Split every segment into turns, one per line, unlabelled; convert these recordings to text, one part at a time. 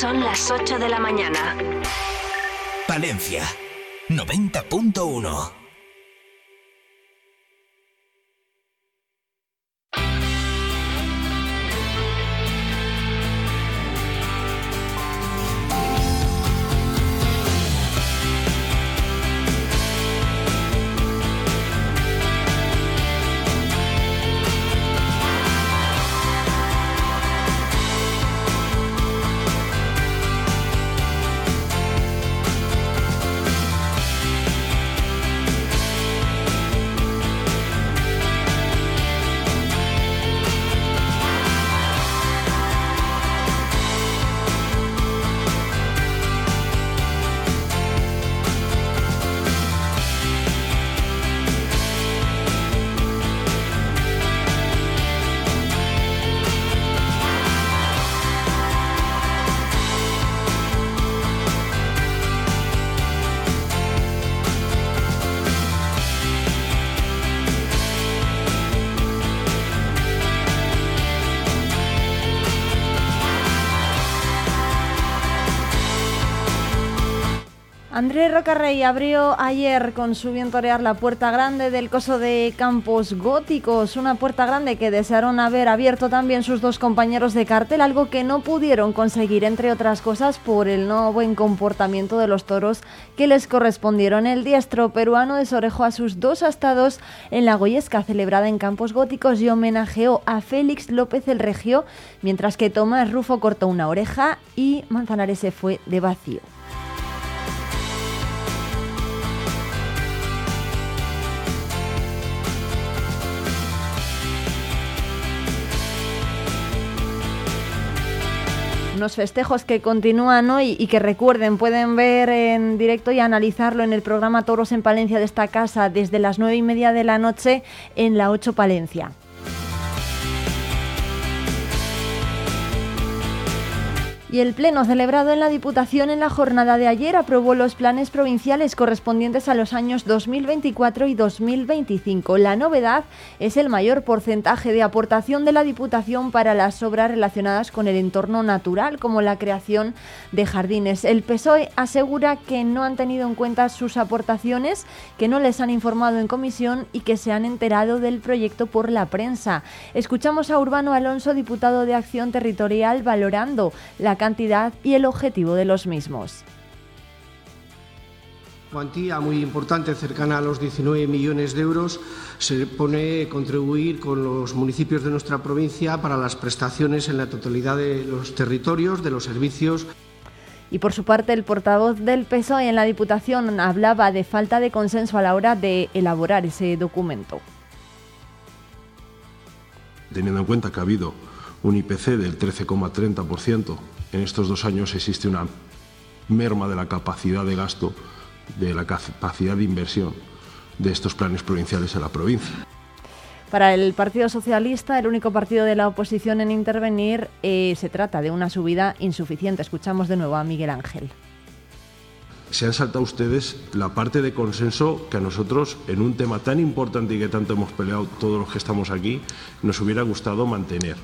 Son las 8 de la mañana.
Palencia, 90.1.
André Rocarrey abrió ayer con su bien torear la puerta grande del coso de Campos Góticos, una puerta grande que desearon haber abierto también sus dos compañeros de cartel, algo que no pudieron conseguir, entre otras cosas, por el no buen comportamiento de los toros que les correspondieron. El diestro peruano desorejó a sus dos astados en la Goyesca celebrada en Campos Góticos y homenajeó a Félix López el Regio, mientras que Tomás Rufo cortó una oreja y Manzanares se fue de vacío. Unos festejos que continúan hoy y que recuerden, pueden ver en directo y analizarlo en el programa Toros en Palencia de esta casa desde las nueve y media de la noche en la 8 Palencia. Y el Pleno celebrado en la Diputación en la jornada de ayer aprobó los planes provinciales correspondientes a los años 2024 y 2025. La novedad es el mayor porcentaje de aportación de la Diputación para las obras relacionadas con el entorno natural, como la creación de jardines. El PSOE asegura que no han tenido en cuenta sus aportaciones, que no les han informado en comisión y que se han enterado del proyecto por la prensa. Escuchamos a Urbano Alonso, diputado de Acción Territorial, valorando la cantidad y el objetivo de los mismos.
Cuantía muy importante, cercana a los 19 millones de euros, se pone contribuir con los municipios de nuestra provincia para las prestaciones en la totalidad de los territorios, de los servicios.
Y por su parte, el portavoz del PSOE en la Diputación hablaba de falta de consenso a la hora de elaborar ese documento.
Teniendo en cuenta que ha habido un IPC del 13,30% en estos dos años existe una merma de la capacidad de gasto, de la capacidad de inversión de estos planes provinciales en la provincia.
Para el Partido Socialista, el único partido de la oposición en intervenir, eh, se trata de una subida insuficiente. Escuchamos de nuevo a Miguel Ángel.
Se han saltado ustedes la parte de consenso que a nosotros, en un tema tan importante y que tanto hemos peleado todos los que estamos aquí, nos hubiera gustado mantener.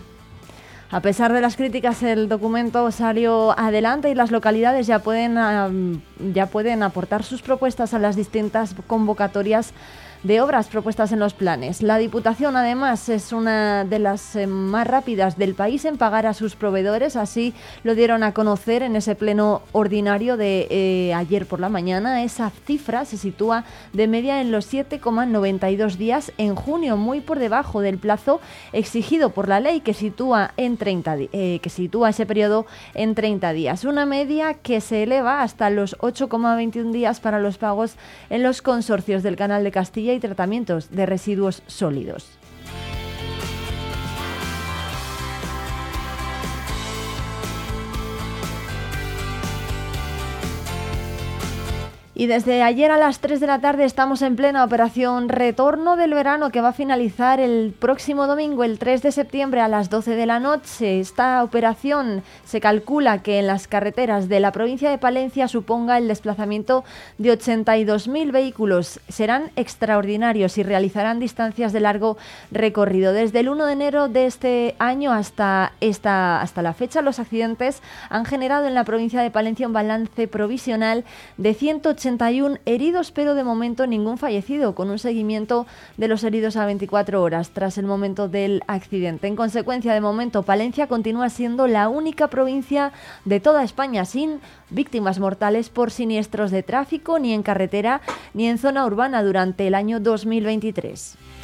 A pesar de las críticas, el documento salió adelante y las localidades ya pueden, ya pueden aportar sus propuestas a las distintas convocatorias de obras propuestas en los planes. La Diputación, además, es una de las eh, más rápidas del país en pagar a sus proveedores. Así lo dieron a conocer en ese pleno ordinario de eh, ayer por la mañana. Esa cifra se sitúa de media en los 7,92 días en junio, muy por debajo del plazo exigido por la ley que sitúa, en 30, eh, que sitúa ese periodo en 30 días. Una media que se eleva hasta los 8,21 días para los pagos en los consorcios del Canal de Castilla y tratamientos de residuos sólidos. Y desde ayer a las 3 de la tarde estamos en plena operación Retorno del Verano que va a finalizar el próximo domingo, el 3 de septiembre a las 12 de la noche. Esta operación se calcula que en las carreteras de la provincia de Palencia suponga el desplazamiento de 82.000 vehículos. Serán extraordinarios y realizarán distancias de largo recorrido. Desde el 1 de enero de este año hasta, esta, hasta la fecha, los accidentes han generado en la provincia de Palencia un balance provisional de 180 heridos, pero de momento ningún fallecido, con un seguimiento de los heridos a 24 horas tras el momento del accidente. En consecuencia, de momento, Palencia continúa siendo la única provincia de toda España sin víctimas mortales por siniestros de tráfico, ni en carretera, ni en zona urbana durante el año 2023.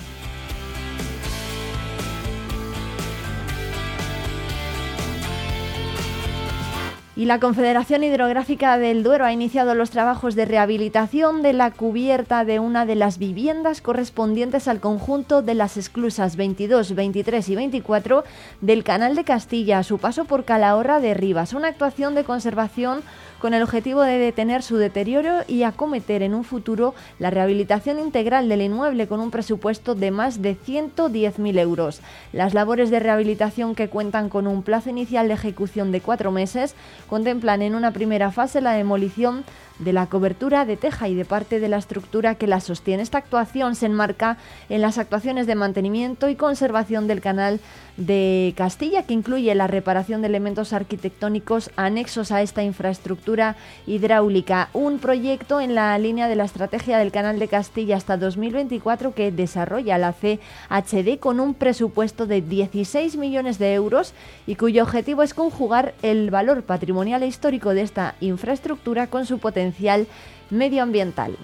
Y la Confederación Hidrográfica del Duero ha iniciado los trabajos de rehabilitación de la cubierta de una de las viviendas correspondientes al conjunto de las esclusas 22, 23 y 24 del Canal de Castilla a su paso por Calahorra de Rivas. Una actuación de conservación con el objetivo de detener su deterioro y acometer en un futuro la rehabilitación integral del inmueble con un presupuesto de más de 110.000 euros. Las labores de rehabilitación que cuentan con un plazo inicial de ejecución de cuatro meses contemplan en una primera fase la demolición de la cobertura de teja y de parte de la estructura que la sostiene. Esta actuación se enmarca en las actuaciones de mantenimiento y conservación del canal de Castilla, que incluye la reparación de elementos arquitectónicos anexos a esta infraestructura hidráulica. Un proyecto en la línea de la estrategia del canal de Castilla hasta 2024 que desarrolla la CHD con un presupuesto de 16 millones de euros y cuyo objetivo es conjugar el valor patrimonial e histórico de esta infraestructura con su medioambiental.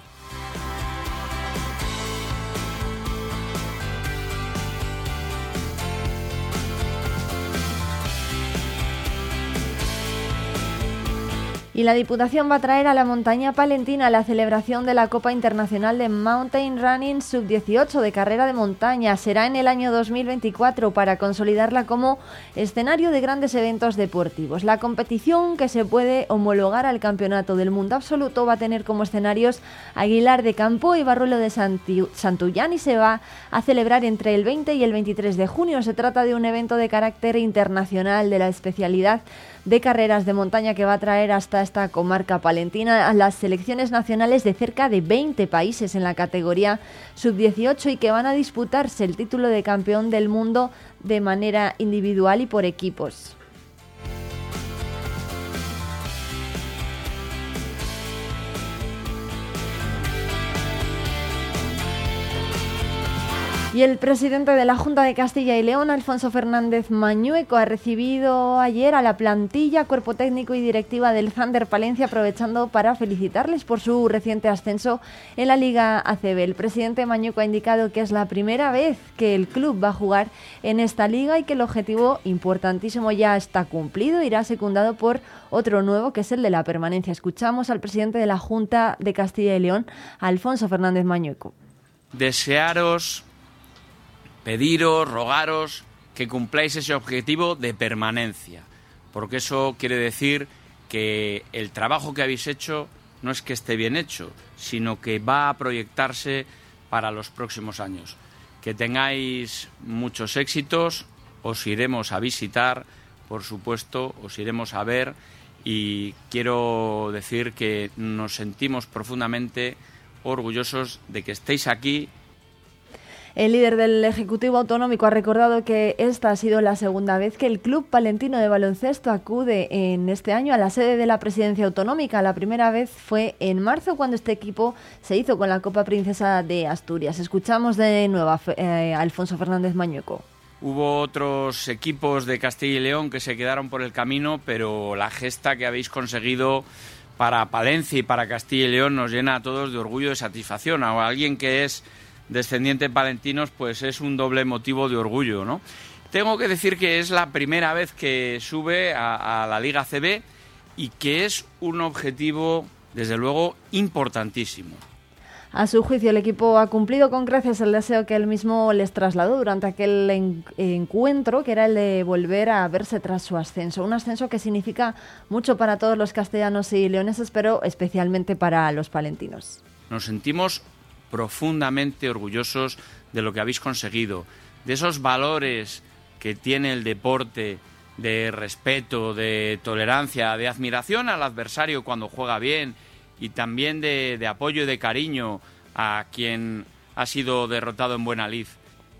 Y la Diputación va a traer a la montaña palentina la celebración de la Copa Internacional de Mountain Running Sub-18 de carrera de montaña. Será en el año 2024 para consolidarla como escenario de grandes eventos deportivos. La competición, que se puede homologar al Campeonato del Mundo Absoluto, va a tener como escenarios Aguilar de Campo y Barruelo de Santullán y se va a celebrar entre el 20 y el 23 de junio. Se trata de un evento de carácter internacional de la especialidad de carreras de montaña que va a traer hasta esta comarca palentina a las selecciones nacionales de cerca de 20 países en la categoría sub-18 y que van a disputarse el título de campeón del mundo de manera individual y por equipos. Y el presidente de la Junta de Castilla y León, Alfonso Fernández Mañueco, ha recibido ayer a la plantilla, cuerpo técnico y directiva del Zander Palencia, aprovechando para felicitarles por su reciente ascenso en la Liga ACB. El presidente Mañueco ha indicado que es la primera vez que el club va a jugar en esta liga y que el objetivo importantísimo ya está cumplido. Irá secundado por otro nuevo, que es el de la permanencia. Escuchamos al presidente de la Junta de Castilla y León, Alfonso Fernández Mañueco.
Desearos pediros, rogaros que cumpláis ese objetivo de permanencia, porque eso quiere decir que el trabajo que habéis hecho no es que esté bien hecho, sino que va a proyectarse para los próximos años. Que tengáis muchos éxitos, os iremos a visitar, por supuesto, os iremos a ver y quiero decir que nos sentimos profundamente orgullosos de que estéis aquí
el líder del Ejecutivo Autonómico ha recordado que esta ha sido la segunda vez que el Club Palentino de Baloncesto acude en este año a la sede de la Presidencia Autonómica. La primera vez fue en marzo cuando este equipo se hizo con la Copa Princesa de Asturias. Escuchamos de nuevo a, eh, Alfonso Fernández Mañueco.
Hubo otros equipos de Castilla y León que se quedaron por el camino, pero la gesta que habéis conseguido para Palencia y para Castilla y León nos llena a todos de orgullo y satisfacción. A alguien que es descendiente palentinos, pues es un doble motivo de orgullo, ¿no? Tengo que decir que es la primera vez que sube a, la Liga CB y que es un objetivo, desde luego, importantísimo.
A su juicio, el equipo ha cumplido con creces el deseo que él mismo les trasladó durante aquel encuentro, que era el de volver a verse tras su ascenso. Un ascenso que significa mucho para todos los castellanos y leoneses, pero especialmente para los palentinos.
Nos sentimos profundamente orgullosos de lo que habéis conseguido, de esos valores que tiene el deporte de respeto, de tolerancia, de admiración al adversario cuando juega bien y también de, apoyo y de cariño a quien ha sido derrotado en buena lid.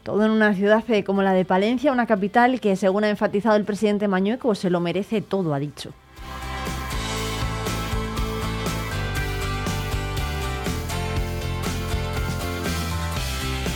Todo en una ciudad eh, como la de Palencia, una capital que, según ha enfatizado el presidente Mañueco, se lo merece todo, ha dicho.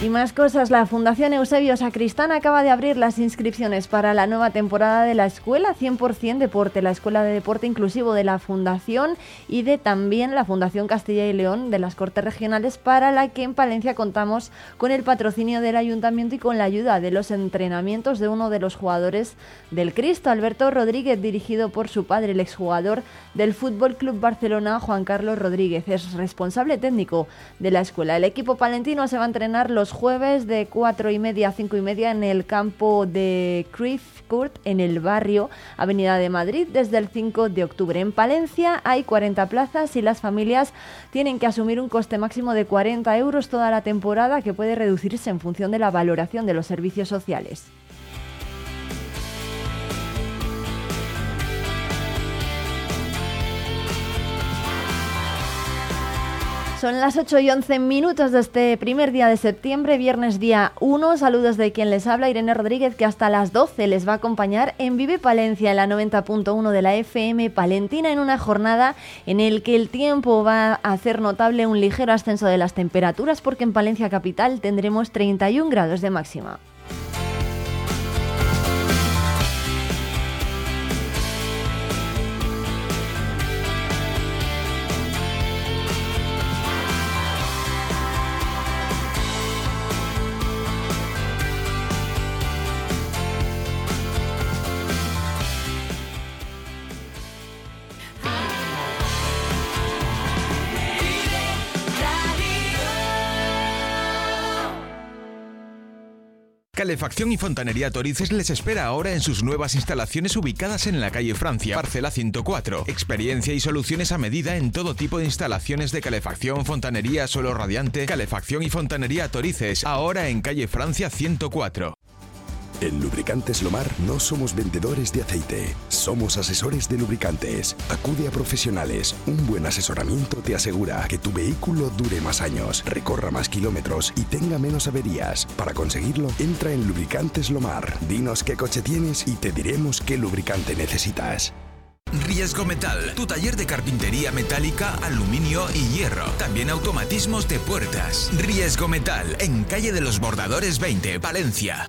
Y más cosas, la Fundación Eusebio Sacristán acaba de abrir las inscripciones para la nueva temporada de la Escuela 100% Deporte, la Escuela de Deporte Inclusivo de la Fundación y de también la Fundación Castilla y León de las Cortes Regionales, para la que en Palencia contamos con el patrocinio del Ayuntamiento y con la ayuda de los entrenamientos de uno de los jugadores del Cristo, Alberto Rodríguez, dirigido por su padre, el exjugador del Fútbol Club Barcelona, Juan Carlos Rodríguez. Es responsable técnico de la escuela. El equipo palentino se va a entrenar los jueves de 4 y media a 5 y media en el campo de Cruyff Court en el barrio Avenida de Madrid desde el 5 de octubre. En Palencia hay 40 plazas y las familias tienen que asumir un coste máximo de 40 euros toda la temporada que puede reducirse en función de la valoración de los servicios sociales. Son las 8 y 11 minutos de este primer día de septiembre, viernes día 1. Saludos de quien les habla, Irene Rodríguez, que hasta las 12 les va a acompañar en Vive Palencia, en la 90.1 de la FM Palentina, en una jornada en el que el tiempo va a hacer notable un ligero ascenso de las temperaturas, porque en Palencia Capital tendremos 31 grados de máxima.
Calefacción y Fontanería Torices les espera ahora en sus nuevas instalaciones ubicadas en la calle Francia, parcela 104. Experiencia y soluciones a medida en todo tipo de instalaciones de calefacción, fontanería, suelo radiante, calefacción y fontanería Torices, ahora en calle Francia 104.
En Lubricantes Lomar no somos vendedores de aceite, somos asesores de lubricantes. Acude a profesionales. Un buen asesoramiento te asegura que tu vehículo dure más años, recorra más kilómetros y tenga menos averías. Para conseguirlo, entra en Lubricantes Lomar. Dinos qué coche tienes y te diremos qué lubricante necesitas.
Riesgo Metal, tu taller de carpintería metálica, aluminio y hierro. También automatismos de puertas. Riesgo Metal, en calle de los Bordadores 20, Valencia.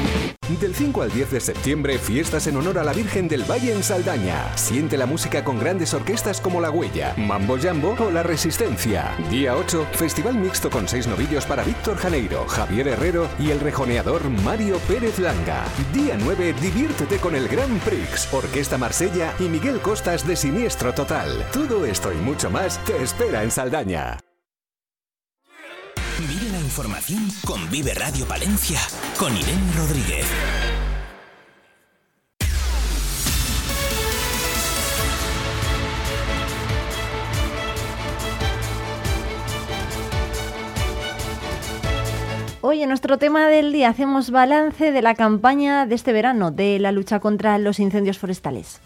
Del 5 al 10 de septiembre, fiestas en honor a la Virgen del Valle en Saldaña. Siente la música con grandes orquestas como La Huella, Mambo Jambo o La Resistencia. Día 8, festival mixto con seis novillos para Víctor Janeiro, Javier Herrero y el rejoneador Mario Pérez Langa. Día 9, diviértete con el Gran Prix, Orquesta Marsella y Miguel Costas de Siniestro Total. Todo esto y mucho más te espera en Saldaña.
Información con Vive Radio Palencia, con Irene Rodríguez.
Hoy en nuestro tema del día hacemos balance de la campaña de este verano de la lucha contra los incendios forestales.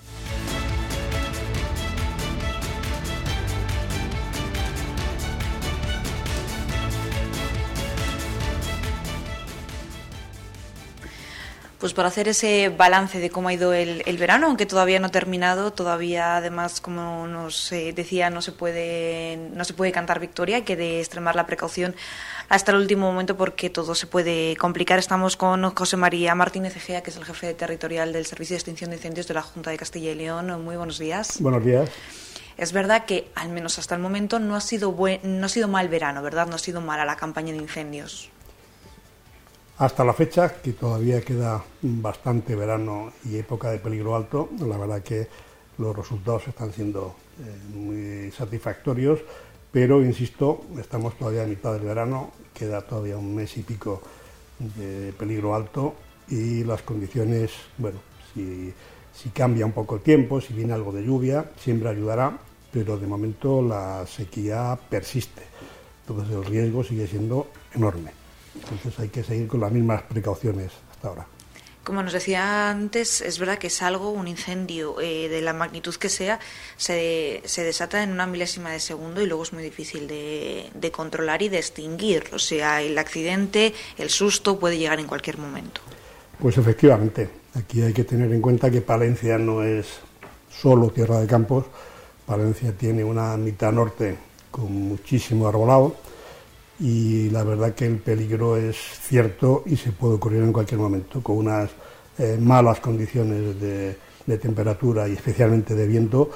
Pues para hacer ese balance de cómo ha ido el, verano, aunque todavía no ha terminado, todavía además, como nos eh, decía, no se puede no se puede cantar victoria, hay que extremar la precaución hasta el último momento porque todo se puede complicar. Estamos con José María Martínez Egea, que es el jefe territorial del Servicio de Extinción de Incendios de la Junta de Castilla y León. Muy buenos días.
Buenos días.
Es verdad que, al menos hasta el momento, no ha sido, buen, no ha sido mal verano, ¿verdad? No ha sido mala la campaña de incendios.
Hasta la fecha, que todavía queda bastante verano y época de peligro alto, la verdad que los resultados están siendo eh, muy satisfactorios pero, insisto, estamos todavía a mitad del verano, queda todavía un mes y pico de peligro alto y las condiciones, bueno, si, cambia un poco el tiempo, si viene algo de lluvia, siempre ayudará, pero de momento la sequía persiste. Entonces el riesgo sigue siendo enorme. Entonces hay que seguir con las mismas precauciones hasta ahora.
Como nos decía antes, es verdad que es algo, un incendio eh, de la magnitud que sea, se, se, desata en una milésima de segundo y luego es muy difícil de, de, controlar y de extinguir. O sea, el accidente, el susto puede llegar en cualquier momento.
Pues efectivamente, aquí hay que tener en cuenta que Palencia no es solo tierra de campos, Palencia tiene una mitad norte con muchísimo arbolado y la verdad que el peligro es cierto y se puede ocurrir en cualquier momento con unas eh, malas condiciones de, temperatura y especialmente de viento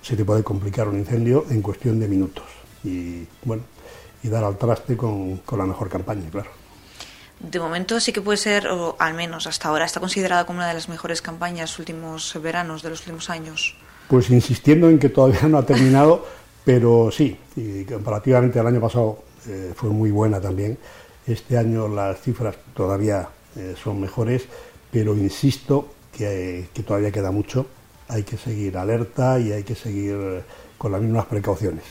se te puede complicar un incendio en cuestión de minutos y bueno y dar al traste con, con la mejor campaña claro
de momento sí que puede ser, o al menos hasta ahora, está considerada como una de las mejores campañas últimos veranos de los últimos años.
Pues insistiendo en que todavía no ha terminado, pero sí, y comparativamente al año pasado eh, fue muy buena también. Este año las cifras todavía eh, son mejores, pero insisto que, todavía queda mucho. Hay que seguir alerta y hay que seguir eh, con las mismas precauciones.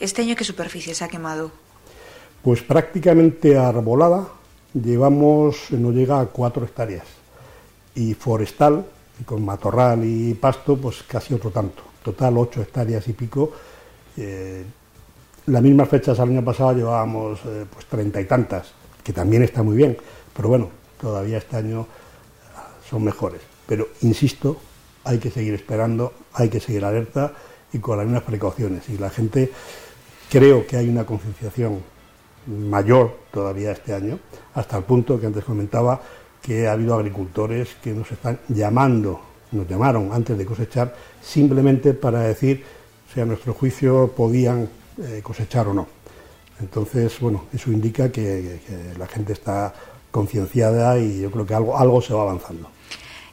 ¿Este año qué superficie se ha quemado?
Pues prácticamente arbolada llevamos, no llega a cuatro hectáreas. Y forestal, con matorral y pasto, pues casi otro tanto. Total ocho hectáreas y pico las mismas fechas al año pasado llevábamos eh, pues treinta y tantas, que también está muy bien, pero bueno, todavía este año ah, son mejores. Pero insisto, hay que seguir esperando, hay que seguir alerta y con las mismas precauciones. Y la gente, creo que hay una concienciación mayor todavía este año, hasta el punto que antes comentaba que ha habido agricultores que nos están llamando, nos llamaron antes de cosechar, simplemente para decir si a nuestro juicio podían eh, cosechar o no. Entonces, bueno, eso indica que, la gente está concienciada y yo creo que algo, algo se va avanzando.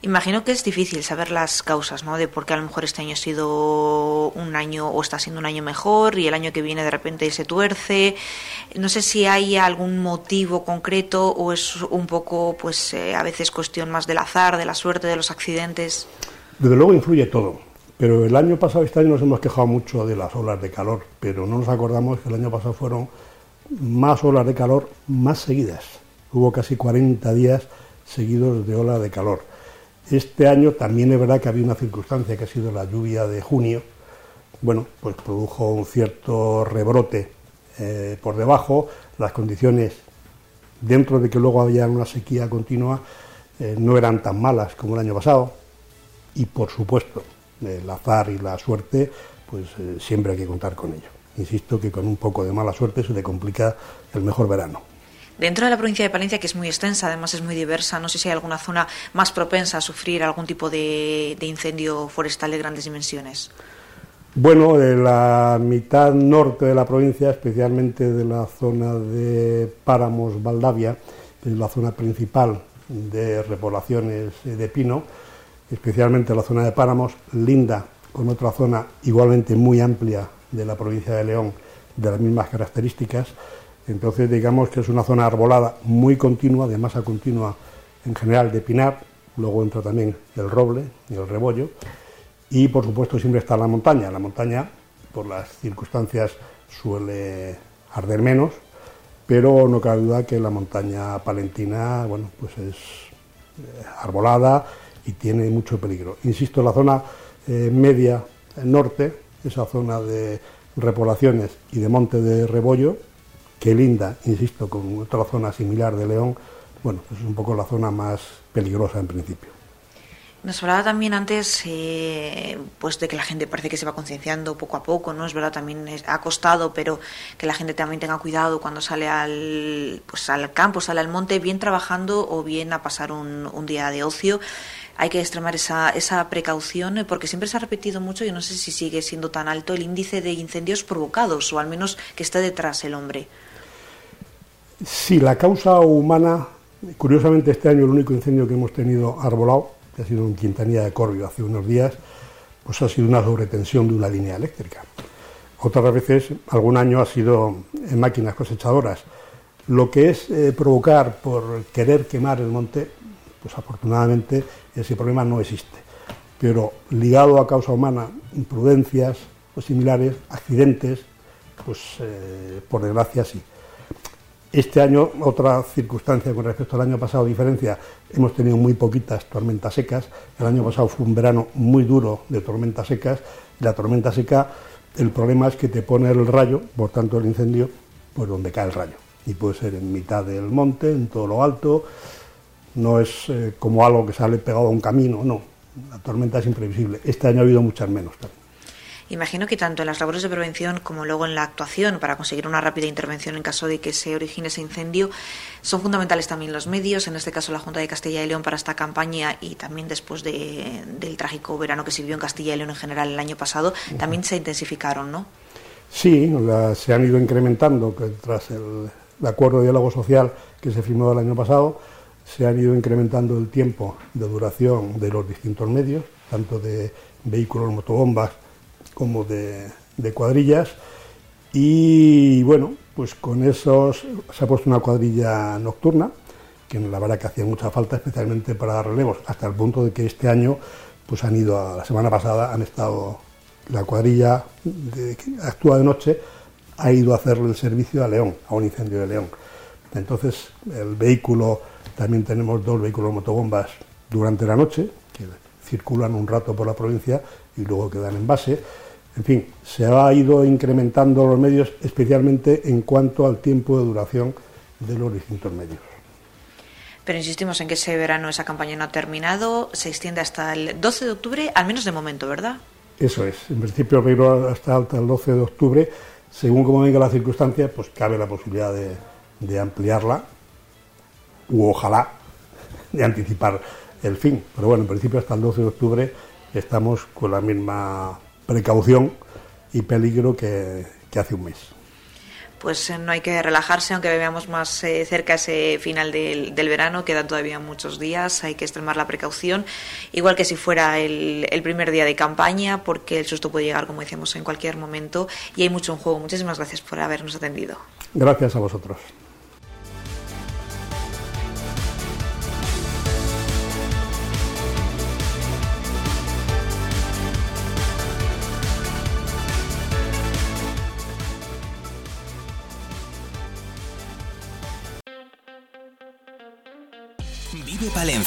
Imagino que es difícil saber las causas, ¿no? De por qué a lo mejor este año ha sido un año o está siendo un año mejor y el año que viene de repente se tuerce. No sé si hay algún motivo concreto o es un poco, pues, eh, a veces cuestión más del azar, de la suerte, de los accidentes.
Desde luego influye todo. Pero el año pasado, este año nos hemos quejado mucho de las olas de calor, pero no nos acordamos que el año pasado fueron más olas de calor más seguidas. Hubo casi 40 días seguidos de ola de calor. Este año también es verdad que había una circunstancia que ha sido la lluvia de junio. Bueno, pues produjo un cierto rebrote eh, por debajo. Las condiciones, dentro de que luego había una sequía continua, eh, no eran tan malas como el año pasado. Y por supuesto, el azar y la suerte, pues eh, siempre hay que contar con ello. Insisto que con un poco de mala suerte se le complica el mejor verano.
Dentro de la provincia de Palencia, que es muy extensa, además es muy diversa, no sé si hay alguna zona más propensa a sufrir algún tipo de, incendio forestal de grandes dimensiones.
Bueno, de la mitad norte de la provincia, especialmente de la zona de Páramos, Valdavia, que es la zona principal de repoblaciones de pino, especialmente la zona de Páramos, linda con otra zona igualmente muy amplia de la provincia de León, de las mismas características. Entonces digamos que es una zona arbolada muy continua, de masa continua en general de pinar, luego entra también el roble y el rebollo, y por supuesto siempre está la montaña. La montaña, por las circunstancias, suele arder menos, pero no cabe duda que la montaña palentina, bueno, pues es eh, arbolada, y tiene mucho peligro. Insisto, la zona eh, media norte, esa zona de repoblaciones y de monte de rebollo, que linda, insisto, con otra zona similar de León, bueno, pues es un poco la zona más peligrosa en principio.
Nos hablaba también antes eh, pues de que la gente parece que se va concienciando poco a poco, ¿no? Es verdad, también ha costado, pero que la gente también tenga cuidado cuando sale al, pues al campo, sale al monte, bien trabajando o bien a pasar un día de ocio. Hay que extremar esa, esa precaución eh, porque siempre se ha repetido mucho y no sé si sigue siendo tan alto el índice de incendios provocados o al menos que esté detrás el hombre.
Sí, la causa humana, curiosamente este año el único incendio que hemos tenido arbolado que ha sido en Quintanilla de Corbio hace unos días, pues ha sido una sobretensión de una línea eléctrica. Otras veces, algún año ha sido en máquinas cosechadoras. Lo que es eh, provocar por querer quemar el monte, pues afortunadamente ese problema no existe. Pero ligado a causa humana, imprudencias o similares, accidentes, pues eh, por desgracia sí. Este año, otra circunstancia con respecto al año pasado, diferencia, hemos tenido muy poquitas tormentas secas. El año pasado fue un verano muy duro de tormentas secas. La tormenta seca, el problema es que te pone el rayo, por tanto el incendio, pues donde cae el rayo. Y puede ser en mitad del monte, en todo lo alto. No es eh, como algo que sale pegado a un camino, no. La tormenta es imprevisible. Este año ha habido muchas menos también.
Imagino que tanto en las labores de prevención como luego en la actuación para conseguir una rápida intervención en caso de que se origine ese incendio son fundamentales también los medios, en este caso la Junta de Castilla y León para esta campaña y también después del trágico verano que se vivió en Castilla y León en general el año pasado, también se intensificaron, ¿no?
Sí, se han ido incrementando tras el, acuerdo de diálogo social que se firmó el año pasado, se han ido incrementando el tiempo de duración de los distintos medios, tanto de vehículos, motobombas, como de, cuadrillas. Y bueno, pues con esos se ha puesto una cuadrilla nocturna, que la verdad que hacía mucha falta, especialmente para dar relevos, hasta el punto de que este año pues han ido, a, la semana pasada han estado, la cuadrilla que actúa de noche ha ido a hacerle el servicio a León, a un incendio de León. Entonces, el vehículo, también tenemos dos vehículos motobombas durante la noche, que circulan un rato por la provincia y luego quedan en base. En fin, se ha ido incrementando los medios, especialmente en cuanto al tiempo de duración de los distintos medios.
Pero insistimos en que ese verano esa campaña no ha terminado, se extiende hasta el 12 de octubre, al menos de momento, ¿verdad?
Eso es, en principio hasta, hasta el 12 de octubre, según como venga la circunstancia, pues cabe la posibilidad de, de ampliarla, u ojalá de anticipar el fin. Pero bueno, en principio hasta el 12 de octubre estamos con la misma precaución y peligro que, hace un mes.
Pues eh, no hay que relajarse, aunque veamos más eh, cerca ese final del, verano, quedan todavía muchos días, hay que extremar la precaución, igual que si fuera el, el, primer día de campaña, porque el susto puede llegar, como decíamos, en cualquier momento y hay mucho en juego. Muchísimas gracias por habernos atendido.
Gracias a vosotros.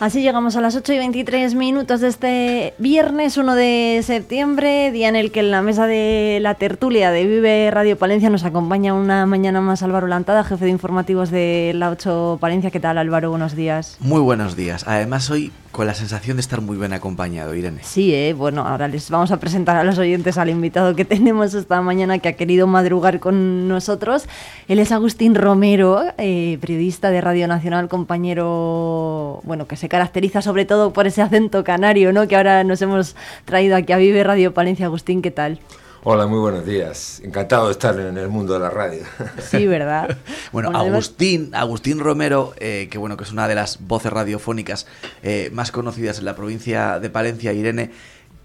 Así llegamos a las 8 y 23 minutos de este viernes 1 de septiembre, día en el que en la mesa de la tertulia de Vive Radio Palencia nos acompaña una mañana más Álvaro Lantada, jefe de informativos de la 8 Palencia. ¿Qué tal Álvaro? Buenos días.
Muy buenos días. Además hoy con la sensación de estar muy bien acompañado, Irene.
Sí, ¿eh? bueno, ahora les vamos a presentar a los oyentes al invitado que tenemos esta mañana que ha querido madrugar con nosotros. Él es Agustín Romero, eh, periodista de Radio Nacional, compañero, bueno, que se caracteriza sobre todo por ese acento canario, ¿no? Que ahora nos hemos traído aquí a Vive Radio Palencia. Agustín, ¿qué tal?
Hola, muy buenos días. Encantado de estar en el mundo de la radio.
Sí, ¿verdad?
bueno, Agustín, Agustín Romero, eh, que bueno, que es una de las voces radiofónicas eh, más conocidas en la provincia de Palencia, Irene,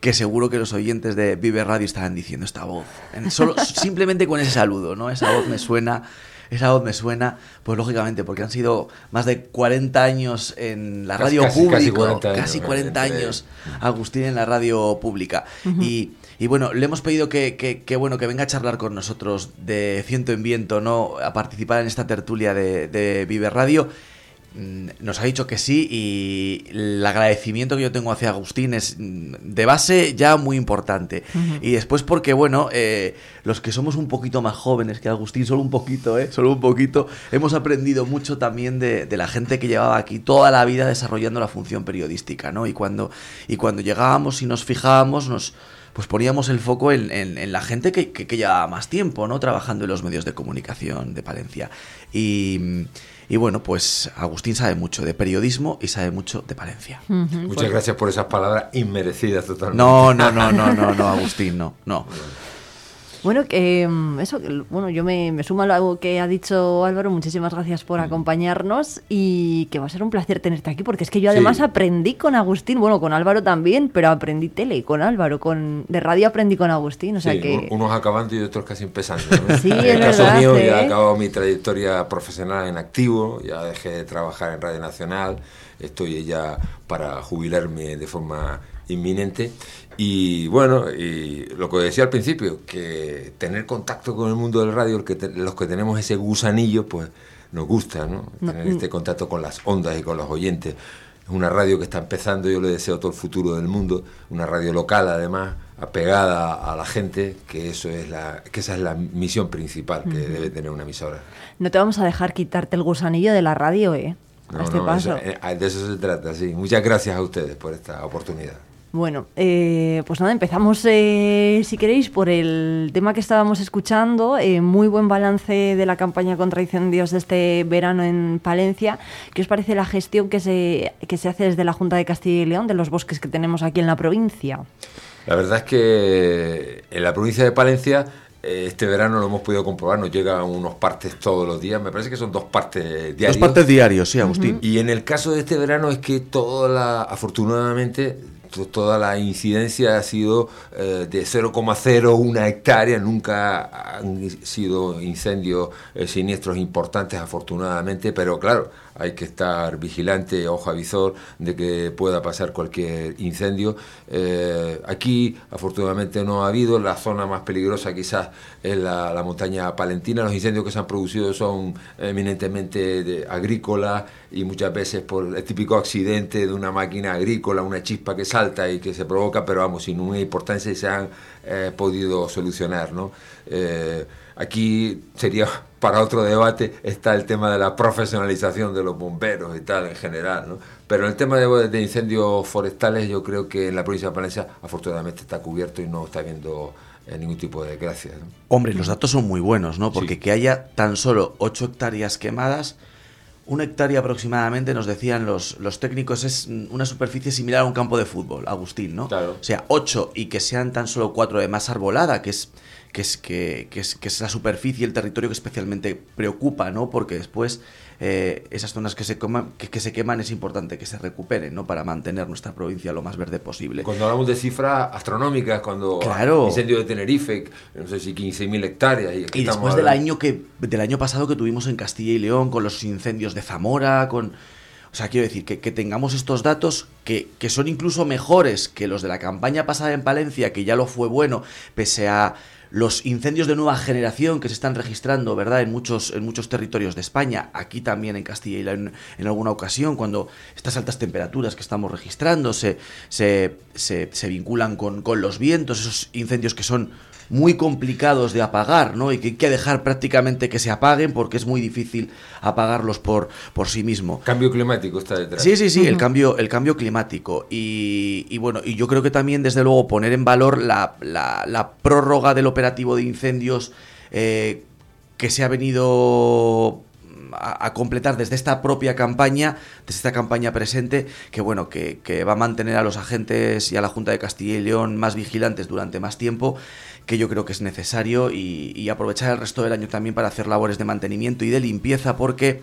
que seguro que los oyentes de Vive Radio estaban diciendo esta voz. Solo, simplemente con ese saludo, ¿no? Esa voz me suena esa voz me suena, pues lógicamente, porque han sido más de 40 años en la radio pública, casi 40 años, Agustín en la radio pública. Y Y bueno, le hemos pedido que, que, que, bueno, que venga a charlar con nosotros de ciento en viento, ¿no? A participar en esta tertulia de, de Vive Radio. Mm, nos ha dicho que sí y el agradecimiento que yo tengo hacia Agustín es mm, de base ya muy importante. Uh -huh. Y después porque, bueno, eh, los que somos un poquito más jóvenes que Agustín, solo un poquito, ¿eh? Solo un poquito, hemos aprendido mucho también de, de la gente que llevaba aquí toda la vida desarrollando la función periodística, ¿no? Y cuando, y cuando llegábamos y nos fijábamos, nos pues poníamos el foco en, en, en la gente que, que, que, llevaba más tiempo, ¿no? Trabajando en los medios de comunicación de Palencia. Y, y, bueno, pues Agustín sabe mucho de periodismo y sabe mucho de Palencia.
Uh -huh. Muchas gracias por esas palabras inmerecidas totalmente.
No, no, no, no, no, no, Agustín, no, no.
Bueno, que mm, eso, bueno, yo me, me sumo a lo que ha dicho Álvaro. Muchísimas gracias por acompañarnos y que va a ser un placer tenerte aquí, porque es que yo además sí. aprendí con Agustín, bueno, con Álvaro también, pero aprendí tele con Álvaro, con de radio aprendí con Agustín, o sea
sí,
que
unos acabando y otros casi empezando.
¿no? sí,
en
el
caso
verdad,
mío
¿eh?
ya he acabado mi trayectoria profesional en activo, ya dejé de trabajar en Radio Nacional, estoy ya para jubilarme de forma inminente y bueno, y lo que decía al principio, que tener contacto con el mundo del radio, que te, los que tenemos ese gusanillo, pues nos gusta, ¿no? Tener este contacto con las ondas y con los oyentes. Es una radio que está empezando, yo le deseo todo el futuro del mundo, una radio local además, apegada a la gente, que eso es la, que esa es la misión principal que uh -huh. debe tener una emisora.
No te vamos a dejar quitarte el gusanillo de la radio, ¿eh?
No, este no, paso. Eso, eh, de eso se trata, sí. Muchas gracias a ustedes por esta oportunidad.
Bueno, eh, pues nada, empezamos, eh, si queréis, por el tema que estábamos escuchando. Eh, muy buen balance de la campaña contra incendios de este verano en Palencia. ¿Qué os parece la gestión que se, que se hace desde la Junta de Castilla y León de los bosques que tenemos aquí en la provincia?
La verdad es que en la provincia de Palencia este verano lo hemos podido comprobar, nos llegan unos partes todos los días, me parece que son dos partes diarios.
Dos partes diarios, sí, Agustín. Uh
-huh. Y en el caso de este verano es que toda la, afortunadamente, toda la incidencia ha sido eh, de 0,01 hectárea, nunca han sido incendios eh, siniestros importantes afortunadamente, pero claro, hay que estar vigilante, ojo a visor, de que pueda pasar cualquier incendio. Eh, aquí afortunadamente no ha habido, la zona más peligrosa quizás es la, montaña palentina, los incendios que se han producido son eminentemente agrícolas y muchas veces por el típico accidente de una máquina agrícola, una chispa que salta y que se provoca, pero vamos, sin una importancia y se han eh, podido solucionar. ¿no? Eh, aquí sería para otro debate está el tema de la profesionalización de los bomberos y tal en general, ¿no? Pero el tema de, de, incendios forestales yo creo que en la provincia de Palencia afortunadamente está cubierto y no está habiendo eh, ningún tipo de desgracia. ¿no?
Hombre, los datos son muy buenos, ¿no? Porque sí. que haya tan solo 8 hectáreas quemadas, una hectárea aproximadamente, nos decían los, los técnicos, es una superficie similar a un campo de fútbol, Agustín, ¿no?
Claro.
O sea, 8 y que sean tan solo 4 de más arbolada, que es que es, que, que, es, que es la superficie, el territorio que especialmente preocupa, ¿no? Porque después eh, esas zonas que se, coman, que, que, se queman es importante que se recuperen, ¿no? Para mantener nuestra provincia lo más verde posible.
Cuando hablamos de cifras astronómicas, cuando
claro.
incendio de Tenerife, no sé si 15.000 hectáreas.
Y, y después del año, que, del año pasado que tuvimos en Castilla y León, con los incendios de Zamora, con... O sea, quiero decir que, que tengamos estos datos que, que, son incluso mejores que los de la campaña pasada en Palencia, que ya lo fue bueno, pese a los incendios de nueva generación que se están registrando, ¿verdad?, en muchos, en muchos territorios de España, aquí también en Castilla y León en, alguna ocasión, cuando estas altas temperaturas que estamos registrando se, se, se, se vinculan con, con los vientos, esos incendios que son muy complicados de apagar, ¿no? Y que hay que dejar prácticamente que se apaguen porque es muy difícil apagarlos por, por sí mismo.
Cambio climático está detrás.
Sí, sí, sí, uh -huh. el cambio, el cambio climático. Y, y, bueno, y yo creo que también, desde luego, poner en valor la, la, la prórroga del operativo de incendios eh, que se ha venido a, a, completar desde esta propia campaña, desde esta campaña presente, que bueno, que, que, va a mantener a los agentes y a la Junta de Castilla y León más vigilantes durante más tiempo, que yo creo que es necesario, y, y aprovechar el resto del año también para hacer labores de mantenimiento y de limpieza, porque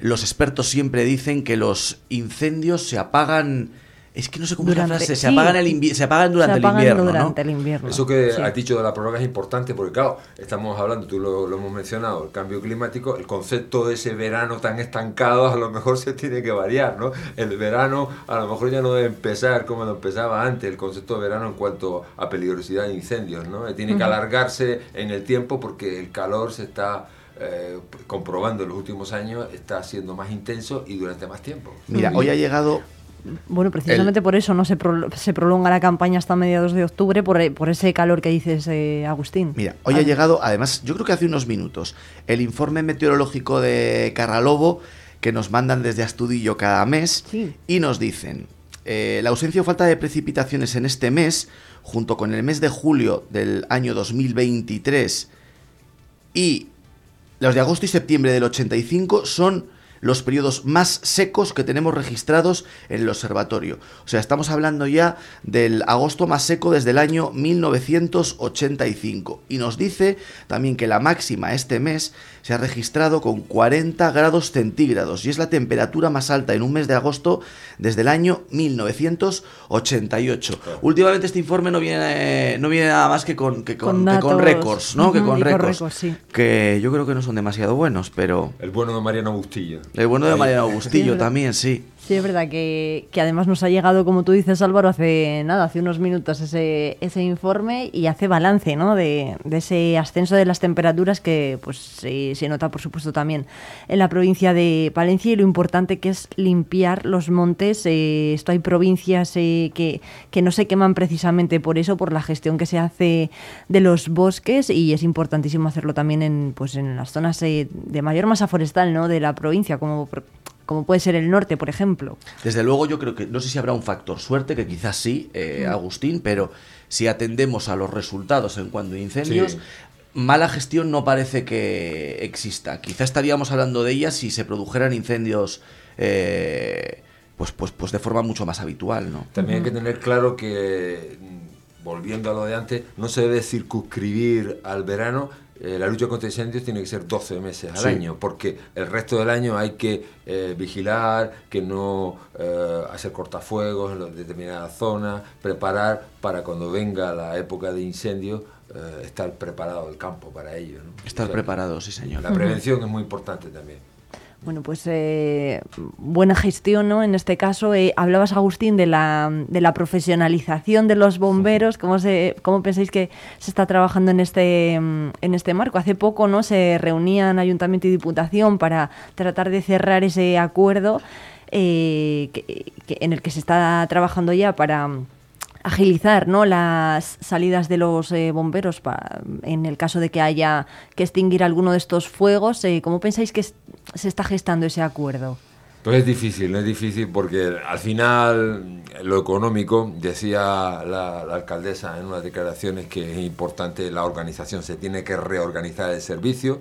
los expertos siempre dicen que los incendios se apagan Es que no sé cómo es la frase, se, apagan el se apagan durante el invierno.
Durante el invierno.
Eso que has dicho de la prórroga es importante porque, claro, estamos hablando, tú lo, hemos mencionado, el cambio climático, el concepto de ese verano tan estancado a lo mejor se tiene que variar, ¿no? El verano a lo mejor ya no debe empezar como lo empezaba antes, el concepto de verano en cuanto a peligrosidad de incendios, ¿no? Tiene que alargarse en el tiempo porque el calor se está eh, comprobando en los últimos años, está siendo más intenso y durante más tiempo.
Mira, hoy ha llegado
bueno, precisamente por eso no se, se, prolonga la campaña hasta mediados de octubre, por, por ese calor que dices, eh, Agustín.
Mira, hoy ha llegado, además, yo creo que hace unos minutos, el informe meteorológico de Carralobo que nos mandan desde Astudillo cada mes y nos dicen, eh, la ausencia o falta de precipitaciones en este mes, junto con el mes de julio del año 2023 y los de agosto y septiembre del 85, son los periodos más secos que tenemos registrados en el observatorio. O sea, estamos hablando ya del agosto más seco desde el año 1985. Y nos dice también que la máxima este mes se ha registrado con 40 grados centígrados y es la temperatura más alta en un mes de agosto desde el año 1988. Últimamente este informe no viene, no viene nada más que con, que con, récords, ¿no? que con récords. Que yo creo que no son demasiado buenos, pero...
El bueno de Mariano Bustillo.
El bueno de Mariano Bustillo también, sí.
Sí, es verdad que, además nos ha llegado, como tú dices Álvaro, hace nada, hace unos minutos ese, ese informe y hace balance ¿no? de, ese ascenso de las temperaturas que pues se, nota por supuesto también en la provincia de Palencia y lo importante que es limpiar los montes. Eh, esto hay provincias eh, que, que no se queman precisamente por eso, por la gestión que se hace de los bosques y es importantísimo hacerlo también en, pues, en las zonas eh, de mayor masa forestal ¿no? de la provincia, como como puede ser el norte, por ejemplo.
Desde luego yo creo que, no sé si habrá un factor suerte, que quizás sí, eh, mm. Agustín, pero si atendemos a los resultados en cuanto a incendios, mala gestión no parece que exista. Quizás estaríamos hablando de ella si se produjeran incendios... Eh, pues, pues, pues de forma mucho más habitual, ¿no?
También hay que tener claro que, volviendo a lo de antes, no se debe circunscribir al verano, eh, la lucha contra incendios tiene que ser 12 meses al año, porque el resto del año hay que eh, vigilar, que no eh, hacer cortafuegos en determinadas zonas, preparar para cuando venga la época de incendios, estar preparado el campo para ello.
Estar preparado, sí señor.
La prevención es muy importante también.
Bueno, pues eh, buena gestión, ¿no? En este caso, eh, hablabas, Agustín, de la, de la profesionalización de los bomberos. ¿Cómo, se, ¿Cómo pensáis que se está trabajando en este, en este marco? Hace poco, ¿no? Se reunían Ayuntamiento y Diputación para tratar de cerrar ese acuerdo eh, en el que se está trabajando ya para agilizar ¿no? las salidas de los eh, bomberos en el caso de que haya que extinguir alguno de estos fuegos. Eh, ¿Cómo pensáis que se está gestando ese acuerdo?
Pues es difícil, es difícil porque al final lo económico, decía la, alcaldesa en unas declaraciones que es importante la organización, se tiene que reorganizar el servicio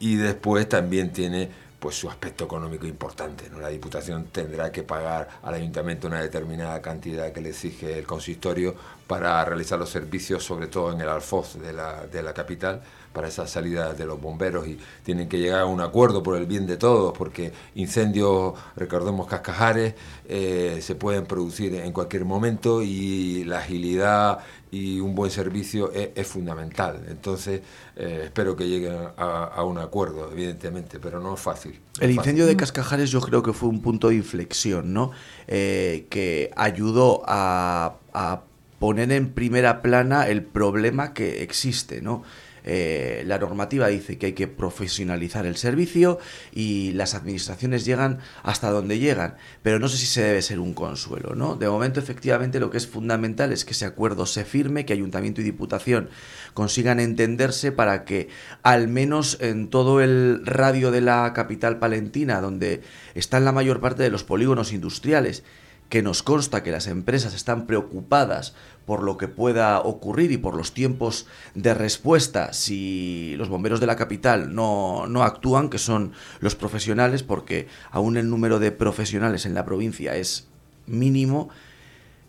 y después también tiene pues su aspecto económico importante. La Diputación tendrá que pagar al Ayuntamiento una determinada cantidad que le exige el consistorio para realizar los servicios, sobre todo en el Alfoz de la, de la capital, para esa salida de los bomberos y tienen que llegar a un acuerdo por el bien de todos, porque incendios, recordemos cascajares, eh, se pueden producir en cualquier momento y la agilidad y un buen servicio es, fundamental. Entonces, eh, espero que lleguen a, un acuerdo, evidentemente, pero no es fácil.
el incendio de Cascajares yo creo que fue un punto de inflexión, ¿no? Eh, que ayudó a, a poner en primera plana el problema que existe, ¿no? Eh, la normativa dice que hay que profesionalizar el servicio y las administraciones llegan hasta donde llegan, pero no sé si se debe ser un consuelo, ¿no? De momento, efectivamente, lo que es fundamental es que ese acuerdo se firme, que Ayuntamiento y Diputación consigan entenderse para que, al menos en todo el radio de la capital palentina, donde están la mayor parte de los polígonos industriales, que nos consta que las empresas están preocupadas por lo que pueda ocurrir y por los tiempos de respuesta si los bomberos de la capital no, no actúan, que son los profesionales, porque aún el número de profesionales en la provincia es mínimo,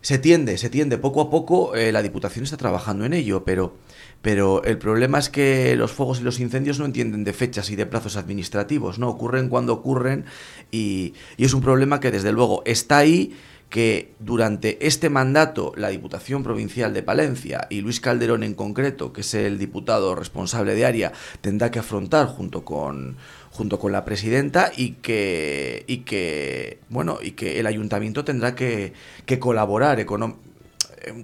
se tiende, se tiende poco a poco, eh, la Diputación está trabajando en ello, pero, pero el problema es que los fuegos y los incendios no entienden de fechas y de plazos administrativos, ¿no? Ocurren cuando ocurren y, y es un problema que desde luego está ahí que durante este mandato la Diputación Provincial de Palencia y Luis Calderón en concreto, que es el diputado responsable de área, tendrá que afrontar junto con junto con la presidenta y que y que bueno y que el ayuntamiento tendrá que, que colaborar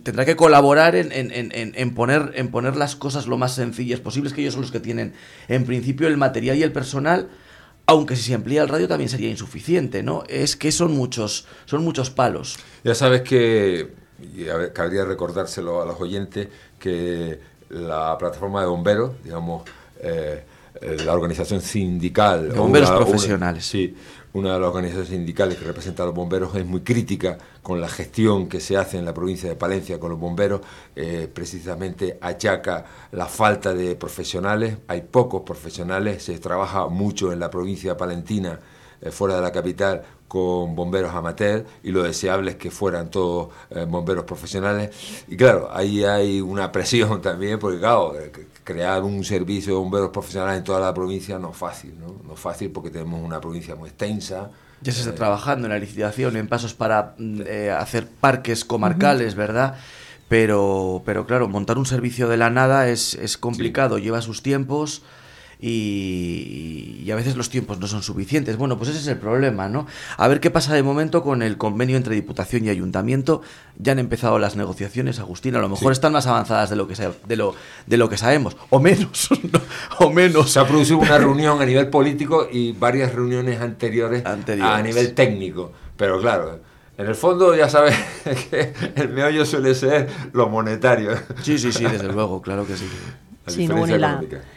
tendrá que colaborar en, en, en, en, poner, en poner las cosas lo más sencillas posibles, que ellos son los que tienen en principio el material y el personal aunque si se amplía el radio también sería insuficiente, ¿no? Es que son muchos, son muchos palos.
Ya sabes que, y a ver, cabría recordárselo a los oyentes, que la plataforma de bomberos, digamos, eh, eh, la organización sindical...
De bomberos profesionales.
sí, una de las organizaciones sindicales que representa a los bomberos es muy crítica con la gestión que se hace en la provincia de Palencia con los bomberos, eh, precisamente achaca la falta de profesionales, hay pocos profesionales, se trabaja mucho en la provincia palentina, eh, fuera de la capital, con bomberos amateurs y lo deseable es que fueran todos eh, bomberos profesionales. Y claro, ahí hay una presión también, porque claro, crear un servicio de bomberos profesionales en toda la provincia no es fácil, ¿no? No es fácil porque tenemos una provincia muy extensa.
Ya se está eh, trabajando en la licitación, en pasos para mm, eh, hacer parques comarcales, ¿verdad? Pero, pero claro, montar un servicio de la nada es, es complicado, lleva sus tiempos y, a veces los tiempos no son suficientes. Bueno, pues ese es el problema, ¿no? A ver qué pasa de momento con el convenio entre Diputación y Ayuntamiento. Ya han empezado las negociaciones, Agustín. A lo mejor están más avanzadas de lo que, de lo, de lo que sabemos, o menos, o menos.
Se ha producido una reunión a nivel político y varias reuniones anteriores, anteriores. a nivel técnico. Pero claro, en el fondo ya sabes que el meollo suele ser lo monetario.
Sí, sí, sí, desde luego, claro que sí
sí,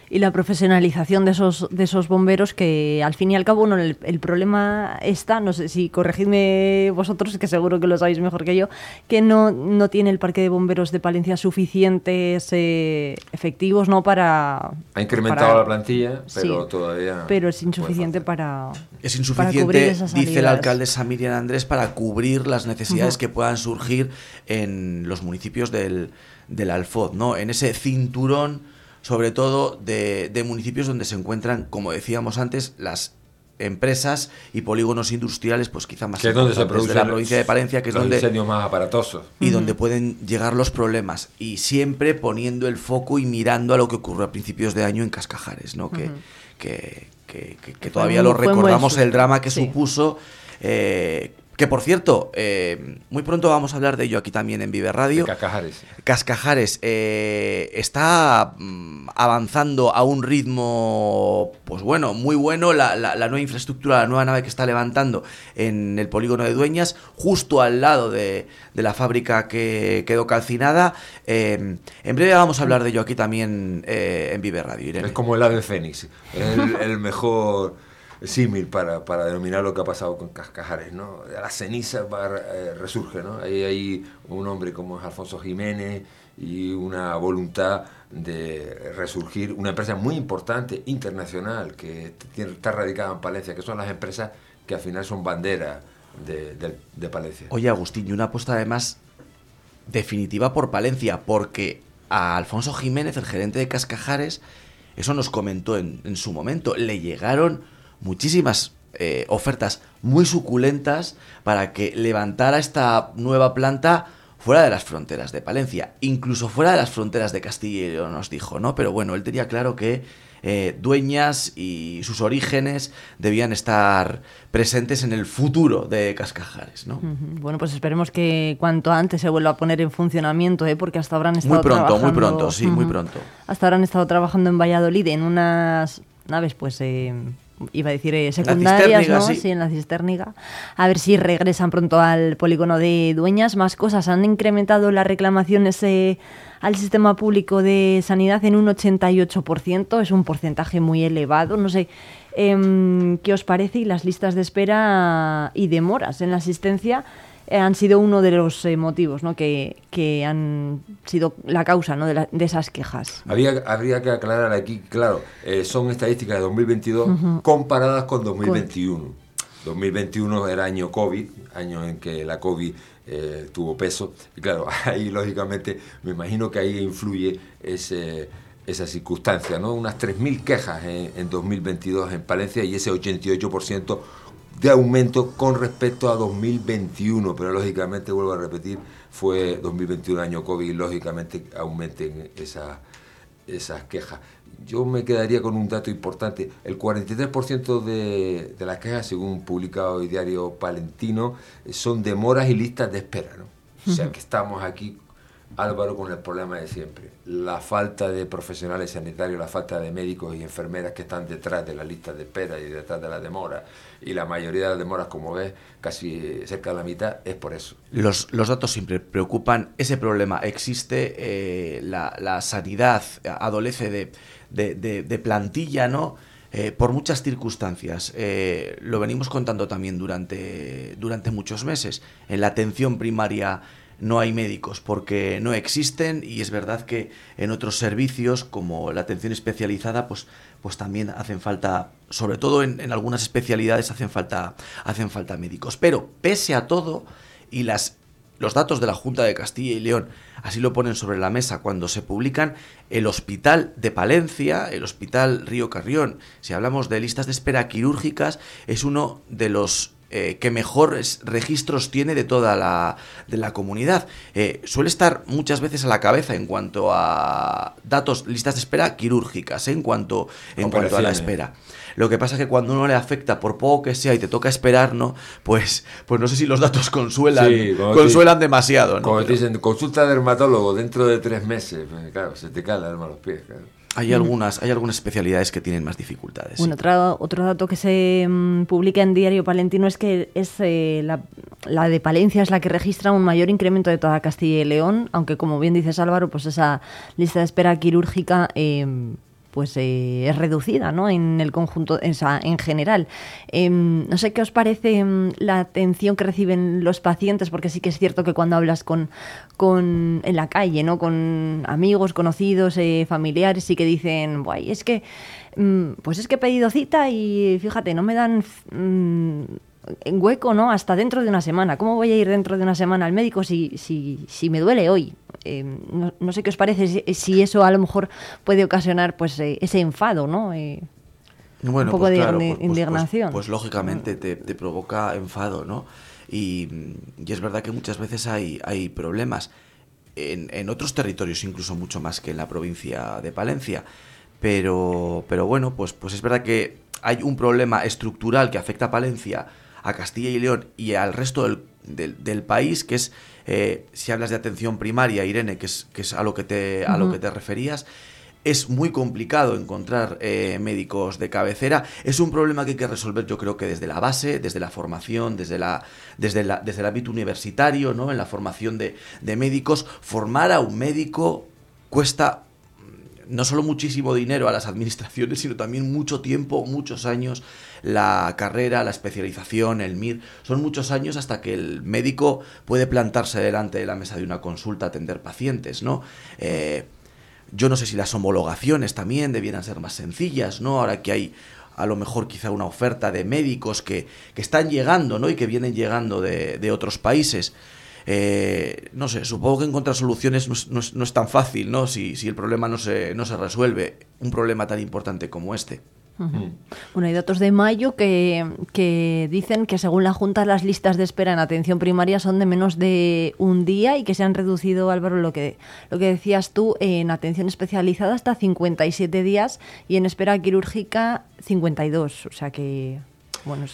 y, la, profesionalización de esos, de esos bomberos que al fin y al cabo el, problema está, no sé si corregidme vosotros, que seguro que lo sabéis mejor que yo, que no, no tiene el parque de bomberos de Palencia suficientes eh, efectivos no para...
Ha incrementado la plantilla, pero todavía...
Pero es insuficiente para...
Es insuficiente, dice el alcalde Samirian Andrés, para cubrir las necesidades que puedan surgir en los municipios del, del Alfoz, ¿no? En ese cinturón sobre todo de, municipios donde se encuentran, como decíamos antes, las empresas y polígonos industriales, pues quizá más
que es donde se produce
la provincia de Palencia, que es donde
más aparatosos
y donde pueden llegar los problemas y siempre poniendo el foco y mirando a lo que ocurrió a principios de año en Cascajares, ¿no? que, que, que, todavía lo recordamos el drama que supuso. Eh, que por cierto, eh, muy pronto vamos a hablar de ello aquí también en Vive Radio.
Cascajares.
Cascajares eh, está mm, avanzando a un ritmo, pues bueno, muy bueno. La, nueva infraestructura, la nueva nave que está levantando en el polígono de Dueñas, justo al lado de, la fábrica que quedó calcinada. Eh, en breve vamos a hablar de ello aquí también en Vive Radio.
Es como el ave fénix, el mejor símil para, para, denominar lo que ha pasado con Cascajares, ¿no? La ceniza eh, resurge, ¿no? Ahí hay un hombre como es Alfonso Jiménez y una voluntad de resurgir, una empresa muy importante, internacional, que está radicada en Palencia, que son las empresas que al final son bandera de, Palencia.
Oye, Agustín, y una apuesta además definitiva por Palencia, porque a Alfonso Jiménez, el gerente de Cascajares, eso nos comentó en, en su momento, le llegaron muchísimas eh, ofertas muy suculentas para que levantara esta nueva planta fuera de las fronteras de Palencia, incluso fuera de las fronteras de Castilla y León, nos dijo, ¿no? Pero bueno, él tenía claro que eh, Dueñas y sus orígenes debían estar presentes en el futuro de Cascajares, ¿no?
Bueno, pues esperemos que cuanto antes se vuelva a poner en funcionamiento, ¿eh? porque hasta ahora han estado
Muy pronto,
muy
pronto, sí, muy pronto.
Hasta ahora han estado trabajando en Valladolid en unas naves, pues... Eh, iba a decir eh, secundarias, ¿no? Sí. en la cisterniga. A ver si regresan pronto al polígono de dueñas. Más cosas, han incrementado las reclamaciones eh, al sistema público de sanidad en un 88%, es un porcentaje muy elevado. No sé, em, ¿qué os parece? Y las listas de espera y demoras en la asistencia eh, han sido uno de los eh, motivos ¿no? que, que, han sido la causa ¿no? de, de, esas quejas.
Había, habría que aclarar aquí, claro, eh, son estadísticas de 2022 comparadas con 2021. 2021 era año COVID, año en que la COVID tuvo peso, y claro, ahí lógicamente me imagino que ahí influye ese esa circunstancia, ¿no? Unas 3.000 quejas en, en, 2022 en Palencia y ese 88% de aumento con respecto a 2021, pero lógicamente, vuelvo a repetir, fue 2021 año COVID, lógicamente aumenten esas, esas quejas. Yo me quedaría con un dato importante. El 43% de, de las quejas, según publicado el diario Palentino, son demoras y listas de espera. ¿no? O sea que estamos aquí Álvaro con el problema de siempre, la falta de profesionales sanitarios, la falta de médicos y enfermeras que están detrás de la lista de espera y detrás de la demora. Y la mayoría de las demoras, como ves, casi cerca de la mitad, es por eso.
Los, datos siempre preocupan, ese problema existe, eh, la, sanidad adolece de, plantilla, ¿no? Eh, por muchas circunstancias. Eh, lo venimos contando también durante, durante muchos meses. En la atención primaria no hay médicos porque no existen y es verdad que en otros servicios como la atención especializada pues, pues también hacen falta, sobre todo en, algunas especialidades hacen falta, hacen falta médicos. Pero pese a todo y las los datos de la Junta de Castilla y León así lo ponen sobre la mesa cuando se publican el Hospital de Palencia, el Hospital Río Carrión. Si hablamos de listas de espera quirúrgicas, es uno de los eh, que mejores registros tiene de toda la, de la comunidad. Eh, suele estar muchas veces a la cabeza en cuanto a datos, listas de espera quirúrgicas, ¿eh? en, cuanto, en cuanto a la espera. Lo que pasa es que cuando uno le afecta, por poco que sea, y te toca esperar, ¿no? Pues, pues no sé si los datos consuelan,
Sí,
consuelan
te-
demasiado, ¿no?
Como te dicen, consulta de dermatólogo dentro de tres meses. Pues, claro, se te cae el alma a los pies. Claro.
Hay algunas, hay algunas especialidades que tienen más dificultades.
Bueno, otro, otro dato que se mm, publica en Diario Palentino es que es eh, la, la de Palencia es la que registra un mayor incremento de toda Castilla y León, aunque como bien dices Álvaro, pues esa lista de espera quirúrgica eh, pues eh, es reducida, ¿no? En el conjunto, en, general. Em, no sé qué os parece em, la atención que reciben los pacientes, porque sí que es cierto que cuando hablas con, con en la calle, ¿no? Con amigos, conocidos, eh, familiares, sí que dicen, Guay, es que mm, pues es que he pedido cita y fíjate, no me dan mm, en hueco, ¿no? Hasta dentro de una semana. ¿Cómo voy a ir dentro de una semana al médico si, si, si me duele hoy? Eh, no, no sé qué os parece, si, si eso a lo mejor puede ocasionar pues eh, ese enfado, ¿no? Eh,
Bueno,
un poco
pues
de
claro, pues- pues-
indignación.
Pues, pues lógicamente te, te provoca enfado, ¿no? Y, y es verdad que muchas veces hay, hay problemas en, en otros territorios, incluso mucho más que en la provincia de Palencia. Pero, pero bueno, pues, pues es verdad que hay un problema estructural que afecta a Palencia, a Castilla y León y al resto del, del- del país, que es, eh, si hablas de atención primaria, Irene, que es, que es a, lo que te, a lo que te referías, es muy complicado encontrar eh, médicos de cabecera. Es un problema que hay que resolver, yo creo que desde la base, desde la formación, desde, la, desde, la, desde el ámbito universitario, ¿no? en la formación de, de médicos. Formar a un médico cuesta no solo muchísimo dinero a las administraciones, sino también mucho tiempo, muchos años. La carrera, la especialización, el MIR, son muchos años hasta que el médico puede plantarse delante de la mesa de una consulta, atender pacientes, ¿no? Eh, yo no sé si las homologaciones también debieran ser más sencillas, ¿no? Ahora que hay a lo mejor quizá una oferta de médicos que, que están llegando, ¿no? Y que vienen llegando de, de otros países. Eh, no sé, supongo que encontrar soluciones no es, no es- no es tan fácil, ¿no? Si, si el problema no se, no se resuelve, un problema tan importante como este.
Ujú. Bueno, hay datos de mayo que, que dicen que según la Junta las listas de espera en atención primaria son de menos de un día y que se han reducido, Álvaro, lo que, lo que decías tú, en atención especializada hasta 57 días y en espera quirúrgica 52. O sea que, bueno, es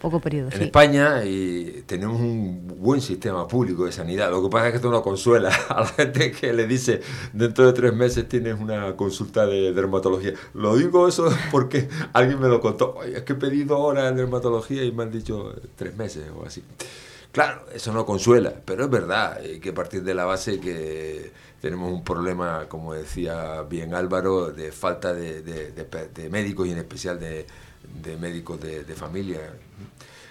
poco periodo.
En
sí.
España y tenemos un buen sistema público de sanidad. Lo que pasa es que esto no consuela a la gente que le dice dentro de tres meses tienes una consulta de dermatología. Lo digo eso porque alguien me lo contó. Oye, es que he pedido ahora en dermatología y me han dicho eh, tres meses o así. Claro, eso no consuela, pero es verdad, hay que partir de la base que tenemos un problema, como decía bien Álvaro, de falta de, de- de pe- de médicos y en especial de, de médicos de, familia.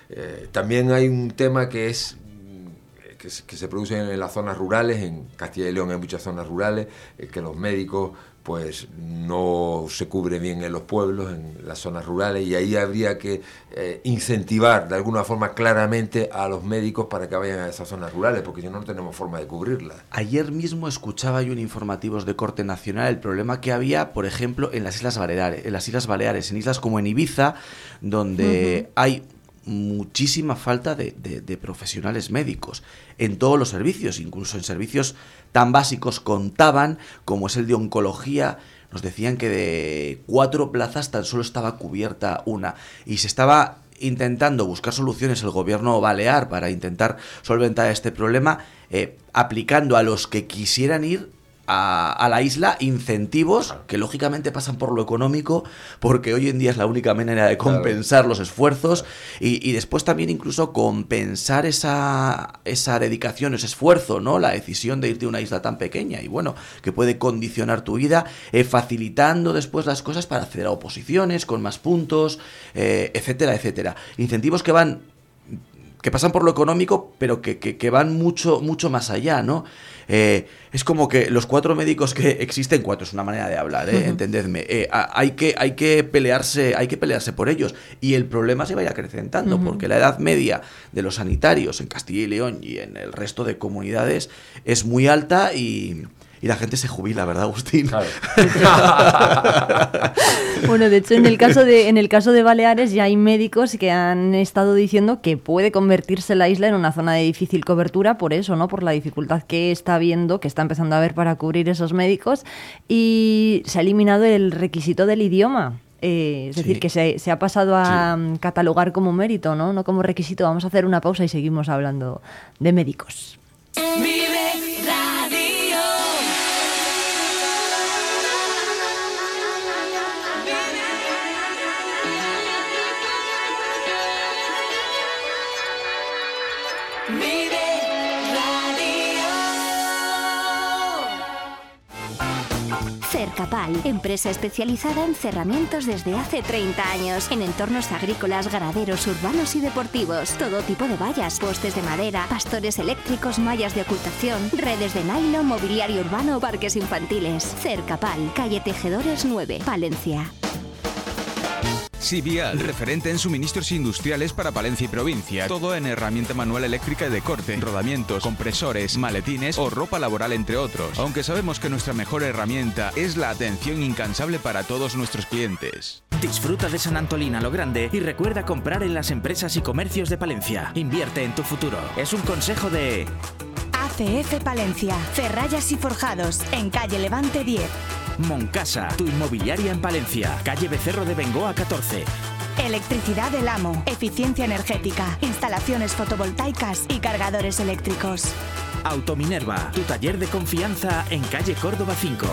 Eh, también hay un tema que es mm, que se produce en, las zonas rurales, en Castilla y León hay muchas zonas rurales, eh, que los médicos pues no se cubre bien en los pueblos, en las zonas rurales, y ahí habría que eh, incentivar de alguna forma claramente a los médicos para que vayan a esas zonas rurales, porque si no, no tenemos forma de cubrirlas.
Ayer mismo escuchaba yo en informativos de corte nacional el problema que había, por ejemplo, en las Islas Baleares, en las Islas Baleares, en islas como en Ibiza, donde hay muchísima falta de, profesionales médicos en todos los servicios, incluso en servicios tan básicos contaban como es el de oncología. Nos decían que de cuatro plazas tan solo estaba cubierta una y se estaba intentando buscar soluciones el gobierno balear para intentar solventar este problema, eh, aplicando a los que quisieran ir a, la isla incentivos que lógicamente pasan por lo económico, porque hoy en día es la única manera de compensar los esfuerzos y, después también incluso compensar esa, esa dedicación, ese esfuerzo, ¿no? La decisión de irte a una isla tan pequeña y bueno, que puede condicionar tu vida, eh, facilitando después las cosas para acceder a oposiciones con más puntos, eh, etcétera, etcétera. Incentivos que van que pasan por lo económico, pero que, que, van mucho, mucho más allá, ¿no? Eh, es como que los cuatro médicos que existen, cuatro es una manera de hablar, ¿eh? entendedme, eh, hay, que, hay, que pelearse, hay que pelearse por ellos. Y el problema se va a ir acrecentando, porque la edad media de los sanitarios en Castilla y León y en el resto de comunidades es muy alta y y la gente se jubila, ¿verdad, Agustín?
bueno, de hecho, en el, caso de, en el caso de Baleares ya hay médicos que han estado diciendo que puede convertirse la isla en una zona de difícil cobertura por eso, ¿no? Por la dificultad que está habiendo, que está empezando a haber para cubrir esos médicos. Y se ha eliminado el requisito del idioma. Eh, es decir, que se, ha pasado a mm, catalogar como mérito, ¿no? No como requisito. Vamos a hacer una pausa y seguimos hablando de médicos.
Capal, empresa especializada en cerramientos desde hace 30 años, en entornos agrícolas, ganaderos, urbanos y deportivos. Todo tipo de vallas, postes de madera, pastores eléctricos, mallas de ocultación, redes de nylon, mobiliario urbano, parques infantiles. Cercapal, calle Tejedores 9, Palencia.
Sibial, referente en suministros industriales para Palencia y provincia. Todo en herramienta manual eléctrica y de corte, rodamientos, compresores, maletines o ropa laboral, entre otros. Aunque sabemos que nuestra mejor herramienta es la atención incansable para todos nuestros clientes.
Disfruta de San Antolín a lo grande y recuerda comprar en las empresas y comercios de Palencia. Invierte en tu futuro. Es un consejo de...
ACF Palencia, Ferrayas y Forjados, en calle Levante 10.
Moncasa, tu inmobiliaria en Palencia, calle Becerro de Bengoa 14.
Electricidad del Amo, eficiencia energética, instalaciones fotovoltaicas y cargadores eléctricos.
Autominerva, tu taller de confianza en calle Córdoba 5.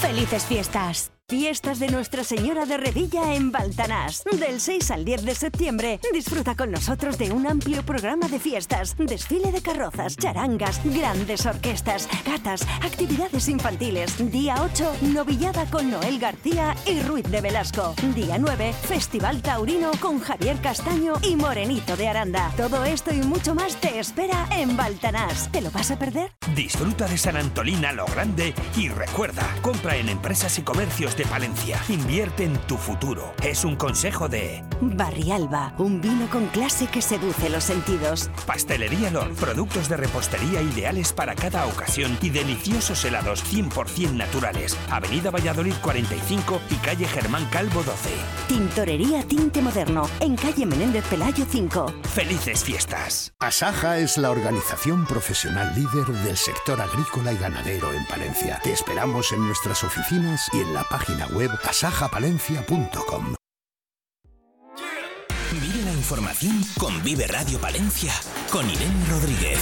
¡Felices fiestas!
Fiestas de Nuestra Señora de Redilla en Baltanás. Del 6 al 10 de septiembre, disfruta con nosotros de un amplio programa de fiestas, desfile de carrozas, charangas, grandes orquestas, catas, actividades infantiles. Día 8, novillada con Noel García y Ruiz de Velasco. Día 9, Festival Taurino con Javier Castaño y Morenito de Aranda. Todo esto y mucho más te espera en Baltanás. ¿Te lo vas a perder?
Disfruta de San Antolín lo grande y recuerda, compra en empresas y comercios de Palencia. Invierte en tu futuro. Es un consejo de...
Barrialba, un vino con clase que seduce los sentidos.
Pastelería Lor, productos de repostería ideales para cada ocasión y deliciosos helados 100% naturales. Avenida Valladolid 45 y calle Germán Calvo 12.
Tintorería Tinte Moderno, en calle Menéndez Pelayo 5.
Felices fiestas.
Asaja es la organización profesional líder del sector agrícola y ganadero en Palencia. Te esperamos en nuestras oficinas y en la página web asajapalencia.com.
Mire la información con Vive Radio Palencia, con Irene Rodríguez.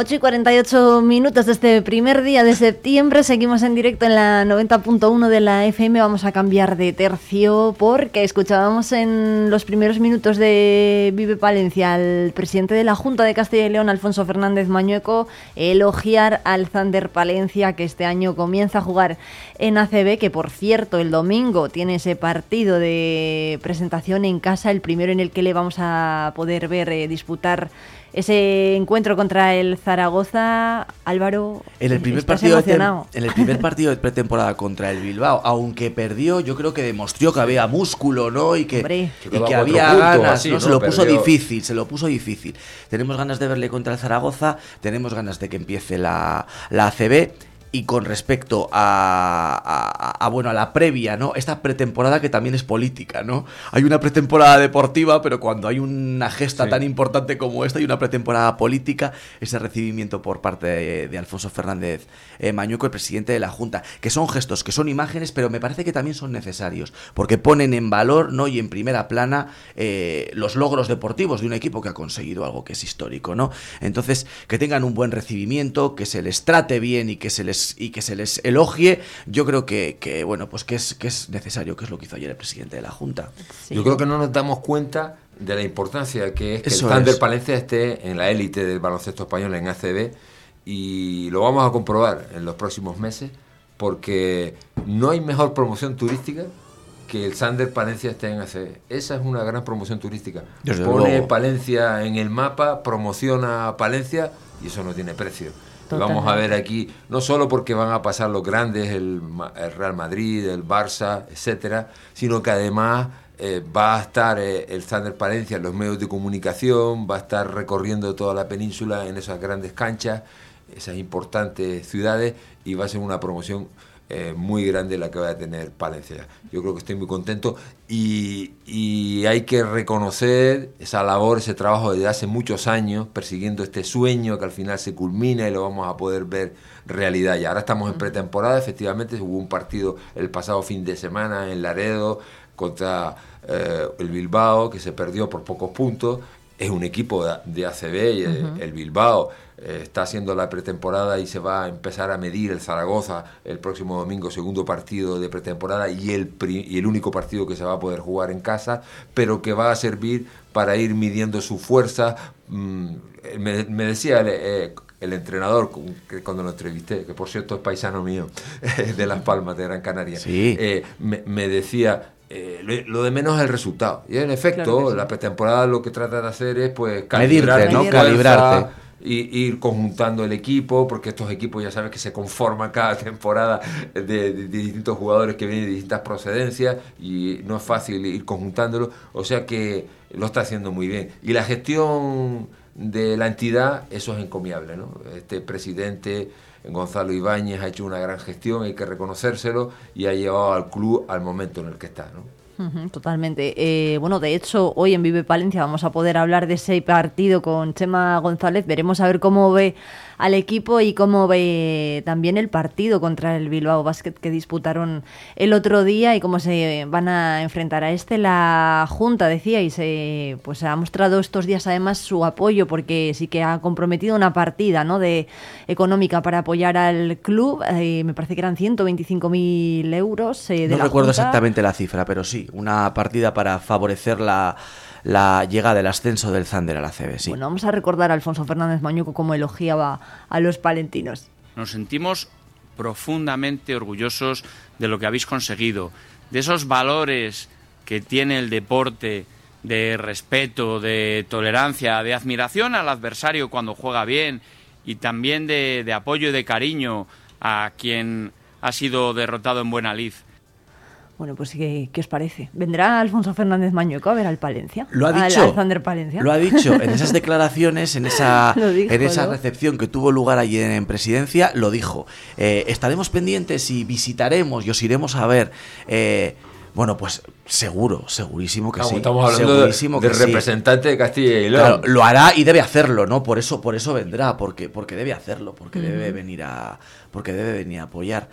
8 y 48 minutos de este primer día de septiembre. Seguimos en directo en la 90.1 de la FM. Vamos a cambiar de tercio porque escuchábamos en los primeros minutos de Vive Palencia al presidente de la Junta de Castilla y León, Alfonso Fernández Mañueco, elogiar al Zander Palencia que este año comienza a jugar en ACB, que por cierto el domingo tiene ese partido de presentación en casa, el primero en el que le vamos a poder ver eh, disputar ese encuentro contra el Zaragoza, Álvaro,
en el primer partido de en el primer partido de pretemporada contra el Bilbao, aunque perdió, yo creo que demostró que había músculo, ¿no? Y que, y que había
puntos,
ganas,
así,
¿no?
¿no?
Se lo puso difícil, se lo puso difícil. Tenemos ganas de verle contra el Zaragoza, tenemos ganas de que empiece la, la ACB. Y con respecto a, a- a, bueno a la previa, ¿no? Esta pretemporada que también es política, ¿no? Hay una pretemporada deportiva, pero cuando hay una gesta
Sí.
tan importante como esta y una pretemporada política, ese recibimiento por parte de, de Alfonso Fernández eh, Mañuco, el presidente de la Junta, que son gestos, que son imágenes, pero me parece que también son necesarios, porque ponen en valor, ¿no? Y en primera plana eh, los logros deportivos de un equipo que ha conseguido algo que es histórico, ¿no? Entonces, que tengan un buen recibimiento, que se les trate bien y que se les y que se les elogie, yo creo que, que, bueno, pues que es que es necesario, que es lo que hizo ayer el presidente de la Junta.
Yo creo que no nos damos cuenta de la importancia que es que
Eso
el Thunder
es.
Palencia esté en la élite del baloncesto español en ACB y lo vamos a comprobar en los próximos meses porque no hay mejor promoción turística que el Thunder Palencia esté en ACB. Esa es una gran promoción turística.
Desde
Pone
luego.
Palencia en el mapa, promociona Palencia y eso no tiene precio. Vamos a ver aquí, no solo porque van a pasar los grandes, el, el Real Madrid, el Barça, etcétera, sino que además eh, va a estar eh, el Thunder Palencia en los medios de comunicación, va a estar recorriendo toda la península en esas grandes canchas, esas importantes ciudades, y va a ser una promoción eh, muy grande la que va a tener Palencia. Yo creo que estoy muy contento y, y hay que reconocer esa labor, ese trabajo desde hace muchos años, persiguiendo este sueño que al final se culmina y lo vamos a poder ver realidad. Y ahora estamos en pretemporada, efectivamente hubo un partido el pasado fin de semana en Laredo contra eh, el Bilbao, que se perdió por pocos puntos. Es un equipo de, ACB y el Bilbao eh, está haciendo la pretemporada y se va a empezar a medir el Zaragoza el próximo domingo, segundo partido de pretemporada y el, pri- y el único partido que se va a poder jugar en casa, pero que va a servir para ir midiendo su fuerza. Mm, me, me decía eh, el entrenador que cuando lo entrevisté, que por cierto es paisano mío, de Las Palmas, de Gran Canaria,
Sí.
eh, me, me decía... eh, lo, lo de menos es el resultado. Y en efecto,
Claro sí.
la pretemporada lo que trata de hacer es pues
Medirte,
calibrar
¿no?
tu fuerza,
Calibrarte.
y ir conjuntando el equipo, porque estos equipos ya sabes que se conforman cada temporada de, de- de distintos jugadores que vienen de distintas procedencias y no es fácil ir conjuntándolos, o sea que lo está haciendo muy bien. Y la gestión de la entidad, eso es encomiable, ¿no? Este presidente Gonzalo Ibáñez ha hecho una gran gestión, hay que reconocérselo, y ha llevado al club al momento en el que está, ¿no?
Totalmente. Eh, bueno, de hecho, hoy en Vive Palencia vamos a poder hablar de ese partido con Chema González. Veremos a ver cómo ve al equipo y cómo ve también el partido contra el Bilbao Basket que disputaron el otro día y cómo se van a enfrentar a este. La Junta, decíais, eh, pues ha mostrado estos días además su apoyo porque sí que ha comprometido una partida ¿no? de económica para apoyar al club. Eh, me parece que eran 125.000 euros. eh, de
No
la
recuerdo
Junta.
exactamente la cifra, pero sí, una partida para favorecer la, la llegada del ascenso del Thunder a la CB, sí.
Bueno, vamos a recordar a Alfonso Fernández Mañuco cómo elogiaba a los palentinos.
Nos sentimos profundamente orgullosos de lo que habéis conseguido, de esos valores que tiene el deporte de respeto, de tolerancia, de admiración al adversario cuando juega bien y también de, de apoyo y de cariño a quien ha sido derrotado en buena lid.
Bueno, pues ¿qué, qué os parece? ¿Vendrá Alfonso Fernández Mañuco a ver al Palencia?
Lo ha dicho.
al Thunder Palencia.
Lo ha dicho en esas declaraciones, en esa,
dijo,
en esa
¿no?
recepción que tuvo lugar allí en, presidencia, lo dijo. Eh, estaremos pendientes y visitaremos y os iremos a ver. Eh, bueno, pues seguro, segurísimo que sí.
estamos hablando de-
segurísimo sí.
representante de Castilla y León.
Claro, lo hará y debe hacerlo, ¿no? Por eso, por eso vendrá, porque, porque debe hacerlo, porque debe venir a, porque debe venir a apoyar.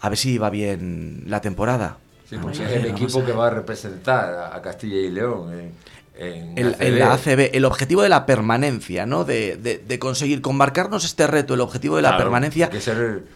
A ver si va bien la temporada.
Sí,
Vamos
porque
a
es
ver,
el equipo que va a representar a, Castilla y León en, en
el-
ACB.
en la ACB, el objetivo de la permanencia, ¿no? De, de- de conseguir, con marcarnos este reto, el objetivo de la
Claro,
permanencia.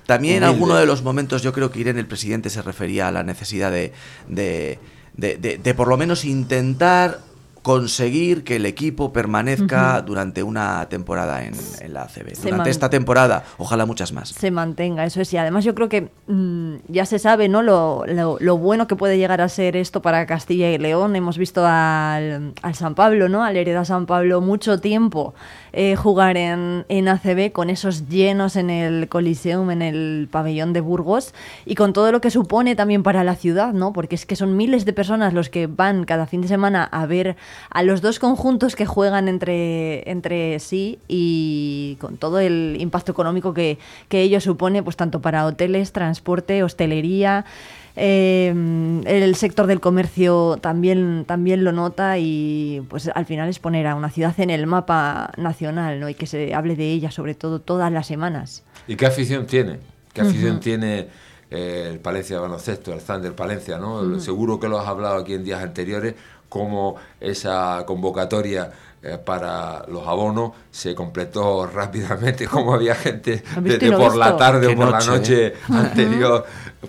También en alguno de los momentos yo creo que Irene, el presidente, se refería a la necesidad de- de por lo menos intentar conseguir que el equipo permanezca durante una temporada en, en la ACB.
Se
Durante esta temporada, ojalá muchas más.
se mantenga, eso es. Y además yo creo que mm, ya se sabe ¿no? Lo, lo- lo bueno que puede llegar a ser esto para Castilla y León. Hemos visto al, al San Pablo, ¿no? al Hereda San Pablo, mucho tiempo eh, jugar en, en ACB con esos llenos en el Coliseum, en el pabellón de Burgos y con todo lo que supone también para la ciudad, ¿no? porque es que son miles de personas los que van cada fin de semana a ver a los dos conjuntos que juegan entre, entre sí y con todo el impacto económico que, que ello supone, pues tanto para hoteles, transporte, hostelería. Eh, el sector del comercio también, también lo nota y pues al final es poner a una ciudad en el mapa nacional ¿no? y que se hable de ella sobre todo todas las semanas.
¿Y qué afición tiene? ¿Qué afición
Ujú.
tiene eh, el Palencia de baloncesto, el Thunder Palencia? ¿no?
Ujú.
Seguro que lo has hablado aquí en días anteriores, cómo esa convocatoria eh, para los abonos se completó rápidamente, cómo había gente
¿Has visto y
desde por la
visto?
tarde
Qué
o por
noche,
la noche
¿eh?
anterior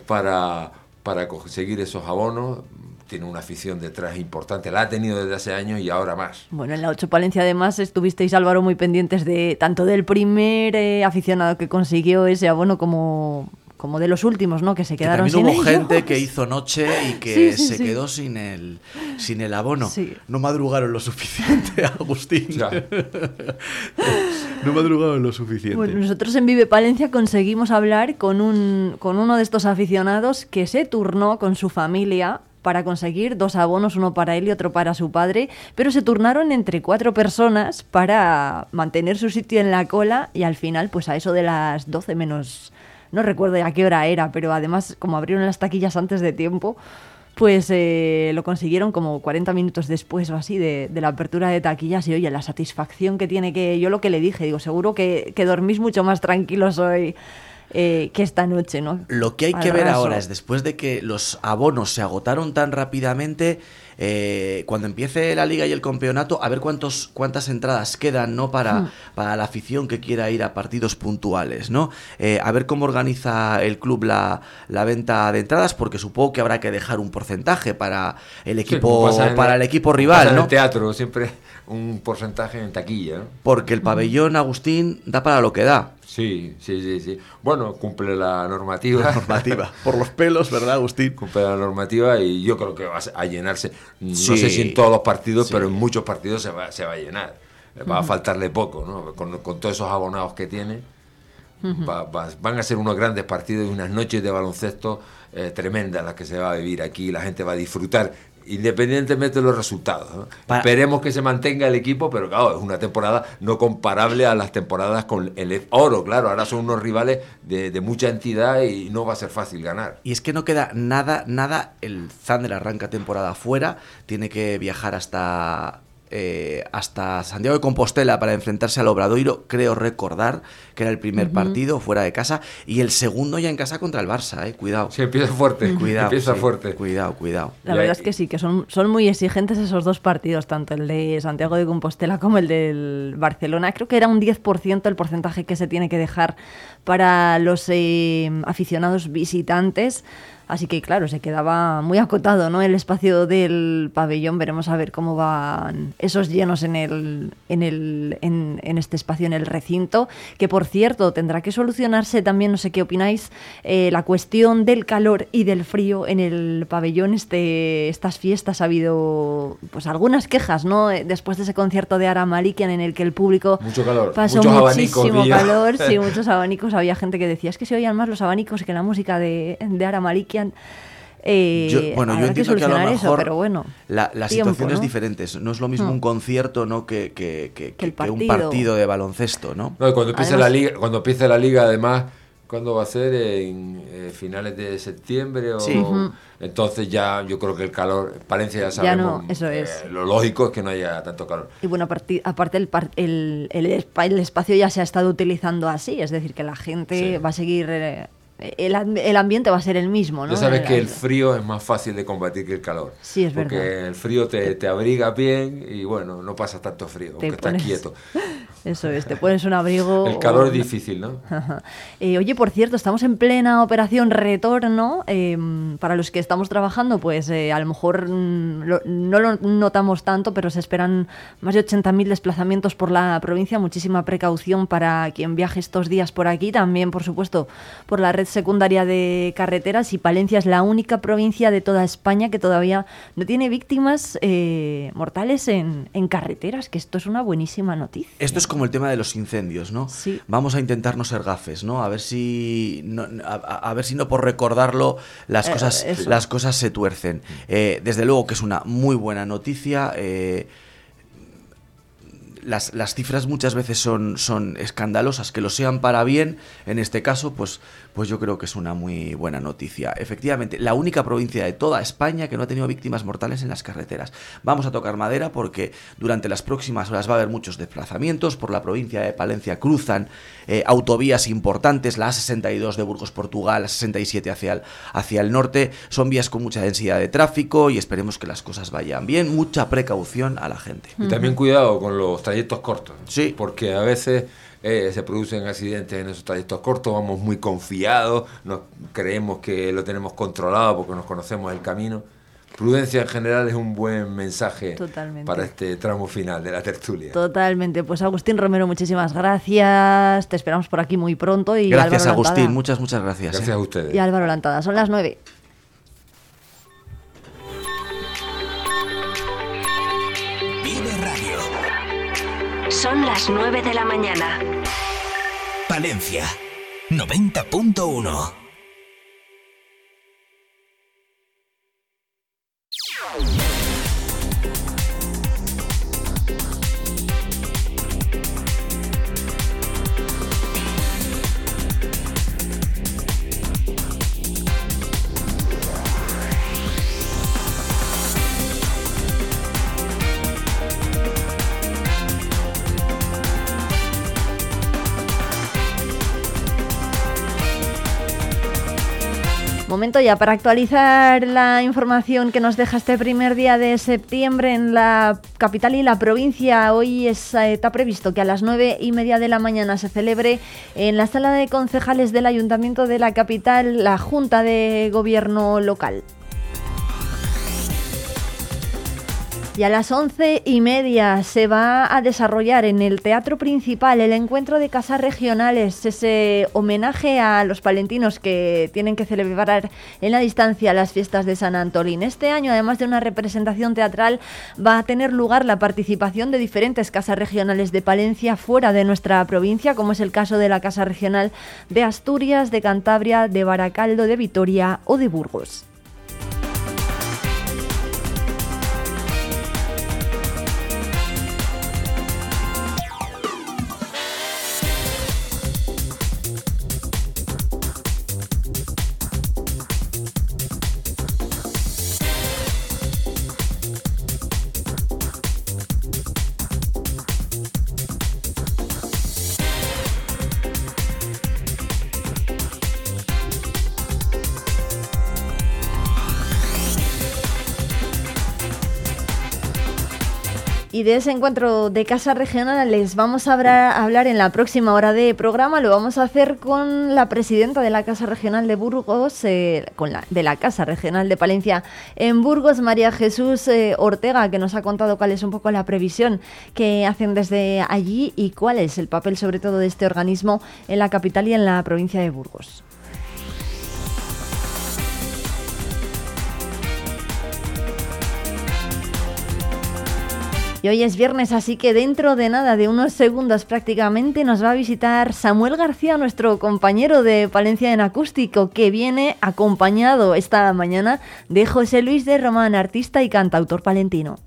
para, para conseguir esos abonos. Tiene una afición detrás importante, la ha tenido desde hace años y ahora más.
Bueno, en la 8 Palencia además estuvisteis Álvaro muy pendientes de tanto del primer eh, aficionado que consiguió ese abono como, como de los últimos, ¿no? Que se
Que
quedaron
también
sin
hubo gente que hizo noche y que
Sí, sí,
se
sí.
quedó sin el, sin el abono.
Sí.
No madrugaron lo suficiente, Agustín. no madrugaron lo suficiente.
Bueno, nosotros en Vive Palencia conseguimos hablar con, un, con uno de estos aficionados que se turnó con su familia para conseguir dos abonos, uno para él y otro para su padre, pero se turnaron entre cuatro personas para mantener su sitio en la cola y al final, pues a eso de las 12 menos, no recuerdo a qué hora era, pero además como abrieron las taquillas antes de tiempo, pues eh, lo consiguieron como 40 minutos después o así de, la apertura de taquillas y oye, la satisfacción que tiene que yo lo que le dije, digo, seguro que, que dormís mucho más tranquilos hoy eh, que esta noche, ¿no?
Lo que hay
Al
que ver
raso.
ahora es, después de que los abonos se agotaron tan rápidamente, eh, cuando empiece la liga y el campeonato, a ver cuántos, cuántas entradas quedan ¿no? para,
Hmm.
para la afición que quiera ir a partidos puntuales. ¿no? Eh, a ver cómo organiza el club la, la venta de entradas, porque supongo que habrá que dejar un porcentaje para el equipo, para
el-
el equipo rival.
en
¿no?
el teatro, siempre un porcentaje en taquilla. ¿no?
Porque el pabellón, Agustín, da para lo que da.
Sí, sí, sí, sí. Bueno, cumple la normativa.
La normativa. Por los pelos, ¿verdad, Agustín?
Cumple la normativa y yo creo que va a llenarse. No
Sí.
sé si en todos los partidos,
Sí.
pero en muchos partidos se va, se va a llenar. Va a faltarle poco, ¿no? Con, con todos esos abonados que tiene. Va- va- van a ser unos grandes partidos y unas noches de baloncesto eh, tremendas las que se va a vivir aquí. La gente va a disfrutar independientemente de los resultados. ¿no?
Para-
Esperemos que se mantenga el equipo, pero claro, es una temporada no comparable a las temporadas con el oro, claro. Ahora son unos rivales de, de mucha entidad y no va a ser fácil ganar.
Y es que no queda nada, nada. El Thunder arranca temporada fuera, tiene que viajar hasta eh, hasta Santiago de Compostela para enfrentarse al Obradoiro, creo recordar que era el primer partido fuera de casa y el segundo ya en casa contra el Barça, eh, cuidado.
Sí, empieza fuerte,
Cuidado,
empieza
sí,
fuerte.
Cuidado, cuidado.
La verdad es que sí, que son, son muy exigentes esos dos partidos, tanto el de Santiago de Compostela como el del Barcelona. Creo que era un 10% el porcentaje que se tiene que dejar para los eh, aficionados visitantes. Así que claro, se quedaba muy acotado ¿no? el espacio del pabellón. Veremos a ver cómo van esos llenos en, el, en, el, en, en este espacio, en el recinto. Que por cierto, tendrá que solucionarse también, no sé qué opináis, eh, la cuestión del calor y del frío en el pabellón. Este, estas fiestas ha habido pues algunas quejas, ¿no? Después de ese concierto de Ara Malikian en el que el público
Mucho calor,
pasó
muchos
muchísimo calor, sí, muchos abanicos. Había gente que decía es que se oían más los abanicos que la música de, de Ara Malikian. Eh,
Yo- bueno, yo
habrá que
entiendo que a lo
solucionar eso,
mejor
pero bueno.
La, la
tiempo,
situación es
¿no?
diferente. No es lo mismo
Mm.
un concierto ¿no? que, que- que-
Que el
que un
partido.
de baloncesto, ¿no?
No, cuando empiece
Además-
la liga, cuando empiece la liga, además, ¿cuándo va a ser? En eh, finales de septiembre o
Sí.
Entonces ya yo creo que el calor, Palencia ya
Ya
sabemos.
no, eso
eh,
es.
lo lógico es que no haya tanto calor.
Y bueno, aparte el, par- el, el, espa- el espacio ya se ha estado utilizando así, es decir, que la gente va a seguir, eh, el, el ambiente va a ser el mismo, ¿no?
Ya sabes que el frío es más fácil de combatir que el calor.
Sí, es
Porque
verdad.
el frío te, te abriga bien y bueno, no pasa tanto frío,
Te
aunque
pones-
estás quieto.
Eso es, te pones un abrigo.
El calor
o-
es difícil, ¿no?
Eh, oye, por cierto, estamos en plena operación retorno. eh, para los que estamos trabajando, pues eh, a lo mejor mm, lo- no lo notamos tanto, pero se esperan más de 80.000 desplazamientos por la provincia. Muchísima precaución para quien viaje estos días por aquí. También, por supuesto, por la red secundaria de carreteras. Y Palencia es la única provincia de toda España que todavía no tiene víctimas eh, mortales en, en carreteras, que esto es una buenísima noticia.
Esto es como el tema de los incendios, ¿no? Vamos a intentar no ser gafes, ¿no? A ver si no, a, ver si no por recordarlo las
Eh,
cosas las cosas se tuercen. Eh, desde luego que es una muy buena noticia. eh, las, las cifras muchas veces son, son escandalosas, que lo sean para bien, en este caso, pues, pues yo creo que es una muy buena noticia. Efectivamente, la única provincia de toda España que no ha tenido víctimas mortales en las carreteras. Vamos a tocar madera porque durante las próximas horas va a haber muchos desplazamientos. Por la provincia de Palencia cruzan eh, autovías importantes, la A62 de Burgos, Portugal, la 67 hacia el, hacia el norte. Son vías con mucha densidad de tráfico y esperemos que las cosas vayan bien. Mucha precaución a la gente.
Y también cuidado con los trayectos cortos.
Sí.
Porque a veces eh, se producen accidentes en esos trayectos cortos, vamos muy confiados, nos creemos que lo tenemos controlado porque nos conocemos el camino. Prudencia en general es un buen mensaje
Totalmente.
para este tramo final de la tertulia.
Totalmente. Pues Agustín Romero, muchísimas gracias. Te esperamos por aquí muy pronto. Y
Gracias,
Álvaro
Agustín.
Lantada.
Muchas, muchas gracias.
Gracias
eh.
a ustedes.
Y Álvaro Lantada. Son las nueve.
Son las 9 de la mañana.
Palencia 90.1.
Ya para actualizar la información que nos deja este primer día de septiembre en la capital y la provincia. Hoy eh, está previsto que a las nueve y media de la mañana se celebre en la sala de concejales del Ayuntamiento de la capital la Junta de Gobierno local. Y a las once y media se va a desarrollar en el Teatro Principal el encuentro de casas regionales, ese homenaje a los palentinos que tienen que celebrar en la distancia las fiestas de San Antolín. Este año, además de una representación teatral, va a tener lugar la participación de diferentes casas regionales de Palencia fuera de nuestra provincia, como es el caso de la Casa Regional de Asturias, de Cantabria, de Baracaldo, de Vitoria o de Burgos. De ese encuentro de casa regional les vamos a hablar, hablar en la próxima hora de programa. Lo vamos a hacer con la presidenta de la Casa Regional de Burgos, eh, con la, de la Casa Regional de Palencia en Burgos, María Jesús eh, Ortega, que nos ha contado cuál es un poco la previsión que hacen desde allí y cuál es el papel sobre todo de este organismo en la capital y en la provincia de Burgos. Y hoy es viernes, así que dentro de nada, de unos segundos prácticamente, nos va a visitar Samuel García, nuestro compañero de Palencia en Acústico, que viene acompañado esta mañana de José Luis de Román, artista y cantautor palentino.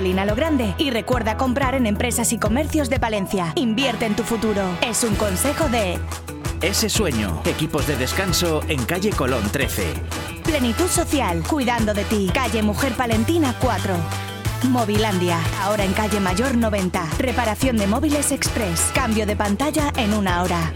Disfruta de San Antolín a lo grande y recuerda comprar en empresas y comercios de Palencia. Invierte en tu futuro. Es un consejo de
Ese sueño. Equipos de descanso en calle Colón 13.
Plenitud Social, cuidando de ti. Calle Mujer Palentina 4. Movilandia, ahora en calle Mayor 90. Reparación de móviles express. Cambio de pantalla en una hora.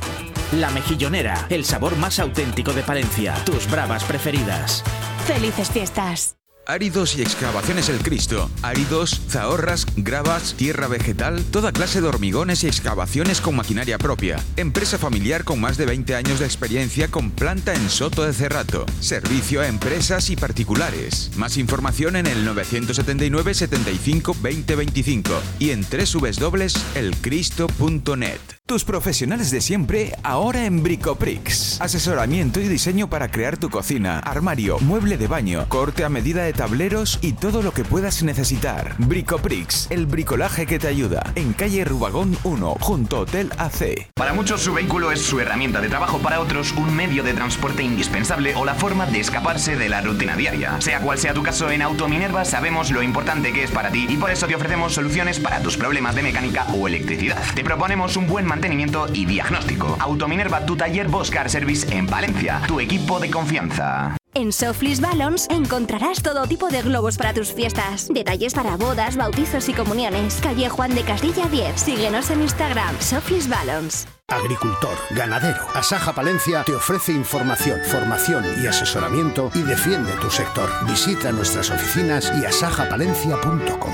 La Mejillonera, el sabor más auténtico de Palencia. Tus bravas preferidas.
Felices fiestas.
Áridos y excavaciones El Cristo. Áridos, zahorras, gravas, tierra vegetal, toda clase de hormigones y excavaciones con maquinaria propia. Empresa familiar con más de 20 años de experiencia con planta en Soto de Cerrato. Servicio a empresas y particulares. Más información en el 979 75 20 25 y en www.elcristo.net. Tus profesionales de siempre ahora en Bricoprix. Asesoramiento y diseño para crear tu cocina, armario, mueble de baño, corte a medida de tableros y todo lo que puedas necesitar. Bricoprix, el bricolaje que te ayuda. En calle Rubagón 1, junto a Hotel AC.
Para muchos su vehículo es su herramienta de trabajo, para otros un medio de transporte indispensable o la forma de escaparse de la rutina diaria. Sea cual sea tu caso, en Autominerva sabemos lo importante que es para ti y por eso te ofrecemos soluciones para tus problemas de mecánica o electricidad. Te proponemos un buen mantenimiento y diagnóstico. Autominerva, tu taller Boscar Service en Valencia, tu equipo de confianza.
En Soflis Balloons encontrarás todo tipo de globos para tus fiestas. Detalles para bodas, bautizos y comuniones. Calle Juan de Castilla 10. Síguenos en Instagram, Soflis Balloons.
Agricultor, ganadero. Asaja Palencia te ofrece información, formación y asesoramiento y defiende tu sector. Visita nuestras oficinas y asajapalencia.com.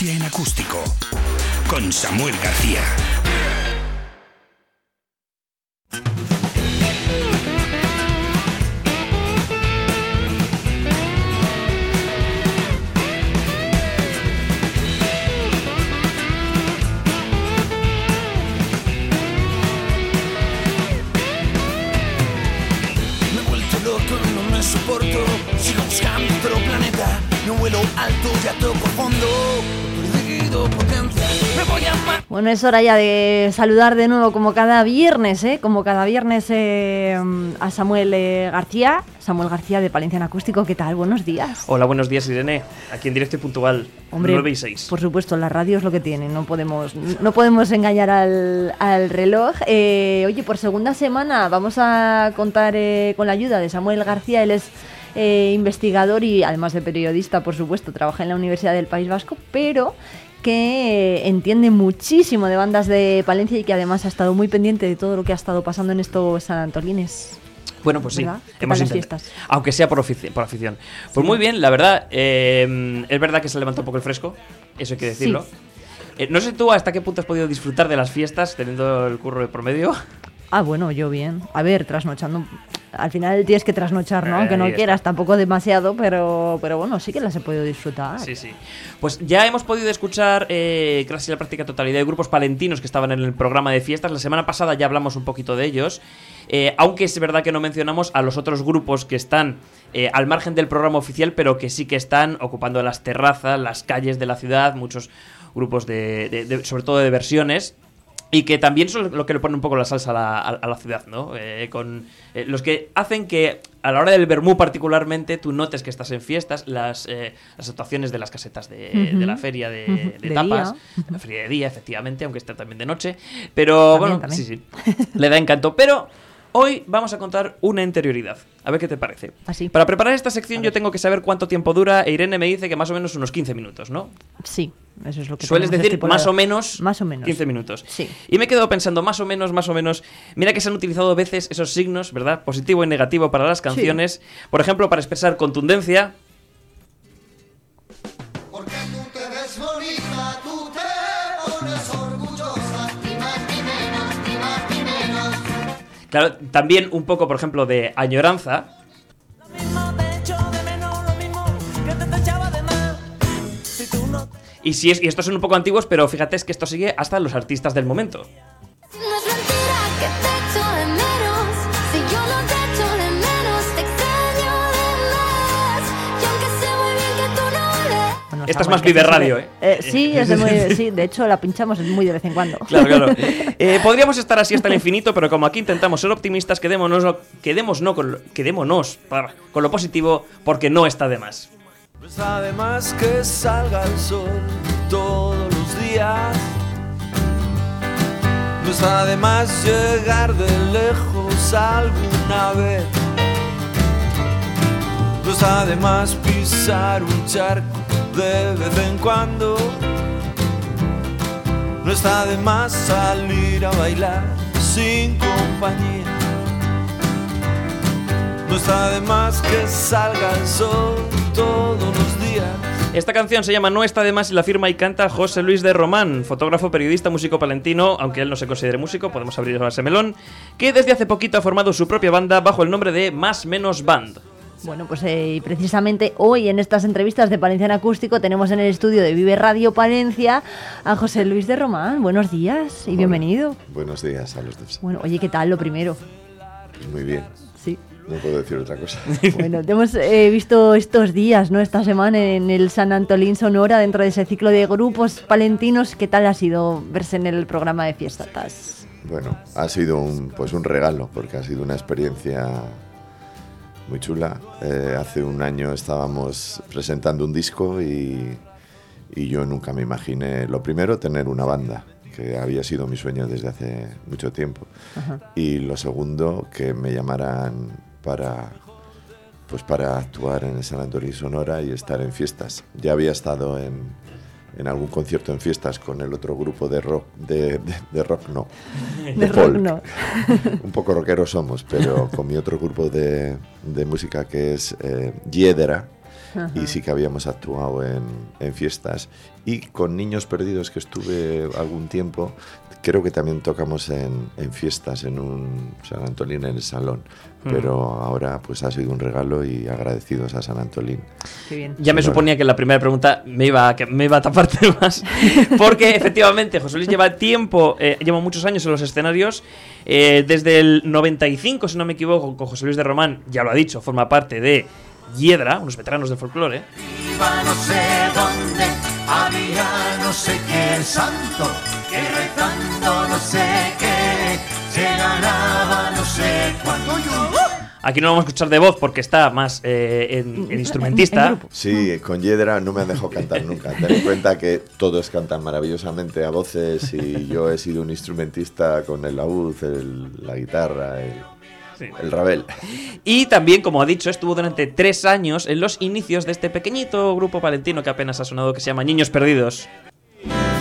En acústico. Con Samuel García.
Me vuelto loco, no me soporto. Vuelo alto, ya toco fondo. Perdido por dentro. Me voy a ma-
Bueno, es hora ya de saludar de nuevo, como cada viernes, ¿eh? como cada viernes, eh, a Samuel eh, García. Samuel García de Palencia en Acústico, ¿qué tal? Buenos días.
Hola, buenos días, Irene. Aquí en directo y puntual.
Hombre,
9 y 6.
Por supuesto, la radio es lo que tiene, no podemos, no podemos engañar al, al reloj. Eh, oye, por segunda semana vamos a contar eh, con la ayuda de Samuel García, él es eh, investigador y además de periodista, por supuesto, trabaja en la Universidad del País Vasco, pero que eh, entiende muchísimo de bandas de Palencia y que además ha estado muy pendiente de todo lo que ha estado pasando en estos San Antolines.
Bueno, pues sí.
¿Verdad? ¿Qué
Hemos intentado. Aunque sea por, por afición. Pues
Sí.
muy bien, la verdad. eh, es verdad que se levantó un poco el fresco. Eso hay que decirlo. Eh, no sé tú hasta qué punto has podido disfrutar de las fiestas teniendo el curro de promedio.
Ah, bueno, yo bien. A ver, trasnochando. Al final tienes que trasnochar, ¿no?
Eh,
Aunque no
está.
quieras, tampoco demasiado, pero, pero bueno, sí que las he podido disfrutar.
Sí, sí. Pues ya hemos podido escuchar eh, casi la práctica totalidad de grupos palentinos que estaban en el programa de fiestas. La semana pasada ya hablamos un poquito de ellos. Eh, aunque es verdad que no mencionamos a los otros grupos que están eh, al margen del programa oficial, pero que sí que están ocupando las terrazas, las calles de la ciudad, muchos grupos de, de- de- sobre todo de versiones. Y que también son lo que le pone un poco la salsa a la, a- la ciudad, ¿no? Eh, con eh, los que hacen que a la hora del vermú particularmente tú notes que estás en fiestas, las, eh, las actuaciones de las casetas de,
Ujú.
de la feria de,
Ujú.
de
De
tapas,
día.
la feria de día, efectivamente, aunque esté también de noche. Pero
También,
bueno,
también.
sí, sí, le da encanto. Pero hoy vamos a contar una interioridad. A ver qué te parece.
Así.
Para preparar esta sección yo tengo que saber cuánto tiempo dura e Irene me dice que más o menos unos 15 minutos, ¿no?
Sí, eso es lo que
Sueles decir más o menos
Más o menos.
15 minutos.
Sí.
Y me he quedado pensando, más o menos, más o menos. Mira que se han utilizado veces esos signos, ¿verdad? Positivo y negativo para las canciones. Por ejemplo, para expresar contundencia. Claro, también un poco, por ejemplo, de añoranza. Y, si es, y estos son un poco antiguos, pero fíjate es que esto sigue hasta los artistas del momento. Esta es más Vive. Radio, ¿eh?
Eh, sí, es de muy, sí, de hecho la pinchamos muy de vez en cuando.
Claro, claro. Eh, podríamos estar así hasta el infinito, pero como aquí intentamos ser optimistas, quedémonos, quedémonos, no, con, lo, quedémonos para- con lo positivo, porque no está de más.
No está de más que salga el sol todos los días. No está de más llegar de lejos alguna vez. No está de más pisar un charco de vez en cuando. No está de más salir a bailar sin compañía. No está de más que salga el sol todos los días.
Esta canción se llama No está de más y la firma y canta José Luis de Román, fotógrafo, periodista, músico palentino, aunque él no se considere músico, podemos abrir ese melón, que desde hace poquito ha formado su propia banda bajo el nombre de Más Menos Band.
Bueno, pues eh, precisamente hoy en estas entrevistas de Palencia en Acústico tenemos en el estudio de Vive Radio Palencia a José Luis de Román. Buenos días y bienvenido.
Buenos días a los dos.
Bueno, oye, ¿qué tal lo primero?
Pues muy bien.
Sí.
No puedo decir otra cosa.
Bueno, te hemos eh, visto estos días, ¿no? Esta semana en el San Antolín Sonora, dentro de ese ciclo de grupos palentinos. ¿Qué tal ha sido verse en el programa de fiestas?
Bueno, ha sido un, pues un regalo, porque ha sido una experiencia muy chula. Eh, hace un año estábamos presentando un disco y, y yo nunca me imaginé, lo primero, tener una banda, que había sido mi sueño desde hace mucho tiempo.
Ajá.
Y lo segundo, que me llamaran para, pues para actuar en el San Antonio Sonora y estar en fiestas. Ya había estado en, en algún concierto en fiestas con el otro grupo de rock, de, de- de rock no,
De rock
folk.
no.
Un poco rockeros somos, pero con mi otro grupo de, de música que es eh, Hiedra,
Ajá.
y sí que habíamos actuado en, en fiestas. Y con Niños Perdidos, que estuve algún tiempo, creo que también tocamos en, en fiestas, en un San Antolín en el salón.
Mm.
Pero ahora pues ha sido un regalo y agradecidos a San Antolín.
Qué bien.
Ya me
Sonora.
suponía que la primera pregunta me iba, a- que me iba a taparte más. Porque efectivamente, José Luis lleva tiempo, eh, lleva muchos años en los escenarios. eh, desde el 95, si no me equivoco, con José Luis de Román, ya lo ha dicho, forma parte de Hiedra, unos veteranos del folclore.
Iba no sé dónde, había no sé qué santo, que rezando no sé qué, se ganaba no sé cuánto.
Aquí no lo vamos a escuchar de voz porque está más eh, en, en instrumentista.
Sí, con Hiedra no me han dejado cantar nunca. Ten en cuenta que todos cantan maravillosamente a voces y yo he sido un instrumentista con el laúd, el- la guitarra, el,
Sí.
el rabel.
Y también, como ha dicho, estuvo durante tres años en los inicios de este pequeñito grupo palentino que apenas ha sonado que se llama Niños Perdidos.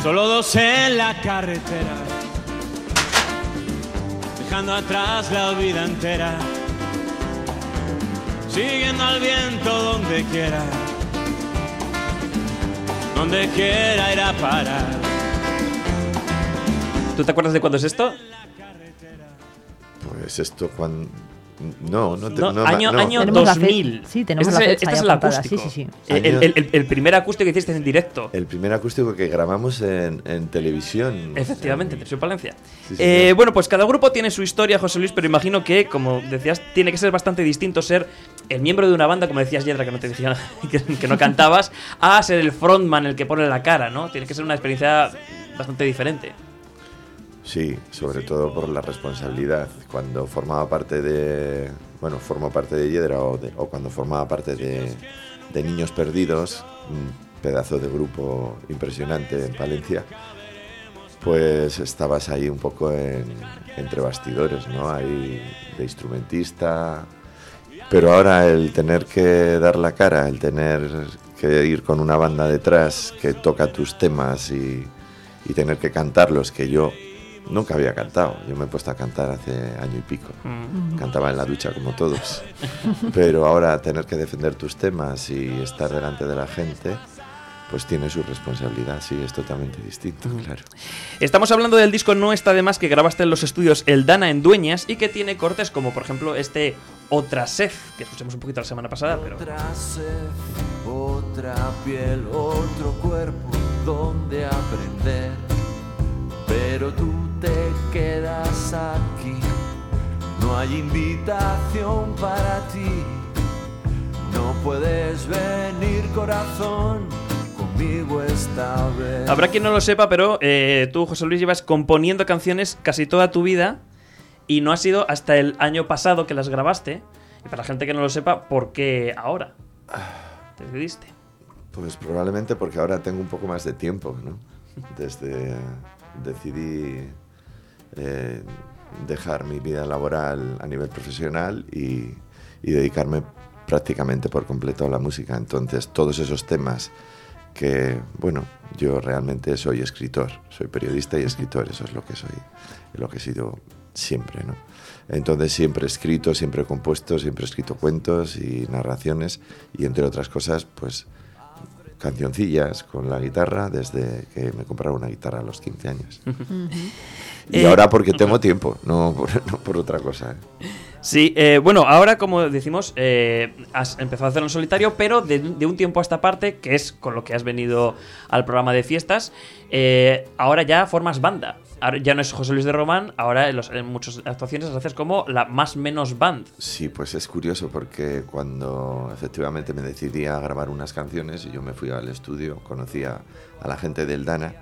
Solo dos en la carretera, dejando atrás la vida entera, siguiendo al viento donde quiera, donde quiera ir a parar.
¿Tú te acuerdas de cuándo es esto?
Pues esto cuando... No, no, te,
No, año,
no.
año
Tenemos la fe-
2000.
sí, tenemos
este
la fecha
este es el
apuntada,
acústico.
sí, sí, sí.
El, el- el- el primer acústico que hiciste en directo.
El primer acústico que grabamos en, en televisión.
Efectivamente, en Televisión Palencia.
Sí,
Eh, bueno, pues cada grupo tiene su historia, José Luis, pero imagino que, como decías, tiene que ser bastante distinto ser el miembro de una banda, como decías, Yedra, que no te decía que, que no cantabas, a ser el frontman, el que pone la cara, ¿no? Tiene que ser una experiencia bastante diferente.
Sí, sobre todo por la responsabilidad. Cuando formaba parte de. Bueno, formo parte de Hiedra o, de- o cuando formaba parte de, de Niños Perdidos, un pedazo de grupo impresionante en Palencia, pues estabas ahí un poco en- entre bastidores, ¿no? Ahí de instrumentista. Pero ahora el tener que dar la cara, el tener que ir con una banda detrás que toca tus temas y, y tener que cantarlos, que yo nunca había cantado. Yo me he puesto a cantar hace año y pico.
Mm.
Cantaba en la ducha como todos. Pero ahora tener que defender tus temas y estar delante de la gente, pues tiene su responsabilidad, sí, es totalmente distinto, claro.
Estamos hablando del disco No está de más que grabaste en los estudios El Dana en Dueñas y que tiene cortes como, por ejemplo, este Otra Sed, que escuchamos un poquito la semana pasada, pero...
Otra sed, otra piel, otro cuerpo donde aprender. Pero tú te quedas aquí, no hay invitación para ti. No puedes venir corazón
conmigo esta vez.
Habrá quien no lo sepa, pero eh, tú, José Luis, llevas componiendo canciones casi toda tu vida y no ha sido hasta el año pasado que las grabaste. Y para la gente que no lo sepa, ¿por qué ahora? Te decidiste.
Pues probablemente porque ahora tengo un poco más de tiempo, ¿no? Desde decidí eh, dejar mi vida laboral a nivel profesional y, dedicarme prácticamente por completo a la música. Entonces todos esos temas que, bueno, yo realmente soy escritor, soy periodista y escritor, eso es lo que soy, lo que he sido siempre, ¿no? Entonces siempre he escrito, siempre he compuesto, siempre he escrito cuentos y narraciones y entre otras cosas, pues cancioncillas con la guitarra desde que me compraron una guitarra a los 15 años. Y
Eh,
ahora porque tengo tiempo, no por, no por otra cosa. ¿eh?
Sí, eh, bueno, ahora como decimos, eh, has empezado a hacerlo en solitario, pero de, un tiempo a esta parte, que es con lo que has venido al programa de fiestas, eh, ahora ya formas banda. Ahora ya no es José Luis de Román, ahora en, los- muchas actuaciones haces como la más menos band.
Sí, pues es curioso porque cuando efectivamente me decidí a grabar unas canciones, yo me fui al estudio, conocí a la gente del Dana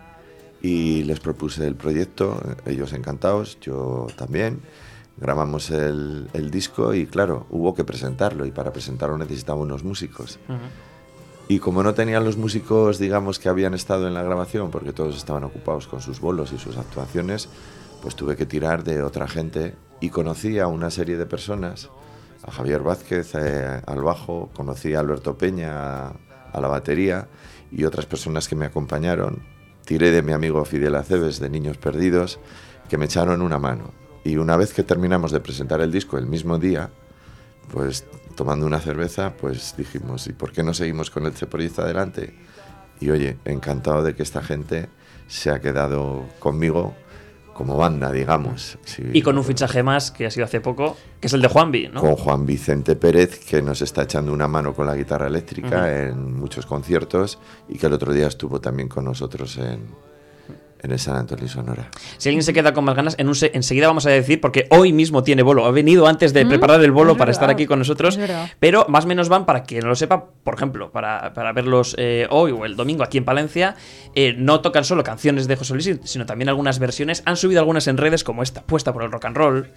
y les propuse el proyecto, ellos encantados, yo también. Grabamos el, el disco y claro, hubo que presentarlo y para presentarlo necesitaba unos músicos. Y como no tenían los músicos, digamos, que habían estado en la grabación, porque todos estaban ocupados con sus bolos y sus actuaciones, pues tuve que tirar de otra gente y conocí a una serie de personas, a Javier Vázquez eh, al bajo, conocí a Alberto Peña a, a la batería y otras personas que me acompañaron. Tiré de mi amigo Fidel Aceves de Niños Perdidos, que me echaron una mano. Y una vez que terminamos de presentar el disco el mismo día, pues tomando una cerveza, pues dijimos, ¿y por qué no seguimos con este proyecto adelante? Y oye, encantado de que esta gente se ha quedado conmigo como banda, digamos. Sí,
Y con un fichaje más que ha sido hace poco, que es el de Juanvi, ¿no?
Con Juan Vicente Pérez, que nos está echando una mano con la guitarra eléctrica
Ujú.
en muchos conciertos y que el otro día estuvo también con nosotros en, en el San Antonio Sonora.
Si alguien se queda con más ganas, en un se- enseguida vamos a decir, porque hoy mismo tiene bolo. Ha venido antes de
Mm,
preparar el bolo
es
para estar aquí con nosotros. Pero más o menos van, para quien no lo sepa, por ejemplo, para, para verlos eh, hoy o el domingo aquí en Palencia, eh, no tocan solo canciones de José Luis, sino también algunas versiones. Han subido algunas en redes, como esta, puesta por el rock and roll.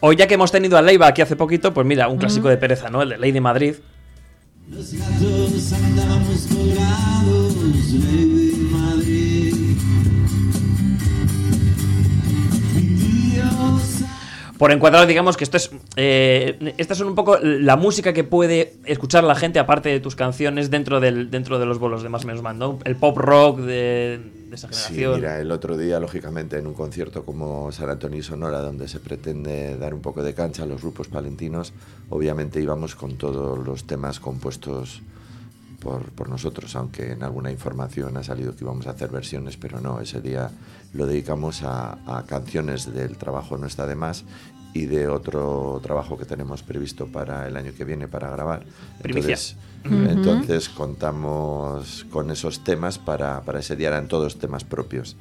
Hoy, ya que hemos tenido a Leiva aquí hace poquito, pues mira, un clásico de pereza, ¿no? El de Ley de Madrid.
Los gatos andamos colgados de
Por encuadrado, digamos que esto es. Eh, estas son un poco la música que puede escuchar la gente, aparte de tus canciones, dentro del dentro de los bolos de más menos band, ¿no? El pop rock de, de esa
Sí,
generación.
mira, el otro día, lógicamente, en un concierto como San Antonio y Sonora, donde se pretende dar un poco de cancha a los grupos palentinos, obviamente íbamos con todos los temas compuestos por, por nosotros, aunque en alguna información ha salido que íbamos a hacer versiones, pero no, ese día lo dedicamos a, a canciones del trabajo No está de más y de otro trabajo que tenemos previsto para el año que viene para grabar. Entonces,
Ujú.
entonces contamos con esos temas para, para ese día, eran todos temas propios.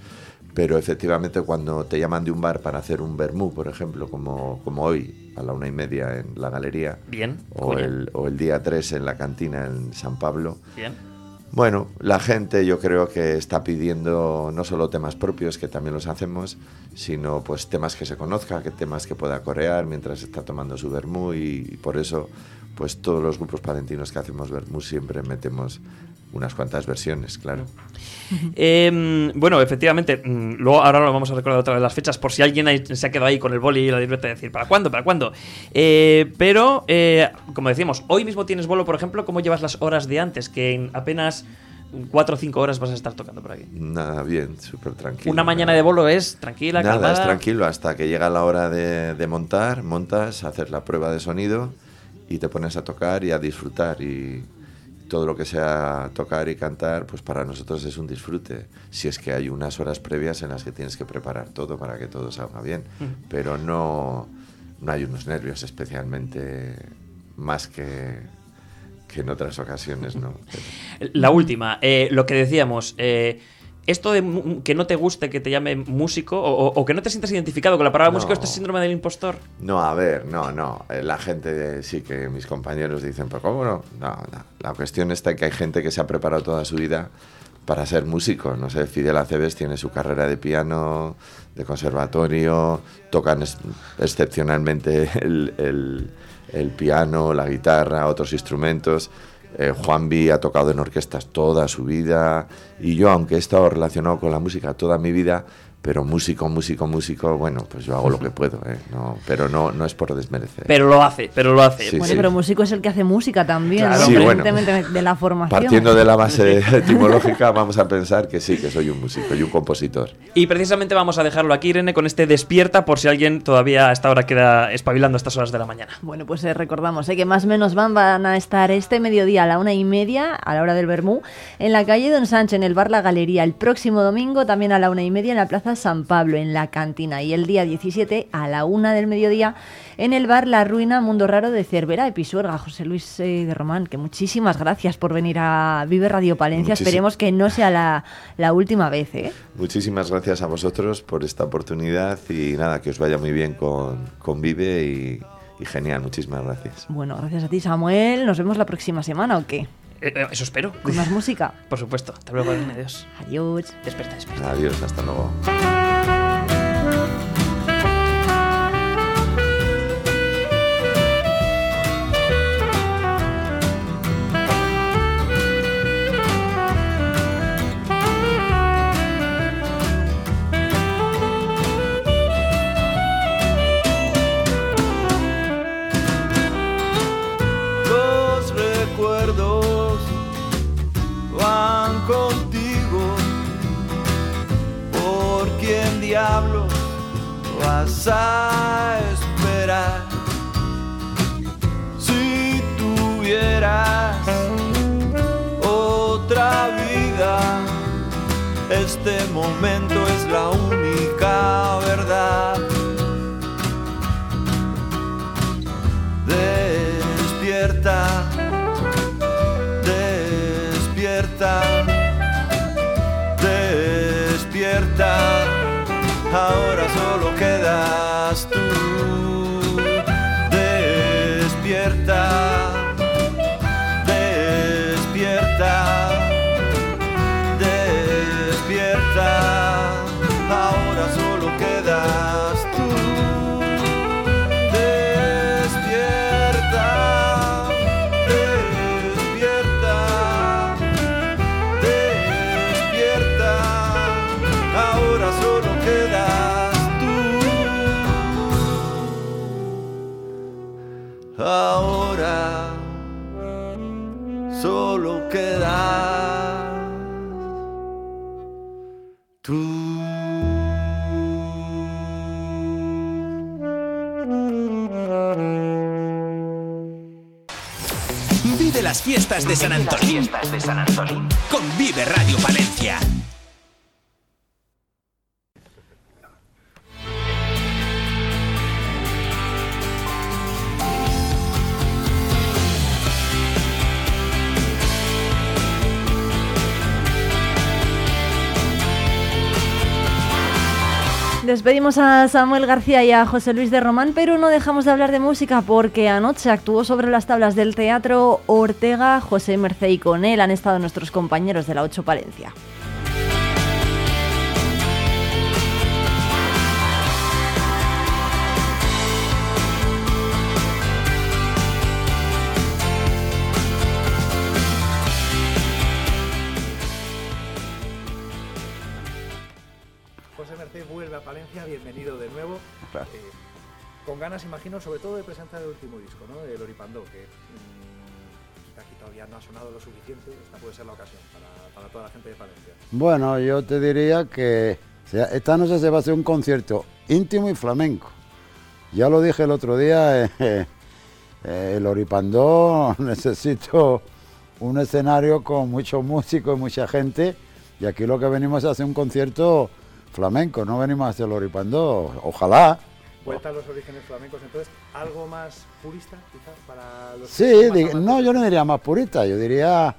Pero efectivamente cuando te llaman de un bar para hacer un vermú, por ejemplo, como, como hoy, a la una y media en la galería,
Bien,
o el, o el día 3 en la cantina en San Pablo,
Bien.
Bueno, la gente yo creo que está pidiendo no solo temas propios, que también los hacemos, sino pues temas que se conozca, que temas que pueda corear mientras está tomando su vermú y, por eso pues todos los grupos palentinos que hacemos vermú siempre metemos unas cuantas versiones, claro.
Eh, bueno, efectivamente, mm, luego ahora lo vamos a recordar otra vez las fechas por si alguien se ha quedado ahí con el boli y la libreta de decir, ¿para cuándo? ¿Para cuándo? Eh, pero, eh, como decíamos, hoy mismo tienes bolo, por ejemplo, ¿cómo llevas las horas de antes? Que en apenas 4 o 5 horas vas a estar tocando por aquí.
Nada, bien, súper tranquilo.
Una mañana de bolo es tranquila,
Nada,
calmada.
es tranquilo hasta que llega la hora de, de montar, montas, haces la prueba de sonido y te pones a tocar y a disfrutar y todo lo que sea tocar y cantar, pues para nosotros es un disfrute. Si es que hay unas horas previas en las que tienes que preparar todo para que todo salga bien, pero no, no hay unos nervios especialmente más que, que en otras ocasiones, ¿no?
La última, eh, lo que decíamos, eh, esto de que no te guste que te llame músico o, que no te sientas identificado con la palabra
No.
músico, este síndrome del impostor.
No, a ver, no, no. Eh, La gente, sí que mis compañeros dicen, pero ¿cómo no? No, no. La cuestión está en que hay gente que se ha preparado toda su vida para ser músico. No sé, Fidel Aceves tiene su carrera de piano, de conservatorio, tocan ex- excepcionalmente el, el- el piano, la guitarra, otros instrumentos. Eh, Juan B ha tocado en orquestas toda su vida y yo, aunque he estado relacionado con la música toda mi vida, pero músico, músico, músico, bueno, pues yo hago lo que puedo, ¿eh? no, pero no, no es por desmerecer.
Pero lo hace, pero lo hace.
Sí,
Bueno,
sí.
pero músico es el que hace música también,
Claro,
¿no?
Sí, bueno.
independientemente de la formación.
Partiendo de la base etimológica, vamos a pensar que sí, que soy un músico y un compositor.
Y precisamente vamos a dejarlo aquí, Irene, con este despierta por si alguien todavía a esta hora queda espabilando a estas horas de la mañana.
Bueno, pues eh, recordamos eh, que más o menos van, van a estar este mediodía a la una y media, a la hora del Bermú, en la calle Don Sánchez, en el bar La Galería. El próximo domingo también a la una y media en la Plaza San Pablo, en la cantina. Y el día 17 a la una del mediodía en el bar La Ruina Mundo Raro de Cervera de Pisuerga. José Luis eh, de Román, que muchísimas gracias por venir a Vive Radio Palencia. Esperemos que no sea la, la última vez, ¿eh?
Muchísimas gracias a vosotros por esta oportunidad y nada, que os vaya muy bien con, con Vive y, y genial, muchísimas gracias.
Bueno, gracias a ti, Samuel. Nos vemos la próxima semana, ¿o qué?
Eh, eh, eso espero.
Con más música.
Por supuesto. Hasta luego. Adiós.
Adiós.
Despierta, despierta.
Adiós, hasta luego.
Vas a esperar? Si tuvieras otra vida, este momento es la única verdad. Solo
las fiestas de San Antolín. Con Vive Radio Palencia.
Despedimos a Samuel García y a José Luis de Román, pero no dejamos de hablar de música porque anoche actuó sobre las tablas del teatro Ortega, José Mercé y con él han estado nuestros compañeros de la 8 Palencia.
Ganas, imagino, sobre todo de presentar el último disco, ¿no? El Oripandó, que mm, quizá aquí todavía no ha sonado lo suficiente. Esta puede ser la ocasión para, toda la gente de Palencia.
Bueno, yo te diría que esta noche se va a hacer un concierto íntimo y flamenco. Ya lo dije el otro día, eh, eh, el Oripandó necesito un escenario con muchos músicos y mucha gente. Y aquí lo que venimos es hacer un concierto flamenco, no venimos a hacer el Oripandó. Ojalá.
Vuelta a los orígenes flamencos, entonces, ¿algo más purista, quizás, para los
Sí, no, yo no diría más purista, yo diría,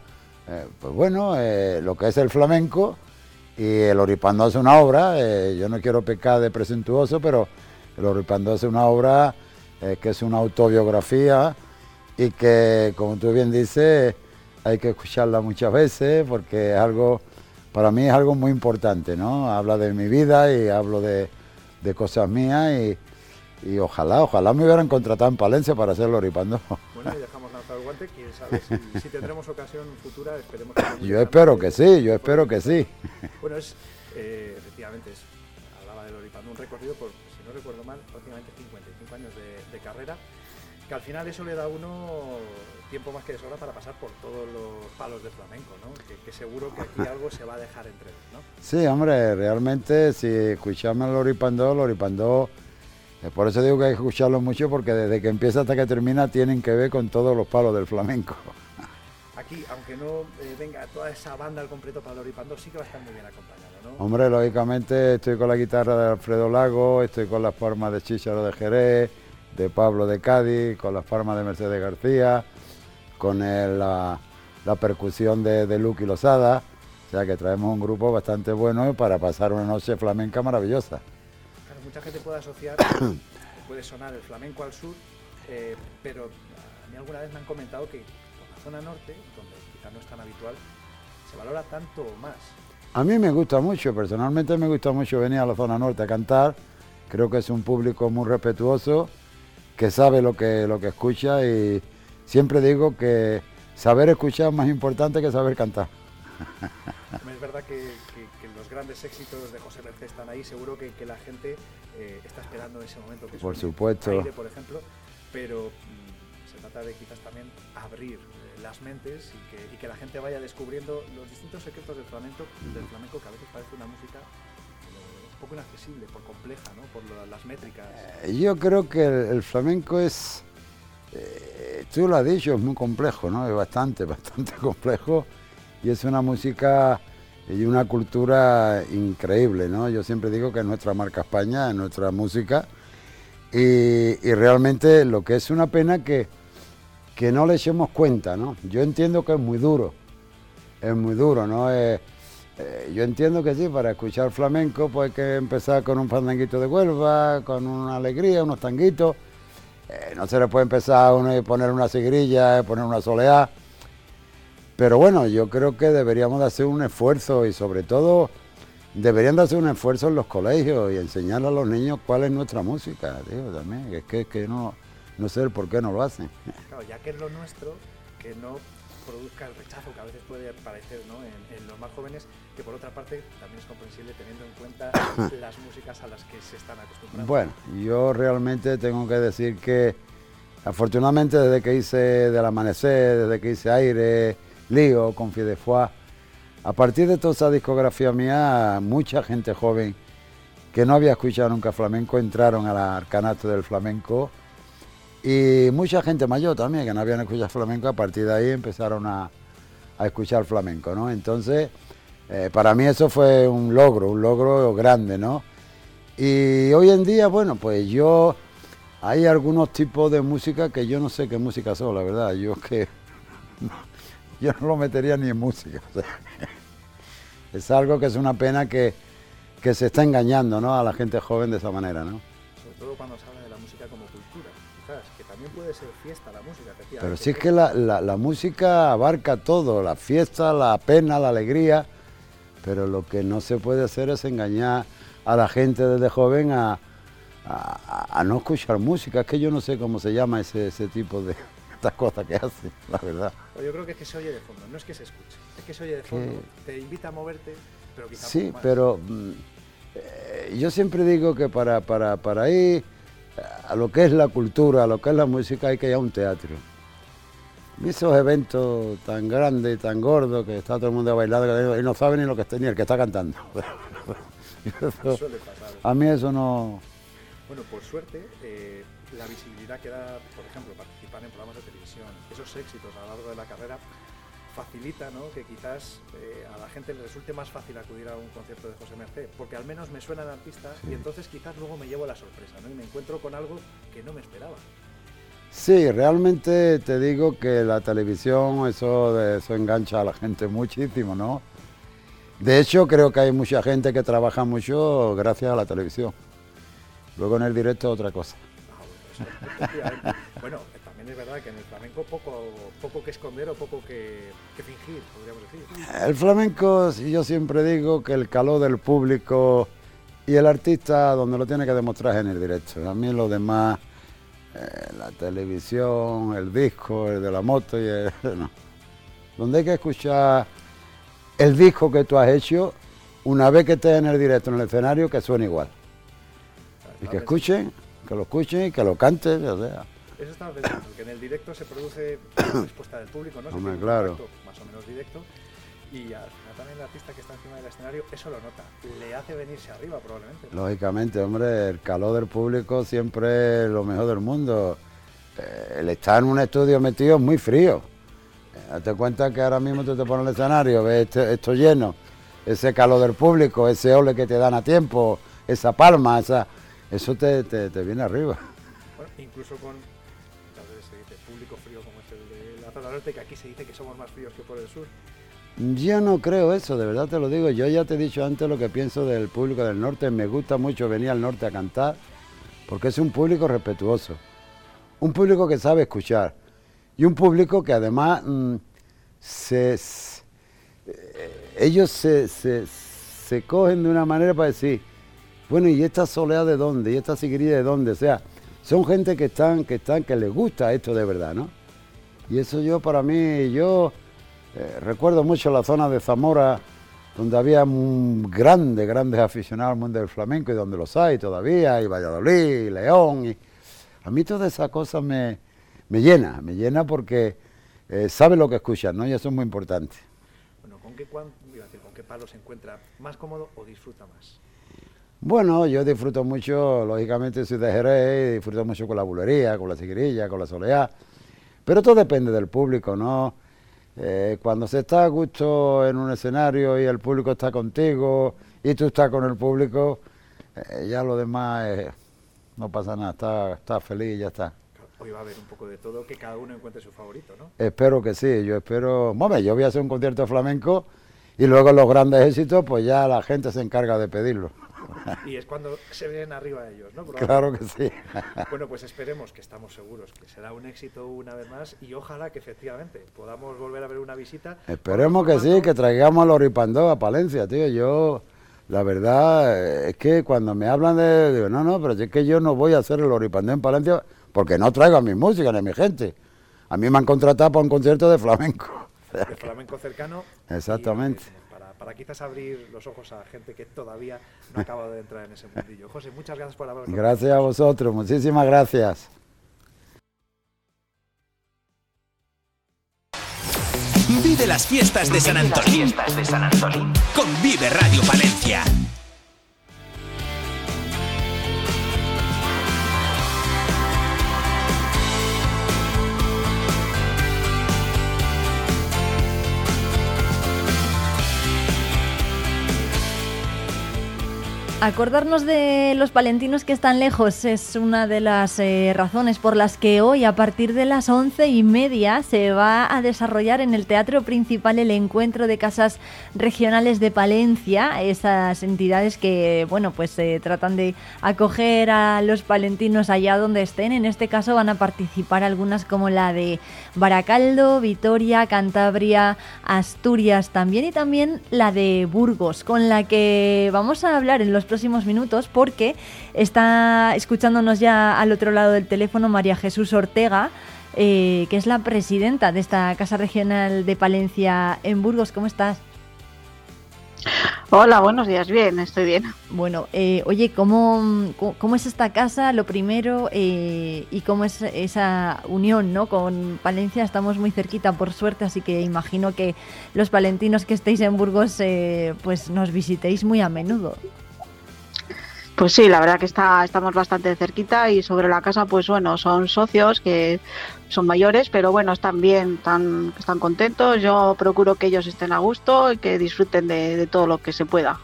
eh, pues bueno, eh, lo que es el flamenco Y el Oripando hace una obra, eh, yo no quiero pecar de presuntuoso, pero el Oripando hace una obra que es una autobiografía y que, como tú bien dices, hay que escucharla muchas veces porque es algo, para mí es algo muy importante, ¿no? Habla de mi vida y hablo de, de cosas mías y, y ojalá, ojalá me hubieran contratado en Palencia para hacer el Oripando.
Bueno, y dejamos lanzado el guante, quién sabe si, si tendremos ocasión futura, esperemos que
Yo espero que sí, yo espero que sí.
Bueno, es, eh, efectivamente, es, hablaba del Oripando, un recorrido por, si no recuerdo mal, prácticamente 55 años de, de carrera, que al final eso le da a uno tiempo más que de sobra para pasar por todos los palos de flamenco, ¿no? Que, que seguro que aquí algo se va a dejar entrever, ¿no?
Sí, hombre, realmente si escuchamos el Oripando, el Oripando, eh, por eso digo que hay que escucharlo mucho porque desde que empieza hasta que termina tienen que ver con todos los palos del flamenco.
Aquí, aunque no eh, venga toda esa banda al completo para el Oripando, sí que va a estar muy bien acompañado, ¿no?
Hombre, lógicamente estoy con la guitarra de Alfredo Lago, estoy con las formas de Chícharo de Jerez, de Pablo de Cádiz, con las formas de Mercedes García, con el- la, la percusión de, de Lucky Lozada. O sea que traemos un grupo bastante bueno para pasar una noche flamenca maravillosa.
Mucha gente puede asociar, puede sonar el flamenco al sur, eh, pero a mí alguna vez me han comentado que por la zona norte, donde quizá no es tan habitual, se valora tanto más.
A mí me gusta mucho, personalmente me gusta mucho venir a la zona norte a cantar. Creo que es un público muy respetuoso, que sabe lo que, lo que escucha y siempre digo que saber escuchar es más importante que saber cantar.
Es verdad que, que- que los grandes éxitos de José Merced están ahí, seguro que, que la gente eh, está esperando ese momento que
Por supuesto.
Aire, por ejemplo, pero mm, se trata de quizás también abrir eh, las mentes y que, y que la gente vaya descubriendo los distintos secretos del flamenco, del flamenco que a veces parece una música eh, un poco inaccesible, por compleja, ¿no? por lo- las métricas.
Yo creo que el, el flamenco es, eh, tú lo has dicho, es muy complejo, ¿no? Es bastante, bastante complejo y es una música y una cultura increíble, ¿no? Yo siempre digo que es nuestra marca España, es nuestra música y, realmente lo que es una pena que, que no le echemos cuenta, ¿no? Yo entiendo que es muy duro, es muy duro, ¿no? Eh, eh, yo entiendo que sí, para escuchar flamenco pues hay que empezar con un fandanguito de Huelva, con una alegría, unos tanguitos. Eh, no se le puede empezar a poner una sigrilla, poner una soleá. Pero bueno, yo creo que deberíamos de hacer un esfuerzo y sobre todo deberían de hacer un esfuerzo en los colegios y enseñar a los niños cuál es nuestra música, tío, también. Es que, que no, no sé el por qué no lo hacen.
Claro, ya que es lo nuestro, que no produzca el rechazo que a veces puede parecer ¿no? en, en los más jóvenes, que por otra parte también es comprensible teniendo en cuenta las músicas a las que se están acostumbrados.
Bueno, yo realmente tengo que decir que afortunadamente desde que hice Del Amanecer, desde que hice Aire, Lío, con de Foix, a partir de toda esa discografía mía, mucha gente joven que no había escuchado nunca flamenco entraron al arcanato del flamenco y mucha gente mayor también que no habían escuchado flamenco, a partir de ahí empezaron a, a escuchar flamenco, ¿no? Entonces, eh, para mí eso fue un logro, un logro grande, ¿no? Y hoy en día, bueno, pues yo, hay algunos tipos de música que yo no sé qué música son, la verdad, yo que, yo no lo metería ni en música, o sea, es algo que es una pena que, que se está engañando, ¿no? A la gente joven de esa manera, ¿no?
Sobre todo cuando se habla de la música como cultura, quizás, que también puede ser fiesta la música.
Pero sí es que la, la- la música abarca todo, la fiesta, la pena, la alegría, pero lo que no se puede hacer es engañar a la gente desde joven a, a- a no escuchar música. Es que yo no sé cómo se llama ese, ese tipo de estas cosas que hacen, la verdad.
Yo creo que es que se oye de fondo, no es que se escuche, es que se oye de fondo, te invita a moverte, pero quizás
Sí, pero mm, eh, yo siempre digo que para, para, para ir a lo que es la cultura, a lo que es la música, hay que ir a un teatro. Esos eventos tan grandes y tan gordos que está todo el mundo bailando y no sabe ni lo que está, ni el que está cantando. Eso- a mí eso no...
Bueno, por suerte, eh, la visibilidad que da, por ejemplo, éxitos a lo largo de la carrera, facilita ¿no? que quizás eh, a la gente le resulte más fácil acudir a un concierto de José Merced, porque al menos me suena el artista y entonces quizás luego me llevo la sorpresa ¿no? y me encuentro con algo que no me esperaba.
Sí, realmente te digo que la televisión, eso, eso engancha a la gente muchísimo, ¿no? De hecho, creo que hay mucha gente que trabaja mucho gracias a la televisión. Luego en el directo otra cosa.
Efectivamente. bueno, también es verdad que en el flamenco poco, poco que esconder o poco que, que fingir, podríamos decir.
El flamenco, si yo siempre digo que el calor del público y el artista donde lo tiene que demostrar es en el directo. A mí lo demás, eh, la televisión, el disco, el de la moto y el... no. Donde hay que escuchar el disco que tú has hecho, una vez que estés en el directo, en el escenario, que suene igual. Y que escuchen, que lo escuchen y que lo canten, o sea.
Eso estaba pensando, que en el directo se produce la respuesta del público, ¿no?
Hombre, claro.
contacto Más o menos directo. Y al final también el artista que está encima del escenario eso lo nota. Le hace venirse arriba probablemente.
Lógicamente, hombre, el calor del público siempre es lo mejor del mundo. Eh, el estar en un estudio metido es muy frío. Eh, Date cuenta que ahora mismo tú te pones el escenario, ves esto, esto lleno, ese calor del público, ese ole que te dan a tiempo, esa palma, esa, eso te, te- te viene arriba.
Bueno, incluso con, que aquí se dice que somos más fríos que por el sur.
Yo no creo eso, de verdad te lo digo. Yo ya te he dicho antes lo que pienso del público del norte. Me gusta mucho venir al norte a cantar porque es un público respetuoso, un público que sabe escuchar y un público que además mm, eh, ellos se, se- se cogen de una manera para decir, bueno, ¿y esta soleá de dónde? ¿Y esta seguiría de dónde? O sea, son gente que están, que están, que les gusta esto de verdad, ¿no? Y eso yo para mí, yo eh, recuerdo mucho la zona de Zamora, donde había un grande, grandes aficionados al mundo del flamenco y donde los hay todavía, y Valladolid, y León. Y a mí todas esas cosas me, me llena, me llena porque eh, sabe lo que escuchan, ¿no? Y eso es muy importante.
Bueno, ¿con qué, a decir, ¿con qué palo se encuentra más cómodo o disfruta más?
Bueno, yo disfruto mucho, lógicamente soy de Jerez, disfruto mucho con la bulería, con la seguirilla, con la soleá, pero todo depende del público, ¿no? Eh, cuando se está a gusto en un escenario y el público está contigo y tú estás con el público, eh, ya lo demás eh, no pasa nada, está, está feliz y ya está.
Hoy va a haber un poco de todo, que cada uno encuentre su favorito, ¿no?
Espero que sí, yo espero, hombre, yo voy a hacer un concierto flamenco y luego los grandes éxitos, pues ya la gente se encarga de pedirlo.
Y es cuando se ven arriba ellos, ¿no?
Claro que sí.
Bueno, pues esperemos que estamos seguros que será un éxito una vez más y ojalá que efectivamente podamos volver a ver una visita.
Esperemos que sí, que traigamos al Oripandó a Palencia, tío. Yo, la verdad, eh, es que cuando me hablan de, digo, no, no, pero es que yo no voy a hacer el Oripandó en Palencia porque no traigo a mi música ni a mi gente. A mí me han contratado para un concierto de flamenco.
de flamenco cercano.
Exactamente.
Para quizás abrir los ojos a gente que todavía no acaba de entrar en ese mundillo. José, muchas gracias por haber
Gracias a vosotros, muchísimas gracias.
Vive las fiestas de San Antolín. Con Vive Radio Palencia.
Acordarnos de los palentinos que están lejos es una de las eh, razones por las que hoy, a partir de las once y media, se va a desarrollar en el Teatro Principal el encuentro de casas regionales de Palencia, esas entidades que, bueno, pues eh, tratan de acoger a los palentinos allá donde estén. En este caso van a participar algunas como la de Baracaldo, Vitoria, Cantabria, Asturias también y también la de Burgos, con la que vamos a hablar en los próximos minutos porque está escuchándonos ya al otro lado del teléfono María Jesús Ortega, eh, que es la presidenta de esta Casa Regional de Palencia en Burgos. ¿Cómo estás?
Hola, buenos días. Bien, estoy bien.
Bueno, eh, oye, ¿cómo, cómo- es esta casa? Lo primero, eh, y cómo es esa unión ¿no? con Palencia. Estamos muy cerquita, por suerte, así que imagino que los palentinos que estéis en Burgos, eh, pues nos visitéis muy a menudo.
Pues sí, la verdad que está, estamos bastante cerquita y sobre la casa, pues bueno, son socios que son mayores, pero bueno, están bien, están, están contentos. Yo procuro que ellos estén a gusto y que disfruten de, de todo lo que se pueda.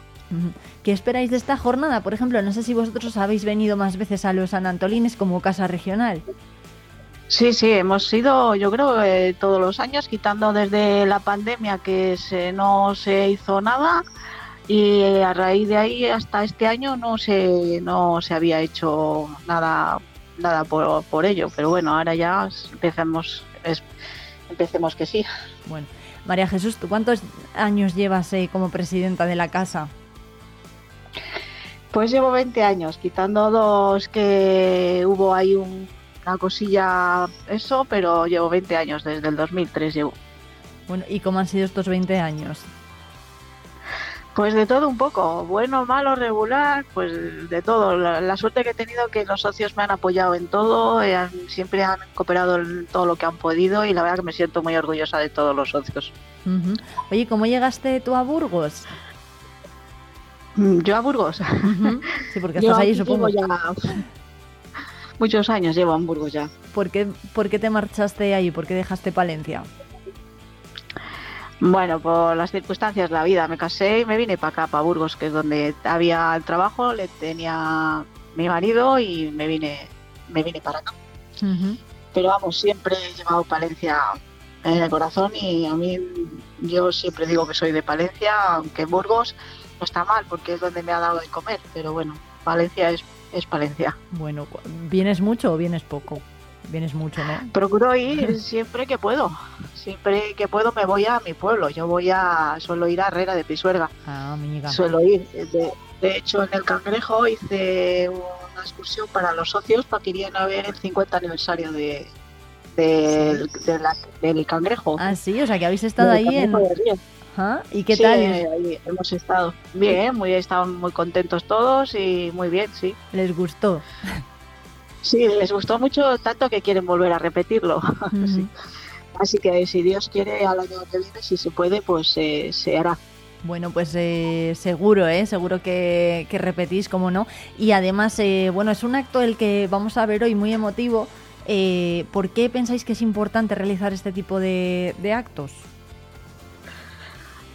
¿Qué esperáis de esta jornada? Por ejemplo, no sé si vosotros habéis venido más veces a los San Antolines como casa regional.
Sí, sí, hemos sido, yo creo, eh, todos los años, quitando desde la pandemia que se, no se hizo nada y eh, a raíz de ahí hasta este año no se, no se había hecho nada, nada por, por ello. Pero bueno, ahora ya empecemos, es- empecemos que sí.
Bueno, María Jesús, ¿tú cuántos años llevas eh, como presidenta de la casa?
Pues llevo 20 años, quitando dos que hubo ahí un- una cosilla, eso, pero llevo 20 años, desde el 2003 llevo.
Bueno, ¿y cómo han sido estos 20 años?
Pues de todo un poco, bueno, malo, regular, pues de todo. La, la suerte que he tenido que los socios me han apoyado en todo, eh, han- siempre han cooperado en todo lo que han podido y la verdad que me siento muy orgullosa de todos los socios.
Oye, ¿cómo llegaste tú a Burgos?
Mm, Yo a Burgos.
Sí, porque estás ahí,
aquí
supongo.
ya muchos años llevo en Burgos ya.
¿Por qué, por qué te marchaste ahí? ¿Por qué dejaste Palencia?
Bueno, por las circunstancias de la vida, me casé y me vine para acá, para Burgos, que es donde había el trabajo, le tenía mi marido y me vine, me vine para acá. Pero vamos, siempre he llevado Palencia en el corazón y a mí yo siempre digo que soy de Palencia, aunque Burgos no está mal porque es donde me ha dado de comer, pero bueno, Palencia es, es Palencia.
Bueno, ¿vienes mucho o vienes poco? Vienes mucho, ¿no?
Procuro ir siempre que puedo, siempre que puedo me voy a mi pueblo, yo voy a, suelo ir a Herrera de Pisuerga.
Ah, amiga.
Suelo ir. De, de hecho, en el Cangrejo hice una excursión para los socios para que irían a ver el 50 aniversario de, del- de la- del Cangrejo.
Ah, sí, o sea que habéis estado ahí en... ¿Y qué
Sí,
tal?
ahí hemos estado. Bien, muy, estaban muy contentos todos y muy bien, sí.
¿Les gustó?
Sí, les gustó mucho, tanto que quieren volver a repetirlo. Sí. Así que si Dios quiere, al año que viene, si se puede, pues eh, se hará.
Bueno, pues eh, seguro, ¿eh? Seguro que, que repetís, como no. Y además, eh, bueno, es un acto el que vamos a ver hoy muy emotivo. Eh, ¿Por qué pensáis que es importante realizar este tipo de, de actos?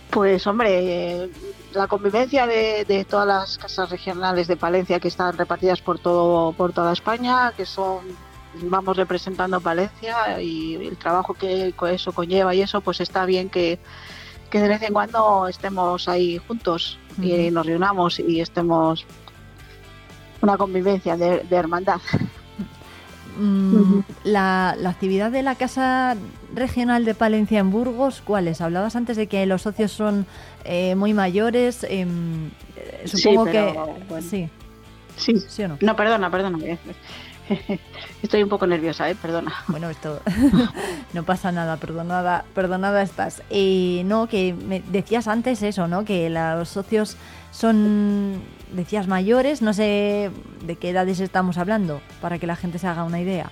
Pues hombre, la convivencia de, de todas las casas regionales de Palencia que están repartidas por todo por toda España, que son vamos representando Palencia y el trabajo que eso conlleva y eso, pues está bien que, que de vez en cuando estemos ahí juntos y nos reunamos y estemos una convivencia de, de hermandad.
Mm, la, la actividad de la Casa Regional de Palencia en Burgos, ¿cuál es? Hablabas antes de que los socios son eh, muy mayores. em, eh,
Sí,
supongo
pero,
que.
bueno.
Sí.
Sí.
¿Sí o no?
No, perdona, perdona. Estoy un poco nerviosa, ¿eh? Perdona.
Bueno, esto no pasa nada, perdonada, perdonada estás. Eh, no, que me decías antes eso, ¿no? Que los socios son, decías, mayores, no sé de qué edades estamos hablando, para que la gente se haga una idea.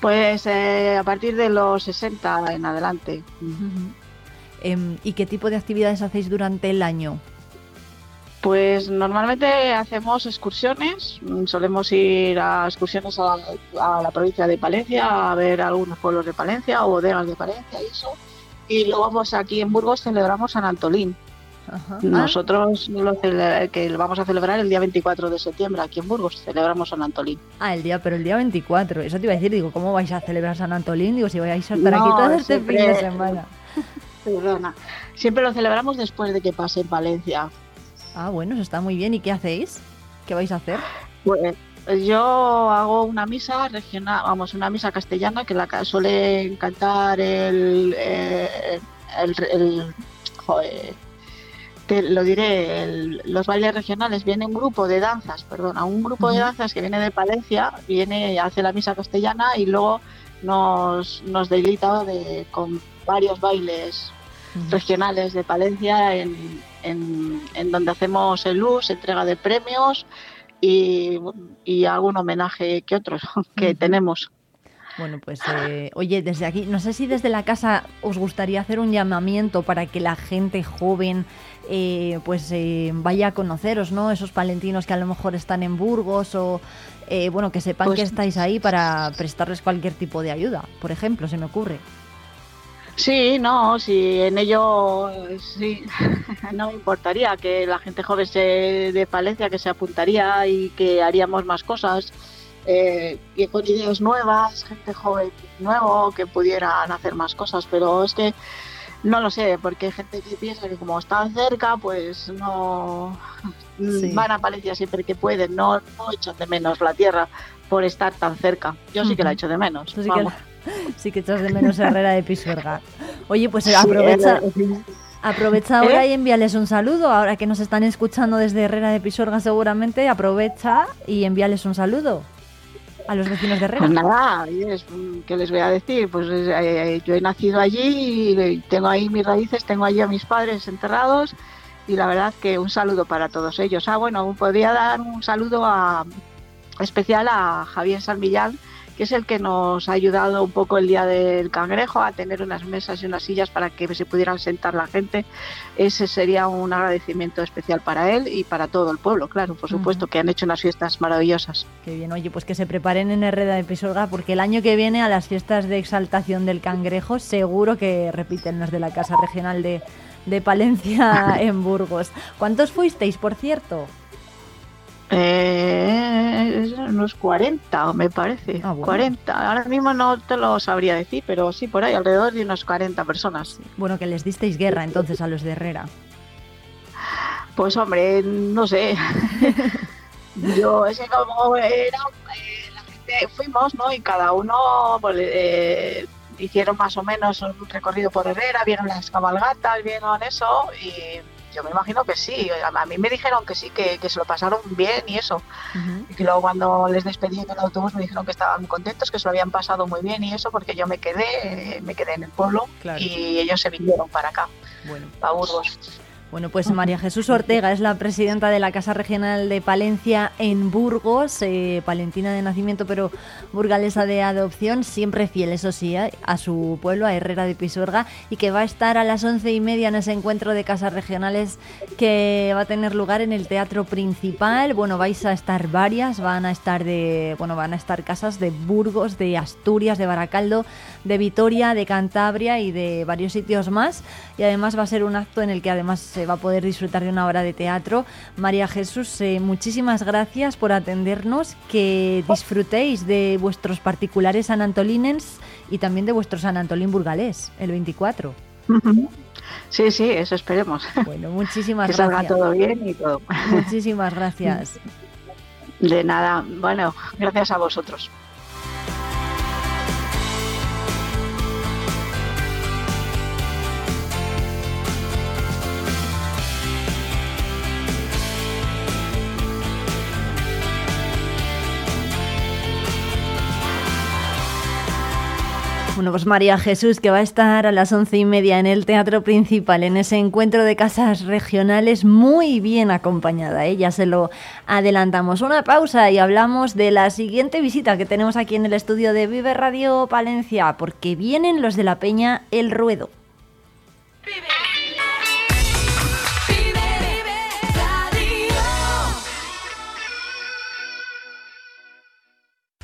Pues eh, a partir de los 60 en adelante.
Em, ¿Y qué tipo de actividades hacéis durante el año?
Pues normalmente hacemos excursiones, solemos ir a excursiones a la, a la provincia de Palencia, a ver algunos pueblos de Palencia o bodegas de Palencia y eso. Y luego pues aquí en Burgos celebramos San Antolín.
Ajá.
Nosotros lo que lo vamos a celebrar el día 24 de septiembre aquí en Burgos, celebramos San Antolín.
Ah, el día, pero el día 24. Eso te iba a decir, digo, ¿cómo vais a celebrar San Antolín? Digo, si vais a estar aquí todo este fin de semana.
Perdona. Siempre lo celebramos después de que pase en Valencia.
Ah, bueno, eso está muy bien. ¿Y qué hacéis? ¿Qué vais a hacer?
Pues yo hago una misa regional, vamos, una misa castellana que la suele cantar el, eh, el, el- joder, te lo diré, el- los bailes regionales. Viene un grupo de danzas, perdona, un grupo de danzas que viene de Palencia, viene, hace la misa castellana y luego nos, nos deleita de, con varios bailes regionales de Palencia en, en- en donde hacemos el luz, entrega de premios y, y algún homenaje que otros que tenemos.
Bueno, pues eh, oye, desde aquí, no sé si desde la casa os gustaría hacer un llamamiento para que la gente joven eh, pues eh, vaya a conoceros, ¿no? Esos palentinos que a lo mejor están en Burgos o, eh, bueno, que sepan
Pues-
que estáis ahí para prestarles cualquier tipo de ayuda, por ejemplo, se me ocurre.
Sí, no, sí, en ello sí, no me importaría que la gente joven se, de Palencia que se apuntaría y que haríamos más cosas. eh, y con ideas nuevas, gente joven nuevo que pudieran hacer más cosas, pero es que no lo sé, porque hay gente que piensa que como están cerca, pues no
Sí.
van a Palencia siempre que pueden, no, no echan de menos la tierra por estar tan cerca. Yo sí que la echo de menos.
Tú sí que, sí que echas de menos Herrera de Pisuerga. Oye, pues
Sí,
aprovecha,
eh,
aprovecha ahora
¿Eh?
y envíales un saludo. Ahora que nos están escuchando desde Herrera de Pisuerga seguramente, aprovecha y envíales un saludo a los vecinos de Herrera.
Pues nada, ¿qué les voy a decir? Pues eh, eh, yo he nacido allí y tengo ahí mis raíces, tengo allí a mis padres enterrados y la verdad que un saludo para todos ellos. Ah, bueno, podría dar un saludo a, especial a Javier San Millán, que es el que nos ha ayudado un poco el día del cangrejo a tener unas mesas y unas sillas para que se pudieran sentar la gente. Ese sería un agradecimiento especial para él y para todo el pueblo, claro, por supuesto, que han hecho unas fiestas maravillosas.
Qué bien, oye, pues que se preparen en Herrera de Pisuerga porque el año que viene a las fiestas de exaltación del cangrejo seguro que repiten los de la Casa Regional de, de Palencia en Burgos. ¿Cuántos fuisteis, por cierto?
Eh, unos 40, me parece.
Ah, bueno.
40. Ahora mismo no te lo sabría decir, pero sí, por ahí, alrededor de unos 40 personas.
Bueno, que les disteis guerra entonces a los de Herrera.
Pues hombre, no sé. Yo, es que como era, eh, la gente, fuimos, ¿no? Y cada uno pues, eh, hicieron más o menos un recorrido por Herrera, vieron las cabalgatas, vieron eso y yo me imagino que sí. A mí me dijeron que sí, que, que se lo pasaron bien y eso. Y que luego cuando les despedí en el autobús me dijeron que estaban contentos, que se lo habían pasado muy bien y eso, porque yo me quedé, eh, me quedé en el pueblo
Claro.
y ellos se vinieron para acá,
Bueno.
para Burgos.
Bueno, pues María Jesús Ortega es la presidenta de la Casa Regional de Palencia en Burgos, eh, palentina de nacimiento pero burgalesa de adopción, siempre fiel, eso sí, eh, a su pueblo, a Herrera de Pisuerga, y que va a estar a las once y media en ese encuentro de casas regionales que va a tener lugar en el Teatro Principal. Bueno, vais a estar varias, van a estar de, bueno, van a estar casas de Burgos, de Asturias, de Baracaldo, de Vitoria, de Cantabria y de varios sitios más. Y además va a ser un acto en el que además se va a poder disfrutar de una hora de teatro. María Jesús, eh, muchísimas gracias por atendernos. Que disfrutéis de vuestros particulares San Antolinens y también de vuestro San Antolín burgalés, el 24.
Sí, sí, eso esperemos.
Bueno, muchísimas
que salga
gracias.
todo bien y todo.
Muchísimas gracias.
De nada, bueno, gracias a vosotros.
Bueno, pues María Jesús, que va a estar a las once y media en el Teatro Principal, en ese encuentro de casas regionales, muy bien acompañada, ¿eh? ya se lo adelantamos. Una pausa y hablamos de la siguiente visita que tenemos aquí en el estudio de Vive Radio Palencia, porque vienen los de la Peña El Ruedo.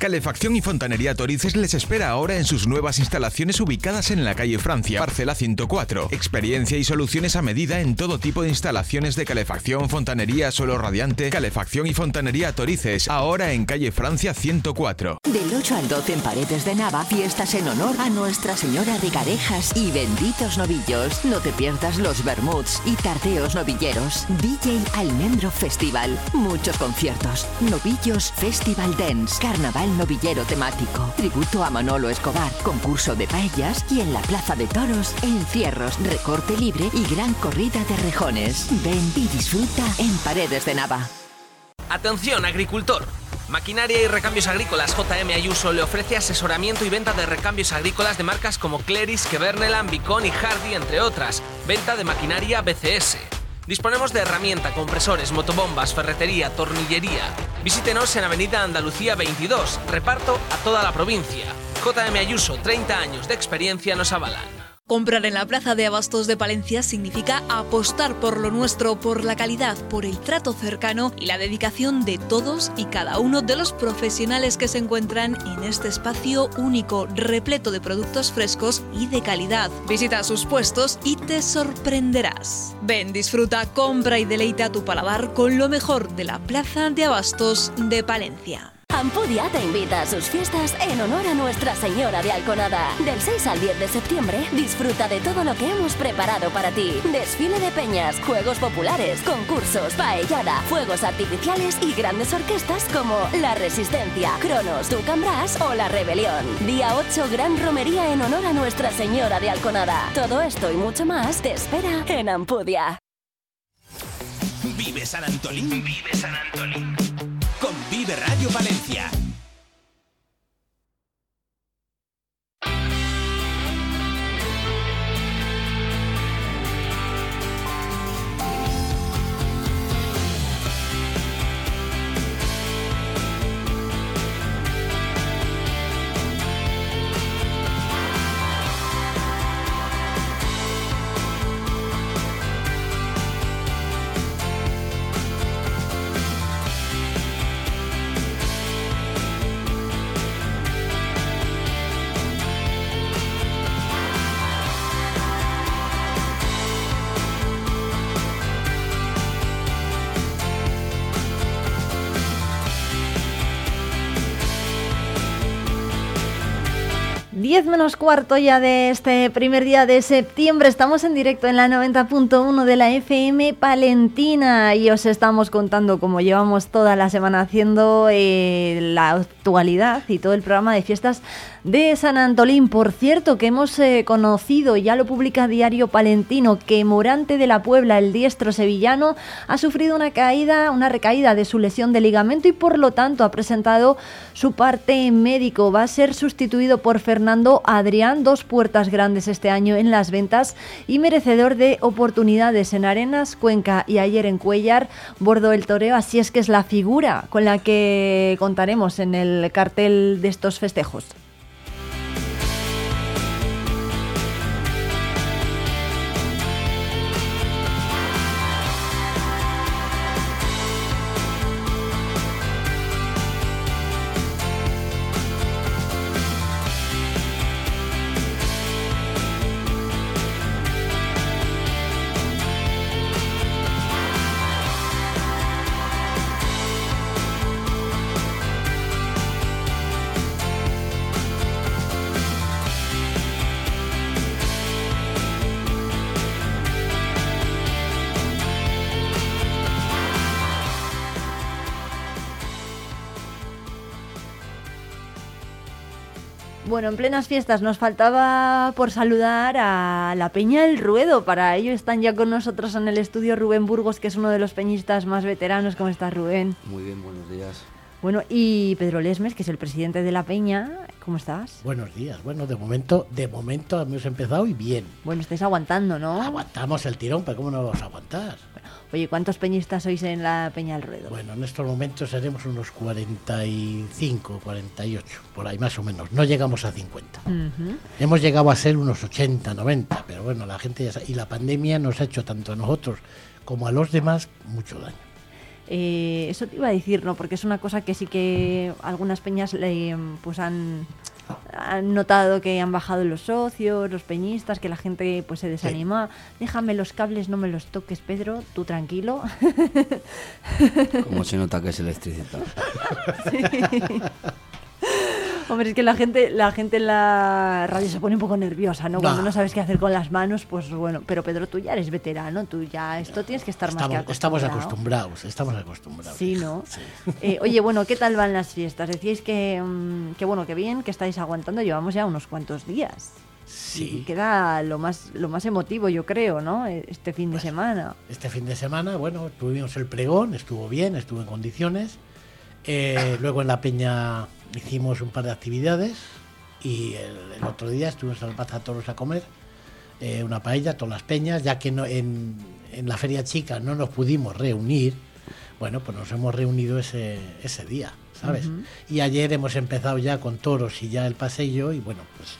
Calefacción y Fontanería Torices les espera ahora en sus nuevas instalaciones ubicadas en la calle Francia, parcela 104. Experiencia y soluciones a medida en todo tipo de instalaciones de calefacción, fontanería, suelo radiante, calefacción y fontanería Torices, ahora en calle Francia 104.
Del 8 al 12 en Paredes de Nava, fiestas en honor a Nuestra Señora de Garejas y benditos novillos. No te pierdas los bermuds y tardeos novilleros. DJ Almendro Festival. Muchos conciertos. Novillos Festival Dance. Carnaval novillero temático. Tributo a Manolo Escobar. Concurso de paellas y en la Plaza de Toros, encierros, recorte libre y gran corrida de rejones. Ven y disfruta en Paredes de Nava.
Atención, agricultor. Maquinaria y Recambios Agrícolas JM Ayuso le ofrece asesoramiento y venta de recambios agrícolas de marcas como Cleris, Kevernelan, Bicon y Hardy, entre otras. Venta de maquinaria BCS. Disponemos de herramienta, compresores, motobombas, ferretería, tornillería. Visítenos en Avenida Andalucía 22. Reparto a toda la provincia. JM Ayuso, 30 años de experiencia nos avalan.
Comprar en la Plaza de Abastos de Palencia significa apostar por lo nuestro, por la calidad, por el trato cercano y la dedicación de todos y cada uno de los profesionales que se encuentran en este espacio único, repleto de productos frescos y de calidad. Visita sus puestos y te sorprenderás. Ven, disfruta, compra y deleita tu paladar con lo mejor de la Plaza de Abastos de Palencia.
Ampudia te invita a sus fiestas en honor a Nuestra Señora de Alconada. Del 6 al 10 de septiembre, disfruta de todo lo que hemos preparado para ti. Desfile de peñas, juegos populares, concursos, paellada, fuegos artificiales y grandes orquestas como La Resistencia, Cronos, Tucambras o La Rebelión. Día 8, gran romería en honor a Nuestra Señora de Alconada. Todo esto y mucho más te espera en Ampudia.
Vive San Antolín. Vive San Antolín. Vive Radio Valencia.
Menos cuarto ya de este primer día de septiembre. Estamos en directo en la 90.1 de la FM Palentina y os estamos contando, como llevamos toda la semana haciendo, eh, la actualidad y todo el programa de fiestas de San Antolín. Por cierto, que hemos eh, conocido, ya lo publica Diario Palentino, que Morante de la Puebla, el diestro sevillano, ha sufrido una caída, una recaída de su lesión de ligamento y por lo tanto ha presentado su parte médico. Va a ser sustituido por Fernando Adrián, dos puertas grandes este año en las ventas y merecedor de oportunidades en Arenas, Cuenca y ayer en Cuellar, bordo el toreo. Así es que es la figura con la que contaremos en el cartel de estos festejos. Bueno, en plenas fiestas nos faltaba por saludar a la Peña del Ruedo. Para ello están ya con nosotros en el estudio Rubén Burgos, que es uno de los peñistas más veteranos. ¿Cómo estás, Rubén?
Muy bien, buenos días.
Bueno, y Pedro Lesmes, que es el presidente de la Peña. ¿Cómo estás?
Buenos días. Bueno, de momento, de momento hemos empezado y bien.
Bueno, estáis aguantando, ¿no?
Aguantamos el tirón, pero ¿cómo no vamos a aguantar?
Oye, ¿cuántos peñistas sois en la Peña del Ruedo?
Bueno, en estos momentos seremos unos 45, 48, por ahí más o menos. No llegamos a 50.
Ujú.
Hemos llegado a ser unos 80, 90, pero bueno, la gente ya sa- y la pandemia nos ha hecho tanto a nosotros como a los demás mucho daño.
Eh, eso te iba a decir, ¿no? Porque es una cosa que sí que algunas peñas le, pues han, han notado que han bajado los socios, los peñistas, que la gente pues se desanima. Déjame los cables, no me los toques, Pedro, tú tranquilo.
Como se nota que es electricista.
Hombre, es que la gente, la gente en la radio se pone un poco nerviosa, ¿no? Cuando no sabes qué hacer con las manos, pues bueno. Pero Pedro, tú ya eres veterano, tú ya esto tienes que estar más que
Estamos, estamos
acostumbrado.
acostumbrados, estamos acostumbrados.
Sí, ¿no? Eh, oye, bueno, ¿qué tal van las fiestas? Decíais que, mm, que bueno, que bien, que estáis aguantando. Llevamos ya unos cuantos días.
Sí.
Y queda lo más, lo más emotivo, yo creo, ¿no? Este fin de semana.
Este fin de semana, bueno, tuvimos el pregón, estuvo bien, estuvo en condiciones. Eh, luego en la peña hicimos un par de actividades y el, el otro día estuvimos el Plaza Toros a comer eh, una paella, todas las peñas, ya que no, en, en la feria chica no nos pudimos reunir. Bueno, pues nos hemos reunido ese, ese día, ¿sabes? Y ayer hemos empezado ya con toros y ya el paseo y bueno, pues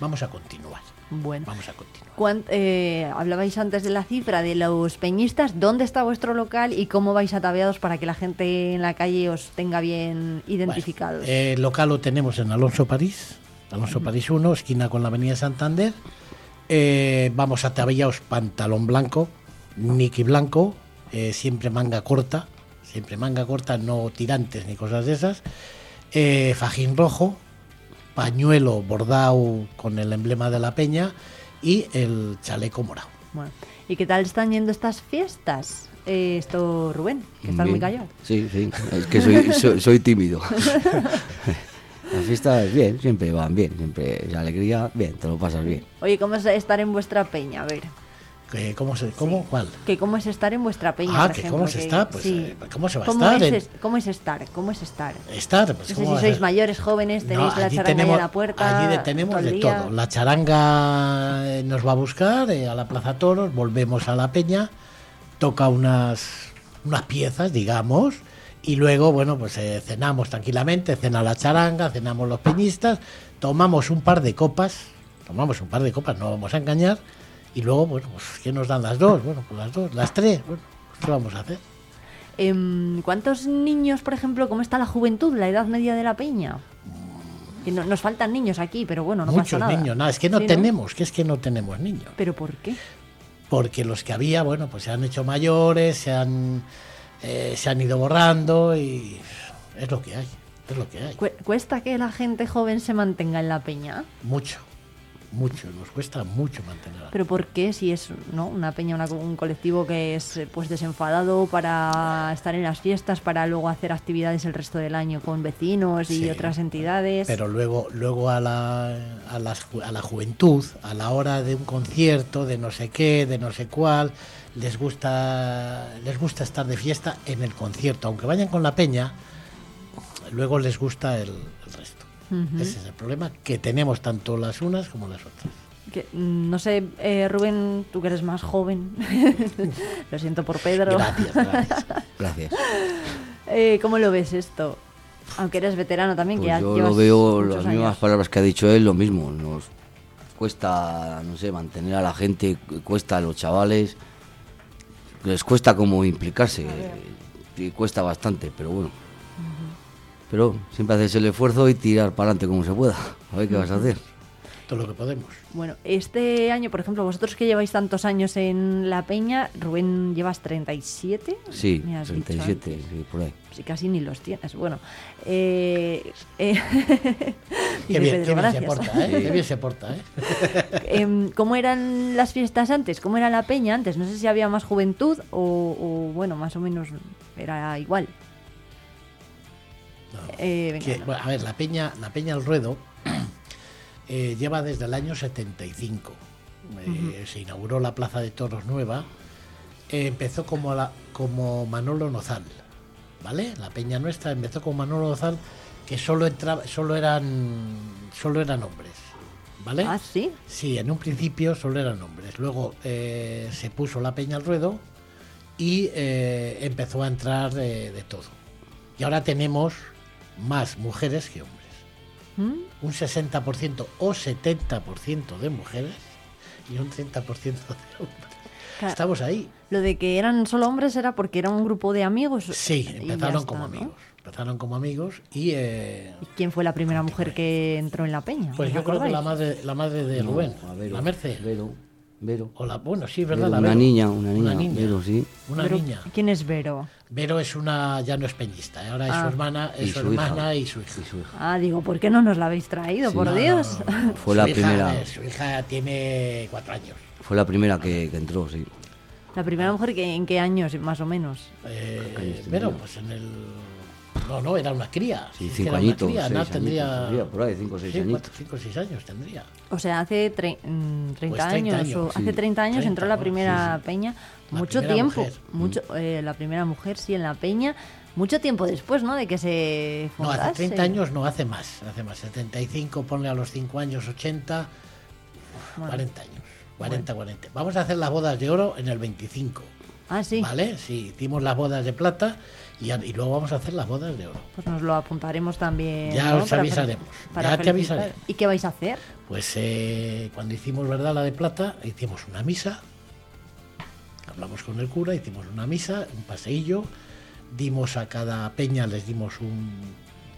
vamos a continuar.
Bueno.
Vamos a continuar.
Eh, hablabais antes de la cifra de los peñistas. ¿Dónde está vuestro local y cómo vais ataviados para que la gente en la calle os tenga bien identificados?
Eh, el local lo tenemos en Alonso París, Alonso París 1, esquina con la Avenida Santander. Eh, vamos ataviados pantalón blanco, Niki blanco, eh, siempre manga corta, siempre manga corta, no tirantes ni cosas de esas. eh, fajín rojo, pañuelo bordado con el emblema de la peña y el chaleco morado.
Bueno, ¿y qué tal están yendo estas fiestas? Eh, esto, Rubén, que estás muy callado.
Sí, sí, es que soy, soy, soy tímido. Las fiestas, bien, siempre van bien, siempre es alegría, bien, te lo pasas bien.
Oye, ¿cómo es estar en vuestra peña? A ver,
Que, ¿Cómo se, cómo, cuál?
que ¿cómo es estar en vuestra peña?
Ah,
por
que
ejemplo?
cómo se
Que-
está, pues,
sí.
¿cómo se va a
¿Cómo
estar
Es,
en-
es- ¿Cómo es estar? ¿Cómo es estar?
Estar, pues,
no sé
¿cómo
si sois
ser?
mayores, jóvenes, tenéis la charanga
tenemos-
la puerta.
Allí tenemos
todo
de
día.
todo. La charanga eh, nos va a buscar eh, a la Plaza Toros, volvemos a la peña, toca unas, unas piezas, digamos, y luego, bueno, pues eh, cenamos tranquilamente, cena la charanga, cenamos los peñistas, tomamos un par de copas, tomamos un par de copas, no vamos a engañar, y luego, bueno, pues ¿qué nos dan las dos? Bueno, pues las dos, las tres, bueno, pues, ¿qué vamos a hacer?
Em, ¿Cuántos niños, por ejemplo, cómo está la juventud, la edad media de la peña? Que no- nos faltan niños aquí, pero bueno, no
Muchos
pasa nada.
niños, nada, es que no
Sí,
tenemos, que es que no tenemos niños.
¿Pero por qué?
porque los que había, bueno, pues se han hecho mayores, se han, eh, se han ido borrando y es lo que hay, es lo que hay.
Cu- ¿Cuesta que la gente joven se mantenga en la peña?
Mucho, mucho, nos cuesta mucho mantenerla.
¿Pero por qué? Si es ¿no? una peña, una- un colectivo que es eh, pues desenfadado para estar en las fiestas, para luego hacer actividades el resto del año con vecinos y
Sí,
otras entidades.
Pero luego, luego a, la, a, las ju- a la juventud, a la hora de un concierto, de no sé qué, de no sé cuál, les gusta, les gusta estar de fiesta en el concierto. Aunque vayan con la peña, luego les gusta el, Ese es el problema que tenemos tanto las unas como las otras.
Que, mm, no sé, eh, Rubén, tú que eres más joven. lo siento por Pedro.
Gracias, gracias.
Gracias.
Eh, ¿Cómo lo ves esto? Aunque eres veterano también, que
Pues
ya
yo lo veo, las
años.
mismas palabras que ha dicho él, lo mismo. Nos cuesta, no sé, mantener a la gente, cu- cuesta a los chavales, les cuesta como implicarse, y cuesta bastante, pero bueno. Pero siempre haces el esfuerzo y tirar para adelante como se pueda. A ver qué vas a hacer.
Todo lo que podemos.
Bueno, este año, por ejemplo, vosotros que lleváis tantos años en La Peña, Rubén, llevas 37.
Sí,
me has dicho
37,
antes.
sí, por ahí.
Sí, casi ni los tienes. Bueno, eh, eh,
Qué bien,
Pedro,
qué bien se porta, ¿eh? Qué bien se porta, ¿eh?
¿Cómo eran las fiestas antes? ¿Cómo era la peña antes? No sé si había más juventud o, o, bueno, más o menos era igual. Eh, venga,
Que,
no.
bueno, a ver, la Peña, la Peña al Ruedo eh, lleva desde el año 75. Eh, Se inauguró la Plaza de Toros Nueva. Eh, empezó como, la, como Manolo Nozal, ¿vale? La Peña nuestra empezó como Manolo Nozal, que solo, entraba, solo, eran, solo eran hombres, ¿vale?
Ah, sí.
Sí, en un principio solo eran hombres. Luego se puso la Peña al Ruedo y empezó a entrar de, de todo. Y ahora tenemos más mujeres que hombres.
¿Mm?
Un 60% o 70% de mujeres y un 30% de hombres.
Claro.
Estamos ahí.
Lo de que eran solo hombres era porque era un grupo de amigos.
Sí, empezaron
está,
como
¿no?
amigos. Empezaron como amigos y eh,
¿Y quién fue la primera mujer que entró en la peña?
pues
¿Os
yo creo que la madre, la madre de
No,
Rubén,
a Vero,
la Merce.
Vero, Vero.
O la, bueno, sí, ¿verdad?
Vero,
La
una
Vero.
niña, una niña, Vero, sí.
Una niña.
¿Quién es Vero?
Vero es una, ya no es peñista, ¿eh? ahora es
Ah.
su hermana, es
Y
su,
su hija.
hermana y su hija.
Ah, digo, ¿por qué no nos la habéis traído?
Sí.
por
No,
Dios.
Fue
Su
la
hija,
primera,
eh, su hija tiene cuatro años.
fue la primera que, que entró, sí.
La primera mujer que en qué años, más o menos.
Eh, Vero, pues en el... No, no, era una cría.
Sí, cinco
era una
añitos,
cría,
seis añitos
tendría...
tendría, por ahí, cinco o seis
Sí,
añitos.
cuatro, cinco o seis años tendría.
O sea, hace tre- mm, 30,
Pues 30
años,
años,
o
sí.
hace 30 años
30,
entró la
bueno,
primera
sí, sí.
peña.
La
mucho
primera
tiempo,
mujer.
mucho eh, la primera mujer sí en la peña, mucho tiempo después, ¿no? De que se
No,
fundase.
hace 30 años no, hace más. Hace más. 75, ponle a los 5 años, 80,
Bueno.
40 años. 40, 40. Vamos a hacer las bodas de oro en el 25.
Ah, sí.
¿Vale? Sí, hicimos las bodas de plata y, luego vamos a hacer las bodas de oro.
Pues nos lo apuntaremos también.
Ya
¿no?
os
Para
avisaremos,
para
ya te avisaré.
¿Y qué vais a hacer?
Pues eh, cuando hicimos, ¿verdad? La de plata, hicimos una misa. Hablamos con el cura, hicimos una misa, un paseillo. Dimos a cada peña, les dimos un,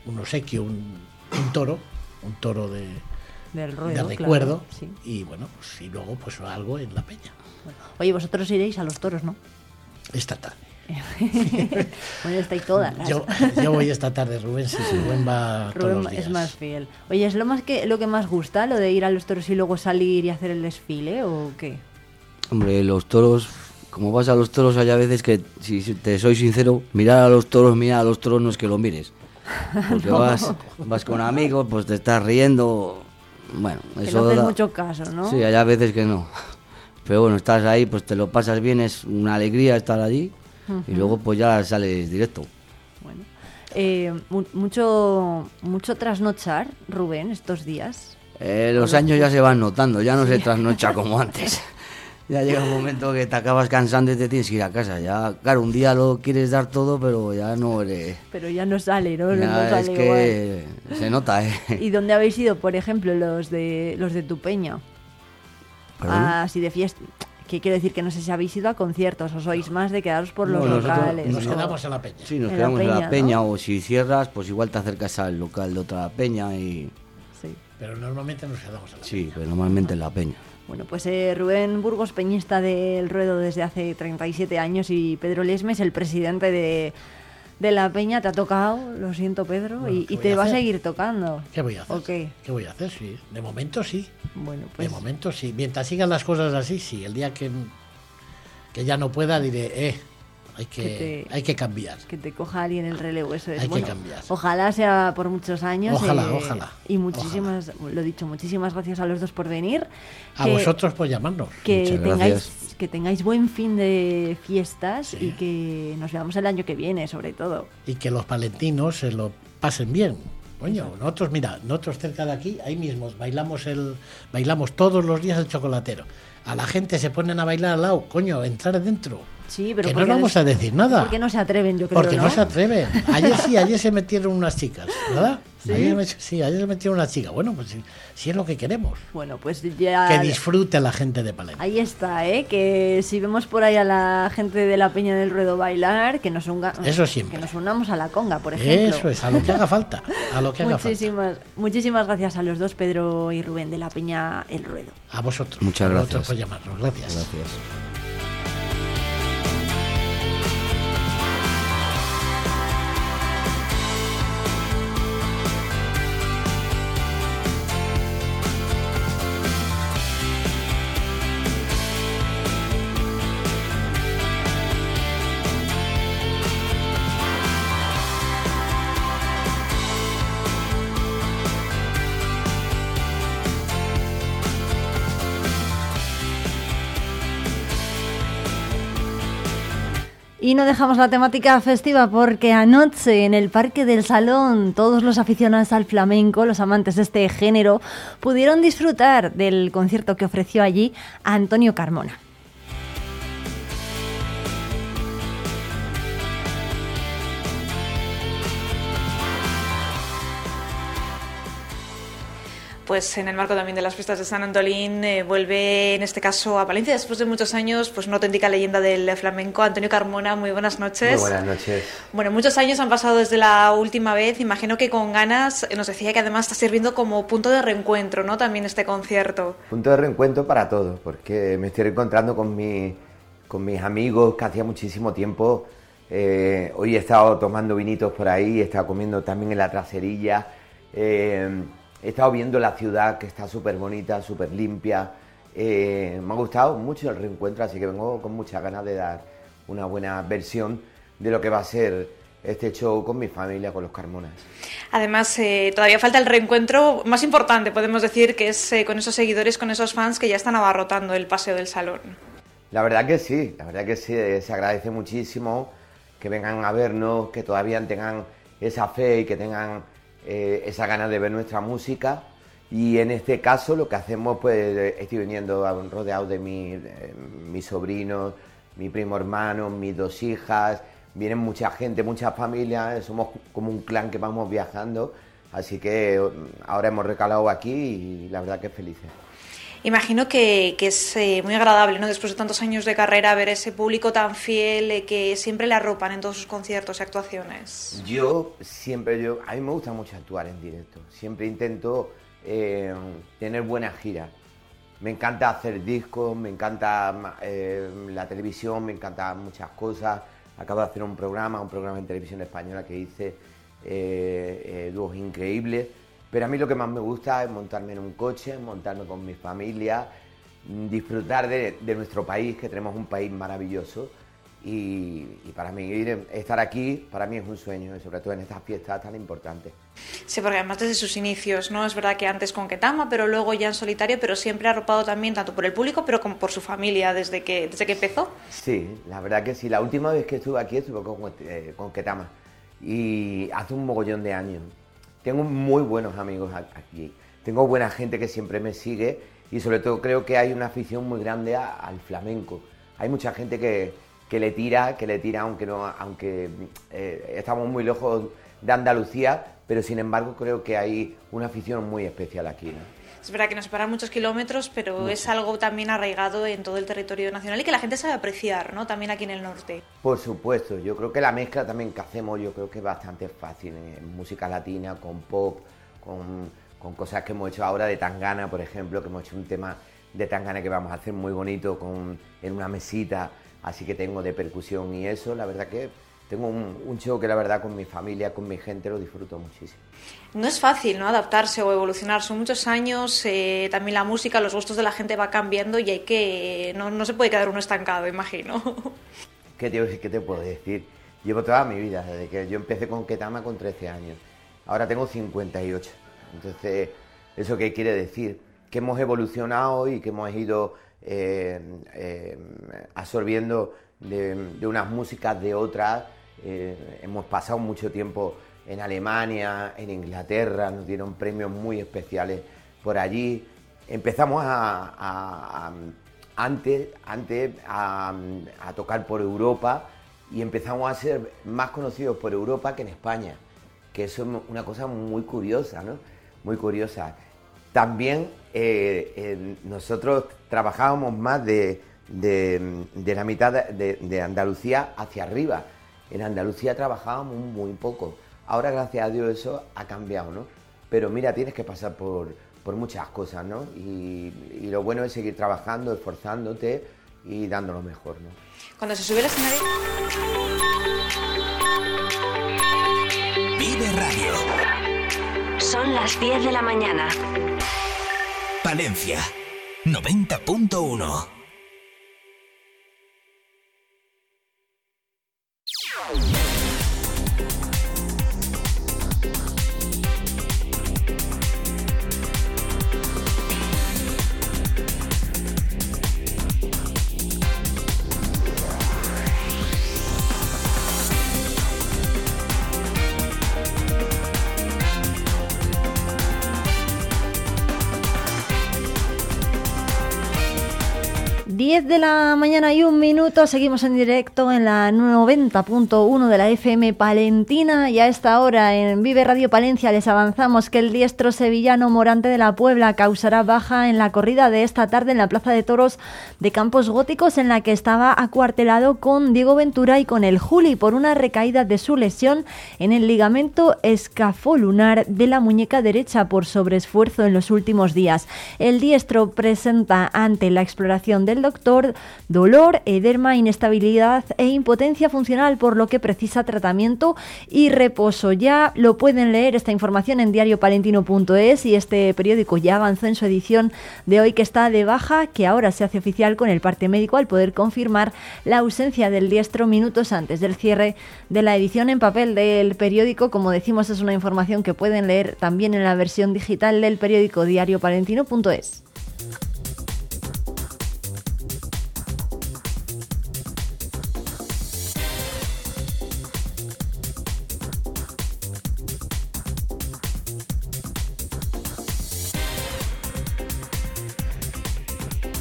un obsequio, un, un toro, un toro de,
Del
de recuerdo.
claro, sí.
Y bueno, pues y luego pues algo en la peña.
Oye, vosotros iréis a los toros, ¿no?
Esta tarde.
bueno, estáis todas. las-
Yo, yo voy esta tarde, Rubén, sí, Rubén va todos
Rubén
los días.
es más fiel. Oye, ¿es lo más que lo que más gusta, lo de ir a los toros y luego salir y hacer el desfile o qué?
Hombre, los toros, como vas a los toros, hay a veces que, si te soy sincero, mirar a los toros, mirar a los toros no es que lo mires. Porque
No.
vas, vas con amigos, pues te estás riendo. Bueno,
Que
eso
no haces
da-
mucho caso, ¿no?
Sí, hay a veces que no. Pero bueno, estás ahí, pues te lo pasas bien, es una alegría estar allí. Y luego pues ya sales directo.
Eh, mu- mucho mucho trasnochar, Rubén, estos días.
Eh, los años ya se van notando, ya no se trasnocha como antes. Ya llega un momento que te acabas cansando y te tienes que ir a casa. Ya, claro, un día lo quieres dar todo, pero ya no eres...
Pero ya no sale, ¿no? No sale
es que se nota, ¿eh?
¿Y dónde habéis ido, por ejemplo, los de los de tu peña?
¿Perdón?
Así de fiesta. Que quiero decir que no sé si habéis ido a conciertos o sois más de quedaros por los
No, nosotros-
locales.
Nos quedamos en la peña.
Sí, nos
En la
quedamos en
peña,
la
¿no?
peña o si cierras, pues igual te acercas al local de otra peña y...
Pero normalmente nos quedamos en la
Sí, pero normalmente en la peña.
Bueno, pues eh, Rubén Burgos, peñista del Ruedo desde hace 37 años y Pedro Lesmes, el presidente de, de la peña, te ha tocado, lo siento Pedro, y,
¿qué
y
voy
te
a
va a seguir tocando.
¿Qué voy a hacer?
¿O qué?
¿Qué voy a hacer? Sí, de momento sí.
Bueno,
De
pues
momento sí. Mientras sigan las cosas así, sí. El día que, que ya no pueda diré, eh, hay que,
Que te-
hay que cambiar.
que te coja alguien el relevo, eso es.
Hay que
Bueno,
cambiar.
Ojalá sea por muchos años.
Ojalá,
eh,
ojalá,
Y muchísimas, lo dicho, muchísimas gracias a los dos por venir.
A
Que-
vosotros por llamarnos.
que
Muchas
tengáis
gracias.
Que tengáis buen fin de fiestas y que nos veamos el año que viene sobre todo
Y que los palentinos se lo pasen bien. Coño, nosotros, mira, nosotros cerca de aquí, ahí mismo, bailamos el, bailamos todos los días el chocolatero. A la gente se ponen a bailar al lado, coño, entrar dentro.
Sí pero
que no
porque
vamos a decir nada.
porque no se atreven yo creo
Porque no,
¿no?
se atreven. Ayer sí, ayer se metieron unas chicas, ¿verdad?
¿Sí?
Ayer me- sí, ayer se metieron unas chicas. Bueno, pues si, si es lo que queremos.
bueno pues ya
Que disfrute la gente de Palencia.
ahí está eh que si vemos por ahí a la gente de la Peña del Ruedo bailar que nos unga-
Eso siempre.
que nos unamos a la conga por ejemplo
Eso es, a lo que haga falta. A lo que haga falta.
muchísimas muchísimas gracias a los dos Pedro y Rubén de la Peña El Ruedo
A vosotros.
Muchas
a vosotros por llamarnos. Gracias.
Gracias.
Y no dejamos la temática festiva porque anoche en el Parque del Salón todos los aficionados al flamenco, los amantes de este género, pudieron disfrutar del concierto que ofreció allí Antonio Carmona.
Pues en el marco también de las fiestas de San Antolín eh, vuelve en este caso a Valencia después de muchos años pues una auténtica leyenda del flamenco, Antonio Carmona, muy buenas noches.
Muy buenas noches.
Bueno, muchos años han pasado desde la última vez, imagino que con ganas, nos decía que además está sirviendo como punto de reencuentro, ¿no? También este concierto.
Punto de reencuentro para todos, porque me estoy reencontrando con, mi- con mis amigos que hacía muchísimo tiempo. Eh, hoy he estado tomando vinitos por ahí, he estado comiendo también en la traserilla. eh, he estado viendo la ciudad que está súper bonita, súper limpia. eh, me ha gustado mucho el reencuentro, así que vengo con muchas ganas de dar una buena versión de lo que va a ser este show con mi familia, con los Carmonas.
Además, eh, todavía falta el reencuentro más importante, podemos decir, que es eh, con esos seguidores, con esos fans que ya están abarrotando el paseo del salón.
La verdad que sí, la verdad que sí, se agradece muchísimo que vengan a vernos, que todavía tengan esa fe y que tengan eh, esa ganas de ver nuestra música. Y en este caso lo que hacemos, pues eh, estoy viniendo rodeado de mi, mis sobrinos, mi primo hermano, mis dos hijas, vienen mucha gente, muchas familias, somos como un clan que vamos viajando. Así que eh, ahora hemos recalado aquí y la verdad que felices.
Imagino que, que es eh, muy agradable, ¿no? Después de tantos años de carrera, ver ese público tan fiel eh, que siempre le arropan en todos sus conciertos y actuaciones.
Yo siempre, yo, a mí me gusta mucho actuar en directo. Siempre intento eh, tener buenas giras. Me encanta hacer discos, me encanta eh, la televisión, me encantan muchas cosas. acabo de hacer un programa, un programa en televisión española que hice, dúos increíbles, pero a mí lo que más me gusta es montarme en un coche, montarme con mi familia, disfrutar de, de nuestro país, que tenemos un país maravilloso. Y, y para mí ir- estar aquí, para mí es un sueño, y sobre todo en estas fiestas tan importantes.
Sí, porque además desde sus inicios, ¿no? Es verdad que antes con Ketama, pero luego ya en solitario, pero siempre arropado también tanto por el público, pero como por su familia desde que, desde que empezó.
Sí, la verdad que sí. La última vez que estuve aquí estuve con, eh, con Ketama y hace un mogollón de años. Tengo muy buenos amigos aquí. Tengo buena gente que siempre me sigue y sobre todo creo que hay una afición muy grande al flamenco. Hay mucha gente que, que le tira, que le tira aunque no, aunque eh, estamos muy lejos de Andalucía, pero sin embargo creo que hay una afición muy especial aquí.
Es verdad que nos separan muchos kilómetros, pero es algo también arraigado en todo el territorio nacional y que la gente sabe apreciar, ¿no? También aquí en el norte.
Por supuesto, yo creo que la mezcla también que hacemos, yo creo que es bastante fácil en música latina, con pop, con, con cosas que hemos hecho ahora de Tangana, por ejemplo, que hemos hecho un tema de Tangana que vamos a hacer muy bonito con, en una mesita, así que tengo de percusión y eso, la verdad que tengo un, un show que la verdad con mi familia, con mi gente lo disfruto muchísimo.
No es fácil, ¿no? Adaptarse o evolucionar. Son muchos años, eh, también la música, los gustos de la gente va cambiando y hay que... No, no se puede quedar uno estancado, imagino.
¿Qué te, qué te puedo decir? Llevo toda mi vida, desde que yo empecé con Ketama con 13 años. Ahora tengo 58. Entonces, ¿eso qué quiere decir? Que hemos evolucionado y que hemos ido eh, eh, absorbiendo de, de unas músicas de otras. Eh, hemos pasado mucho tiempo en Alemania, en Inglaterra, nos dieron premios muy especiales por allí. Empezamos antes, a, tocar por Europa y empezamos a ser más conocidos por Europa que en España, que eso es una cosa muy curiosa, ¿no? Muy curiosa. También eh, nosotros trabajábamos más de, la mitad de Andalucía hacia arriba. En Andalucía trabajábamos muy poco. Ahora, gracias a Dios, eso ha cambiado, ¿no? Pero mira, tienes que pasar por, por muchas cosas, ¿no? Y, y lo bueno es seguir trabajando, esforzándote y dando lo mejor, ¿no?
Cuando se sube al escenario...
Vive Radio.
Son las 10 de la mañana.
Palencia 90.1. Yeah.
Diez de la mañana y un minuto, seguimos en directo en la 90.1 de la FM Palentina y a esta hora en Vive Radio Palencia les avanzamos que el diestro sevillano Morante de la Puebla causará baja en la corrida de esta tarde en la Plaza de Toros de Campos Góticos en la que estaba acuartelado con Diego Ventura y con el Juli por una recaída de su lesión en el ligamento escafolunar de la muñeca derecha por sobreesfuerzo en los últimos días. El diestro presenta ante la exploración del doctor dolor, edema, inestabilidad e impotencia funcional, por lo que precisa tratamiento y reposo. Ya lo pueden leer esta información en diariopalentino.es y este periódico ya avanzó en su edición de hoy que está de baja, que ahora se hace oficial con el parte médico al poder confirmar la ausencia del diestro minutos antes del cierre de la edición en papel del periódico. Como decimos, es una información que pueden leer también en la versión digital del periódico diariopalentino.es.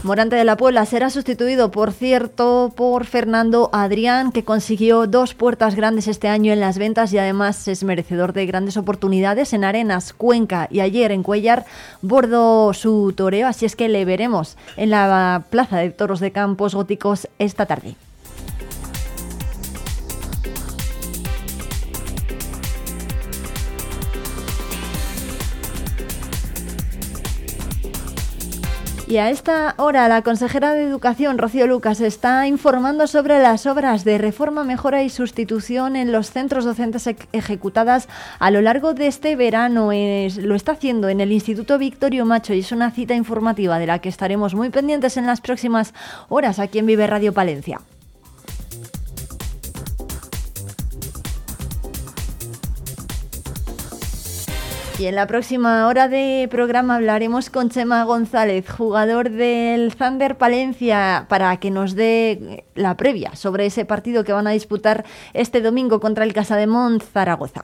Morante de la Puebla será sustituido, por cierto, por Fernando Adrián, que consiguió dos puertas grandes este año en las ventas y además es merecedor de grandes oportunidades en Arenas, Cuenca y ayer en Cuellar bordó su toreo, así es que le veremos en la Plaza de Toros de Campos Góticos esta tarde. Y a esta hora la consejera de Educación, Rocío Lucas, está informando sobre las obras de reforma, mejora y sustitución en los centros docentes ec- ejecutadas a lo largo de este verano. Lo está haciendo en el Instituto Victorio Macho y es una cita informativa de la que estaremos muy pendientes en las próximas horas aquí en Vive Radio Palencia. Y en la próxima hora de programa hablaremos con Chema González, jugador del Thunder Palencia, para que nos dé la previa sobre ese partido que van a disputar este domingo contra el Casademont Zaragoza.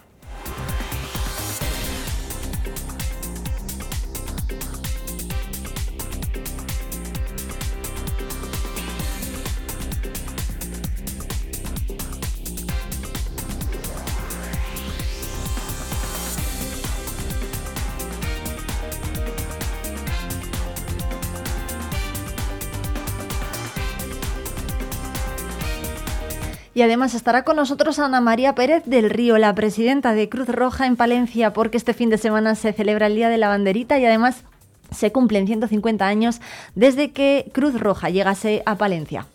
Y además estará con nosotros Ana María Pérez del Río, la presidenta de Cruz Roja en Palencia, porque este fin de semana se celebra el Día de la Banderita y además se cumplen 150 años desde que Cruz Roja llegase a Palencia.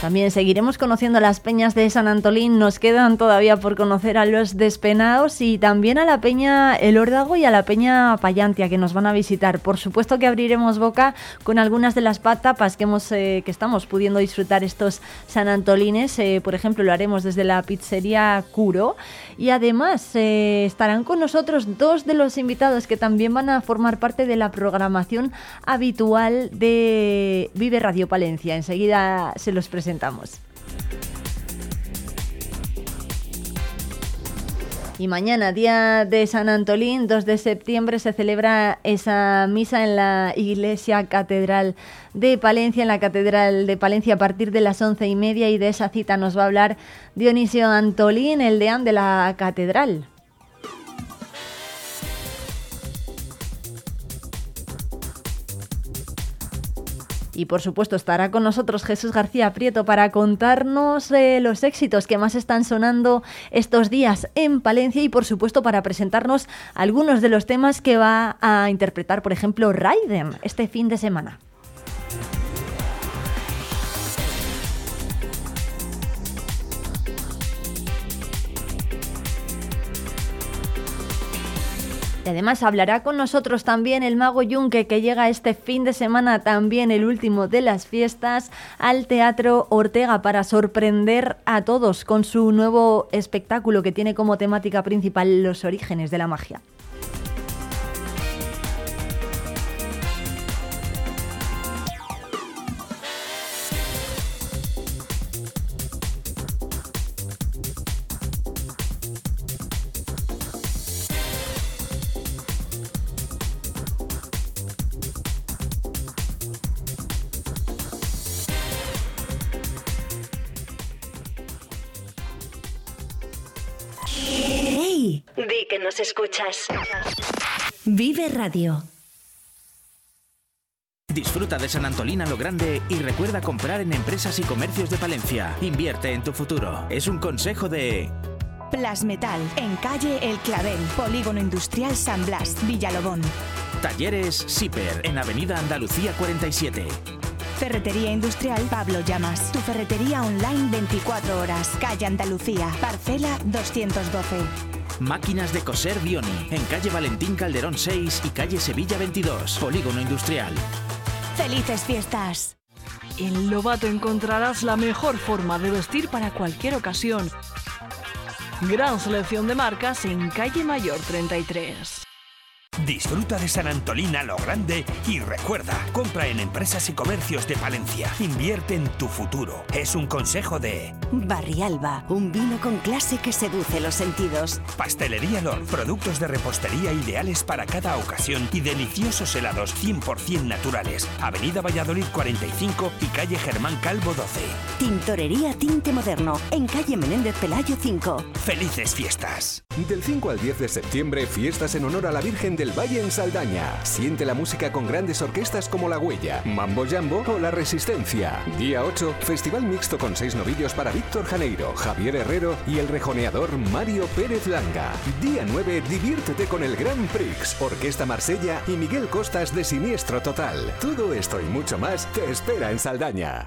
También seguiremos conociendo las peñas de San Antolín. Nos quedan todavía por conocer a los despenados y también a la peña El Órdago y a la peña Payantia que nos van a visitar. Por supuesto que abriremos boca con algunas de las tapas que hemos eh, que estamos pudiendo disfrutar estos San Antolines. Eh, por ejemplo, lo haremos desde la pizzería Curo y además eh, estarán con nosotros dos de los invitados que también van a formar parte de la programación habitual de Vive Radio Palencia. Enseguida se los presentamos. Y mañana, día de San Antolín, 2 de septiembre, se celebra esa misa en la Iglesia Catedral de Palencia, en la Catedral de Palencia, a partir de las once y media. Y de esa cita nos va a hablar Dionisio Antolín, el deán de la Catedral. Y por supuesto estará con nosotros Jesús García Prieto para contarnos eh, los éxitos que más están sonando estos días en Palencia y por supuesto para presentarnos algunos de los temas que va a interpretar, por ejemplo, Raiden este fin de semana. Además hablará con nosotros también el mago Yunque que llega este fin de semana, también el último de las fiestas, al Teatro Ortega para sorprender a todos con su nuevo espectáculo que tiene como temática principal los orígenes de la magia.
Nos escuchas. Vive Radio.
Disfruta de San Antolín a lo grande y recuerda comprar en empresas y comercios de Palencia. Invierte en tu futuro. Es un consejo de...
Plasmetal, en calle El Clavel, Polígono Industrial San Blas, Villalobón.
Talleres Siper, en Avenida Andalucía 47.
Ferretería Industrial Pablo Llamas, tu ferretería online 24 horas, calle Andalucía, parcela 212.
Máquinas de coser Dioni, en calle Valentín Calderón 6 y calle Sevilla 22. Polígono Industrial.
¡Felices fiestas!
En Lobato encontrarás la mejor forma de vestir para cualquier ocasión. Gran selección de marcas en calle Mayor 33.
Disfruta de San Antolín a lo grande y recuerda, compra en empresas y comercios de Palencia. Invierte en tu futuro. Es un consejo de
Barrialba, un vino con clase que seduce los sentidos.
Pastelería Lor. Productos de repostería ideales para cada ocasión y deliciosos helados 100% naturales. Avenida Valladolid 45 y calle Germán Calvo 12.
Tintorería Tinte Moderno, en calle Menéndez Pelayo 5.
Felices fiestas.
Del 5 al 10 de septiembre, fiestas en honor a la Virgen del Valle en Saldaña. Siente la música con grandes orquestas como La Huella, Mambo Jambo o La Resistencia. Día 8, festival mixto con seis novillos para Víctor Janeiro, Javier Herrero y el rejoneador Mario Pérez Langa. Día 9, diviértete con el Grand Prix, Orquesta Marsella y Miguel Costas de Siniestro Total. Todo esto y mucho más te espera en Saldaña.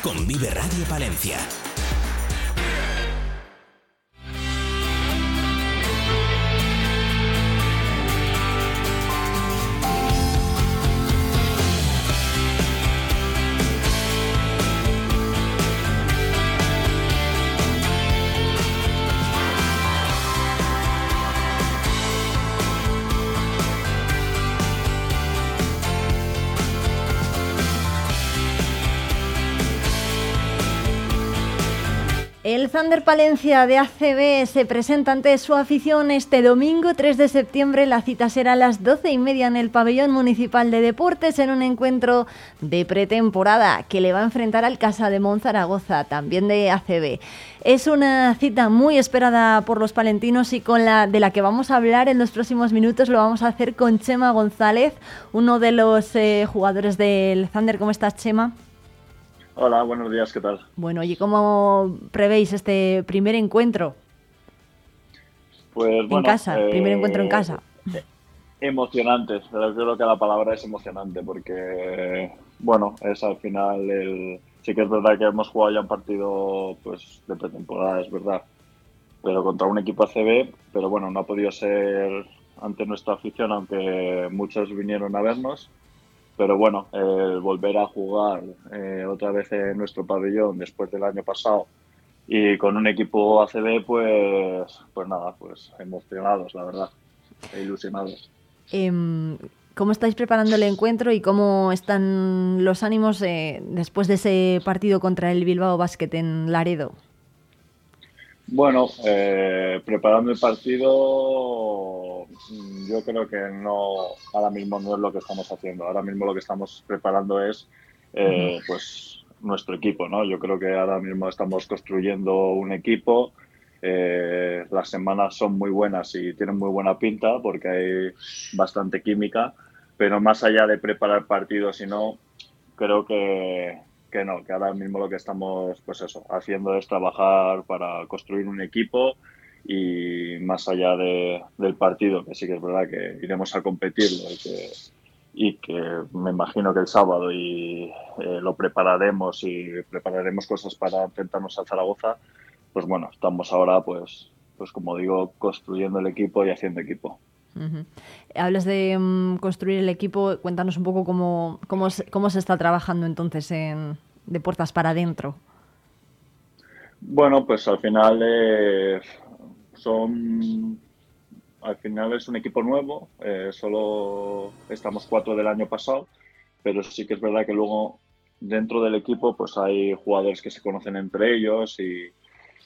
Con Vive Radio Palencia.
El Thunder Palencia de ACB se presenta ante su afición este domingo 3 de septiembre. La cita será a las 12 y media en el Pabellón Municipal de Deportes en un encuentro de pretemporada que le va a enfrentar al Casa de Monzaragoza, también de ACB. Es una cita muy esperada por los palentinos y con la de la que vamos a hablar en los próximos minutos lo vamos a hacer con Chema González, uno de los eh, jugadores del Thunder. ¿Cómo estás, Chema?
Hola, buenos días, ¿qué tal?
Bueno, ¿y cómo prevéis este primer encuentro?
Pues
en
bueno,
casa,
eh,
primer encuentro en casa.
Emocionante, pero creo que la palabra es emocionante porque, bueno, es al final el... Sí que es verdad que hemos jugado ya un partido pues, de pretemporada, es verdad, pero contra un equipo ACB, pero bueno, no ha podido ser ante nuestra afición, aunque muchos vinieron a vernos pero bueno, el volver a jugar eh, otra vez en nuestro pabellón después del año pasado y con un equipo ACB, pues, pues nada, pues emocionados, la verdad, e ilusionados.
Em, ¿Cómo estáis preparando el encuentro y cómo están los ánimos eh, después de ese partido contra el Bilbao Basket en Laredo?
Bueno, eh, preparando el partido, yo creo que no, ahora mismo no es lo que estamos haciendo. Ahora mismo lo que estamos preparando es, eh, pues, nuestro equipo, ¿no? Yo creo que ahora mismo estamos construyendo un equipo. Eh, las semanas son muy buenas y tienen muy buena pinta porque hay bastante química, pero más allá de preparar partidos y no, creo que, que no, que ahora mismo lo que estamos pues eso, haciendo es trabajar para construir un equipo y más allá de, del partido, que sí que es verdad que iremos a competirlo y que, y que me imagino que el sábado y eh, lo prepararemos y prepararemos cosas para enfrentarnos a Zaragoza, pues bueno, estamos ahora pues, pues como digo, construyendo el equipo y haciendo equipo.
Ujú. Hablas de mm, construir el equipo, cuéntanos un poco cómo, cómo, se, cómo se está trabajando entonces en, de puertas para adentro.
Bueno, pues al final son al final es un equipo nuevo, eh, solo estamos cuatro del año pasado, pero sí que es verdad que luego dentro del equipo pues hay jugadores que se conocen entre ellos y,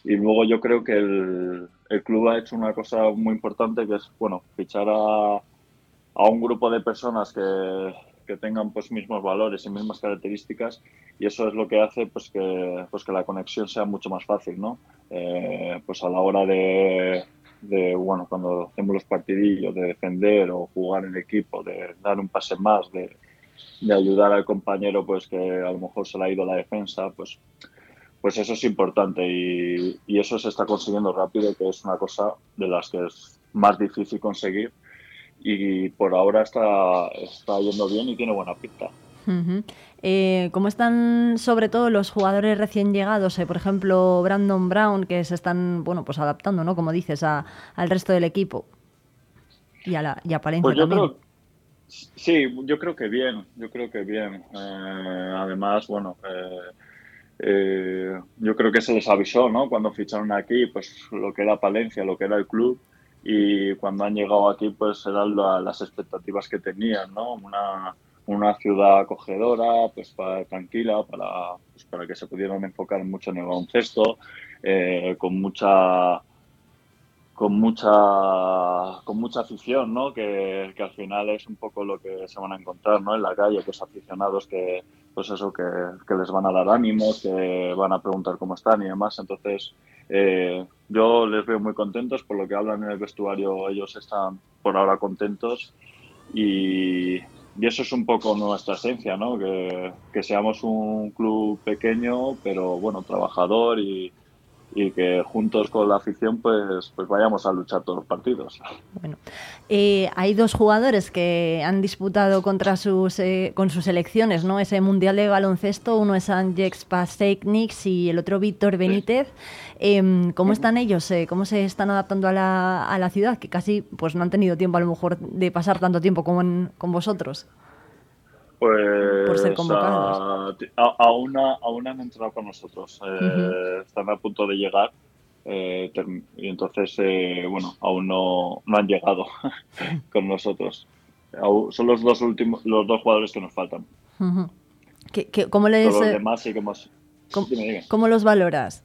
y luego yo creo que el, el, club ha hecho una cosa muy importante que es bueno fichar a, a un grupo de personas que, que, tengan pues mismos valores y mismas características y eso es lo que hace pues que pues que la conexión sea mucho más fácil no eh, pues a la hora de, de bueno cuando hacemos los partidillos de defender o jugar en equipo de dar un pase más de, de ayudar al compañero pues que a lo mejor se le ha ido la defensa pues pues eso es importante y, y, eso se está consiguiendo rápido, que es una cosa de las que es más difícil conseguir y por ahora está, está yendo bien y tiene buena pinta.
Uh -huh. eh, ¿Cómo están sobre todo los jugadores recién llegados? Eh, por ejemplo, Brandon Brown, que se están bueno pues adaptando, ¿no? Como dices, a, al resto del equipo y a, la, y a Palencia
pues yo
también.
Creo, sí, yo creo que bien, yo creo que bien. Eh, además, bueno... Eh, eh, yo creo que se les avisó, ¿no? Cuando ficharon aquí, pues lo que era Palencia, lo que era el club, y cuando han llegado aquí pues eran la- las expectativas que tenían, ¿no? Una, una ciudad acogedora, pues para, tranquila, para, pues, para que se pudieran enfocar mucho en el baloncesto, eh, con mucha con mucha con mucha afición, ¿no? Que, que al final es un poco lo que se van a encontrar, ¿no? En la calle, pues aficionados que, pues eso, que, que les van a dar ánimos, que van a preguntar cómo están y demás. Entonces, eh, yo les veo muy contentos por lo que hablan en el vestuario. Ellos están por ahora contentos y, y eso es un poco nuestra esencia, ¿no? Que, que seamos un club pequeño, pero bueno, trabajador y, y que juntos con la afición pues, pues vayamos a luchar todos los partidos.
Eh, hay dos jugadores que han disputado contra sus, eh, con sus selecciones, ¿no? Ese Mundial de Baloncesto, uno es Angex Pastekniks y el otro Víctor Benítez. Em, ¿Cómo están ellos? Eh, ¿Cómo se están adaptando a la, a la ciudad? Que casi pues no han tenido tiempo a lo mejor de pasar tanto tiempo como en- con vosotros.
Pues
Por ser convocados.
a- a- aún, ha- aún han entrado con nosotros, eh, están a punto de llegar eh, y entonces, eh, bueno, aún no, no han llegado con nosotros. Son los dos últimos, los dos jugadores que nos faltan.
Ujú. ¿Qué- qué- cómo, les,
los demás sí que hemos...
¿Cómo- los valoras?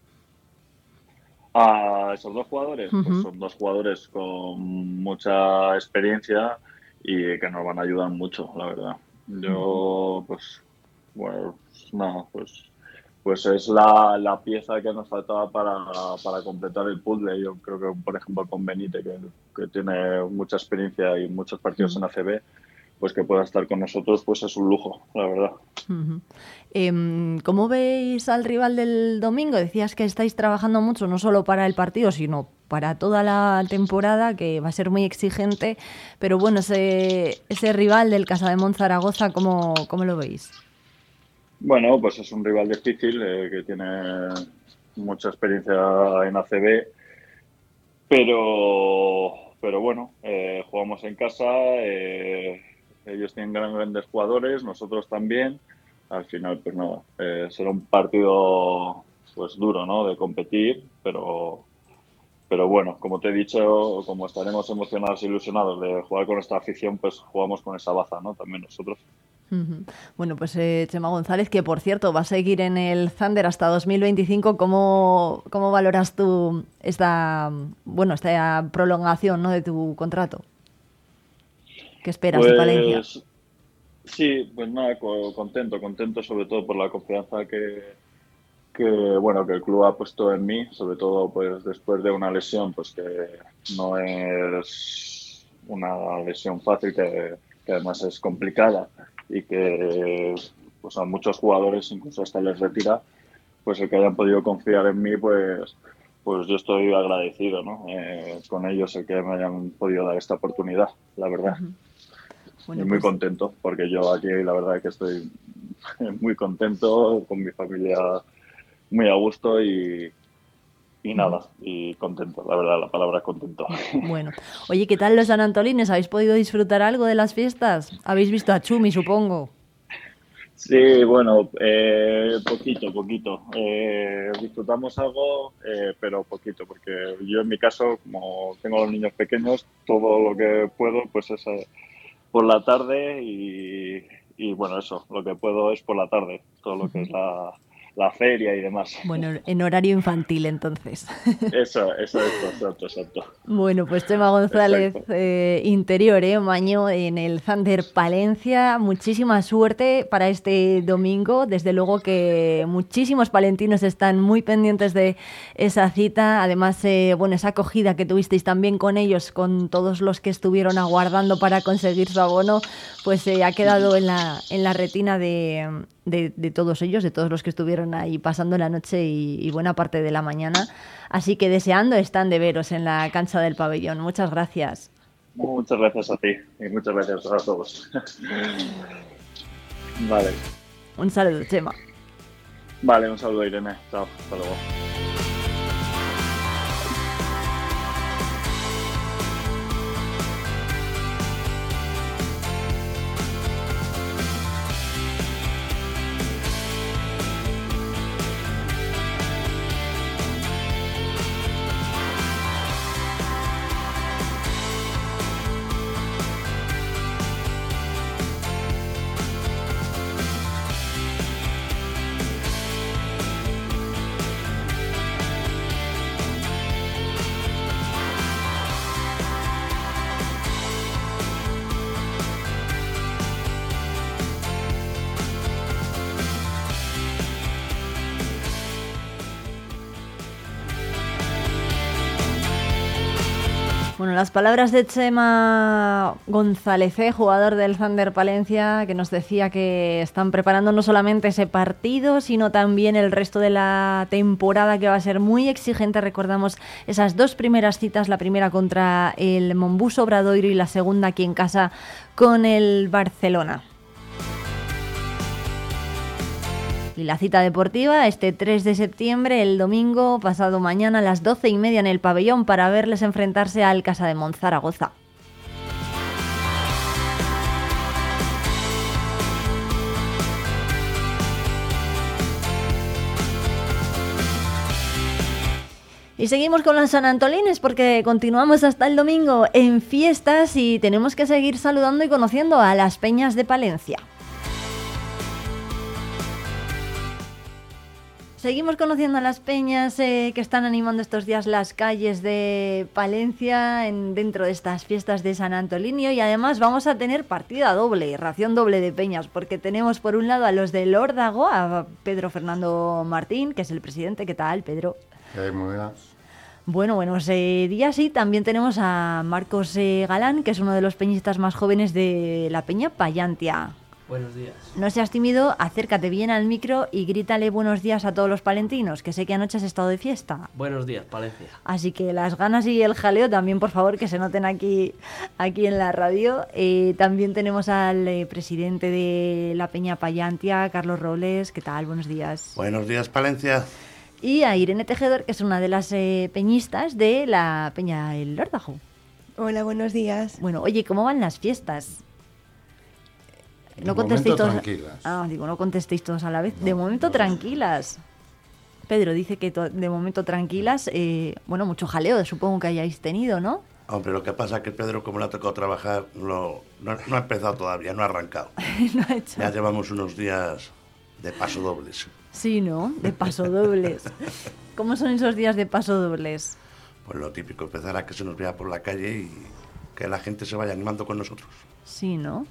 A esos dos jugadores, pues son dos jugadores con mucha experiencia y que nos van a ayudar mucho, la verdad. Yo, pues, bueno, pues, nada, pues, pues es la, la pieza que nos faltaba para, para completar el puzzle. Yo creo que, por ejemplo, con Benítez, que, que tiene mucha experiencia y muchos partidos en ACB, pues que pueda estar con nosotros, pues es un lujo, la verdad.
Em, ¿Cómo veis al rival del domingo? Decías que estáis trabajando mucho, no solo para el partido, sino para toda la temporada, que va a ser muy exigente. Pero bueno, ese, ese rival del Casa de Zaragoza, ¿cómo, ¿cómo lo veis?
Bueno, pues es un rival difícil eh, que tiene mucha experiencia en ACB, pero, pero bueno, eh, jugamos en casa, eh, ellos tienen gran- grandes jugadores, nosotros también. Al final, pues nada, eh, será un partido pues duro, ¿no? De competir, pero, pero bueno, como te he dicho, como estaremos emocionados e ilusionados de jugar con esta afición, pues jugamos con esa baza, ¿no? También nosotros.
Bueno, pues eh, Chema González, que por cierto va a seguir en el Thunder hasta 2025. ¿Cómo, cómo valoras tú esta, bueno, esta prolongación ¿no? de tu contrato? ¿Qué esperas de Palencia?
Pues, Sí, pues nada, co- contento, contento sobre todo por la confianza que, que bueno que el club ha puesto en mí, sobre todo pues después de una lesión, pues que no es una lesión fácil, que, que además es complicada y que pues a muchos jugadores incluso hasta les retira, pues el que hayan podido confiar en mí, pues pues yo estoy agradecido, ¿no? Eh, con ellos el que me hayan podido dar esta oportunidad, la verdad.
Bueno,
y muy
pues-
contento, porque yo aquí la verdad es que estoy muy contento, con mi familia muy a gusto y, y nada, y contento, la verdad, la palabra contento.
Bueno, oye, ¿qué tal los San Antolines? ¿Habéis podido disfrutar algo de las fiestas? Habéis visto a Chumi, supongo.
Sí, bueno, eh, poquito, poquito. Eh, disfrutamos algo, eh, pero poquito, porque yo en mi caso, como tengo a los niños pequeños, todo lo que puedo, pues es eh, por la tarde y, y, bueno, eso, lo que puedo es por la tarde, todo lo que es la, la feria y demás.
Bueno, en horario infantil entonces.
Eso, eso, eso, exacto, exacto.
Bueno, pues Chema González, eh, interior, ¿eh? Maño en el Thunder Palencia. Muchísima suerte para este domingo. Desde luego que muchísimos palentinos están muy pendientes de esa cita. Además, eh, bueno, esa acogida que tuvisteis también con ellos, con todos los que estuvieron aguardando para conseguir su abono, pues eh, ha quedado en la, en la retina de, de- de todos ellos, de todos los que estuvieron ahí pasando la noche y, y buena parte de la mañana. Así que deseando están de veros en la cancha del pabellón. Muchas gracias.
Muchas gracias a ti y muchas gracias a todos. Vale,
Un saludo, Chema.
vale, un saludo Irene, chao, hasta luego.
Las palabras de Chema González, eh, jugador del Thunder Palencia, que nos decía que están preparando no solamente ese partido, sino también el resto de la temporada que va a ser muy exigente. Recordamos esas dos primeras citas, la primera contra el Monbus Obradoiro y la segunda aquí en casa con el Barcelona. Y la cita deportiva este 3 de septiembre, el domingo pasado mañana a las 12 y media en el pabellón para verles enfrentarse al Casa de Monzaragoza. Y seguimos con los San Antolines porque continuamos hasta el domingo en fiestas y tenemos que seguir saludando y conociendo a las peñas de Palencia. Seguimos conociendo a las peñas eh, que están animando estos días las calles de Palencia en, dentro de estas fiestas de San Antolinio y además vamos a tener partida doble, ración doble de peñas, porque tenemos por un lado a los del Órdago, a Pedro Fernando Martín, que es el presidente. ¿Qué tal, Pedro?
muy bien.
Bueno, buenos eh, días y también tenemos a Marcos eh, Galán, que es uno de los peñistas más jóvenes de la Peña Payantia.
Buenos días.
No seas tímido, acércate bien al micro y grítale buenos días a todos los palentinos, que sé que anoche has estado de fiesta.
Buenos días, Palencia.
Así que las ganas y el jaleo también, por favor, que se noten aquí, aquí en la radio. Eh, también tenemos al eh, presidente de la Peña Payantia, Carlos Robles. ¿Qué tal? Buenos días.
Buenos días, Palencia.
Y a Irene Tejedor, que es una de las eh, peñistas de la Peña El Lordajo.
Hola, buenos días.
Bueno, oye, ¿cómo van las fiestas?
No contestéis todos. Tranquilas.
Ah, digo, no contestéis todos a la vez. de momento tranquilas. Pedro dice que de momento tranquilas. Eh, bueno, mucho jaleo, supongo que hayáis tenido, ¿no?
Hombre, lo que pasa es que Pedro, como le ha tocado trabajar, no, no, ha empezado todavía, no ha arrancado.
no ha hecho.
Ya llevamos unos días de paso dobles.
Sí, ¿no? De paso dobles. ¿Cómo son esos días de paso dobles?
Pues lo típico, empezar a que se nos vea por la calle y que la gente se vaya animando con nosotros.
Sí, ¿no?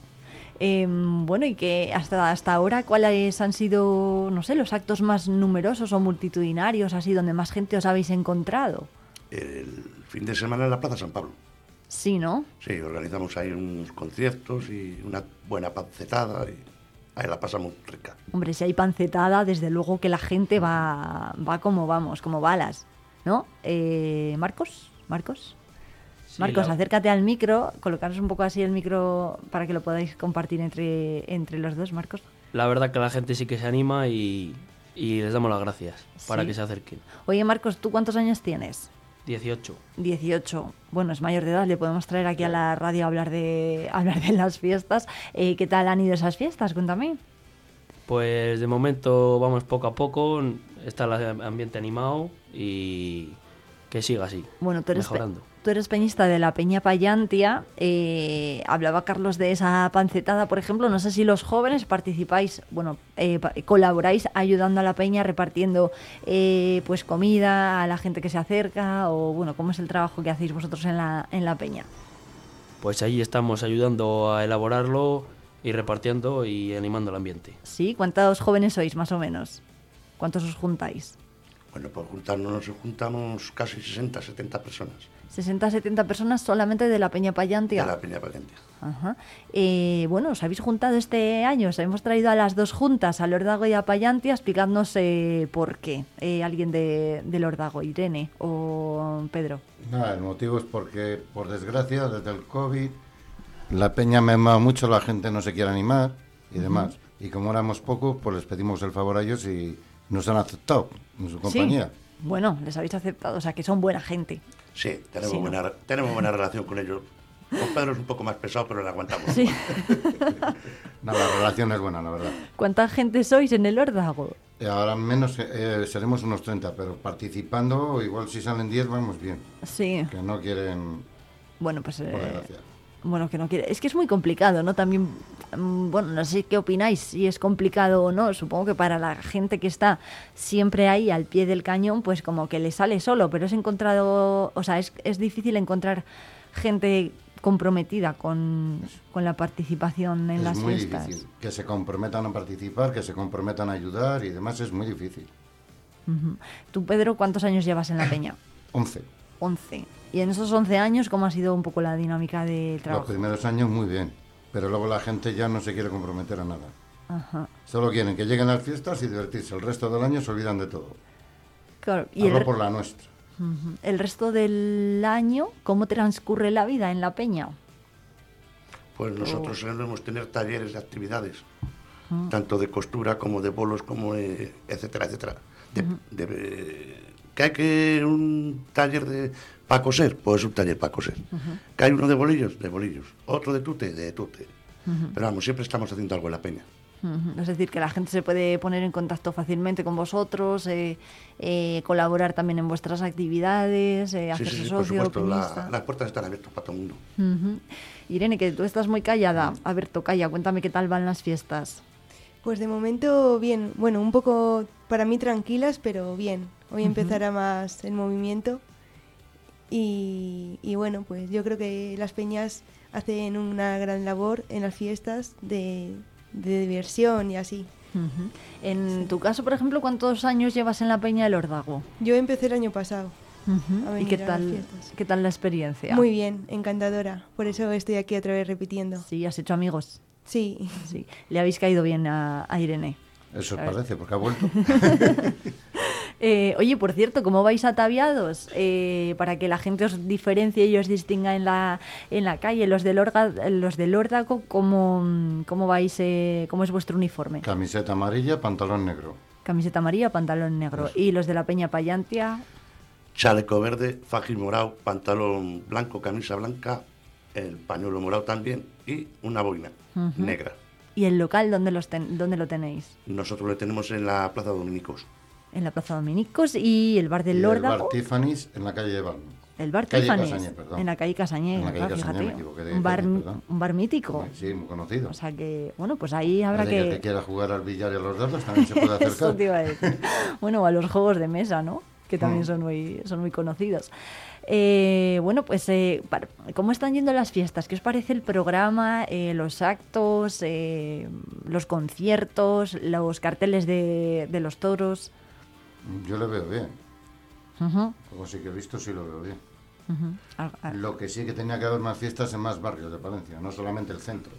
Em, bueno, y que hasta, hasta ahora, ¿cuáles han sido, no sé, los actos más numerosos o multitudinarios, así, donde más gente os habéis encontrado?
El fin de semana en la Plaza San Pablo.
Sí, ¿no?
Sí, organizamos ahí unos conciertos y una buena pancetada y ahí la pasamos rica.
Hombre, si hay pancetada, desde luego que la gente va, va como vamos, como balas, ¿no? Eh, Marcos, Marcos. Marcos, acércate al micro, colocaros un poco así el micro para que lo podáis compartir entre, entre los dos, Marcos.
La verdad que la gente sí que se anima y, les damos las gracias para que se acerquen.
Oye, Marcos, ¿tú cuántos años tienes?
18.
18. Bueno, es mayor de edad, le podemos traer aquí a la radio a hablar de, hablar de las fiestas. Eh, ¿Qué tal han ido esas fiestas? Cuéntame.
Pues de momento vamos poco a poco, está el ambiente animado y que siga así,
bueno, tú eres
mejorando
tú eres peñista de la Peña Payantia, eh, hablaba Carlos de esa pancetada, por ejemplo, no sé si los jóvenes participáis, bueno, eh, colaboráis ayudando a la peña repartiendo eh, pues comida a la gente que se acerca o bueno, ¿cómo es el trabajo que hacéis vosotros en la, en la peña?
Pues ahí estamos ayudando a elaborarlo y repartiendo y animando el ambiente.
Sí, ¿cuántos jóvenes sois más o menos? ¿Cuántos os juntáis?
Bueno, por juntarnos nos juntamos casi 60, 70 personas.
60, 70 personas solamente de la Peña Payantia.
De la Peña Payantia.
Ajá. Eh, bueno, os habéis juntado este año, os hemos traído a las dos juntas, a Lordago y a Payantia, explicadnos eh, por qué. Eh, alguien de, de, Lordago, Irene o Pedro.
Nada, el motivo es porque, por desgracia, desde el COVID, la Peña me ha mucho, la gente no se quiere animar y demás. Y como éramos pocos, pues les pedimos el favor a ellos y nos han aceptado en su compañía.
Bueno, les habéis aceptado, o sea que son buena gente.
Sí, tenemos, buena, tenemos buena relación con ellos. Con Pedro es un poco más pesado, pero le aguantamos.
Sí.
no, la relación es buena, la verdad.
¿Cuánta gente sois en el Órdago?
Eh, ahora menos, eh, seremos unos 30, pero participando, igual si salen 10, vamos bien.
Sí.
Que no quieren...
Bueno, pues... Eh, bueno, que no quiere. Es que es muy complicado, ¿no? También, mm, bueno, no sé qué opináis, si es complicado o no. Supongo que para la gente que está siempre ahí al pie del cañón, pues como que le sale solo, pero es encontrado, o sea, es, es difícil encontrar gente comprometida con, con la participación en las
muy
fiestas.
Difícil. Que se comprometan a participar, que se comprometan a ayudar y demás es muy difícil.
Tú, Pedro, ¿cuántos años llevas en la peña?
11.
11. Y en esos 11 años, ¿cómo ha sido un poco la dinámica del
Los
trabajo?
primeros años muy bien, pero luego la gente ya no se quiere comprometer a nada.
Ajá.
Solo quieren que lleguen las fiestas y divertirse. El resto del año se olvidan de todo.
Claro, y
Hablo por la nuestra.
El resto del año, ¿cómo transcurre la vida en la peña?
Pues nosotros solemos tener talleres de actividades, tanto de costura como de bolos, como de etcétera, etcétera. De- de- ¿Que hay que un taller de para coser? Pues un taller para coser. ¿Que hay uno de bolillos? De bolillos. Otro de tute? De tute. Pero vamos, siempre estamos haciendo algo en la peña.
Es decir, que la gente se puede poner en contacto fácilmente con vosotros, eh, eh, colaborar también en vuestras actividades, eh,
Sí,
hacerse
sí, sí, por
socio,
supuesto. la- las puertas están abiertas para todo el mundo.
Irene, que tú estás muy callada. A ver, tocaya, cuéntame qué tal van las fiestas.
Pues de momento bien, bueno, un poco para mí tranquilas, pero bien. Hoy empezará más el movimiento y, y bueno, pues yo creo que las peñas hacen una gran labor en las fiestas de, de diversión y así.
En tu caso, por ejemplo, ¿cuántos años llevas en la Peña del Ordago?
Yo empecé el año pasado.
¿Y qué tal, qué tal la experiencia?
Muy bien, encantadora. Por eso estoy aquí otra vez repitiendo.
Sí, has hecho amigos.
Sí.
Sí. Le habéis caído bien a, a Irene.
Eso parece, porque ha vuelto.
Eh, oye, por cierto, ¿cómo vais ataviados? Eh, para que la gente os diferencie y os distinga en la, en la calle. Los del, Orga, los del Órdago, ¿cómo, cómo vais, eh, cómo es vuestro uniforme?
Camiseta amarilla, pantalón negro.
Camiseta amarilla, pantalón negro. Y los de la Peña Payantia,
Chaleco verde, fajín morado, pantalón blanco, camisa blanca, el pañuelo morado también y una boina negra.
¿y el local dónde, los ten- dónde lo tenéis?
Nosotros lo tenemos en la Plaza Dominicos.
En la Plaza Dominicos y el bar del
Y el bar Tiffany's en la calle de Balme.
El bar
Calle
Tiffany's,
Casañé,
en la calle Casañé,
En la calle Casañé,
fíjate.
me equivoqué de
un, bar,
perdón.
un bar mítico.
Sí, muy conocido.
O sea que, bueno, pues ahí habrá que...
que quiera jugar al billar y a los dados también se puede
Eso
acercar.
te iba a decir. Bueno, a los juegos de mesa, ¿no? Que también
Mm.
son muy, son muy conocidos. Eh, bueno, pues, eh, ¿cómo están yendo las fiestas? ¿Qué os parece el programa, eh, los actos, eh, los conciertos, los carteles de, de los toros?
Yo lo veo bien.
Ujú,
Como sí que he visto, sí lo veo bien.
Ah, ah,
Lo que sí que tenía que haber más fiestas en más barrios de Palencia, no solamente el centro.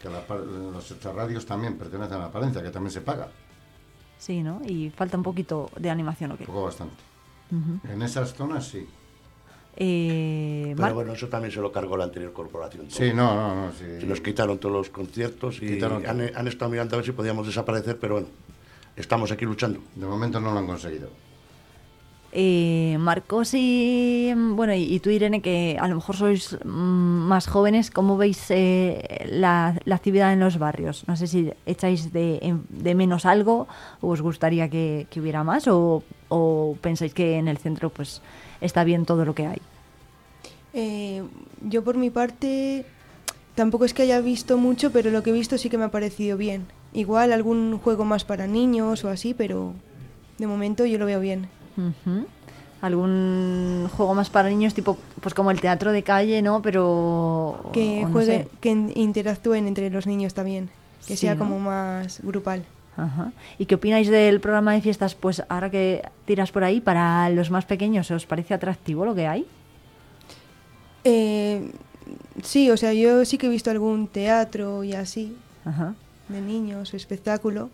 Que la los extrarradios también pertenecen a la Palencia, que también se paga.
Sí, ¿no? Y falta un poquito de animación, ¿o qué?
Un poco bastante.
Ujú.
En esas zonas sí.
Eh,
Pero
Mar-
bueno, eso también se lo cargó la anterior corporación.
Sí, no, no, no, sí.
Se nos quitaron todos los conciertos y han, han estado mirando a ver si podíamos desaparecer, pero bueno, estamos aquí luchando.
De momento no lo han conseguido.
Eh, Marcos y bueno y, y tú Irene que a lo mejor sois mm, más jóvenes cómo veis eh, la, la actividad en los barrios no sé si echáis de, de menos algo o os gustaría que, que hubiera más o, o pensáis que en el centro pues está bien todo lo que hay
Eh, yo por mi parte tampoco es que haya visto mucho, pero lo que he visto sí que me ha parecido bien. Igual algún juego más para niños o así, pero de momento yo lo veo bien.
Algún juego más para niños tipo pues como el teatro de calle no pero
Que
no sé.
que in- interactúen entre los niños también, que
Sí,
sea
¿no?
como más grupal.
Ajá. ¿Y qué opináis del programa de fiestas? Pues ahora que tiras por ahí, para los más pequeños, ¿os parece atractivo lo que hay?
Eh, sí, o sea, yo sí que he visto algún teatro y así,
Ajá.
De niños, espectáculo.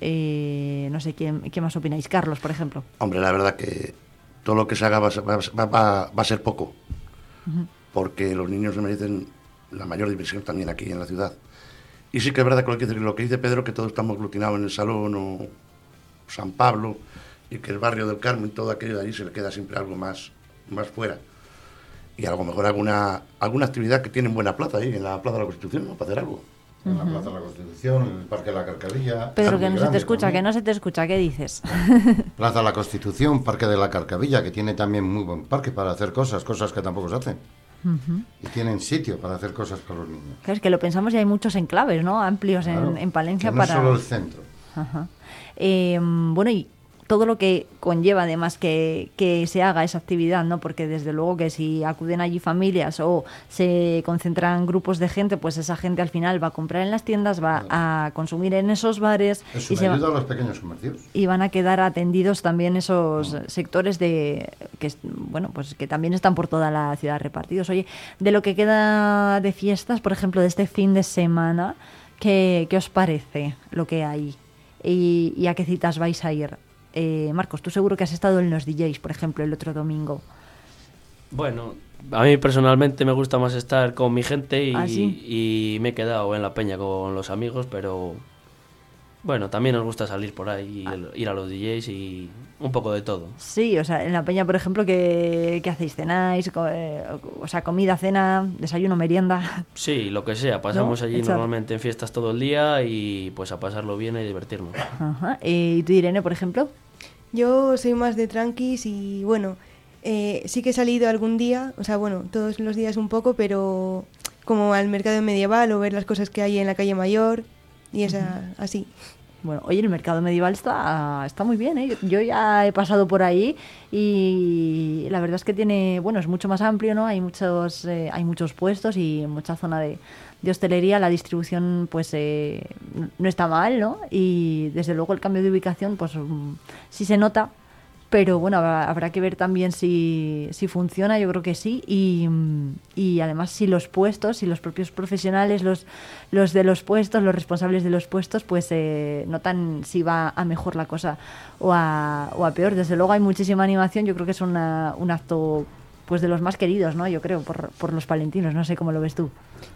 Eh, no sé, ¿quién, ¿qué más opináis? Carlos, por ejemplo.
Hombre, la verdad que todo lo que se haga va, a ser- va- va- va- va a ser poco, porque los niños se merecen la mayor diversión también aquí en la ciudad. Y sí que es verdad que lo que dice, lo que dice Pedro, que todos estamos aglutinados en el Salón o San Pablo, y que el barrio del Carmen, todo aquello de allí se le queda siempre algo más, más fuera. Y a lo mejor alguna, alguna actividad que tiene en buena plaza ahí, en la Plaza de la Constitución, ¿no? para hacer algo.
En la Plaza de la Constitución, en el Parque de la Carcavilla.
Pedro, que no se te escucha,
también.
que no se te escucha, ¿qué dices?
Plaza de la Constitución, Parque de la Carcavilla, que tiene también muy buen parque para hacer cosas, cosas que tampoco se hacen. Y tienen sitio para hacer cosas para los niños.
Claro, es que lo pensamos y hay muchos enclaves, ¿no? Amplios en-
Claro,
en, Palencia
que no es
para...
solo el centro.
Ajá. Eh, bueno, y todo lo que conlleva además que, que se haga esa actividad, ¿no? Porque desde luego que si acuden allí familias o se concentran grupos de gente, pues esa gente al final va a comprar en las tiendas, va a consumir en esos bares
Es
y, se va-
a los pequeños comercios.
y van a quedar atendidos también esos sectores de que es- bueno pues que también están por toda la ciudad repartidos. Oye, de lo que queda de fiestas, por ejemplo, de este fin de semana, ¿qué, qué os parece lo que hay? ¿Y, y a qué citas vais a ir? Eh, Marcos, tú seguro que has estado en los DJs, por ejemplo, el otro domingo.
Bueno, a mí personalmente me gusta más estar con mi gente y,
¿Ah, sí?
y me he quedado en la peña con los amigos, pero bueno, también nos gusta salir por ahí, y el- ir a los DJs y un poco de todo.
Sí, o sea, en la peña, por ejemplo, ¿qué, qué hacéis? ¿Cenáis? Co- eh, o sea, comida, cena, desayuno, merienda.
Sí, lo que sea, pasamos
¿No?
allí normalmente en fiestas todo el día y pues a pasarlo bien y divertirnos.
Ajá. ¿Y tú, Irene, por ejemplo?
Yo soy más de tranquis y bueno, eh, sí que he salido algún día, o sea, bueno, todos los días un poco, pero como al mercado medieval o ver las cosas que hay en la calle mayor y esa, así.
Bueno, oye, el mercado medieval está, está muy bien, ¿eh? Yo ya he pasado por ahí y la verdad es que tiene, bueno, es mucho más amplio, ¿no? Hay muchos, eh, hay muchos puestos y mucha zona de, de hostelería. La distribución, pues, eh, no está mal, ¿no? Y desde luego el cambio de ubicación, pues, mm, sí se nota. Pero bueno, habrá, que ver también si, si funciona, yo creo que sí. Y, y además si los puestos, si los propios profesionales, los, los de los puestos, los responsables de los puestos, pues eh, notan si va a mejor la cosa o a, o a peor. Desde luego hay muchísima animación, yo creo que es una- un acto pues de los más queridos, ¿no? Yo creo, por, por los palentinos, no sé cómo lo ves tú.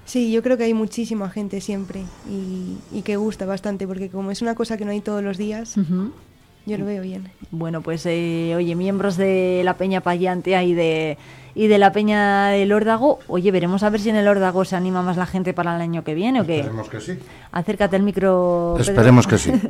Sí, yo creo que hay muchísima gente siempre y, y que gusta bastante, porque como es una cosa que no hay todos los días, yo lo veo bien.
Bueno, pues eh, oye, miembros de la Peña Payantea y de y de la Peña del Órdago, oye, veremos a ver si en el Órdago se anima más la gente para el año que viene o qué.
Esperemos que sí.
Acércate al micro. Pedro.
Esperemos que sí.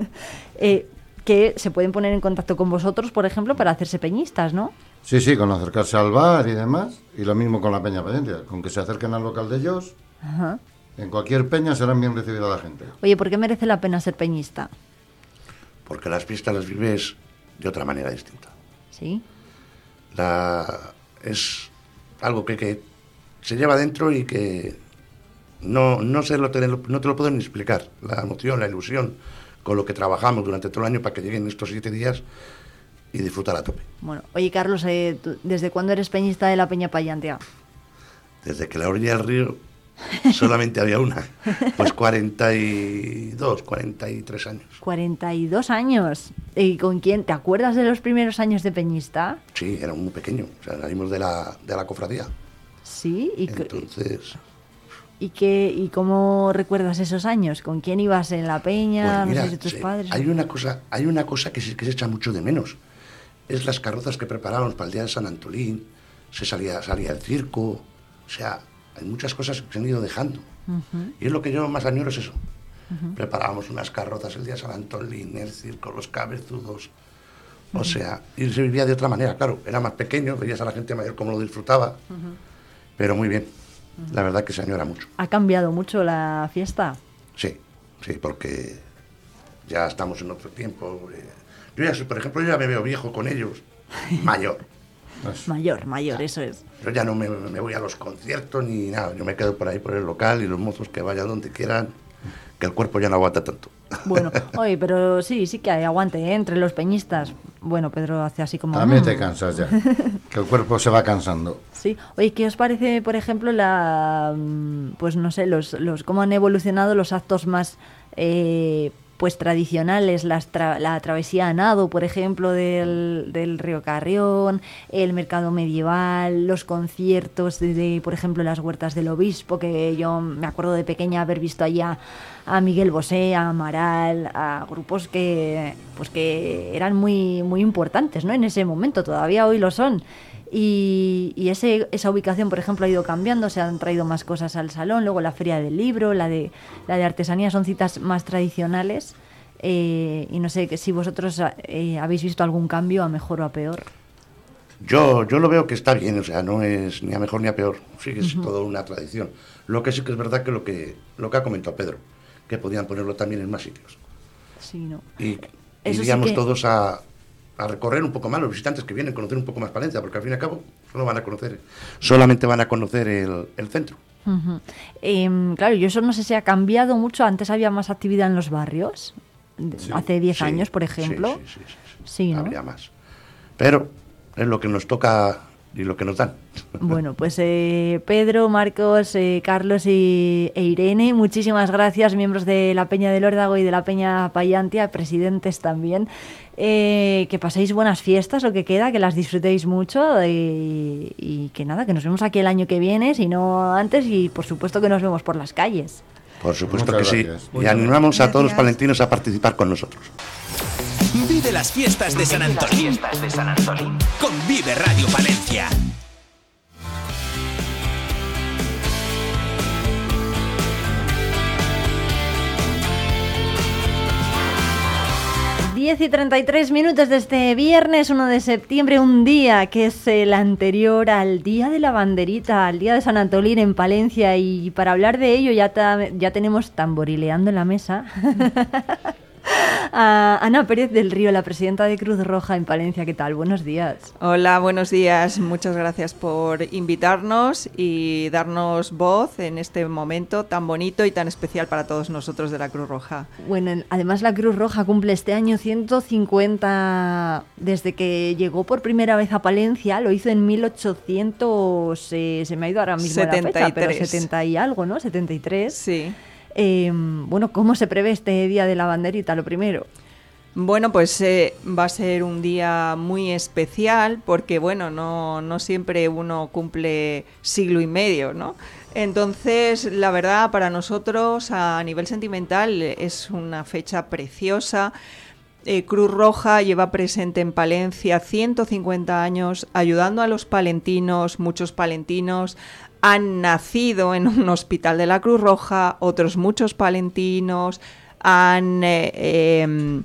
Eh, que se pueden poner en contacto con vosotros, por ejemplo, para hacerse peñistas, ¿no?
Sí, sí, con acercarse al bar y demás. Y lo mismo con la Peña Palencia. Con que se acerquen al local de ellos,
Ajá.
en cualquier peña serán bien recibida la gente.
Oye, ¿por qué merece la pena ser peñista?
Porque las fiestas las vives de otra manera distinta.
¿Sí?
La, es algo que, que se lleva dentro y que no, no, se lo te, no te lo puedo ni explicar. La emoción, la ilusión con lo que trabajamos durante todo el año para que lleguen estos siete días y disfrutar a tope.
Bueno, oye, Carlos, eh, tú- ¿desde cuándo eres peñista de la Peña Payantea?
Desde que la orilla del río solamente había una, pues 42, 43 años.
42 años. ¿Y con quién? ¿Te acuerdas de los primeros años de peñista?
Sí, era muy pequeño, o sea, salimos de la, de la cofradía.
Sí. ¿Y,
Entonces,
y, qué, ¿Y cómo recuerdas esos años? ¿Con quién ibas en la peña?
Pues mira,
no sé si tus
sí,
padres.
hay una cosa, hay una cosa que se, que se echa mucho de menos. Es las carrozas que preparábamos para el día de San Antolín, se salía, salía el circo, o sea, hay muchas cosas que se han ido dejando.
Ujú,
Y es lo que yo más añoro es eso.
ujú.
Preparábamos unas carrozas el día de San Antolín, el circo, los cabezudos. O
Ujú.
sea, y se vivía de otra manera, claro. Era más pequeño, veías a la gente mayor cómo lo disfrutaba, pero muy bien. La verdad que se añora mucho.
¿Ha cambiado mucho la fiesta?
Sí, sí, porque ya estamos en otro tiempo. eh. Yo ya, soy- por ejemplo, yo ya me veo viejo con ellos, mayor.
Mayor, mayor, eso es.
Yo ya no me, me voy a los conciertos ni nada. Yo me quedo por ahí por el local y los mozos que vayan donde quieran, que el cuerpo ya no aguanta tanto.
Bueno, oye, pero sí, sí que hay aguante ¿eh? entre los peñistas. Bueno, Pedro hace así como...
También
"Mm".
te cansas ya. Que el cuerpo se va cansando.
Sí. Oye, ¿qué os parece, por ejemplo, la, mm, pues no sé, los, los cómo han evolucionado los actos más, eh, pues tradicionales, las tra- la travesía a nado, por ejemplo, del, del río Carrión, el mercado medieval, los conciertos de, por ejemplo, las huertas del obispo, que yo me acuerdo de pequeña haber visto allá a Miguel Bosé, a Amaral, a grupos que, pues que eran muy, muy importantes, ¿no? En ese momento, todavía hoy lo son. Y, y ese, esa ubicación, por ejemplo, ha ido cambiando, se han traído más cosas al salón, luego la feria del libro, la de, la de artesanía, son citas más tradicionales. eh, y no sé si vosotros eh, habéis visto algún cambio a mejor o a peor.
Yo, yo lo veo que está bien, o sea, no es ni a mejor ni a peor, sí que es toda una tradición. Lo que sí que es verdad que lo que, lo que ha comentado Pedro, que podían ponerlo también en más sitios.
Sí, ¿no?
Y
sí
iríamos
que-
todos a, a recorrer un poco más los visitantes que vienen, conocer un poco más Palencia, porque al fin y al cabo solo van a conocer, solamente van a conocer el, el centro.
Em, claro, yo eso no sé si ha cambiado mucho. Antes había más actividad en los barrios.
Sí,
Hace 10
sí,
años, por ejemplo.
sí, sí, sí,
Sí, ¿no?
Habría más. Pero es lo que nos toca y lo que nos dan.
Bueno, pues eh, Pedro, Marcos, eh, Carlos y, e Irene, muchísimas gracias, miembros de la Peña del Órdago y de la Peña Payantia, presidentes también. Eh, que paséis buenas fiestas, lo que queda, que las disfrutéis mucho y, y que nada, que nos vemos aquí el año que viene, si no antes, y por supuesto que nos vemos por las calles.
Por supuesto
Muchas
que sí. Y animamos a todos los palentinos a participar con nosotros.
Vive las fiestas de San Antolín. Con Vive Radio Palencia.
10 y 33 minutos de este viernes 1 de septiembre, un día que es el anterior al Día de la Banderita, al Día de San Antolín en Palencia. Y para hablar de ello ya, ta- ya tenemos tamborileando en la mesa a Ana Pérez del Río, la presidenta de Cruz Roja en Palencia. ¿Qué tal? Buenos días.
Hola, buenos días. Muchas gracias por invitarnos y darnos voz en este momento tan bonito y tan especial para todos nosotros de la Cruz Roja.
Bueno, en- además la Cruz Roja cumple este año 150 desde que llegó por primera vez a Palencia, lo hizo en 1800, eh, se me ha ido ahora mismo la fecha, pero
73.
70 y algo, ¿no? 73.
Sí.
Eh, bueno, ¿cómo se prevé este Día de la Banderita, lo primero?
Bueno, pues eh, va a ser un día muy especial porque, bueno, no, no siempre uno cumple siglo y medio, ¿no? Entonces, la verdad, para nosotros a nivel sentimental es una fecha preciosa. Eh, Cruz Roja lleva presente en Palencia 150 años ayudando a los palentinos, muchos palentinos han nacido en un hospital de la Cruz Roja, otros muchos palentinos han eh, em,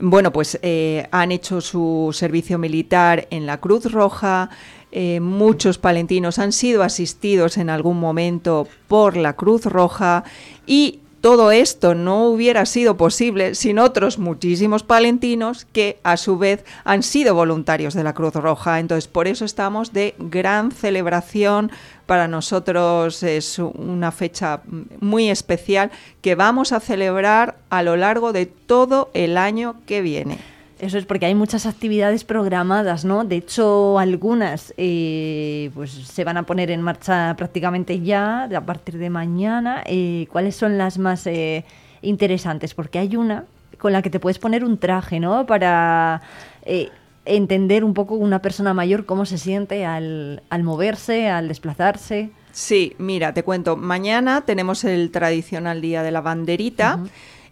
bueno pues eh, han hecho su servicio militar en la Cruz Roja eh, muchos palentinos han sido asistidos en algún momento por la Cruz Roja y todo esto no hubiera sido posible sin otros muchísimos palentinos que a su vez han sido voluntarios de la Cruz Roja. Entonces, por eso estamos de gran celebración. Para nosotros es una fecha muy especial que vamos a celebrar a lo largo de todo el año que viene.
Eso es porque hay muchas actividades programadas, ¿no? De hecho, algunas eh, pues se van a poner en marcha prácticamente ya, de- a partir de mañana. Eh, ¿Cuáles son las más eh, interesantes? Porque hay una con la que te puedes poner un traje, ¿no? Para eh, entender un poco una persona mayor cómo se siente al, al moverse, al desplazarse.
Sí, mira, te cuento. Mañana tenemos el tradicional Día de la Banderita.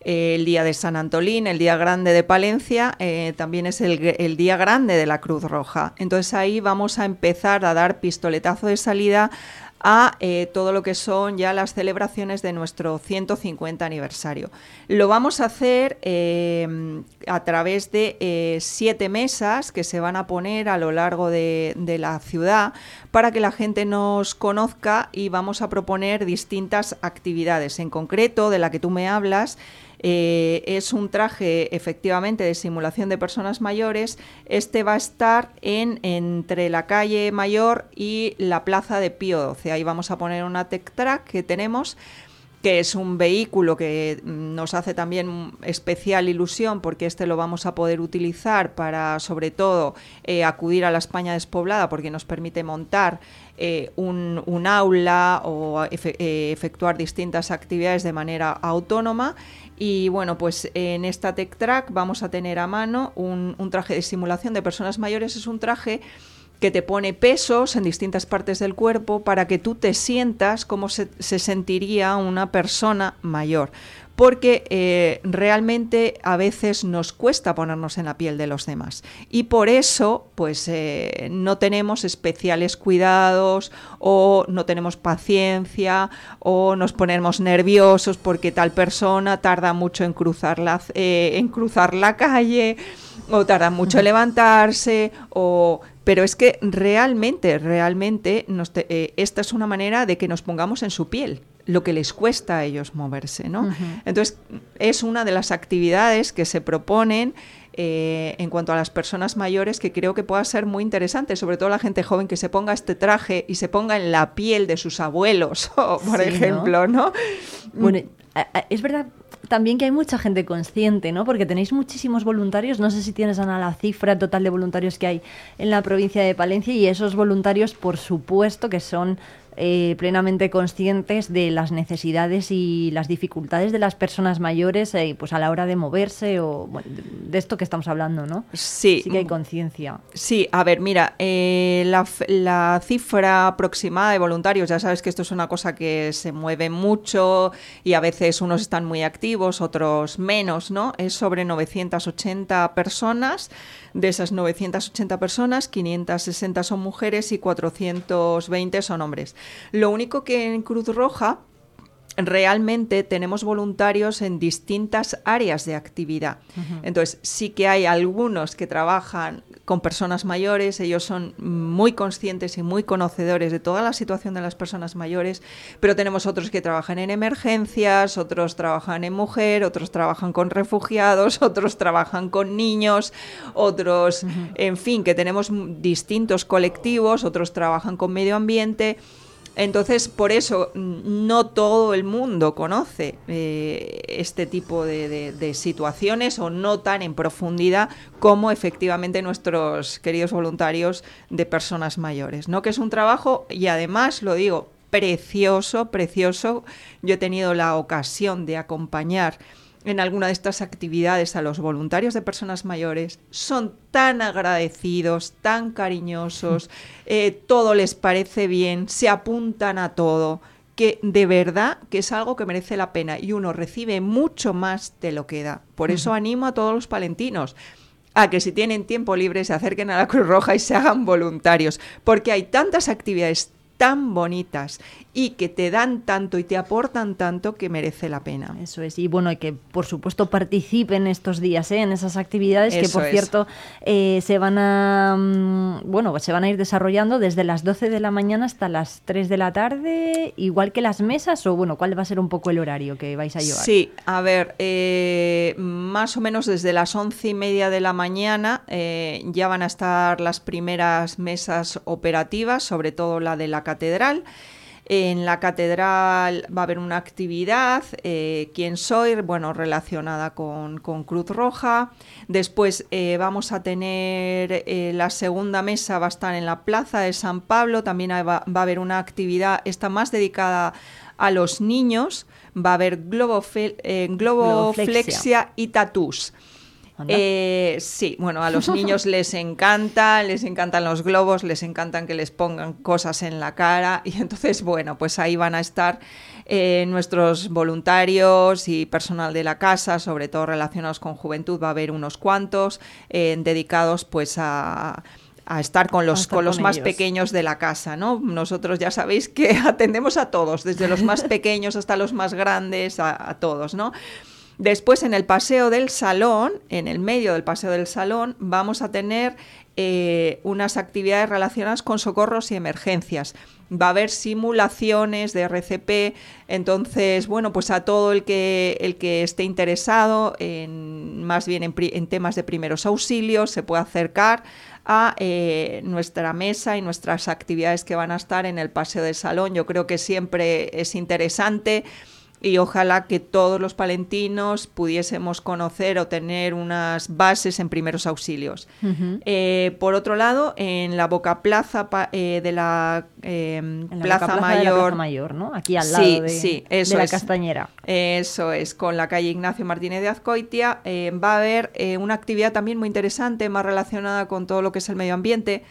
El día de San Antolín, el día grande de Palencia, eh, también es el, día grande de la Cruz Roja. Entonces ahí vamos a empezar a dar pistoletazo de salida a eh, todo lo que son ya las celebraciones de nuestro 150 aniversario. Lo vamos a hacer eh, a través de siete mesas que se van a poner a lo largo de la ciudad para que la gente nos conozca y vamos a proponer distintas actividades. En concreto, de la que tú me hablas, eh, es un traje efectivamente de simulación de personas mayores. Este va a estar en, entre la calle Mayor y la plaza de Pío XII. Ahí vamos a poner una Tech Track que tenemos que es un vehículo que mm, nos hace también especial ilusión porque este lo vamos a poder utilizar para sobre todo eh, acudir a la España despoblada porque nos permite montar eh, un, aula o efe- efectuar distintas actividades de manera autónoma y bueno, pues en esta Tech Track vamos a tener a mano un, traje de simulación de personas mayores. Es un traje que te pone pesos en distintas partes del cuerpo para que tú te sientas como se sentiría una persona mayor. Porque eh, realmente a veces nos cuesta ponernos en la piel de los demás. Y por eso, pues eh, no tenemos especiales cuidados o no tenemos paciencia o nos ponemos nerviosos porque tal persona tarda mucho en cruzar la, eh, en cruzar la calle o tarda mucho en levantarse o pero es que realmente realmente nos te- eh, esta es una manera de que nos pongamos en su piel lo que les cuesta a ellos moverse no entonces es una de las actividades que se proponen eh, en cuanto a las personas mayores que creo que pueda ser muy interesante, sobre todo la gente joven que se ponga este traje y se ponga en la piel de sus abuelos, por ejemplo, ¿no?
Bueno, es verdad también que hay mucha gente consciente, ¿no? Porque tenéis muchísimos voluntarios. No sé si tienes, Ana, la cifra total de voluntarios que hay en la provincia de Palencia y esos voluntarios, por supuesto, que son eh, plenamente conscientes de las necesidades y las dificultades de las personas mayores eh, pues a la hora de moverse o bueno, de- esto que estamos hablando, ¿no?
Sí.
Sí que hay conciencia.
Sí, a ver, mira, eh, la, la cifra aproximada de voluntarios, ya sabes que esto es una cosa que se mueve mucho y a veces unos están muy activos, otros menos, ¿no? Es sobre 980 personas. De esas 980 personas, 560 son mujeres y 420 son hombres. Lo único que en Cruz Roja realmente tenemos voluntarios en distintas áreas de actividad. Entonces, sí que hay algunos que trabajan con personas mayores, ellos son muy conscientes y muy conocedores de toda la situación de las personas mayores, pero tenemos otros que trabajan en emergencias, otros trabajan en mujer, otros trabajan con refugiados, otros trabajan con niños, otros, en fin, que tenemos distintos colectivos, otros trabajan con medio ambiente. Entonces, por eso mm, no todo el mundo conoce eh, este tipo de, de- de situaciones o no tan en profundidad como efectivamente nuestros queridos voluntarios de personas mayores, ¿no? Que es un trabajo y además lo digo precioso, precioso. Yo he tenido la ocasión de acompañar en alguna de estas actividades a los voluntarios de personas mayores son tan agradecidos, tan cariñosos, eh, todo les parece bien, se apuntan a todo, que de verdad que es algo que merece la pena y uno recibe mucho más de lo que da. Por eso animo a todos los palentinos a que si tienen tiempo libre se acerquen a la Cruz Roja y se hagan voluntarios, porque hay tantas actividades tan bonitas y que te dan tanto y te aportan tanto que merece la pena.
Eso es, y bueno, y que por supuesto participen estos días ¿eh? en esas actividades que por
es.
cierto eh, se van a mm, bueno, se van a ir desarrollando desde las 12 de la mañana hasta las 3 de la tarde, igual que las mesas, o bueno, ¿cuál va a ser un poco el horario que vais a llevar?
Sí, a ver, eh, más o menos desde las once y media de la mañana eh, ya van a estar las primeras mesas operativas, sobre todo la de la catedral. En la catedral va a haber una actividad, eh, quién soy, bueno, relacionada con, con Cruz Roja. Después eh, vamos a tener eh, la segunda mesa, va a estar en la Plaza de San Pablo. También va, va a haber una actividad, está más dedicada a los niños. Va a haber eh, globoflexia
Globoflexia.
y tatús. Eh, sí, bueno, a los niños les encanta, les encantan los globos, les encantan que les pongan cosas en la cara y entonces, bueno, pues ahí van a estar eh, nuestros voluntarios y personal de la casa, sobre todo relacionados con juventud, va a haber unos cuantos eh, dedicados pues a a estar con los,
estar
con los
con
más
ellos.
pequeños de la casa, ¿no? Nosotros ya sabéis que atendemos a todos, desde los más pequeños hasta los más grandes, a, a todos, ¿no? Después en el paseo del salón, en el medio del paseo del salón, vamos a tener eh, unas actividades relacionadas con socorros y emergencias. Va a haber simulaciones de RCP, entonces, bueno, pues a todo el que, el que esté interesado en más bien en, temas de primeros auxilios se puede acercar a eh, nuestra mesa y nuestras actividades que van a estar en el paseo del salón. Yo creo que siempre es interesante y ojalá que todos los palentinos pudiésemos conocer o tener unas bases en primeros auxilios. Eh, por otro lado, en la Boca Plaza eh, de la eh, Plaza,
Boca Plaza de la
Mayor.
Plaza Mayor, ¿no? Aquí al lado
Sí,
de,
sí,
de
eso
la
es.
Castañera.
Eso es, con la calle Ignacio Martínez de Azcoitia eh, va a haber eh, una actividad también muy interesante, más relacionada con todo lo que es el medio ambiente,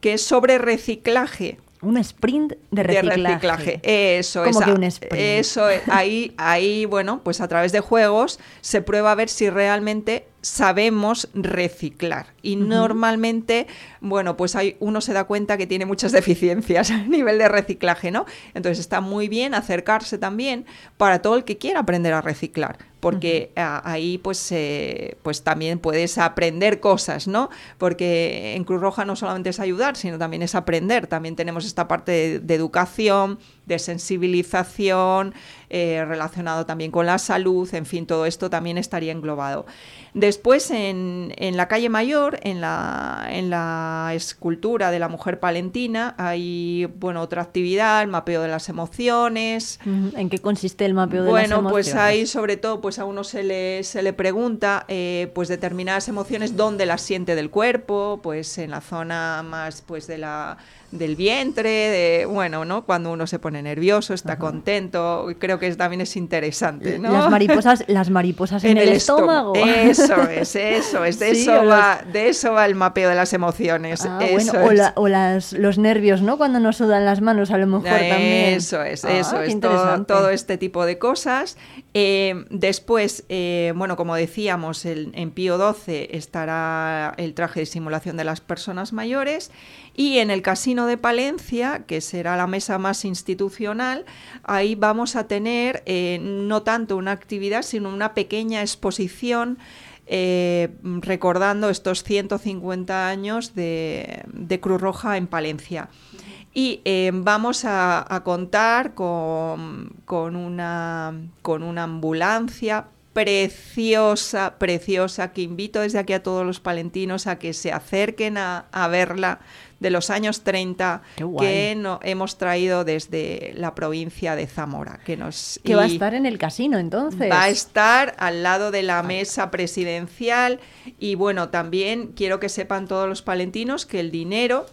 que es sobre reciclaje.
Un sprint de reciclaje.
Eso
¿Cómo
es.
que un sprint?
Eso es. Ahí, ahí, bueno, pues a través de juegos se prueba a ver si realmente sabemos reciclar. Y normalmente, bueno, pues hay, uno se da cuenta que tiene muchas deficiencias a nivel de reciclaje, ¿no? Entonces está muy bien acercarse también para todo el que quiera aprender a reciclar. porque a- ahí pues, eh, pues también puedes aprender cosas, ¿no? Porque en Cruz Roja no solamente es ayudar, sino también es aprender. También tenemos esta parte de, de educación, de sensibilización, eh, relacionado también con la salud, en fin, todo esto también estaría englobado. Después en, en la calle Mayor, en la, en la escultura de la mujer palentina, hay bueno, otra actividad, el mapeo de las emociones.
¿En qué consiste el mapeo de las
Bueno,
emociones?
pues ahí sobre todo pues a uno se le, se le pregunta eh, pues determinadas emociones dónde las siente del cuerpo, pues en la zona más pues de la del vientre, de bueno, ¿no? Cuando uno se pone nervioso, está contento, creo que es- también es interesante, ¿no?
Las mariposas, las mariposas en, el, estómago.
Eso es, eso es, de
Sí,
eso
los-
va, de eso va el mapeo de las emociones.
Ah,
eso
bueno, o, la- o las, los nervios, ¿no? Cuando nos sudan las manos, a lo mejor también.
Eso es,
Ah,
eso es, todo, todo este tipo de cosas. Eh, después, eh, bueno, como decíamos, en Pío XII estará el traje de simulación de las personas mayores y en el Casino de Palencia, que será la mesa más institucional, ahí vamos a tener eh, no tanto una actividad, sino una pequeña exposición recordando estos 150 años de Cruz Roja en Palencia. Y eh, vamos a, a contar con, con una, con una ambulancia preciosa, preciosa, que invito desde aquí a todos los palentinos a que se acerquen a, a verla de los años 30
Qué guay.
que no, hemos traído desde la provincia de Zamora. Que, nos,
Que va a estar en el casino, entonces.
Va a estar al lado de la mesa presidencial y bueno, también quiero que sepan todos los palentinos que el dinero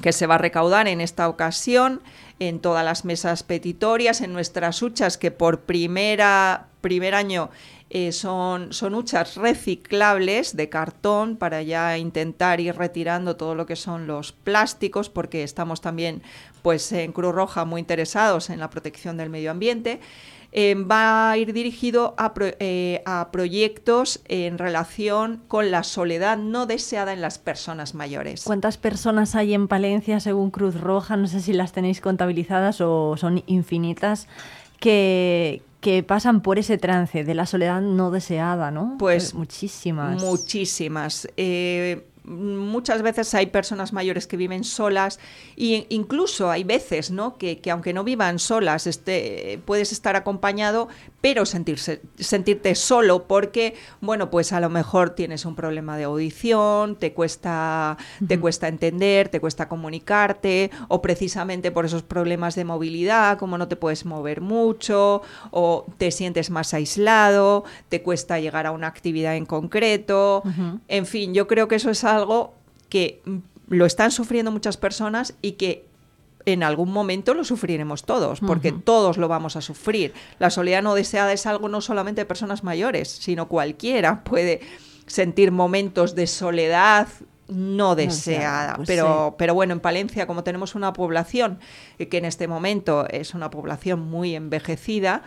que se va a recaudar en esta ocasión en todas las mesas petitorias, en nuestras huchas que por primera primer año eh, son, son huchas reciclables de cartón para ya intentar ir retirando todo lo que son los plásticos porque estamos también pues en Cruz Roja muy interesados en la protección del medio ambiente. Eh, va a ir dirigido a, pro- eh, a proyectos en relación con la soledad no deseada en las personas mayores.
¿Cuántas personas hay en Palencia según Cruz Roja? No sé si las tenéis contabilizadas o son infinitas que, que pasan por ese trance de la soledad no deseada, ¿no?
Pues
muchísimas.
Muchísimas. Eh, muchas veces hay personas mayores que viven solas e incluso hay veces ¿no? que, que aunque no vivan solas este, puedes estar acompañado pero sentirse, sentirte solo porque bueno pues a lo mejor tienes un problema de audición te cuesta te cuesta entender te cuesta comunicarte o precisamente por esos problemas de movilidad como no te puedes mover mucho o te sientes más aislado te cuesta llegar a una actividad en concreto. En fin, yo creo que eso es algo que lo están sufriendo muchas personas y que en algún momento lo sufriremos todos, porque todos lo vamos a sufrir. La soledad no deseada es algo no solamente de personas mayores, sino cualquiera puede sentir momentos de soledad no deseada.
pues
pero,
sí.
pero bueno, en Palencia, como tenemos una población eh, que en este momento es una población muy envejecida,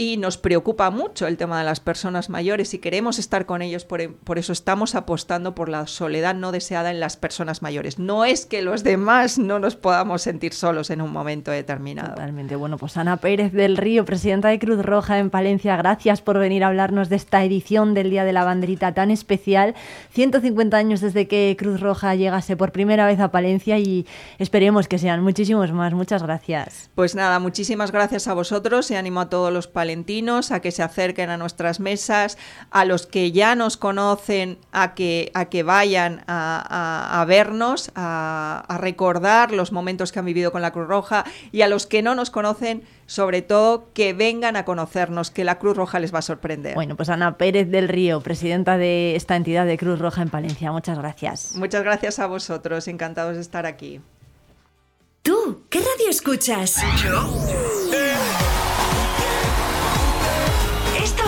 y nos preocupa mucho el tema de las personas mayores y queremos estar con ellos, por, por eso estamos apostando por la soledad no deseada en las personas mayores. No es que los demás no nos podamos sentir solos en un momento determinado.
Totalmente. Bueno, pues Ana Pérez del Río, presidenta de Cruz Roja en Palencia, gracias por venir a hablarnos de esta edición del Día de la Banderita tan especial. 150 años desde que Cruz Roja llegase por primera vez a Palencia y esperemos que sean muchísimos más. Muchas gracias.
Pues nada, muchísimas gracias a vosotros y animo a todos los palentinos a que se acerquen a nuestras mesas, a los que ya nos conocen, a que, a que vayan a, a- a vernos, a, a recordar los momentos que han vivido con la Cruz Roja y a los que no nos conocen, sobre todo, que vengan a conocernos, que la Cruz Roja les va a sorprender.
Bueno, pues Ana Pérez del Río, presidenta de esta entidad de Cruz Roja en Palencia. Muchas gracias.
Muchas gracias a vosotros, encantados de estar aquí.
¿Tú qué radio escuchas? Esto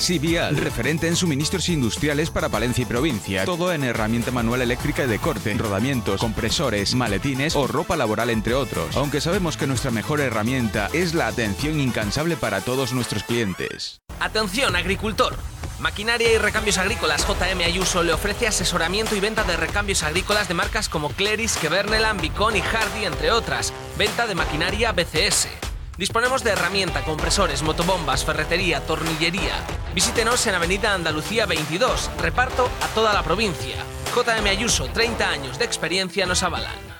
Sivial, referente en suministros industriales para Palencia y provincia. Todo en herramienta manual eléctrica de corte, rodamientos, compresores, maletines o ropa laboral, entre otros. Aunque sabemos que nuestra mejor herramienta es la atención incansable para todos nuestros clientes.
Atención, agricultor. Maquinaria y Recambios Agrícolas JM Ayuso le ofrece asesoramiento y venta de recambios agrícolas de marcas como Cleris, Kevernelan, Bicon y Hardy, entre otras. Venta de maquinaria BCS. Disponemos de herramienta, compresores, motobombas, ferretería, tornillería. Visítenos en Avenida Andalucía 22, reparto a toda la provincia. JM Ayuso, 30 años de experiencia nos avalan.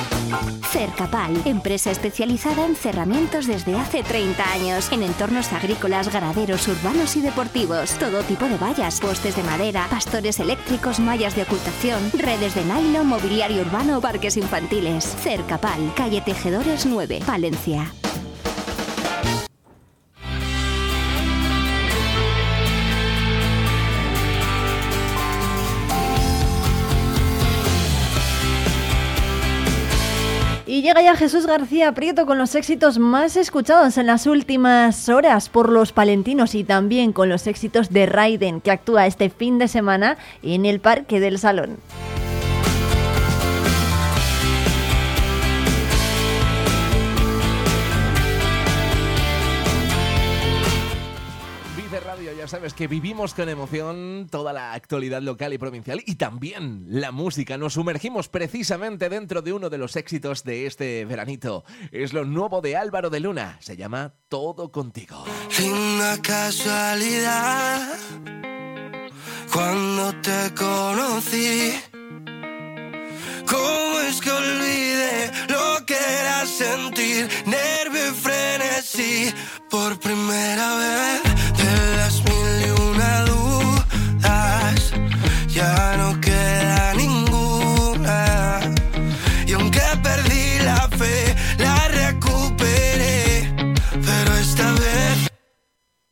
Cercapal, empresa especializada en cerramientos desde hace 30 años, en entornos agrícolas, ganaderos, urbanos y deportivos. Todo tipo de vallas, postes de madera, pastores eléctricos, mallas de ocultación, redes de nylon, mobiliario urbano, parques infantiles. Cercapal, calle Tejedores 9, Palencia.
Y llega ya Jesús García Prieto con los éxitos más escuchados en las últimas horas por los palentinos y también con los éxitos de Raiden, que actúa este fin de semana en el Parque del Salón.
Sabes que vivimos con emoción toda la actualidad local y provincial y también la música. Nos sumergimos precisamente dentro de uno de los éxitos de este veranito. Es lo nuevo de Álvaro de Luna. Se llama Todo Contigo.
Linda casualidad cuando te conocí. ¿Cómo es que olvidé lo que era sentir nervio y frenesí por primera vez de las Ya no queda ninguna. Y aunque perdí la fe, la recuperé. Pero esta vez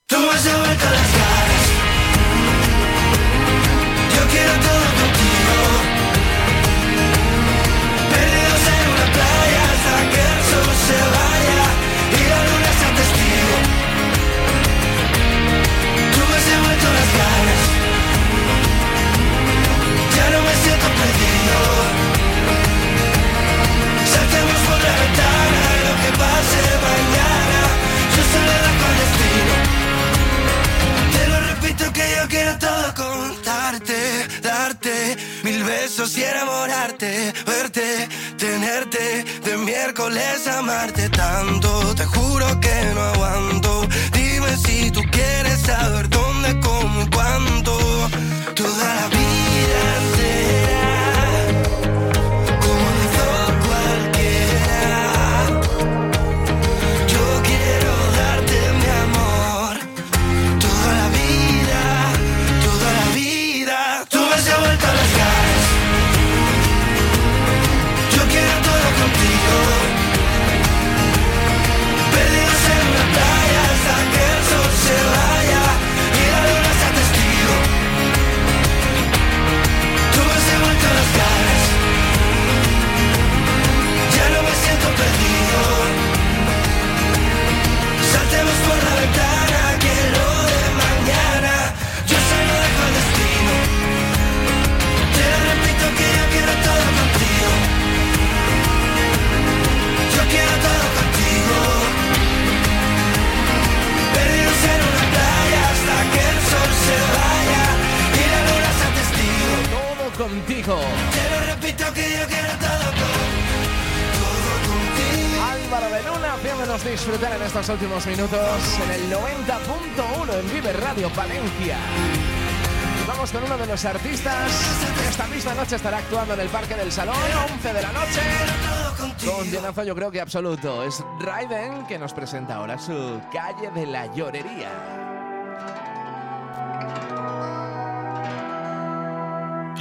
tú has devuelto las ganas. Lo repito que yo quiero todo contarte, darte mil besos y enamorarte, verte, tenerte de miércoles amarte tanto. Te juro que no aguanto. Dime si tú quieres saber dónde, cómo y cuándo. Contigo. Te lo repito que yo quiero todo.
Álvaro de Luna haciendo hacernos disfrutar en estos últimos minutos en el 90.1 en Vive Radio Palencia. Vamos con uno de los artistas que esta misma noche estará actuando en el Parque del Salón, 11 de la noche, con llenazo yo creo que absoluto. Es Raiden que nos presenta ahora su Calle de la Llorería.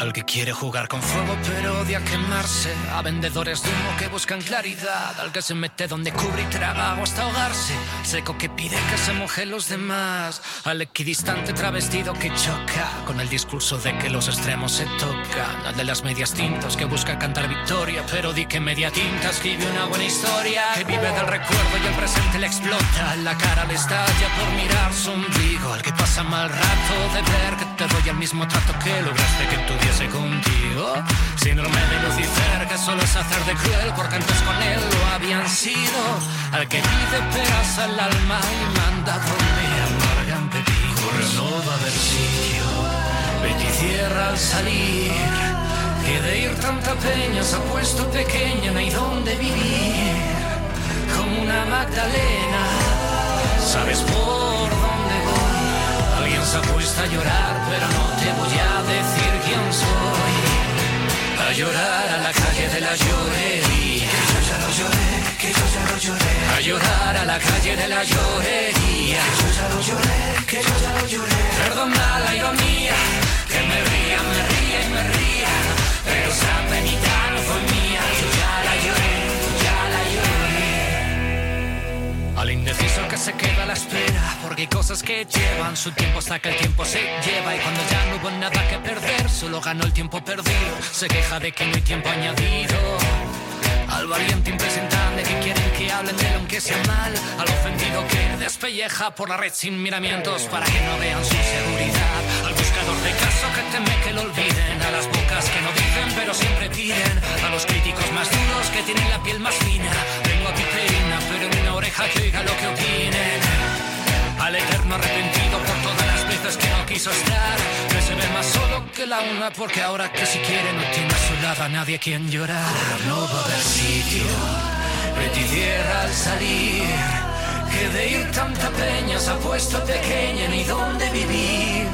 Al que quiere jugar con fuego pero odia quemarse. A vendedores de humo que buscan claridad. Al que se mete donde cubre y traga hasta ahogarse. Seco que pide que se moje los demás. Al equidistante travestido que choca. Con el discurso de que los extremos se tocan. Al de las medias tintas que busca cantar victoria. Pero di que media tinta escribe una buena historia. Que vive del recuerdo y el presente le explota. La cara le estalla por mirar su ombligo. Al que pasa mal rato de ver que te doy el mismo trato que lograste que contigo. Síndrome de Lucifer, que solo es hacer de cruel, porque antes con él lo habían sido. Al que pide peras al alma y manda dormir, amargan pepino. Corre, no va a haber sitio. Vete y cierra al salir. Que de ir tanta peña se ha puesto pequeña, no hay dónde vivir. Como una Magdalena, sabes por llorar a la calle de la llorería. Que yo ya lo lloré, que yo ya lo lloré. A llorar a la calle de la llorería. Que yo ya lo lloré, que yo ya lo lloré. Perdona la ironía, que me ría, me ría y me ría. Pero esa penita no fue mía, Al indeciso que se queda a la espera, porque hay cosas que llevan su tiempo hasta que el tiempo se lleva y cuando ya no hubo nada que perder, solo ganó el tiempo perdido, se queja de que no hay tiempo añadido. Al valiente impresentable que quieren que hablen de él aunque sea mal, al ofendido que despelleja por la red sin miramientos para que no vean su seguridad, al buscador de caso que teme que lo olviden, a las bocas que no dicen pero siempre piden, a los críticos más duros que tienen la piel más fina, tengo a piperina oreja que oiga lo que opinen. Al eterno arrepentido por todas las veces que no quiso estar, que se más solo que la una porque ahora que si quiere no tiene a su lado a nadie quien llorar. No va a haber sitio, cierra al salir, que de ir tanta peña se ha puesto pequeña ni dónde vivir,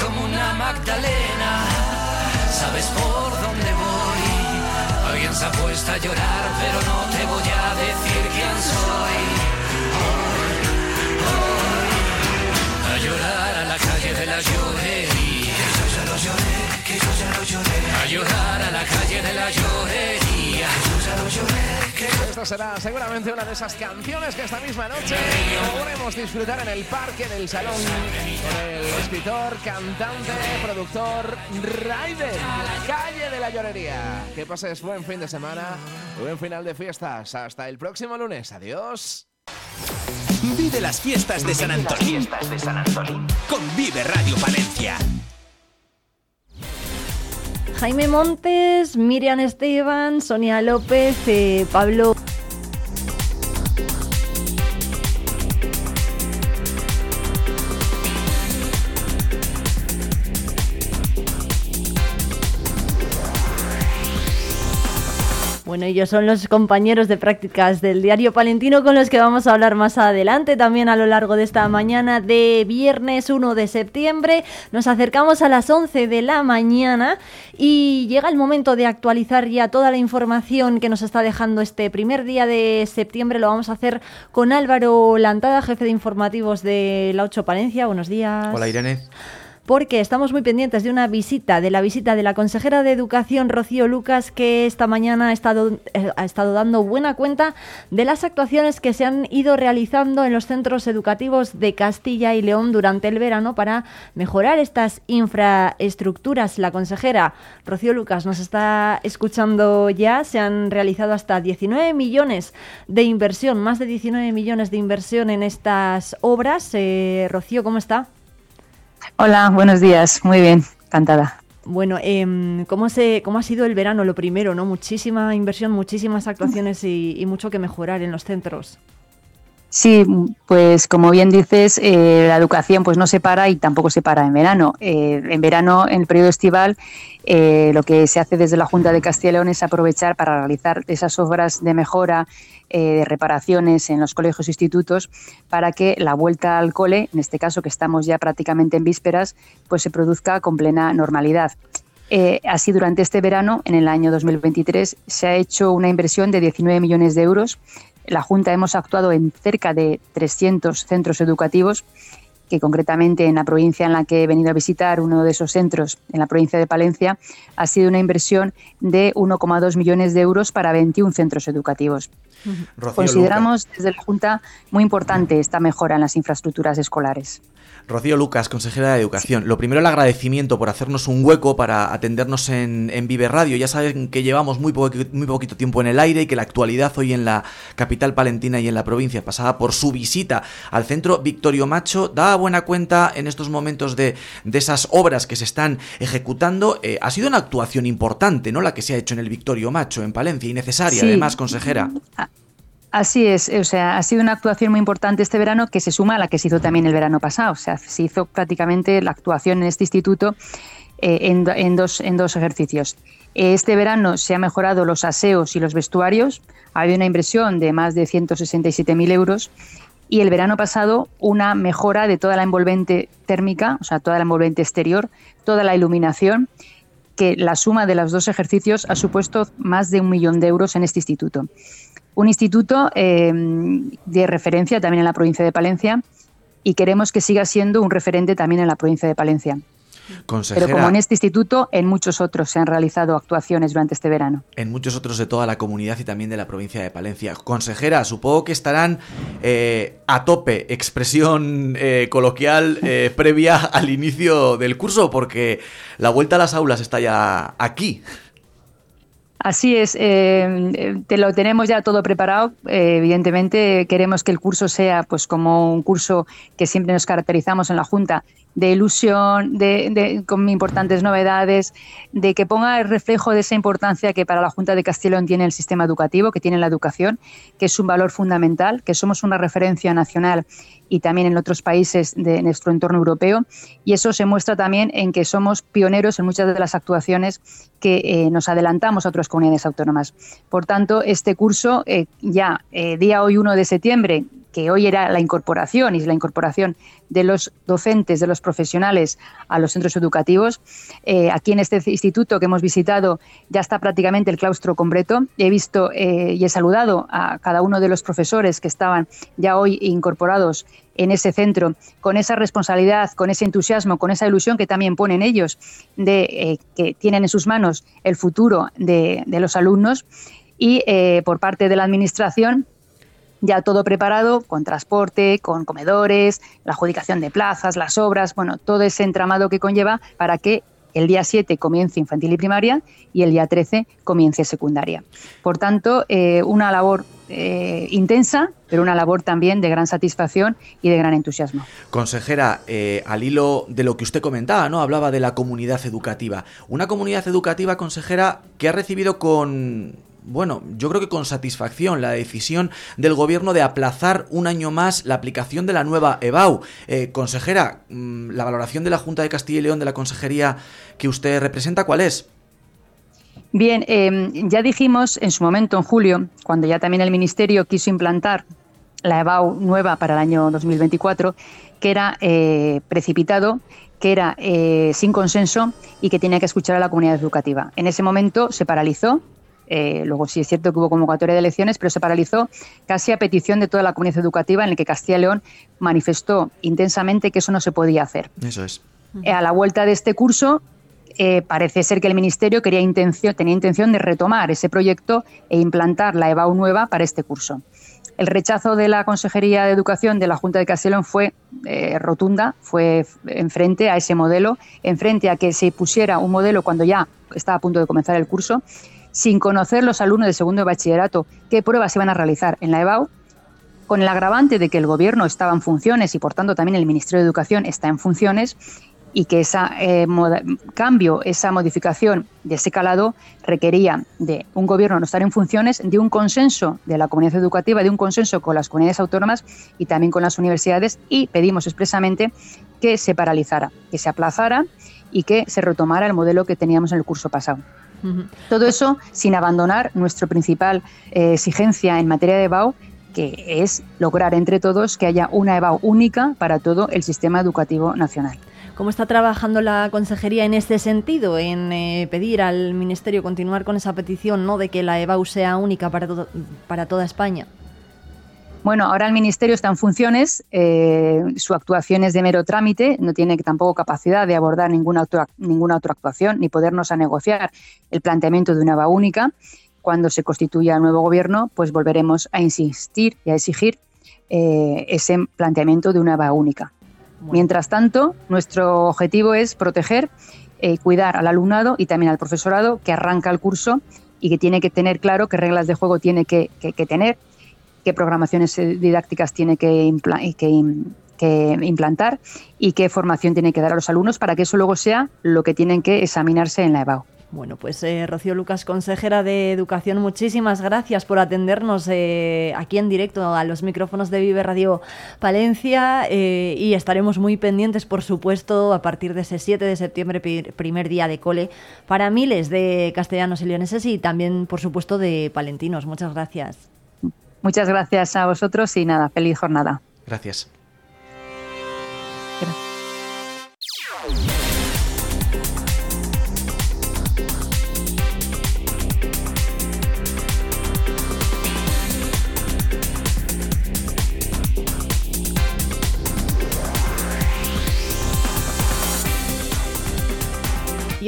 como una Magdalena, sabes por dónde voy. Puesto a llorar, pero no te voy a decir quién soy. A llorar a la calle de la llorería. Que yo ya lo lloré, que yo ya lo lloré. A llorar a la calle de la llorería. Que yo ya lo lloré,
Esta será seguramente una de esas canciones que esta misma noche podremos disfrutar en el Parque del Salón con el escritor, cantante, productor Raiden, Calle de la Llorería. Que pases buen fin de semana, buen final de fiestas. Hasta el próximo lunes. Adiós.
Vive las fiestas de San Antolín. Con Vive Radio Palencia.
Jaime Montes, Miriam Esteban, Sonia López, eh, Pablo. Bueno, ellos son los compañeros de prácticas del diario Palentino con los que vamos a hablar más adelante, también a lo largo de esta mañana de viernes 1 de septiembre. Nos acercamos a las 11 de la mañana y llega el momento de actualizar ya toda la información que nos está dejando este primer día de septiembre. Lo vamos a hacer con Álvaro Lantada, jefe de informativos de La 8 Palencia. Buenos días.
Hola Irene.
Porque estamos muy pendientes de una visita, de la visita de la consejera de Educación Rocío Lucas, que esta mañana ha estado, eh, ha estado dando buena cuenta de las actuaciones que se han ido realizando en los centros educativos de Castilla y León durante el verano para mejorar estas infraestructuras. La consejera Rocío Lucas nos está escuchando ya, se han realizado hasta 19 millones de inversión, más de 19 millones de inversión en estas obras. Eh, Rocío, ¿cómo está?
Hola, buenos días. Muy bien, encantada.
Bueno, em, ¿cómo, se, ¿cómo ha sido el verano? Lo primero, ¿no? Muchísima inversión, muchísimas actuaciones y, y mucho que mejorar en los centros.
Sí, pues como bien dices, eh, la educación pues no se para y tampoco se para en verano. Eh, en verano, en el periodo estival, eh, lo que se hace desde la Junta de Castilla y León es aprovechar para realizar esas obras de mejora, de reparaciones en los colegios e institutos, para que la vuelta al cole, en este caso que estamos ya prácticamente en vísperas, pues se produzca con plena normalidad. así, durante este verano, en el año 2023, se ha hecho una inversión de 19 millones de euros la Junta hemos actuado en cerca de 300 centros educativos, que concretamente en la provincia en la que he venido a visitar, uno de esos centros, en la provincia de Palencia, ha sido una inversión de 1,2 millones de euros para 21 centros educativos. Consideramos desde la Junta muy importante esta mejora en las infraestructuras escolares.
Rocío Lucas, consejera de Educación. Lo primero, el agradecimiento por hacernos un hueco para atendernos en, en Vive Radio. Ya saben que llevamos muy, muy poquito tiempo en el aire y que la actualidad hoy en la capital palentina y en la provincia, pasada por su visita al centro Victorio Macho, da buena cuenta en estos momentos de, de esas obras que se están ejecutando. Eh, ha sido una actuación importante, ¿no? La que se ha hecho en el Victorio Macho, en Palencia, y necesaria, además, consejera.
Así es, o sea, ha sido una actuación muy importante este verano que se suma a la que se hizo también el verano pasado. O sea, se hizo prácticamente la actuación en este instituto eh, en, dos, en dos ejercicios. Este verano se han mejorado los aseos y los vestuarios. Ha habido una inversión de más de 167.000 euros. Y el verano pasado una mejora de toda la envolvente térmica, o sea, toda la envolvente exterior, toda la iluminación, que la suma de los dos ejercicios ha supuesto más de un millón de euros en este instituto un instituto eh, de referencia también en la provincia de Palencia y queremos que siga siendo un referente también en la provincia de Palencia. Pero como en este instituto, en muchos otros se han realizado actuaciones durante este verano.
En muchos otros de toda la comunidad y también de la provincia de Palencia. Consejera, supongo que estarán eh, a tope, expresión eh, coloquial previa al inicio del curso, porque la vuelta a las aulas está ya aquí.
Así es, eh, te lo tenemos ya todo preparado. Eh, evidentemente queremos que el curso sea, pues, como un curso que siempre nos caracterizamos en la Junta, de ilusión, de, con importantes novedades, de que ponga el reflejo de esa importancia que para la Junta de Castellón tiene el sistema educativo, que tiene la educación, que es un valor fundamental, que somos una referencia nacional y también en otros países de nuestro entorno europeo. Y eso se muestra también en que somos pioneros en muchas de las actuaciones que eh, nos adelantamos a otras comunidades autónomas. Por tanto, este curso, eh, ya eh, día hoy 1 de septiembre, que hoy era la incorporación y la incorporación de los docentes, de los profesionales a los centros educativos. Eh, aquí en este instituto que hemos visitado ya está prácticamente el claustro completo. He visto eh, y he saludado a cada uno de los profesores que estaban ya hoy incorporados en ese centro, con esa responsabilidad, con ese entusiasmo, con esa ilusión que también ponen ellos de eh, que tienen en sus manos el futuro de, de los alumnos. Y por parte de la Administración, ya todo preparado, con transporte, con comedores, la adjudicación de plazas, las obras, bueno, todo ese entramado que conlleva para que el día 7 comience infantil y primaria y el día 13 comience secundaria. Por tanto, eh, una labor eh, intensa, pero una labor también de gran satisfacción y de gran entusiasmo.
Consejera, eh, al hilo de lo que usted comentaba, ¿no? Hablaba de la comunidad educativa. Una comunidad educativa, consejera, que ha recibido con bueno, yo creo que con satisfacción la decisión del gobierno de aplazar un año más la aplicación de la nueva EBAU. Eh, consejera, mm, la valoración de la Junta de Castilla y León de la consejería que usted representa, ¿cuál es?
Bien, em, ya dijimos en su momento, en julio, cuando ya también el Ministerio quiso implantar la EBAU nueva para el año 2024, que era eh, precipitado, que era eh, sin consenso y que tenía que escuchar a la comunidad educativa. En ese momento se paralizó, eh, luego sí es cierto que hubo convocatoria de elecciones, pero se paralizó casi a petición de toda la comunidad educativa en la que Castilla y León manifestó intensamente que eso no se podía hacer.
Eso es.
Eh, a la vuelta de este curso, eh, parece ser que el Ministerio quería intención, tenía intención de retomar ese proyecto e implantar la EBAU nueva para este curso. El rechazo de la Consejería de Educación de la Junta de Castellón fue rotunda, fue enfrente a ese modelo, enfrente a que se pusiera un modelo cuando ya estaba a punto de comenzar el curso sin conocer los alumnos de segundo de bachillerato qué pruebas se iban a realizar en la EBAU, con el agravante de que el Gobierno estaba en funciones y por tanto también el Ministerio de Educación está en funciones, y que ese cambio, esa modificación de ese calado requería de un gobierno no estar en funciones, de un consenso de la comunidad educativa, de un consenso con las comunidades autónomas y también con las universidades y pedimos expresamente que se paralizara, que se aplazara y que se retomara el modelo que teníamos en el curso pasado. Todo eso sin abandonar nuestra principal eh, exigencia en materia de BAU, que es lograr entre todos que haya una EBAU única para todo el sistema educativo nacional.
¿Cómo está trabajando la consejería en este sentido, en eh, pedir al Ministerio continuar con esa petición no de que la EBAU sea única para, para toda España?
Bueno, ahora el Ministerio está en funciones, eh, su actuación es de mero trámite, no tiene tampoco capacidad de abordar ninguna otra, ninguna otra actuación ni podernos a negociar el planteamiento de una EBA única. Cuando se constituya el nuevo gobierno, pues volveremos a insistir y a exigir eh, ese planteamiento de una EBA única. Mientras tanto, nuestro objetivo es proteger y eh, cuidar al alumnado y también al profesorado que arranca el curso y que tiene que tener claro qué reglas de juego tiene que tener qué programaciones eh, didácticas tiene que, implantar y qué formación tiene que dar a los alumnos para que eso luego sea lo que tienen que examinarse en la EBAU.
Bueno, pues eh, Rocío Lucas, consejera de Educación, muchísimas gracias por atendernos eh, aquí en directo a los micrófonos de Vive Radio Palencia y estaremos muy pendientes, por supuesto, a partir de ese 7 de septiembre, primer día de cole, para miles de castellanos y leoneses y también, por supuesto, de palentinos. Muchas gracias.
Muchas gracias a vosotros y nada, feliz jornada.
Gracias.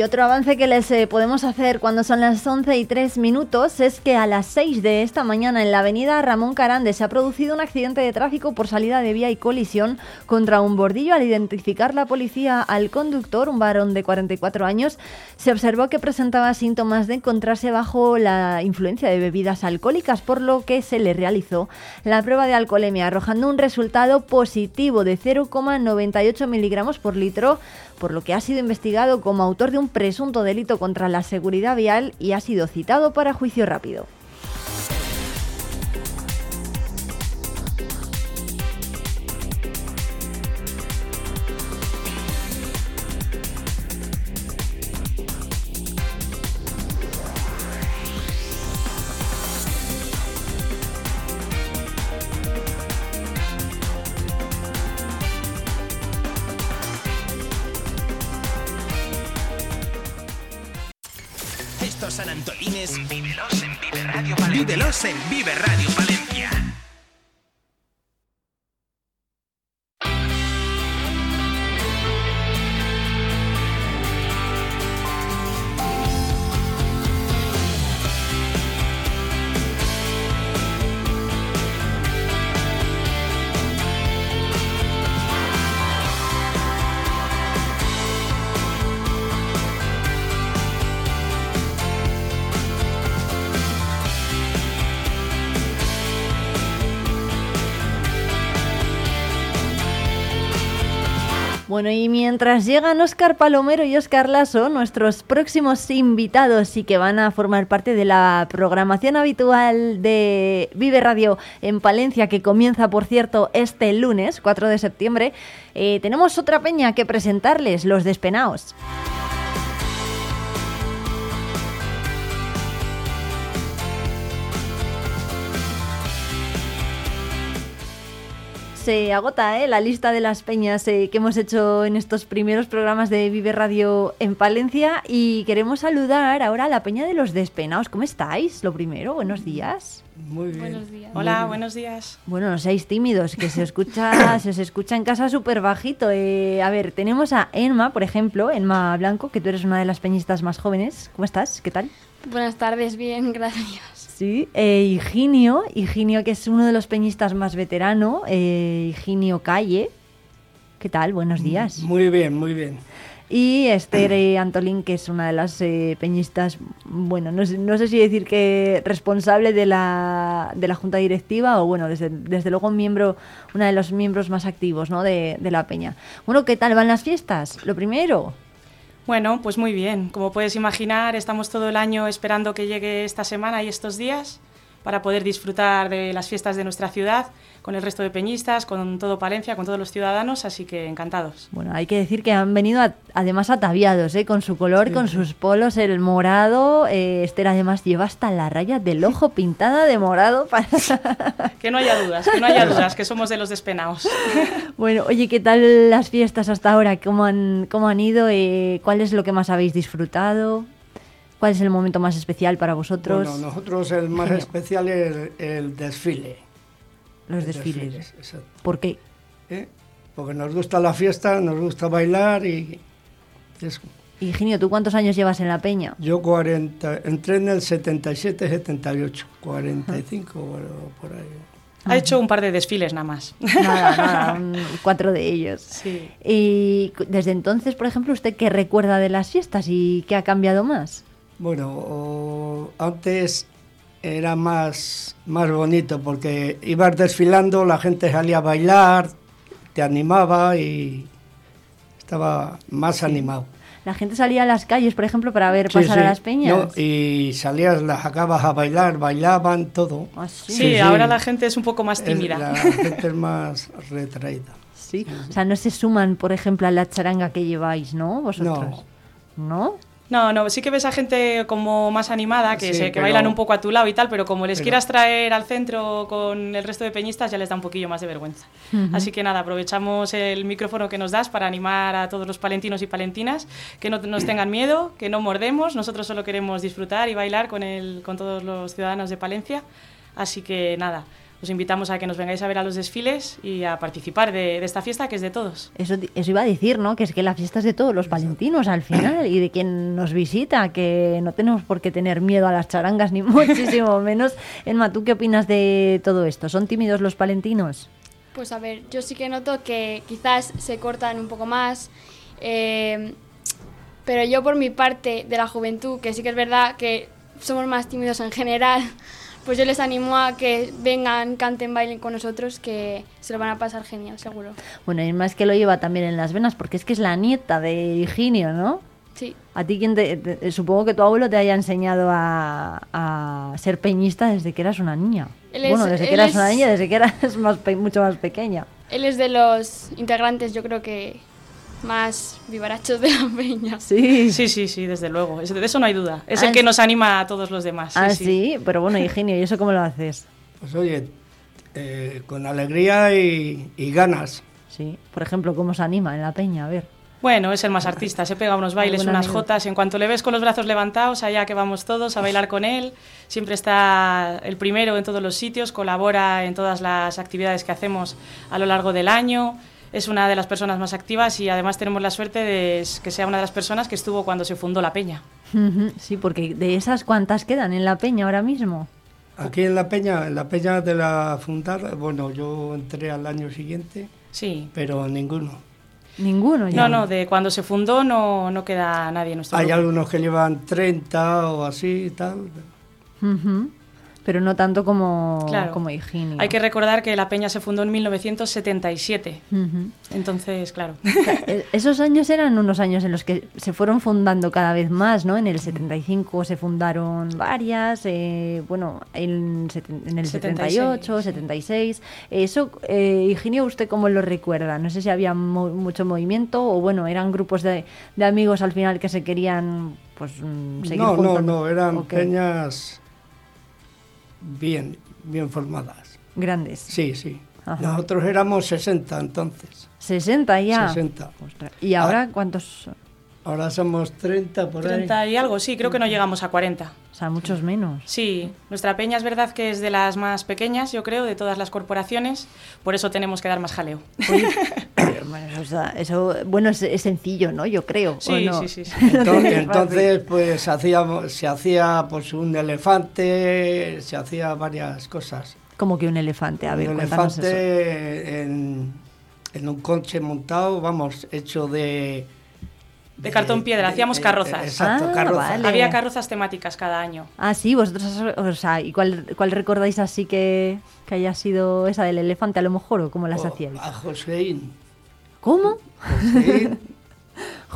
Y otro avance que les eh, podemos hacer cuando son las 11 y 3 minutos es que a las 6 de esta mañana en la avenida Ramón Carande se ha producido un accidente de tráfico por salida de vía y colisión contra un bordillo. Al identificar la policía al conductor, un varón de 44 años, se observó que presentaba síntomas de encontrarse bajo la influencia de bebidas alcohólicas, por lo que se le realizó la prueba de alcoholemia, arrojando un resultado positivo de 0,98 miligramos por litro por lo que ha sido investigado como autor de un presunto delito contra la seguridad vial y ha sido citado para juicio rápido. Bueno, y mientras llegan Oscar Palomero y Oscar Lasso, nuestros próximos invitados y que van a formar parte de la programación habitual de Vive Radio en Palencia, que comienza, por cierto, este lunes, 4 de septiembre, eh, tenemos otra peña que presentarles, los despenaos. Se agota ¿eh? la lista de las peñas eh, que hemos hecho en estos primeros programas de Vive Radio en Palencia y queremos saludar ahora a la peña de los despenados. ¿Cómo estáis? Lo primero, buenos días.
Muy bien. Buenos días. Hola, buenos días.
Bueno, no seáis tímidos, que se escucha, se os escucha en casa súper bajito. Eh, a ver, tenemos a Enma, por ejemplo, Enma Blanco, que tú eres una de las peñistas más jóvenes. ¿Cómo estás? ¿Qué tal?
Buenas tardes, bien, gracias.
Sí, eh, Higinio, Higinio que es uno de los peñistas más veterano, eh, Higinio Calle. ¿Qué tal? Buenos días.
Muy bien, muy bien.
Y Esther eh, Antolín, que es una de las eh, peñistas, bueno, no sé, no sé si decir que responsable de la, de la junta directiva o, bueno, desde, desde luego miembro, una de los miembros más activos ¿no? de, de la peña. Bueno, ¿qué tal van las fiestas? Lo primero.
Bueno, pues muy bien. Como puedes imaginar, estamos todo el año esperando que llegue esta semana y estos días para poder disfrutar de las fiestas de nuestra ciudad con el resto de peñistas, con todo Palencia, con todos los ciudadanos, así que encantados.
Bueno, hay que decir que han venido a- además ataviados, ¿eh? con su color, con sus polos, el morado. Eh, Esther además lleva hasta la raya del ojo pintada de morado. Para...
Que no haya dudas, que no haya dudas, que somos de los despenados.
bueno, oye, ¿qué tal las fiestas hasta ahora? ¿Cómo han, cómo han ido? Eh, ¿Cuál es lo que más habéis disfrutado? ¿Cuál es el momento más especial para vosotros?
Bueno, nosotros el más especial es el, el desfile.
Los desfiles.
exacto.
¿Por qué?
¿Eh? Porque nos gusta la fiesta, nos gusta bailar y eso.
Higinio, ¿tú cuántos años llevas en la peña?
Yo 40, entré en el 77-78, 45 bueno, por ahí.
Ha hecho un par de desfiles nada más.
Nada, nada, un- cuatro de ellos.
Sí.
Y desde entonces, por ejemplo, ¿usted qué recuerda de las fiestas y qué ha cambiado más?
Bueno, antes era más, más bonito porque ibas desfilando, la gente salía a bailar, te animaba y estaba más animado.
La gente salía a las calles, por ejemplo, para ver
Sí,
pasar
sí.
a las peñas.
No, y salías, las sacabas a bailar, bailaban todo.
Sí, ahora la gente es un poco más
Es-
tímida.
La gente es más retraída.
Sí. O sea, no se suman, por ejemplo, a la charanga que lleváis, ¿no? Vosotros. ¿No?
No, no, sí que ves a gente como más animada, que,
Sí,
se, que
pero-
bailan un poco a tu lado y tal, pero como les
pero-
quieras traer al centro con el resto de peñistas, ya les da un poquillo más de vergüenza. Así que nada, aprovechamos el micrófono que nos das para animar a todos los palentinos y palentinas que no nos tengan miedo, que no mordemos, nosotros solo queremos disfrutar y bailar con, el, con todos los ciudadanos de Palencia. Así que nada, os invitamos a que nos vengáis a ver a los desfiles y a participar de, de esta fiesta que es de todos.
Eso, eso iba a decir, ¿no? Que es que la fiesta es de todos los palentinos al final y de quien nos visita, que no tenemos por qué tener miedo a las charangas, ni muchísimo menos. Elma, ¿tú qué opinas de todo esto? ¿Son tímidos los palentinos?
Pues a ver, yo sí que noto que quizás se cortan un poco más, eh, pero yo por mi parte de la juventud, que sí que es verdad que somos más tímidos en general, pues yo les animo a que vengan, canten, bailen con nosotros, que se lo van a pasar genial, seguro.
Bueno, y más que lo lleva también en las venas, porque es que es la nieta de Higinio, ¿no?
Sí.
A ti, quien te, te- supongo que tu abuelo te haya enseñado a, a ser peñista desde que eras una niña.
Él es-
bueno, desde que eras
es-
una niña, desde que eras más mucho más pequeña.
Él es de los integrantes, yo creo que más vivarachos de la peña.
Sí.
Sí, sí, sí, desde luego. Es- de eso no hay duda. Es
Ah,
el que
sí.
nos anima a todos los demás.
ah, sí, pero bueno, Higinio, ¿y eso cómo lo haces?
Pues oye, eh, con alegría y, y ganas.
Sí, por ejemplo, ¿cómo se anima en la peña? A ver.
Bueno, es el más artista, se pega unos bailes, unas
anécdota.
jotas. En cuanto le ves con los brazos levantados, allá que vamos todos a bailar con él. Siempre está el primero en todos los sitios, colabora en todas las actividades que hacemos a lo largo del año. Es una de las personas más activas y además tenemos la suerte de que sea una de las personas que estuvo cuando se fundó la peña.
Sí, porque de esas cuántas quedan en la peña ahora mismo.
Aquí en la peña, en la peña de la fundar, bueno, yo entré al año siguiente,
Sí.
pero ninguno.
Ninguno ya.
No, no, de cuando se fundó no, no queda nadie en nuestro
Hay
grupo.
algunos que llevan 30 o así y tal.
Pero no tanto como,
Claro.
como Higinio.
Hay que recordar que la peña se fundó en 1977.
Ujú.
Entonces, claro.
E- Esos años eran unos años en los que se fueron fundando cada vez más, ¿no? En el 75 se fundaron varias, eh, bueno, en, en el 78, 76. Eso, eh, Higinio, ¿usted cómo lo recuerda? No sé si había mo- mucho movimiento o, bueno, eran grupos de, de amigos al final que se querían, pues, mm, seguir
No, no,
juntos.
no, eran peñas bien, bien formadas.
Grandes.
Sí, sí.
Ajá.
Nosotros éramos 60 entonces.
60 ya.
60.
¿Y ahora
Ah,
cuántos?
Ahora somos 30 por ahí.
30 y algo, sí, creo que no llegamos a 40.
O sea, muchos menos.
Sí, nuestra peña es verdad que es de las más pequeñas, yo creo, de todas las corporaciones, por eso tenemos que dar más jaleo.
Bueno, eso, bueno, es, es sencillo, ¿no? Yo creo. ¿o
Sí,
no?
sí, sí, sí.
Entonces, entonces, pues hacíamos, se hacía pues un elefante, se hacía varias cosas.
Como que un elefante, a ver,
un
eso.
elefante en, en un coche montado, vamos, hecho de
De cartón piedra, hacíamos
eh,
carrozas.
exacto,
Ah,
carrozas.
vale.
Había carrozas temáticas cada año.
Ah, sí, vosotros, o sea, ¿y cuál, cuál recordáis así que, que haya sido esa del elefante a lo mejor o cómo las
Oh,
hacíais?
A Joseín.
¿Cómo?
Joseín.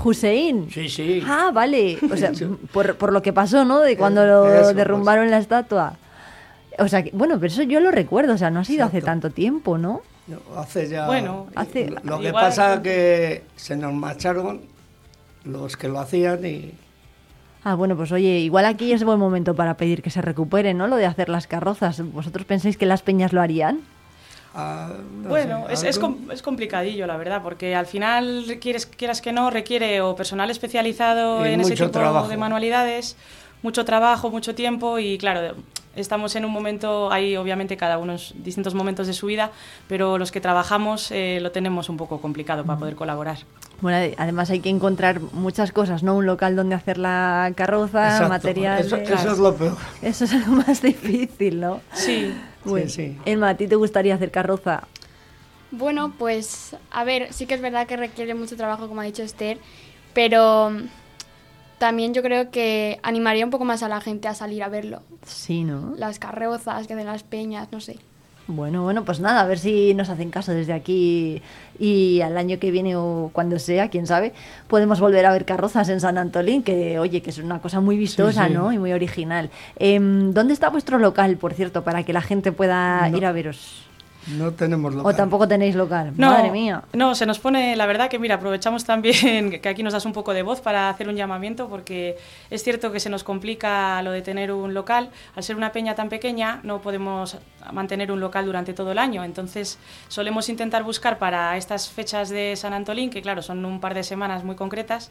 Hussein.
Sí, sí.
Ah, vale. O sea, por, por lo que pasó, ¿no? De cuando lo
eso, pues.
derrumbaron la estatua. O sea, que- bueno, pero eso yo lo recuerdo, o sea, no ha sido hace tanto tiempo, ¿no?
Hace ya.
Bueno,
hace-
Lo que
igual-
pasa que se nos marcharon los que lo hacían y.
Ah, bueno, pues oye, igual aquí es buen momento para pedir que se recupere, ¿no? Lo de hacer las carrozas. ¿Vosotros pensáis que las peñas lo harían?
ah, no
Bueno,
sé,
es, es, es complicadillo, la verdad, porque al final, quieres, quieras que no, requiere o personal especializado
Y
en ese
mucho
tipo
trabajo.
de manualidades, mucho trabajo, mucho tiempo y claro, estamos en un momento, hay obviamente cada uno distintos momentos de su vida, pero los que trabajamos eh, lo tenemos un poco complicado para poder colaborar.
Bueno, ade- además hay que encontrar muchas cosas, ¿no? Un local donde hacer la carroza,
Exacto,
materiales...
Eso, eso es lo peor.
Eso es lo más difícil, ¿no?
Sí.
Bueno,
sí.
Emma, ¿a ti te gustaría hacer carroza?
Bueno, pues a ver, sí que es verdad que requiere mucho trabajo, como ha dicho Esther, pero también yo creo que animaría un poco más a la gente a salir a verlo.
Sí, ¿no?
Las carrozas que hacen las peñas, no sé.
Bueno, bueno, pues nada, a ver si nos hacen caso desde aquí y al año que viene o cuando sea, quién sabe, podemos volver a ver carrozas en San Antolín, que oye, que es una cosa muy vistosa,
sí.
¿no? Y muy original. Em, ¿Dónde está vuestro local, por cierto, para que la gente pueda
No.
ir a veros?
No tenemos
¿O
local.
tampoco tenéis local?
No,
Madre mía.
No, se nos pone, la verdad que mira, aprovechamos también que aquí nos das un poco de voz para hacer un llamamiento, porque es cierto que se nos complica lo de tener un local. Al ser una peña tan pequeña, no podemos mantener un local durante todo el año. Entonces, solemos intentar buscar para estas fechas de San Antolín, que claro, son un par de semanas muy concretas.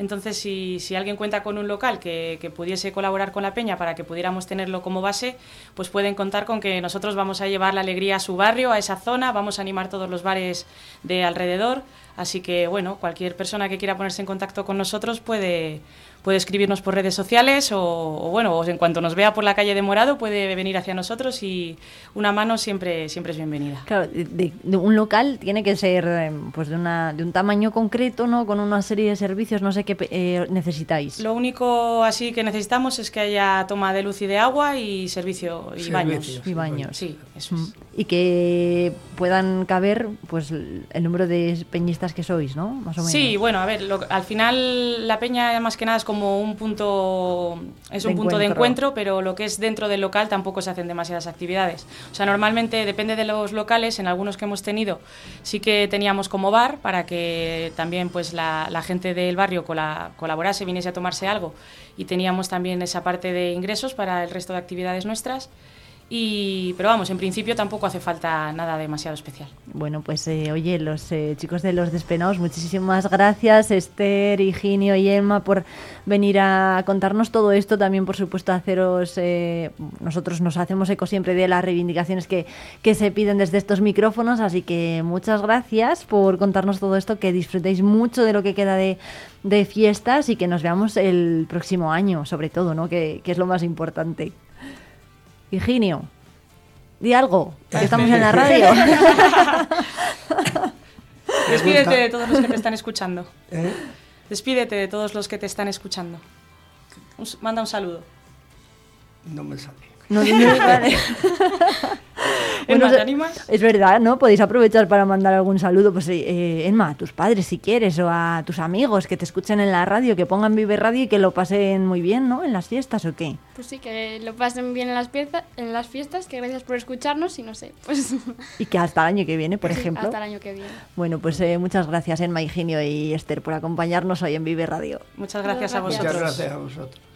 Entonces, si, alguien cuenta con un local que, que pudiese colaborar con la peña para que pudiéramos tenerlo como base, pues pueden contar con que nosotros vamos a llevar la alegría a su barrio, a esa zona, vamos a animar todos los bares de alrededor. Así que, bueno, cualquier persona que quiera ponerse en contacto con nosotros puede, puede escribirnos por redes sociales o, o, bueno, o en cuanto nos vea por la calle de Morado puede venir hacia nosotros y una mano siempre, siempre es bienvenida.
Claro, de, de- de un local tiene que ser em, pues de, una, de un tamaño concreto, ¿no? Con una serie de servicios, no sé qué eh, necesitáis.
Lo único así que necesitamos es que haya toma de luz y de agua y servicio y baños.
Servicios, Y baños.
Sí, eso es.
Y que puedan caber pues el número de peñistas que sois, ¿no? Más o menos.
Sí, bueno, a ver, lo- al final la peña más que nada es como un punto, es
De
un punto de
encuentro.
encuentro, pero lo que es dentro del local tampoco se hacen demasiadas actividades. O sea, normalmente depende de los locales, en algunos que hemos tenido sí que teníamos como bar para que también pues la, la gente del barrio cola- colaborase, viniese a tomarse algo y teníamos también esa parte de ingresos para el resto de actividades nuestras. Y, pero vamos, en principio tampoco hace falta nada demasiado especial.
Bueno, pues eh, oye, los eh, chicos de Los Despenados, muchísimas gracias, Esther, Higinio y Emma, por venir a contarnos todo esto. También, por supuesto, haceros, eh, nosotros nos hacemos eco siempre de las reivindicaciones que, que se piden desde estos micrófonos, así que muchas gracias por contarnos todo esto, que disfrutéis mucho de lo que queda de, de fiestas y que nos veamos el próximo año, sobre todo, ¿no? que, que es lo más importante. Higinio, di algo, que estamos en la radio.
Despídete de todos los que te están escuchando.
¿Eh?
Despídete de todos los que te están escuchando. Un manda un saludo.
No me sale.
No, no, no, vale. Bueno,
¿te animas?
Es verdad, ¿no? Podéis aprovechar para mandar algún saludo, pues, eh, Emma, a tus padres si quieres, o a tus amigos que te escuchen en la radio, que pongan Vive Radio y que lo pasen muy bien, ¿no? En las fiestas o qué.
Pues sí, que lo pasen bien en las, fiestas, en las fiestas, que gracias por escucharnos y no sé, pues
Y que hasta el año que viene, por
sí,
ejemplo.
hasta el año que viene.
Bueno, pues eh, muchas gracias, Emma, Higinio y Esther, por acompañarnos hoy en Vive Radio.
Muchas gracias a
Muchas
vosotros.
Muchas gracias a vosotros.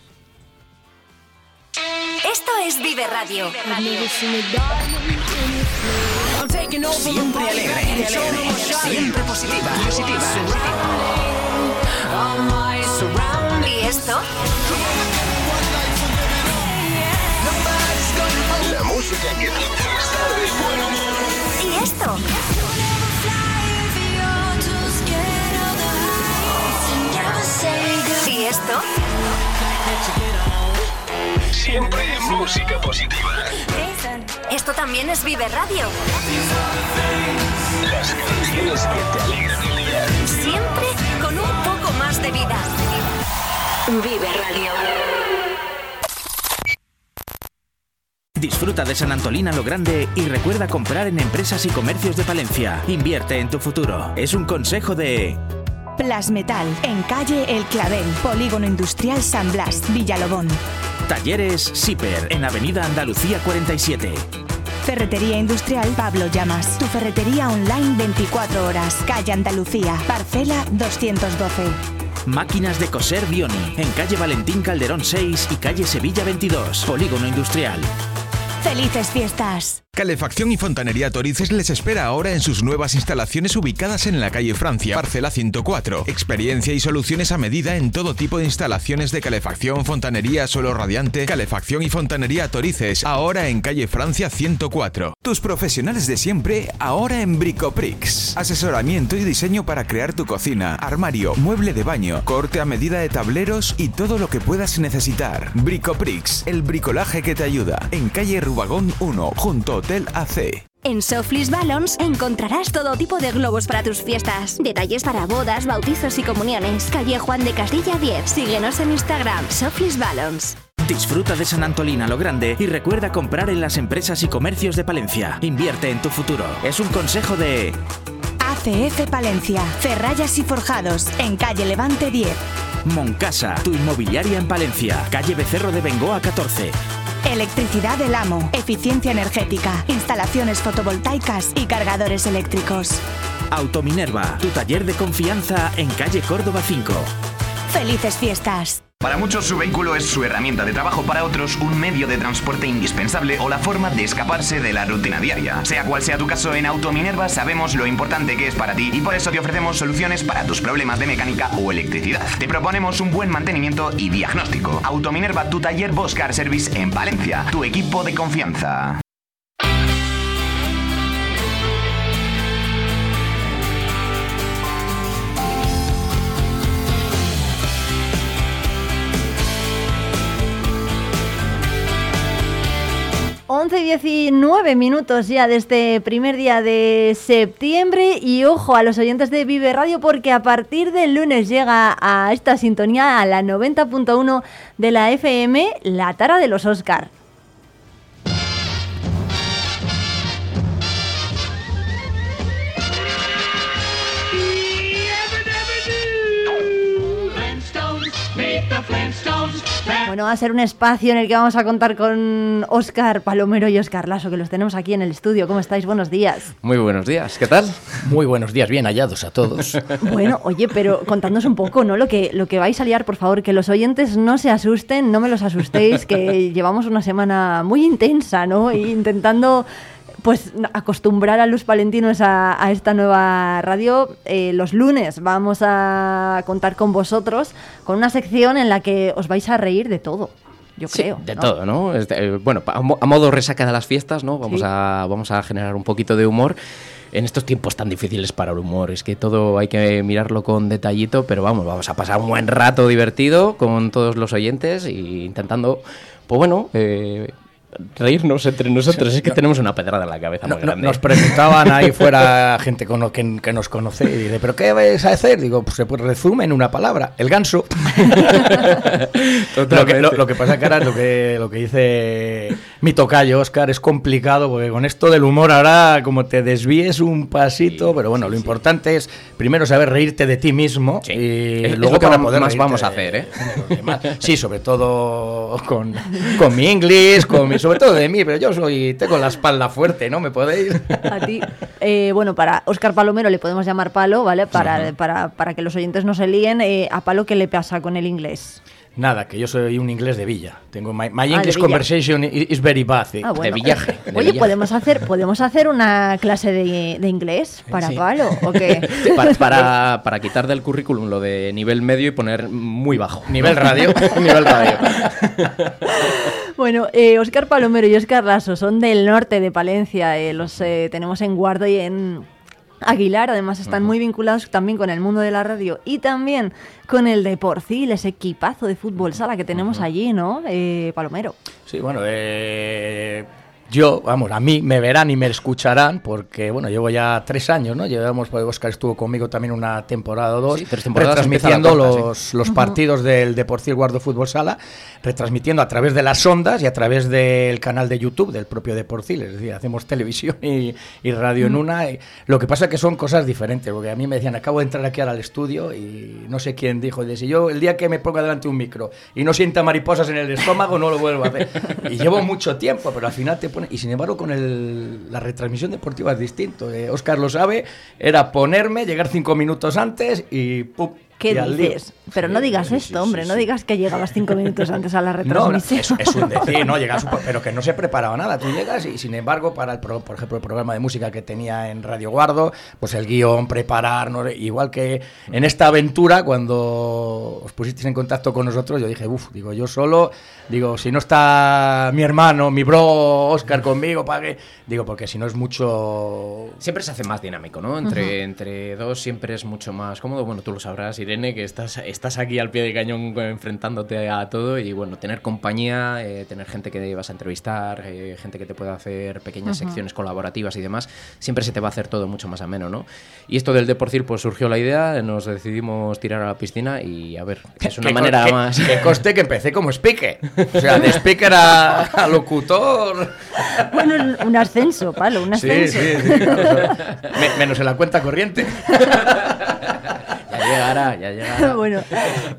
Esto es Vive Radio.
Siempre alegre, siempre positiva.
¿Y esto? También es Vive Radio.
Las canciones que te alegran el día.
Siempre con un poco más
de vida. Vive Radio.
Disfruta de San Antolín a lo grande y recuerda comprar en empresas y comercios de Palencia. Invierte en tu futuro. Es un consejo de...
Plasmetal, en calle El Clavel, Polígono Industrial San Blas, Villalobón.
Talleres Siper, en Avenida Andalucía 47.
Ferretería Industrial Pablo Llamas, tu ferretería online 24 horas, calle Andalucía, parcela 212.
Máquinas de coser Bioni, en calle Valentín Calderón 6 y calle Sevilla 22, Polígono Industrial.
¡Felices fiestas!
Calefacción y Fontanería Torices les espera ahora en sus nuevas instalaciones ubicadas en la calle Francia, parcela 104. Experiencia y soluciones a medida en todo tipo de instalaciones de calefacción, fontanería, suelo radiante, calefacción y fontanería Torices, ahora en calle Francia 104. Tus profesionales de siempre, ahora en Bricoprix. Asesoramiento y diseño para crear tu cocina, armario, mueble de baño, corte a medida de tableros y todo lo que puedas necesitar. Bricoprix, el bricolaje que te ayuda. En calle Rubagón 1, junto Hotel AC.
En Soflis Balloons encontrarás todo tipo de globos para tus fiestas. Detalles para bodas, bautizos y comuniones. Calle Juan de Castilla 10. Síguenos en Instagram, Soflis Balloons.
Disfruta de San Antolín a lo grande y recuerda comprar en las empresas y comercios de Palencia. Invierte en tu futuro. Es un consejo de...
ACF Palencia, Ferrayas y Forjados, en calle Levante 10.
Moncasa, tu inmobiliaria en Palencia. Calle Becerro de Bengoa 14.
Electricidad del Amo, eficiencia energética, instalaciones fotovoltaicas y cargadores eléctricos.
Autominerva, tu taller de confianza en calle Córdoba 5.
¡Felices fiestas!
Para muchos su vehículo es su herramienta de trabajo, para otros un medio de transporte indispensable o la forma de escaparse de la rutina diaria. Sea cual sea tu caso, en Autominerva sabemos lo importante que es para ti y por eso te ofrecemos soluciones para tus problemas de mecánica o electricidad. Te proponemos un buen mantenimiento y diagnóstico. Autominerva, tu taller Boscar Service en Valencia, tu equipo de confianza.
Once y 19 minutos ya de este primer día de septiembre y ojo a los oyentes de Vive Radio porque a partir del lunes llega a esta sintonía a la 90.1 de la FM la tara de los Oscar. Bueno, va a ser un espacio en el que vamos a contar con Óscar Palomero y Óscar Lasso, que los tenemos aquí en el estudio. ¿Cómo estáis? Buenos días.
Muy buenos días, ¿qué tal?
Muy buenos días, bien hallados a todos.
Bueno, oye, pero contadnos un poco, ¿no? Lo que, lo que vais a liar, por favor, que los oyentes no se asusten, no me los asustéis, que llevamos una semana muy intensa, ¿no? Intentando pues acostumbrar a los palentinos a, a esta nueva radio. Eh, los lunes vamos a contar con vosotros con una sección en la que os vais a reír de todo. Yo
Sí,
creo.
de
¿no?
todo, ¿no? Este, eh, bueno, a, mo- a modo resaca de las fiestas, ¿no? Vamos,
Sí.
a, vamos a generar un poquito de humor en estos tiempos tan difíciles para el humor. Es que todo hay que mirarlo con detallito, pero vamos, vamos a pasar un buen rato divertido con todos los oyentes y intentando, pues bueno, eh, reírnos entre nosotros. Es que tenemos una pedrada en la cabeza
No,
muy
no,
grande.
nos presentaban ahí fuera gente con, que, que nos conoce y dice, ¿pero qué vais a hacer? Digo, pues se resume en una palabra, el ganso. lo, que, lo- lo que pasa que ahora lo que, lo que dice mi tocayo, Oscar, es complicado porque con esto del humor ahora como te desvíes un pasito, pero bueno, lo importante es primero saber reírte de ti mismo y
Es-
luego
lo que
para poder
más vamos a hacer, ¿eh?
de. Sí, sobre todo con, con mi inglés, con mi, sobre todo de mí, pero yo soy, tengo la espalda fuerte, ¿no? ¿Me podéis?
A ti. Eh, bueno, para Óscar Palomero le podemos llamar Palo, ¿vale? Para, para, para que los oyentes no se líen. eh, ¿A Palo qué le pasa con el inglés?
Nada, que yo soy un inglés de Villa. Tengo my, my
Ah,
English conversation is, very bad. eh.
Ah, bueno.
De villaje. de
Oye,
villaje.
¿podemos hacer, ¿podemos hacer una clase de, de inglés para
Sí.
Palo? ¿O qué?
para, para, para quitar del currículum lo de nivel medio y poner muy bajo.
Nivel radio.
nivel radio.
Bueno, eh, Óscar Palomero y Óscar Lasso son del norte de Palencia. eh, los eh, tenemos en Guardo y en Aguilar. Además, están muy vinculados también con el mundo de la radio y también con el de Porcil, ese equipazo de fútbol sala que tenemos allí, ¿no? Eh, Palomero.
Sí, bueno, eh, yo, vamos, a mí me verán y me escucharán, porque bueno, llevo ya tres años, ¿no? Llevamos, pues Oscar estuvo conmigo también una temporada o dos,
temporadas
retransmitiendo los, los partidos del Deportivo Guardo Fútbol Sala, retransmitiendo a través de las ondas y a través del canal de YouTube del propio Deportil, es decir, hacemos televisión y, y radio en una. Lo que pasa es que son cosas diferentes, porque a mí me decían, acabo de entrar aquí ahora al estudio y no sé quién dijo, y si yo el día que me ponga delante un micro y no sienta mariposas en el estómago, no lo vuelvo a hacer. y llevo mucho tiempo, pero al final te y sin embargo, con el, la retransmisión deportiva es distinto. Eh, Oscar lo sabe, era ponerme, llegar cinco minutos antes y ¡pum!
¿Qué dices? Pero no digas sí, esto, sí, hombre, sí, no digas que llegabas cinco minutos antes a la
retransmisión. No,
no
es, es, un decir, no, llegas, pero que no se preparaba nada. Tú llegas y, sin embargo, para, el pro, por ejemplo, el programa de música que tenía en Radio Guardo, pues el guion, preparar, no, igual que en esta aventura, cuando os pusisteis en contacto con nosotros, yo dije, uff, digo, yo solo, digo, si no está mi hermano, mi bro, Oscar conmigo, pague, digo, porque si no es mucho...
Siempre se hace más dinámico, ¿no? Entre,
uh -huh.
entre dos siempre es mucho más cómodo, bueno, tú lo sabrás, iré Irene, que estás, estás aquí al pie del cañón enfrentándote a todo y bueno, tener compañía, eh, tener gente que vas a entrevistar, eh, gente que te pueda hacer pequeñas
uh -huh.
secciones colaborativas y demás, siempre se te va a hacer todo mucho más ameno, ¿no? Y esto del Deporcil, pues surgió la idea, nos decidimos tirar a la piscina y a ver, es una manera más.
Que, coste que empecé como speaker, o sea, de speaker a, a locutor.
Bueno, un ascenso, Palo, un ascenso.
Sí, sí, sí menos en la cuenta corriente.
Ya llegará,
bueno,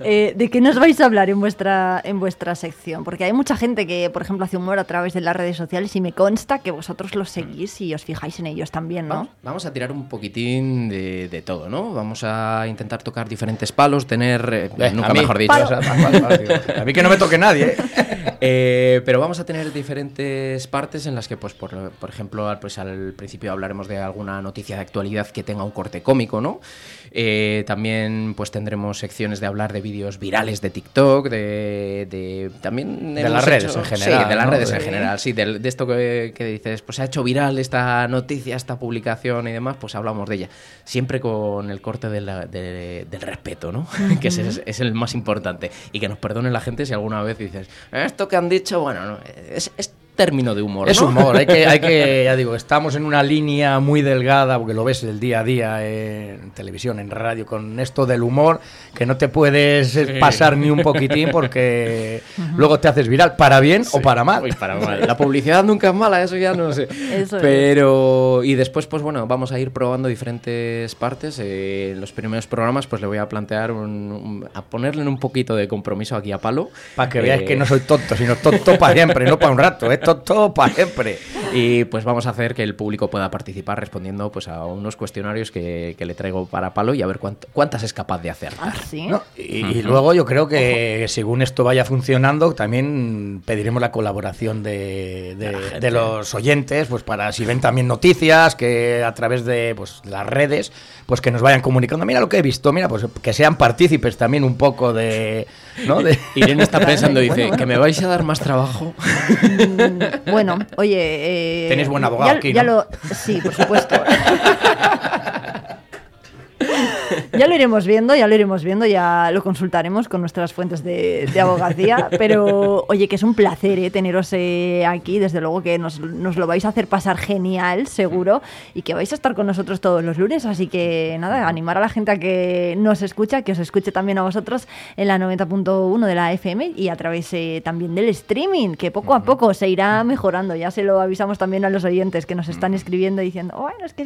eh, ¿de qué nos vais a hablar en vuestra, en vuestra sección? Porque hay mucha gente que, por ejemplo, hace humor a través de las redes sociales y me consta que vosotros los seguís y os fijáis en ellos también, ¿no?
Vamos, a tirar un poquitín de, de, todo, ¿no? Vamos a intentar tocar diferentes palos, tener... Eh,
eh,
nunca mejor dicho.
A mí que no me toque nadie.
pero vamos a tener diferentes partes en las que, pues, por, por ejemplo, pues, al principio hablaremos de alguna noticia de actualidad que tenga un corte cómico, ¿no? Eh, también pues tendremos secciones de hablar de vídeos virales de TikTok, de, de también...
De las redes en general.
De las redes en general, sí, de, de esto que, dices, pues se ha hecho viral esta noticia, esta publicación y demás, pues hablamos de ella. Siempre con el corte de del respeto, ¿no? Que es, es, el más importante. Y que nos perdone la gente si alguna vez dices, esto que han dicho, bueno, no, es, es término de humor.
Es humor, hay que, hay que, ya digo, estamos en una línea muy delgada, porque lo ves el día a día en televisión, en radio, con esto del humor, que no te puedes pasar ni un poquitín porque luego te haces viral, para bien o para mal.
La publicidad nunca es mala, eso ya no sé. Pero, y después, pues bueno, vamos a ir probando diferentes partes. Eh, en los primeros programas, pues le voy a plantear, un, a ponerle un poquito de compromiso aquí a Palo.
Para que
eh...
veáis que no soy tonto, sino tonto para siempre, no para un rato, ¿eh? Todo para siempre.
Y pues vamos a hacer que el público pueda participar respondiendo pues a unos cuestionarios que, que le traigo para palo y a ver cuánto, cuántas es capaz de
acertar.
Ah, y, luego yo creo que según esto vaya funcionando, también pediremos la colaboración de, de, de los oyentes, pues para si ven también noticias que a través de pues, las redes pues que nos vayan comunicando, mira lo que he visto, mira, pues que sean partícipes también un poco de... ¿no? de...
Irene está pensando, dice, que me vais a dar más trabajo.
bueno, oye... Eh,
Tenéis buen abogado
ya, ya lo... Sí, por supuesto. Ya lo iremos viendo, ya lo iremos viendo, ya lo consultaremos con nuestras fuentes de, abogacía. Pero oye, que es un placer ¿eh? teneros eh, aquí, desde luego que nos, nos, lo vais a hacer pasar genial, seguro, y que vais a estar con nosotros todos los lunes. Así que nada, animar a la gente a que nos escucha, que os escuche también a vosotros en la 90.1 de la FM y a través eh, también del streaming, que poco a poco se irá mejorando. Ya se lo avisamos también a los oyentes que nos están escribiendo diciendo, bueno, es que.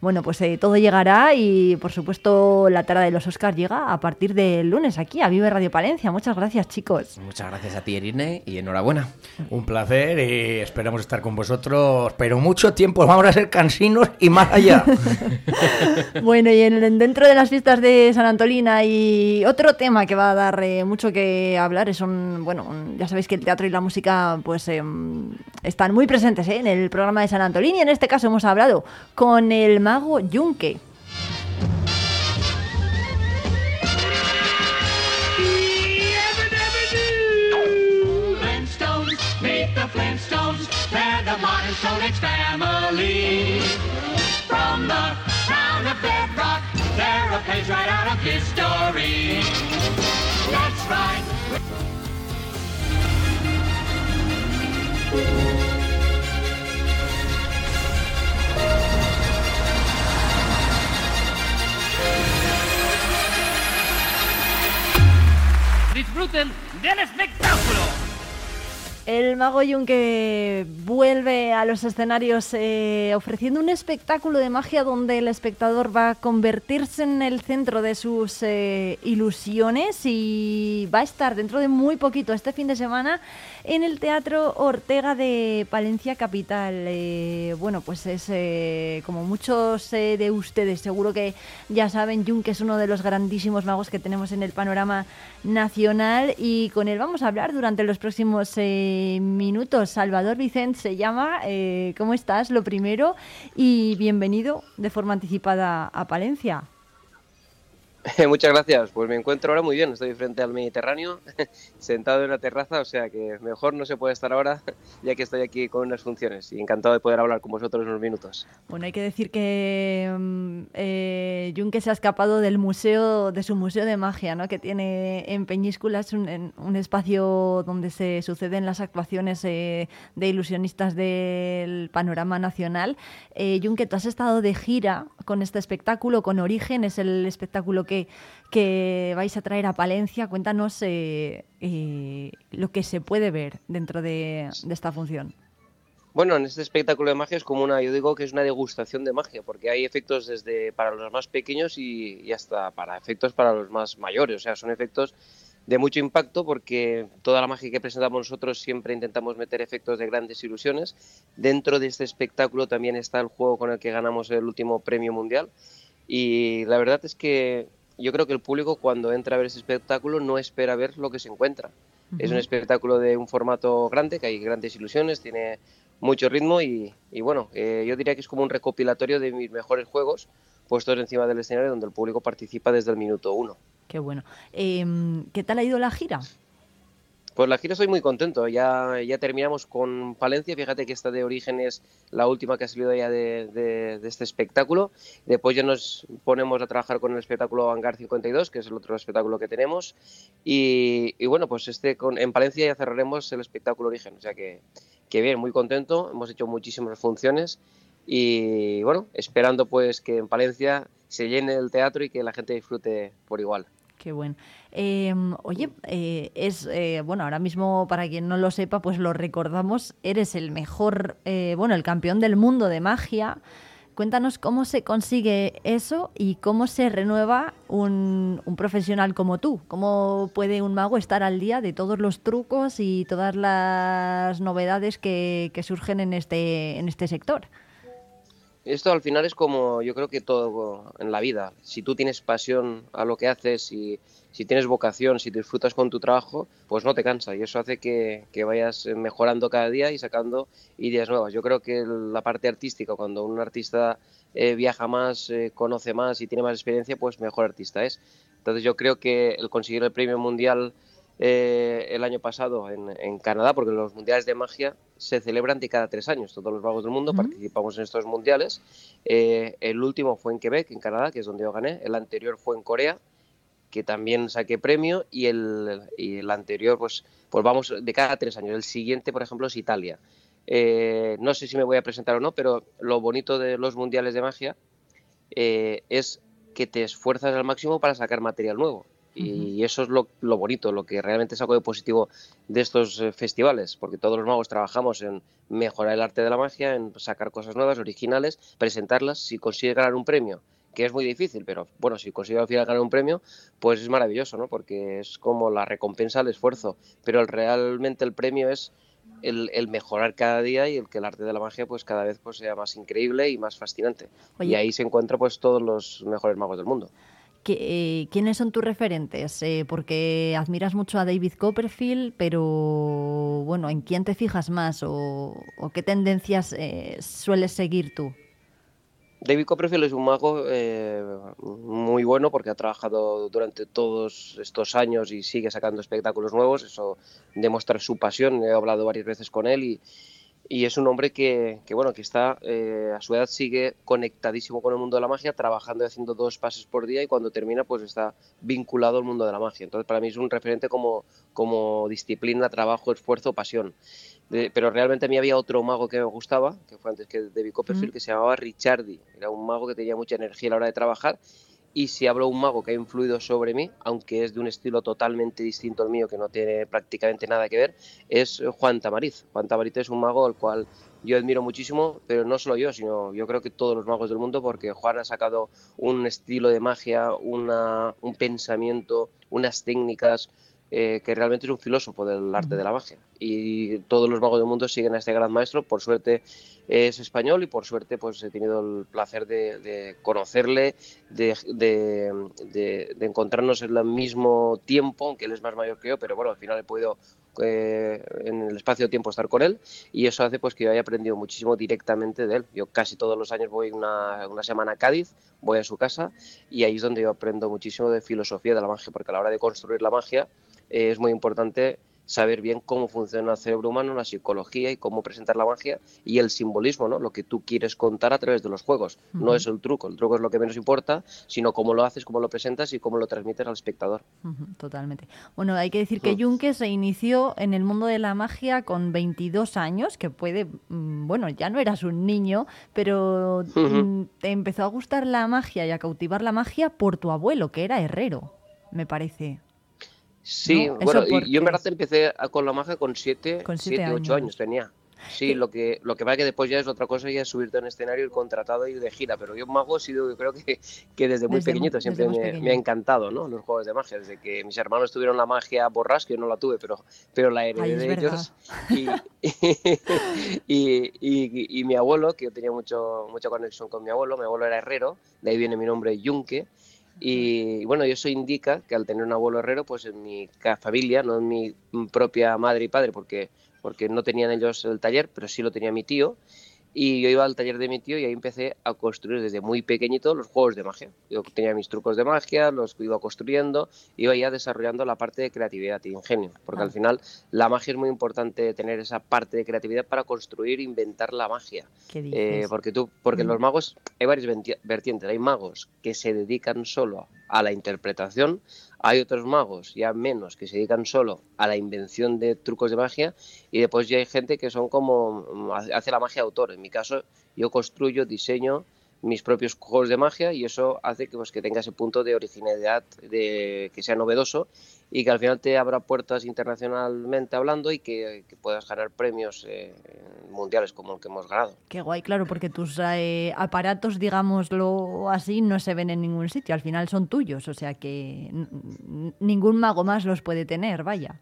Bueno, pues eh, todo llegará y por supuesto la tarde de los Oscars llega a partir del lunes aquí a Vive Radio Palencia. Muchas gracias, chicos.
Muchas gracias a ti, Irene, y enhorabuena.
Un placer y esperamos estar con vosotros, pero mucho tiempo. Vamos a ser cansinos y más allá.
bueno, y en, dentro de las fiestas de San Antolina y otro tema que va a dar eh, mucho que hablar es un, bueno, ya sabéis que el teatro y la música pues em, están muy presentes eh, en el programa de San Antolín y en este caso hemos hablado con el mago Yunque.
meet the Flintstones. They're the modern Stone Age family. From the crown of bedrock, they're a page right out of history. That's right.
Rutten, Dennis McDuffalo.
El mago Yunque vuelve a los escenarios eh, ofreciendo un espectáculo de magia donde el espectador va a convertirse en el centro de sus eh, ilusiones y va a estar dentro de muy poquito, este fin de semana, en el Teatro Ortega de Palencia Capital. Eh, bueno, pues es como muchos de ustedes, seguro que ya saben, Yunque es uno de los grandísimos magos que tenemos en el panorama nacional y con él vamos a hablar durante los próximos minutos. Salvador Vicente se llama. Eh, ¿Cómo estás? Lo primero. Y bienvenido de forma anticipada a Palencia.
Muchas gracias. Pues me encuentro ahora muy bien. Estoy frente al Mediterráneo, sentado en una terraza, o sea que mejor no se puede estar ahora, ya que estoy aquí con unas funciones. Y encantado de poder hablar con vosotros unos minutos.
Bueno, hay que decir que mm, eh, Junque se ha escapado del museo, de su museo de magia, ¿no? que tiene en Peñíscola, es un, un espacio donde se suceden las actuaciones eh, de ilusionistas del panorama nacional. Eh, Junque, tú has estado de gira con este espectáculo, con Origen, es el espectáculo que que, vais a traer a Palencia. Cuéntanos eh, eh, lo que se puede ver dentro de, esta función.
Bueno, en este espectáculo de magia es como una, yo digo que es una degustación de magia, porque hay efectos desde para los más pequeños y, hasta para efectos para los más mayores. O sea, son efectos de mucho impacto porque toda la magia que presentamos nosotros siempre intentamos meter efectos de grandes ilusiones. Dentro de este espectáculo también está el juego con el que ganamos el último premio mundial. Y la verdad es que yo creo que el público cuando entra a ver ese espectáculo no espera ver lo que se encuentra. Es un espectáculo de un formato grande, que hay grandes ilusiones, tiene mucho ritmo y, bueno, eh, yo diría que es como un recopilatorio de mis mejores juegos puestos encima del escenario donde el público participa desde el minuto uno.
Qué bueno. Em, ¿Qué tal ha ido la gira?
Pues la gira estoy muy contento. Ya, ya terminamos con Palencia. Fíjate que esta de origen es la última que ha salido ya de, este espectáculo. Después ya nos ponemos a trabajar con el espectáculo Hangar 52, que es el otro espectáculo que tenemos. Y, bueno, pues este con, en Palencia ya cerraremos el espectáculo origen. O sea que, que bien, muy contento. Hemos hecho muchísimas funciones. Y bueno, esperando pues que en Palencia se llene el teatro y que la gente disfrute por igual.
Qué bueno. Em, oye, eh, es eh, bueno, ahora mismo para quien no lo sepa, pues lo recordamos, eres el mejor, eh, bueno, el campeón del mundo de magia. Cuéntanos cómo se consigue eso y cómo se renueva un, profesional como tú. ¿Cómo puede un mago estar al día de todos los trucos y todas las novedades que, que surgen en este, en este sector?
Esto al final es como yo creo que todo en la vida. Si tú tienes pasión a lo que haces y si tienes vocación, si disfrutas con tu trabajo, pues no te cansa y eso hace que, vayas mejorando cada día y sacando ideas nuevas. Yo creo que la parte artística, cuando un artista eh, viaja más, eh, conoce más y tiene más experiencia, pues mejor artista es. Entonces yo creo que el conseguir el premio mundial eh, el año pasado en, Canadá, porque los mundiales de magia se celebran de cada tres años. Todos los magos del mundo participamos en estos mundiales. Eh, el último fue en Quebec, en Canadá, que es donde yo gané. El anterior fue en Corea, que también saqué premio. Y el, el anterior, pues, pues vamos de cada tres años. El siguiente, por ejemplo, es Italia. Eh, no sé si me voy a presentar o no, pero lo bonito de los mundiales de magia es que te esfuerzas al máximo para sacar material nuevo. Y eso es lo, bonito, lo que realmente saco de positivo de estos eh, festivales, porque todos los magos trabajamos en mejorar el arte de la magia, en sacar cosas nuevas, originales, presentarlas. Si consigue ganar un premio, que es muy difícil, pero bueno, si consigue al final ganar un premio, pues es maravilloso, ¿no? Porque es como la recompensa al esfuerzo, pero realmente el premio es el, mejorar cada día y el que el arte de la magia pues cada vez pues sea más increíble y más fascinante. Y ahí se encuentran pues todos los mejores magos del mundo.
Eh, ¿Quiénes son tus referentes? Eh, porque admiras mucho a David Copperfield, pero bueno, ¿en quién te fijas más o, qué tendencias eh, sueles seguir tú?
David Copperfield es un mago muy bueno porque ha trabajado durante todos estos años y sigue sacando espectáculos nuevos. Eso demuestra su pasión. He hablado varias veces con él y, y es un hombre que, bueno que está eh, a su edad sigue conectadísimo con el mundo de la magia trabajando y haciendo dos pases por día y cuando termina pues está vinculado al mundo de la magia. Entonces para mí es un referente como, como disciplina trabajo esfuerzo pasión. Pero realmente a mí había otro mago que me gustaba que fue antes que David Copperfield que se llamaba Richardi. Era un mago que tenía mucha energía a la hora de trabajar Y si hablo un mago que ha influido sobre mí, aunque es de un estilo totalmente distinto al mío, que no tiene prácticamente nada que ver, es Juan Tamariz. Juan Tamariz es un mago al cual yo admiro muchísimo, pero no solo yo, sino yo creo que todos los magos del mundo, porque Juan ha sacado un estilo de magia, una, un pensamiento, unas técnicas, eh, que realmente es un filósofo del arte de la magia. Y todos los magos del mundo siguen a este gran maestro. Por suerte es español y por suerte pues he tenido el placer de, de conocerle, de, de- de- de encontrarnos en el mismo tiempo, aunque él es más mayor que yo, pero bueno, al final he podido eh, en el espacio-tiempo estar con él y eso hace pues que yo haya aprendido muchísimo directamente de él. Yo casi todos los años voy una, una semana a Cádiz, voy a su casa y ahí es donde yo aprendo muchísimo de filosofía de la magia, porque a la hora de construir la magia eh, es muy importante saber bien cómo funciona el cerebro humano, la psicología y cómo presentar la magia y el simbolismo, ¿no? Lo que tú quieres contar a través de los juegos. No es el truco, el truco es lo que menos importa, sino cómo lo haces, cómo lo presentas y cómo lo transmites al espectador.
Totalmente. Bueno, hay que decir que. Junque se inició en el mundo de la magia con 22 años, que puede, mm, bueno, ya no eras un niño, pero mm, te empezó a gustar la magia y a cautivar la magia por tu abuelo, que era herrero, me parece.
Sí,
No,
bueno, y yo en verdad empecé a- con la magia con 7,
Con siete
7, 8 años. tenía. Sí, lo que lo que pasa que después ya es otra cosa, ya es subirte a un escenario, ir contratado y ir de gira, pero yo mago he sido, yo creo que, que desde muy
Desde
pequeñito siempre me,
pequeño.
me ha encantado, ¿no? Los juegos de magia, desde que mis hermanos tuvieron la magia borrasca, yo no la tuve, pero, pero la heredé
Ay,
de ellos. Y, y, y- y mi abuelo, que yo tenía mucho, mucha conexión con mi abuelo, mi abuelo era herrero, de ahí viene mi nombre Yunque. Y bueno, y eso indica que al tener un abuelo herrero, pues en mi familia, no en mi propia madre y padre, porque, porque no tenían ellos el taller, pero sí lo tenía mi tío. Y yo iba al taller de mi tío y ahí empecé a construir desde muy pequeñito los juegos de magia. Yo tenía mis trucos de magia, los iba construyendo, iba ya desarrollando la parte de creatividad y ingenio, porque
Ah.
al final la magia es muy importante tener esa parte de creatividad para construir, inventar la magia.
¿Qué
Eh,
dices?
porque tú, porque
Mm.
los magos hay varias vertientes. Hay magos que se dedican solo a la interpretación, hay otros magos ya menos que se dedican solo a la invención de trucos de magia y después ya hay gente que son como mm, hace la magia autor. En mi caso, yo construyo, diseño mis propios juegos de magia y eso hace que pues que tenga ese punto de originalidad, de que sea novedoso y que al final te abra puertas internacionalmente hablando y que, que puedas ganar premios eh, mundiales como el que hemos ganado.
Qué guay, claro, porque tus eh, aparatos, digámoslo así, no se ven en ningún sitio, al final son tuyos, o sea que ningún mago más los puede tener, vaya.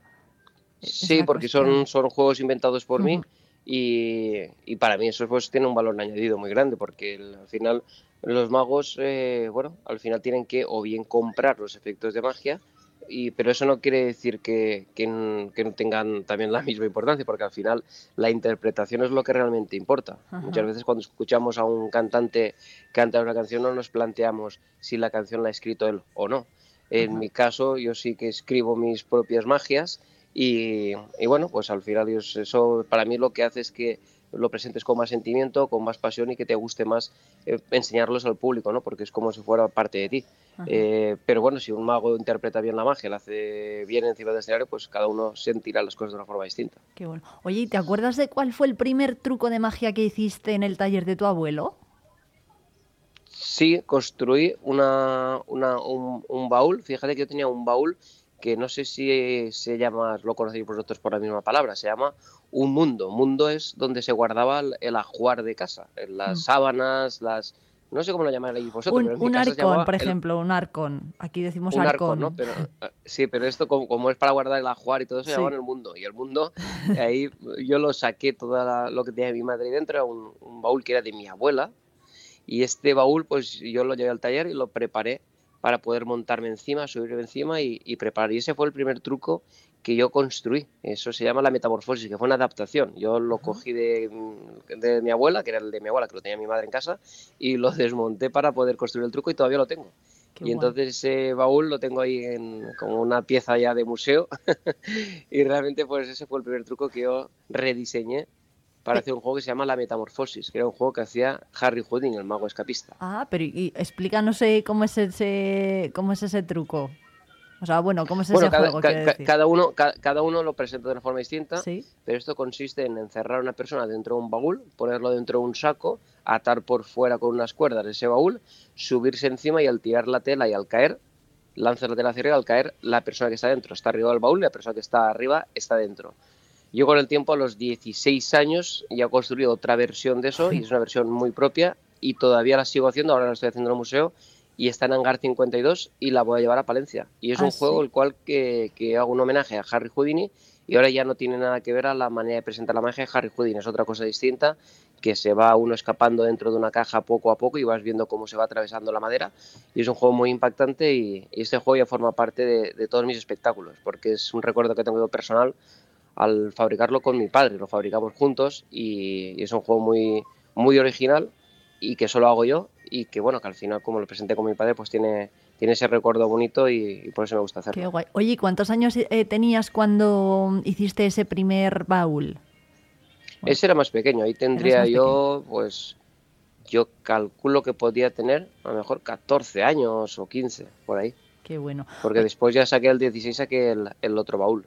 Sí, porque son, son juegos inventados por mí y, y para mí eso pues tiene un valor añadido muy grande porque el- al final los magos, eh, bueno, al final tienen que o bien comprar los efectos de magia, y, pero eso no quiere decir que, que, no tengan también la misma importancia porque al final la interpretación es lo que realmente importa.
Ajá.
Muchas veces cuando escuchamos a un cantante cantar una canción no nos planteamos si la canción la ha escrito él o no. En
Ajá.
mi caso, yo sí que escribo mis propias magias y, y bueno, pues al final eso para mí lo que hace es que lo presentes con más sentimiento, con más pasión y que te guste más eh, enseñarlos al público, ¿no? Porque es como si fuera parte de ti. Eh, pero bueno, si un mago interpreta bien la magia, la hace bien encima del escenario, pues cada uno sentirá las cosas de una forma distinta.
Qué bueno. Oye, ¿y te acuerdas de cuál fue el primer truco de magia que hiciste en el taller de tu abuelo?
Sí, construí una, una- un, un baúl. Fíjate que yo tenía un baúl que no sé si se llama, lo conocéis vosotros por la misma palabra, se llama un mundo. Mundo es donde se guardaba el, ajuar de casa, las
Mm.
sábanas, las... No sé cómo lo llamáis vosotros,
Un,
pero en mi casa se
arcón,
llamaba
por
el-
ejemplo, un arcón. Aquí decimos
un
arcón.
arco, ¿no? Pero, eh, sí, pero esto como, como es para guardar el ajuar y todo eso,
Sí.
se llama el mundo. Y el mundo, ahí yo lo saqué todo lo que tenía mi madre dentro, era un, un baúl que era de mi abuela. Y este baúl, pues yo lo llevé al taller y lo preparé para poder montarme encima, subirme encima y, y preparar. Y ese fue el primer truco que yo construí. Eso se llama la metamorfosis, que fue una adaptación. Yo lo cogí de, de mi abuela, que era el de mi abuela, que lo tenía mi madre en casa, y lo desmonté para poder construir el truco y todavía lo tengo.
Qué
y
guay.
entonces ese baúl lo tengo ahí en, como una pieza ya de museo. y realmente pues ese fue el primer truco que yo rediseñé para hacer un juego que se llama La Metamorfosis, que era un juego que hacía Harry Houdin, el mago escapista.
Ah, pero y, explícanos cómo es ese cómo es ese truco. O sea, bueno, ¿cómo es
Bueno,
ese
cada,
juego?
ca-
decir?
cada uno, ca- cada uno lo presenta de una forma distinta,
Sí.
pero esto consiste en encerrar a una persona dentro de un baúl, ponerlo dentro de un saco, atar por fuera con unas cuerdas ese baúl, subirse encima y al tirar la tela y al caer, lanzas la tela hacia arriba, al caer la persona que está dentro está arriba del baúl y la persona que está arriba está dentro. Yo con el tiempo, a los 16 años, ya he construido otra versión de eso y es una versión muy propia y todavía la sigo haciendo, ahora la estoy haciendo en el museo y está en Hangar 52 y la voy a llevar a Palencia. Y es
Ah,
un juego
sí.
el cual que, que hago un homenaje a Harry Houdini y ahora ya no tiene nada que ver a la manera de presentar la magia de Harry Houdini, es otra cosa distinta que se va uno escapando dentro de una caja poco a poco y vas viendo cómo se va atravesando la madera y es un juego muy impactante y, y este juego ya forma parte de, de todos mis espectáculos porque es un recuerdo que tengo personal al fabricarlo con mi padre, lo fabricamos juntos y, y es un juego muy, muy original y que solo hago yo y que bueno, que al final como lo presenté con mi padre pues tiene, tiene ese recuerdo bonito y, y por eso me gusta hacerlo.
Qué guay. Oye, ¿y ¿cuántos años eh, tenías cuando hiciste ese primer baúl?
Ese era más pequeño, ahí tendría yo pues yo calculo que podía tener a lo mejor 14 años o 15 por ahí,
Qué bueno.
porque después ya saqué el 16 saqué el, el otro baúl.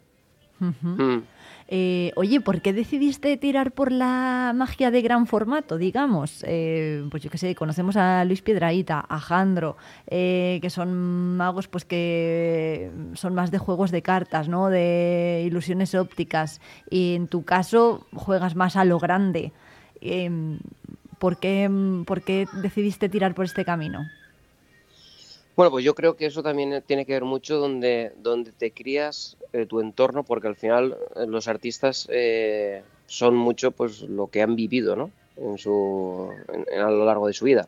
Mm.
Eh, oye, ¿por qué decidiste tirar por la magia de gran formato, digamos? Eh, pues yo qué sé, conocemos a Luis Piedraíta, a Jandro, eh, que son magos pues que son más de juegos de cartas, ¿no? De ilusiones ópticas. Y en tu caso juegas más a lo grande. Em, ¿por, qué, ¿Por qué decidiste tirar por este camino?
Bueno, pues yo creo que eso también tiene que ver mucho donde, donde te crías eh, tu entorno, porque al final eh, los artistas eh, son mucho pues lo que han vivido, ¿no? En su, en- en- a lo largo de su vida.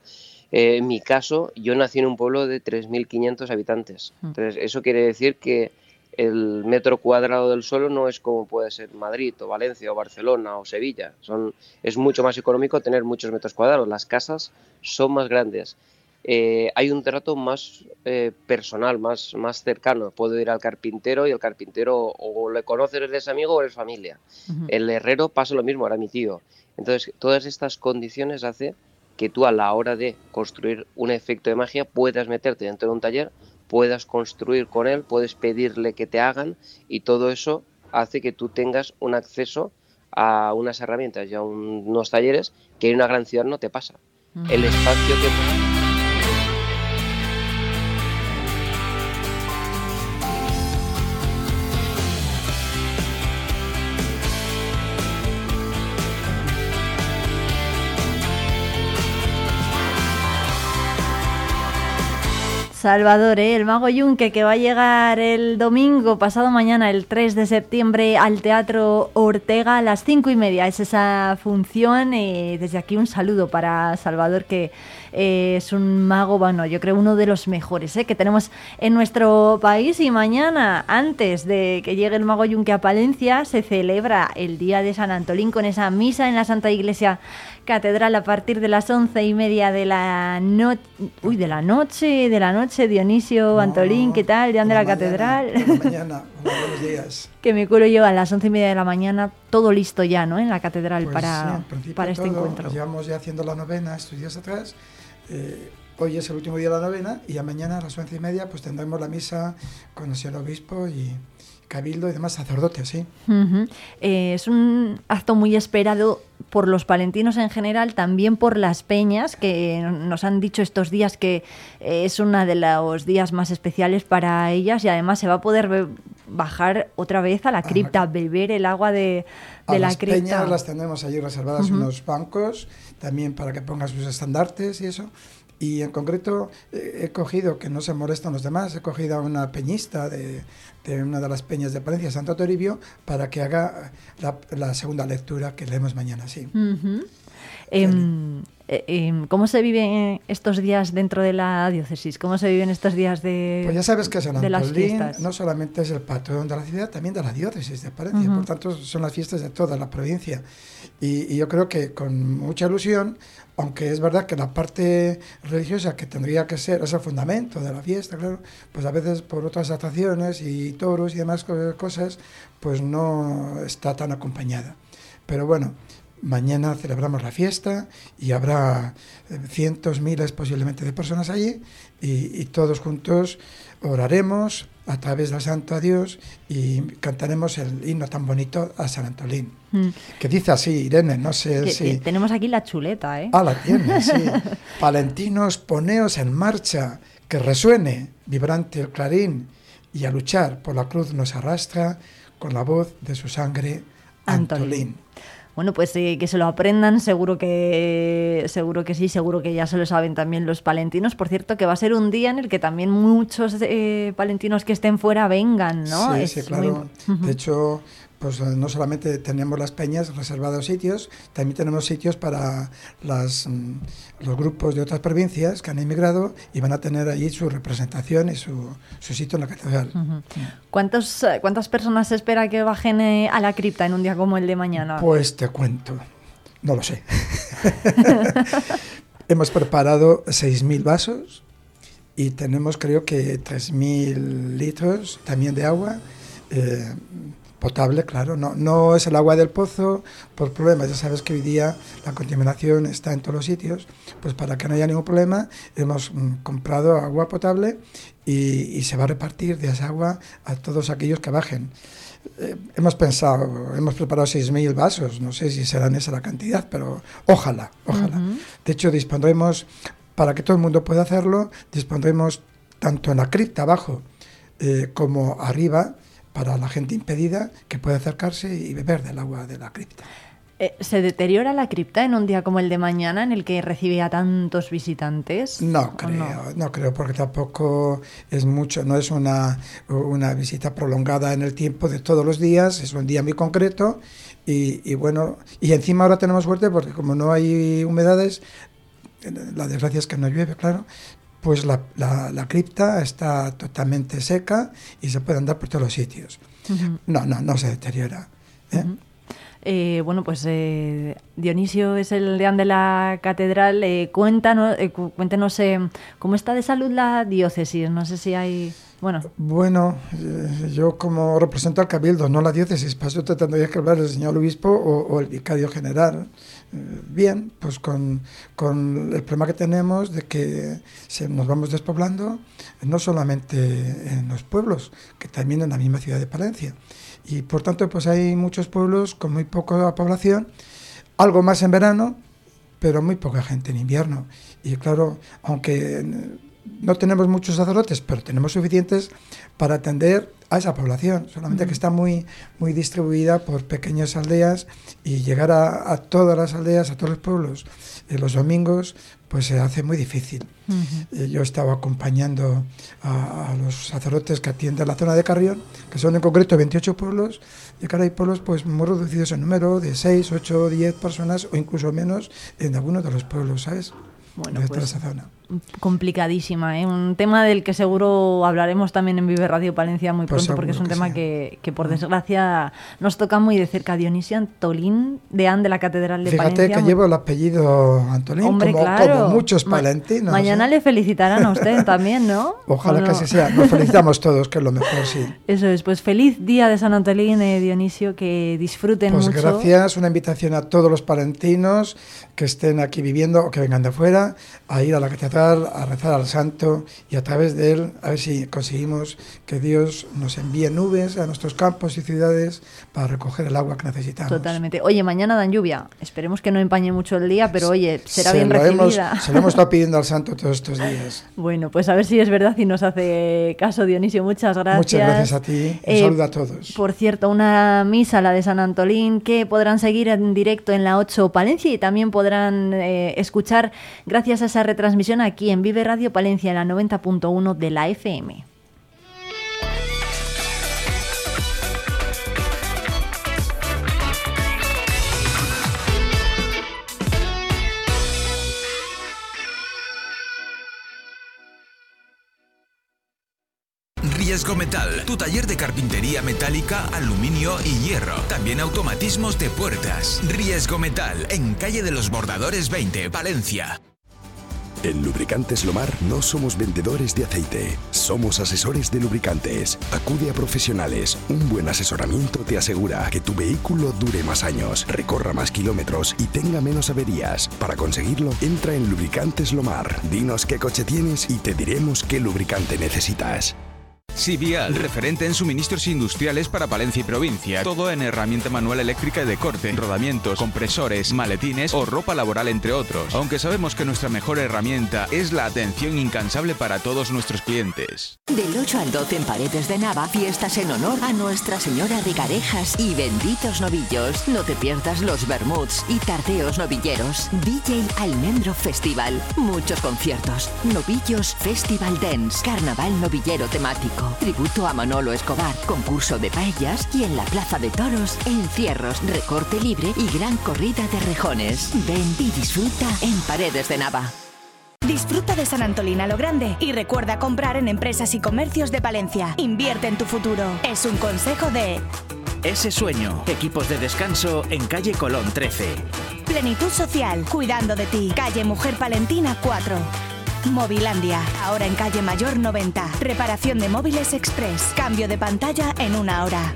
Eh, en mi caso, yo nací en un pueblo de 3.500 habitantes.
Mm.
Entonces, eso quiere decir que el metro cuadrado del suelo no es como puede ser Madrid o Valencia o Barcelona o Sevilla. Son, es mucho más económico tener muchos metros cuadrados. Las casas son más grandes. Eh, hay un trato más eh, personal, más, más cercano. Puedo ir al carpintero y el carpintero o le conoces, eres amigo o eres familia. El herrero pasa lo mismo, era mi tío. Entonces, todas estas condiciones hace que tú a la hora de construir un efecto de magia puedas meterte dentro de un taller, puedas construir con él, puedes pedirle que te hagan y todo eso hace que tú tengas un acceso a unas herramientas y a un- unos talleres que en una gran ciudad no te pasa. El espacio que...
Salvador, ¿eh? el mago Yunque que va a llegar el domingo, pasado mañana, el 3 de septiembre, al Teatro Ortega a las 5 y media. Es esa función. y desde aquí un saludo para Salvador, que eh, es un mago, bueno, yo creo uno de los mejores ¿eh? que tenemos en nuestro país. Y mañana, antes de que llegue el mago Yunque a Palencia, se celebra el Día de San Antolín con esa misa en la Santa Iglesia Catedral a partir de las once y media de la noche. Uy, de la noche, de la noche, Dionisio, Antolín, ¿qué tal? Ya de la catedral.
Mañana, buenos días.
que me cuelo yo a las once y media de la mañana, todo listo ya, ¿no? En la catedral
Pues sí,
para,
principio
para este
todo,
encuentro.
llevamos ya haciendo la novena estos días atrás. Eh, hoy es el último día de la novena y ya mañana a las once y media pues tendremos la misa con el señor obispo y cabildo y demás sacerdotes, sí.
Eh, es un acto muy esperado por los palentinos en general, también por las peñas, que nos han dicho estos días que eh, es uno de los días más especiales para ellas y además se va a poder bajar otra vez a la cripta, beber el agua de, de
a
la
las
cripta.
peñas las tenemos allí reservadas
Ujú.
unos bancos, también para que pongan sus estandartes y eso. Y en concreto eh, he cogido, que no se molestan los demás, he cogido a una peñista de, de una de las peñas de Palencia, Santo Toribio, para que haga la, la segunda lectura que leemos mañana, sí.
Eh, em, ¿Cómo se viven estos días dentro de la diócesis? ¿Cómo se viven estos días de,
Pues ya sabes que San Antolín no solamente es el patrón de la ciudad, también de la diócesis de Palencia.
Ujú.
Por tanto, son las fiestas de toda la provincia. Y, y yo creo que con mucha ilusión, aunque es verdad que la parte religiosa que tendría que ser, es el fundamento de la fiesta, claro, pues a veces por otras atracciones y toros y demás co- cosas, pues no está tan acompañada. Pero bueno, Mañana celebramos la fiesta y habrá eh, cientos, miles posiblemente de personas allí y, y todos juntos oraremos a través del Santo a Dios y cantaremos el himno tan bonito a San Antolín.
Mm.
Que dice así, Irene, no sé
Que-
si...
que tenemos aquí la chuleta, ¿eh?
Ah, la tienes, sí. Palentinos, poneos en marcha, que resuene vibrante el clarín, y a luchar por la cruz nos arrastra con la voz de su sangre Antolín.
Bueno, pues eh, que se lo aprendan, seguro que seguro que sí, seguro que ya se lo saben también los palentinos. Por cierto, que va a ser un día en el que también muchos eh, palentinos que estén fuera vengan, ¿no?
Sí,
Es
sí, claro. De hecho, pues eh, no solamente tenemos las peñas reservados sitios, también tenemos sitios para las, mm, los grupos de otras provincias que han emigrado y van a tener allí su representación y su, su sitio en la catedral.
¿Cuántos, eh, ¿Cuántas personas se espera que bajen eh, a la cripta en un día como el de mañana?
Pues te cuento, no lo sé. Hemos preparado 6.000 vasos y tenemos creo que 3.000 litros también de agua. eh, potable, claro, no, no es el agua del pozo por problemas, ya sabes que hoy día la contaminación está en todos los sitios, pues para que no haya ningún problema hemos mm, comprado agua potable y, y se va a repartir de esa agua a todos aquellos que bajen. Eh, hemos pensado, hemos preparado 6.000 vasos, no sé si serán esa la cantidad, pero ojalá, ojalá. De hecho, dispondremos, para que todo el mundo pueda hacerlo, dispondremos tanto en la cripta abajo eh, como arriba para la gente impedida que puede acercarse y beber del agua de la cripta.
Eh, ¿Se deteriora la cripta en un día como el de mañana en el que recibe a tantos visitantes?
No
¿O
creo, no? creo, porque tampoco es mucho, no es una, una visita prolongada en el tiempo de todos los días, es un día muy concreto y, y bueno, y encima ahora tenemos suerte porque como no hay humedades, la desgracia es que no llueve, claro, pues la, la, la cripta está totalmente seca y se puede andar por todos los sitios. No, no, no se deteriora. ¿eh?
Eh, bueno, pues eh, Dionisio es el deán de la catedral. Eh, cuéntanos, eh, cu- cuéntenos eh, cómo está de salud la diócesis. No sé si hay. Bueno,
Bueno, yo como represento al Cabildo, no la diócesis, eso te tendría que hablar el señor obispo o, o el vicario general. Bien, pues con, con el problema que tenemos de que se, nos vamos despoblando, no solamente en los pueblos, que también en la misma ciudad de Palencia. Y por tanto, pues hay muchos pueblos con muy poca población, algo más en verano, pero muy poca gente en invierno. Y claro, aunque no tenemos muchos sacerdotes, pero tenemos suficientes para atender a esa población, solamente que está muy, muy distribuida por pequeñas aldeas y llegar a, a todas las aldeas, a todos los pueblos, eh, los domingos, pues se hace muy difícil. Eh, Yo estaba acompañando a, a los sacerdotes que atienden la zona de Carrión, que son en concreto 28 pueblos, y claro, hay pueblos pues muy reducidos en número, de 6, 8, 10 personas o incluso menos en algunos de los pueblos, ¿sabes?
Bueno,
de toda
pues-
esa zona.
Complicadísima. ¿eh? Un tema del que seguro hablaremos también en Vive Radio Palencia muy
Pues
pronto, porque es un
que
tema que, que, por desgracia nos toca muy de cerca. Dionisio Antolín, deán de la Catedral de
Fíjate
Palencia.
que
muy-
llevo el apellido Antolín,
Hombre,
como,
claro.
como muchos
Ma-
palentinos.
Mañana
¿eh?
le felicitarán a usted también, ¿no?
Ojalá
¿O
que
no?
así sea. Nos felicitamos todos, que es lo mejor, sí.
Eso es, pues feliz día de San Antolín, eh, Dionisio, que disfruten
Pues
mucho.
gracias, una invitación a todos los palentinos que estén aquí viviendo o que vengan de fuera a ir a la catedral, a rezar al santo y a través de él a ver si conseguimos que Dios nos envíe nubes a nuestros campos y ciudades para recoger el agua que necesitamos.
Totalmente. Oye, mañana dan lluvia. Esperemos que no empañe mucho el día, pero oye, será
Se
bien
lo hemos-
recibida.
se lo hemos estado pidiendo al santo todos estos días.
Bueno, pues a ver si es verdad y nos hace caso Dionisio. Muchas gracias.
Muchas gracias a ti. Un
Eh,
saludo a todos.
Por cierto, una misa, la de San Antolín, que podrán seguir en directo en la 8 Palencia y también podrán eh, escuchar gracias a esa retransmisión aquí en Vive Radio Palencia, en la 90.1 de la FM.
Riesgo Metal, tu taller de carpintería metálica, aluminio y hierro. También automatismos de puertas. Riesgo Metal, en calle de los Bordadores 20, Valencia.
En Lubricantes Lomar no somos vendedores de aceite, somos asesores de lubricantes. Acude a profesionales. Un buen asesoramiento te asegura que tu vehículo dure más años, recorra más kilómetros y tenga menos averías. Para conseguirlo, entra en Lubricantes Lomar. Dinos qué coche tienes y te diremos qué lubricante necesitas.
Sivial, referente en suministros industriales para Palencia y provincia. Todo en herramienta manual eléctrica y de corte, rodamientos, compresores, maletines o ropa laboral, entre otros. Aunque sabemos que nuestra mejor herramienta es la atención incansable para todos nuestros clientes.
Del 8 al 12 en Paredes de Nava, fiestas en honor a Nuestra Señora de Garejas y benditos novillos. No te pierdas los bermuds y tardeos novilleros. DJ Almendro Festival. Muchos conciertos. Novillos Festival Dance. Carnaval novillero temático. Tributo a Manolo Escobar. Concurso de paellas y en la Plaza de Toros, encierros, recorte libre y gran corrida de rejones. Ven y disfruta en Paredes de Nava.
Disfruta de San Antolín a lo grande y recuerda comprar en empresas y comercios de Palencia. Invierte en tu futuro. Es un consejo de
Ese sueño. Equipos de descanso en calle Colón 13.
Plenitud Social, cuidando de ti. Calle Mujer Palentina 4. Movilandia, ahora en calle Mayor 90. Reparación de móviles express. Cambio de pantalla en una hora.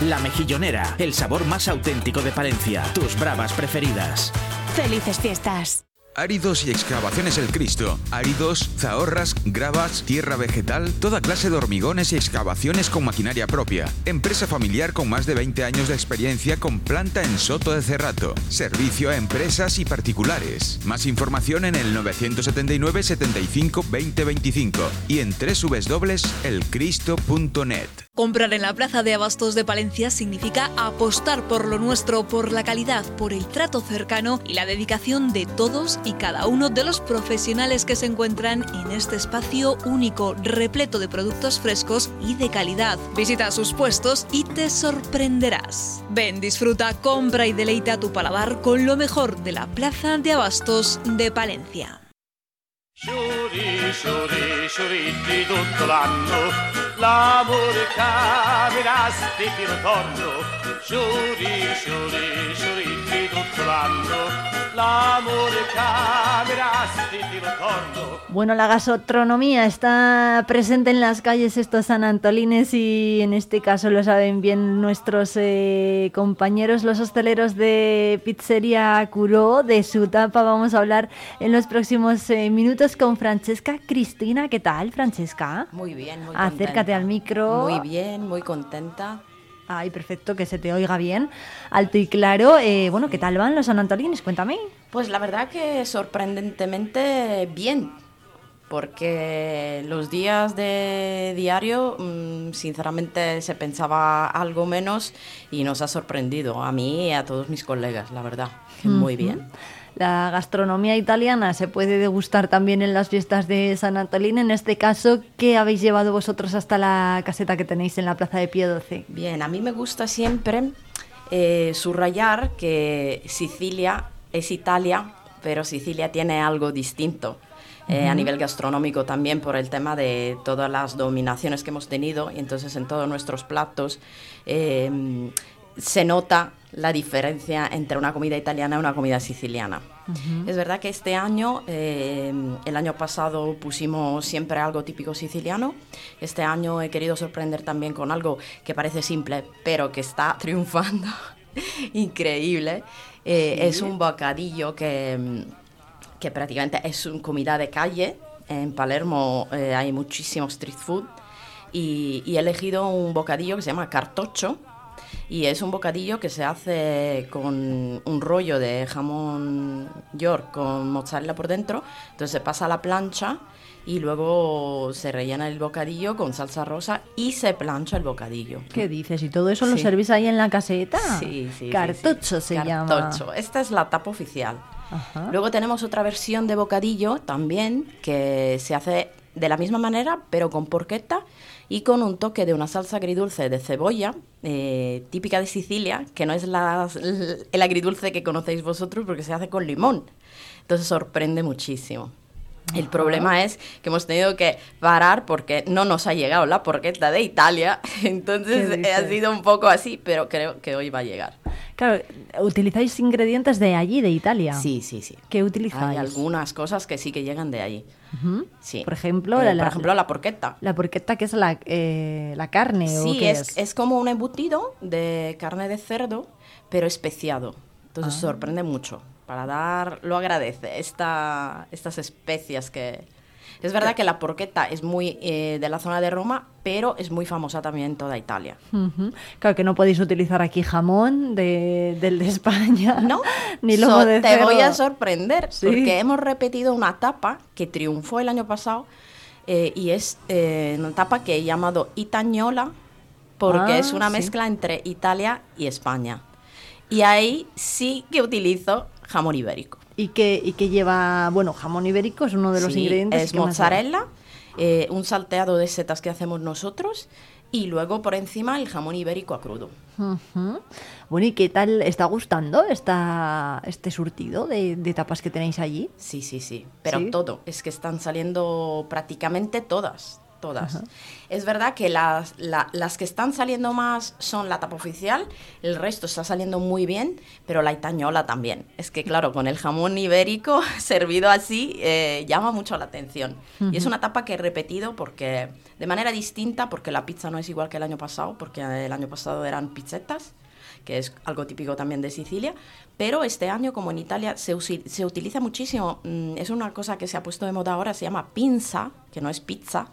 La Mejillonera. El sabor más auténtico de Palencia. Tus bravas preferidas.
Felices fiestas.
Áridos y excavaciones El Cristo. Áridos, zahorras, gravas, tierra vegetal, toda clase de hormigones y excavaciones con maquinaria propia. Empresa familiar con más de 20 años de experiencia con planta en Soto de Cerrato. Servicio a empresas y particulares. Más información en el 979 75 20 25 y en www.elcristo.net.
Comprar en la Plaza de Abastos de Palencia significa apostar por lo nuestro, por la calidad, por el trato cercano y la dedicación de todos y cada uno de los profesionales que se encuentran en este espacio único, repleto de productos frescos y de calidad. Visita sus puestos y te sorprenderás. Ven, disfruta, compra y deleita tu paladar con lo mejor de la Plaza de Abastos de Palencia.
Tutto l'anno, l'amore tutto l'anno,
Bueno, la gastronomía está presente en las calles estos sanantolines y en este caso lo saben bien nuestros eh, compañeros, los hosteleros de Pizzería Curó, de su tapa. Vamos a hablar en los próximos eh, minutos con Francesca Cristina. ¿Qué tal, Francesca?
Muy bien, muy
Acércate
contenta.
al micro.
Muy bien, muy contenta.
Ay, perfecto, que se te oiga bien, alto y claro. Eh, bueno, ¿qué tal van los sanantolines? Cuéntame.
Pues la verdad que sorprendentemente bien, porque los días de diario, mm, sinceramente, se pensaba algo menos y nos ha sorprendido a mí y a todos mis colegas, la verdad, que muy bien.
La gastronomía italiana se puede degustar también en las fiestas de San Antolín. En este caso, ¿qué habéis llevado vosotros hasta la caseta que tenéis en la Plaza de Pío XII?
Bien, a mí me gusta siempre eh, subrayar que Sicilia es Italia, pero Sicilia tiene algo distinto. eh, a nivel gastronómico también por el tema de todas las dominaciones que hemos tenido y entonces en todos nuestros platos eh, se nota la diferencia entre una comida italiana y una comida siciliana. Es verdad que este año, eh, el año pasado pusimos siempre algo típico siciliano. Este año he querido sorprender también con algo que parece simple, pero que está triunfando. Increíble. Eh,
Sí.
Es un bocadillo que, que prácticamente es una comida de calle. En Palermo eh, hay muchísimo street food. Y, y he elegido un bocadillo que se llama cartocho. Y es un bocadillo que se hace con un rollo de jamón york con mozzarella por dentro. Entonces se pasa a la plancha y luego se rellena el bocadillo con salsa rosa y se plancha el bocadillo.
¿Qué dices? ¿Y todo eso lo
Sí.
servís ahí en la caseta?
Sí, sí.
Cartucho se llama.
Cartocho. Esta es la tapa oficial. Luego tenemos otra versión de bocadillo también que se hace de la misma manera, pero con porqueta y con un toque de una salsa agridulce de cebolla, eh, típica de Sicilia, que no es la- el agridulce que conocéis vosotros porque se hace con limón. Entonces sorprende muchísimo. El
Ajá.
problema es que hemos tenido que parar porque no nos ha llegado la porqueta de Italia. Entonces
¿Qué
eh, ha sido un poco así, pero creo que hoy va a llegar.
Claro, utilizáis ingredientes de allí, de Italia.
Sí, sí, sí.
¿Qué utilizáis?
Hay algunas cosas que sí que llegan de allí.
Ujú.
Sí.
Por ejemplo,
Eh,
la,
por ejemplo, la porqueta.
La porqueta, que es la, eh, la carne, ¿o
Sí,
qué
es, es como un embutido de carne de cerdo, pero especiado. Entonces
Ah.
sorprende mucho. Para dar, lo agradece, esta, estas especias que... Es verdad que la porqueta es muy eh, de la zona de Roma, pero es muy famosa también en toda Italia.
Claro que no podéis utilizar aquí jamón de, del de España.
No,
Ni lomo
So-
de
te voy a sorprender
Sí.
porque hemos repetido una tapa que triunfó el año pasado eh, y es eh, una tapa que he llamado Itañola porque
Ah,
es una
sí.
mezcla entre Italia y España. Y ahí sí que utilizo jamón ibérico.
Y que, y que lleva, bueno, jamón ibérico es uno de los
Sí,
ingredientes.
Es
que
mozzarella, eh, un salteado de setas que hacemos nosotros y luego por encima el jamón ibérico a crudo.
Bueno, ¿y qué tal está gustando esta, este surtido de, de tapas que tenéis allí?
Sí, sí, sí. Pero
Sí.
todo, es que están saliendo prácticamente todas, todas. Es verdad que las, la- las que están saliendo más son la tapa oficial, el resto está saliendo muy bien, pero la itañola también. Es que claro, con el jamón ibérico servido así eh, llama mucho la atención. Y es una tapa que he repetido porque de manera distinta, porque la pizza no es igual que el año pasado, porque el año pasado eran pizzetas que es algo típico también de Sicilia, pero este año, como en Italia, se, se utiliza muchísimo, mm, es una cosa que se ha puesto de moda ahora, se llama pinza, que no es pizza,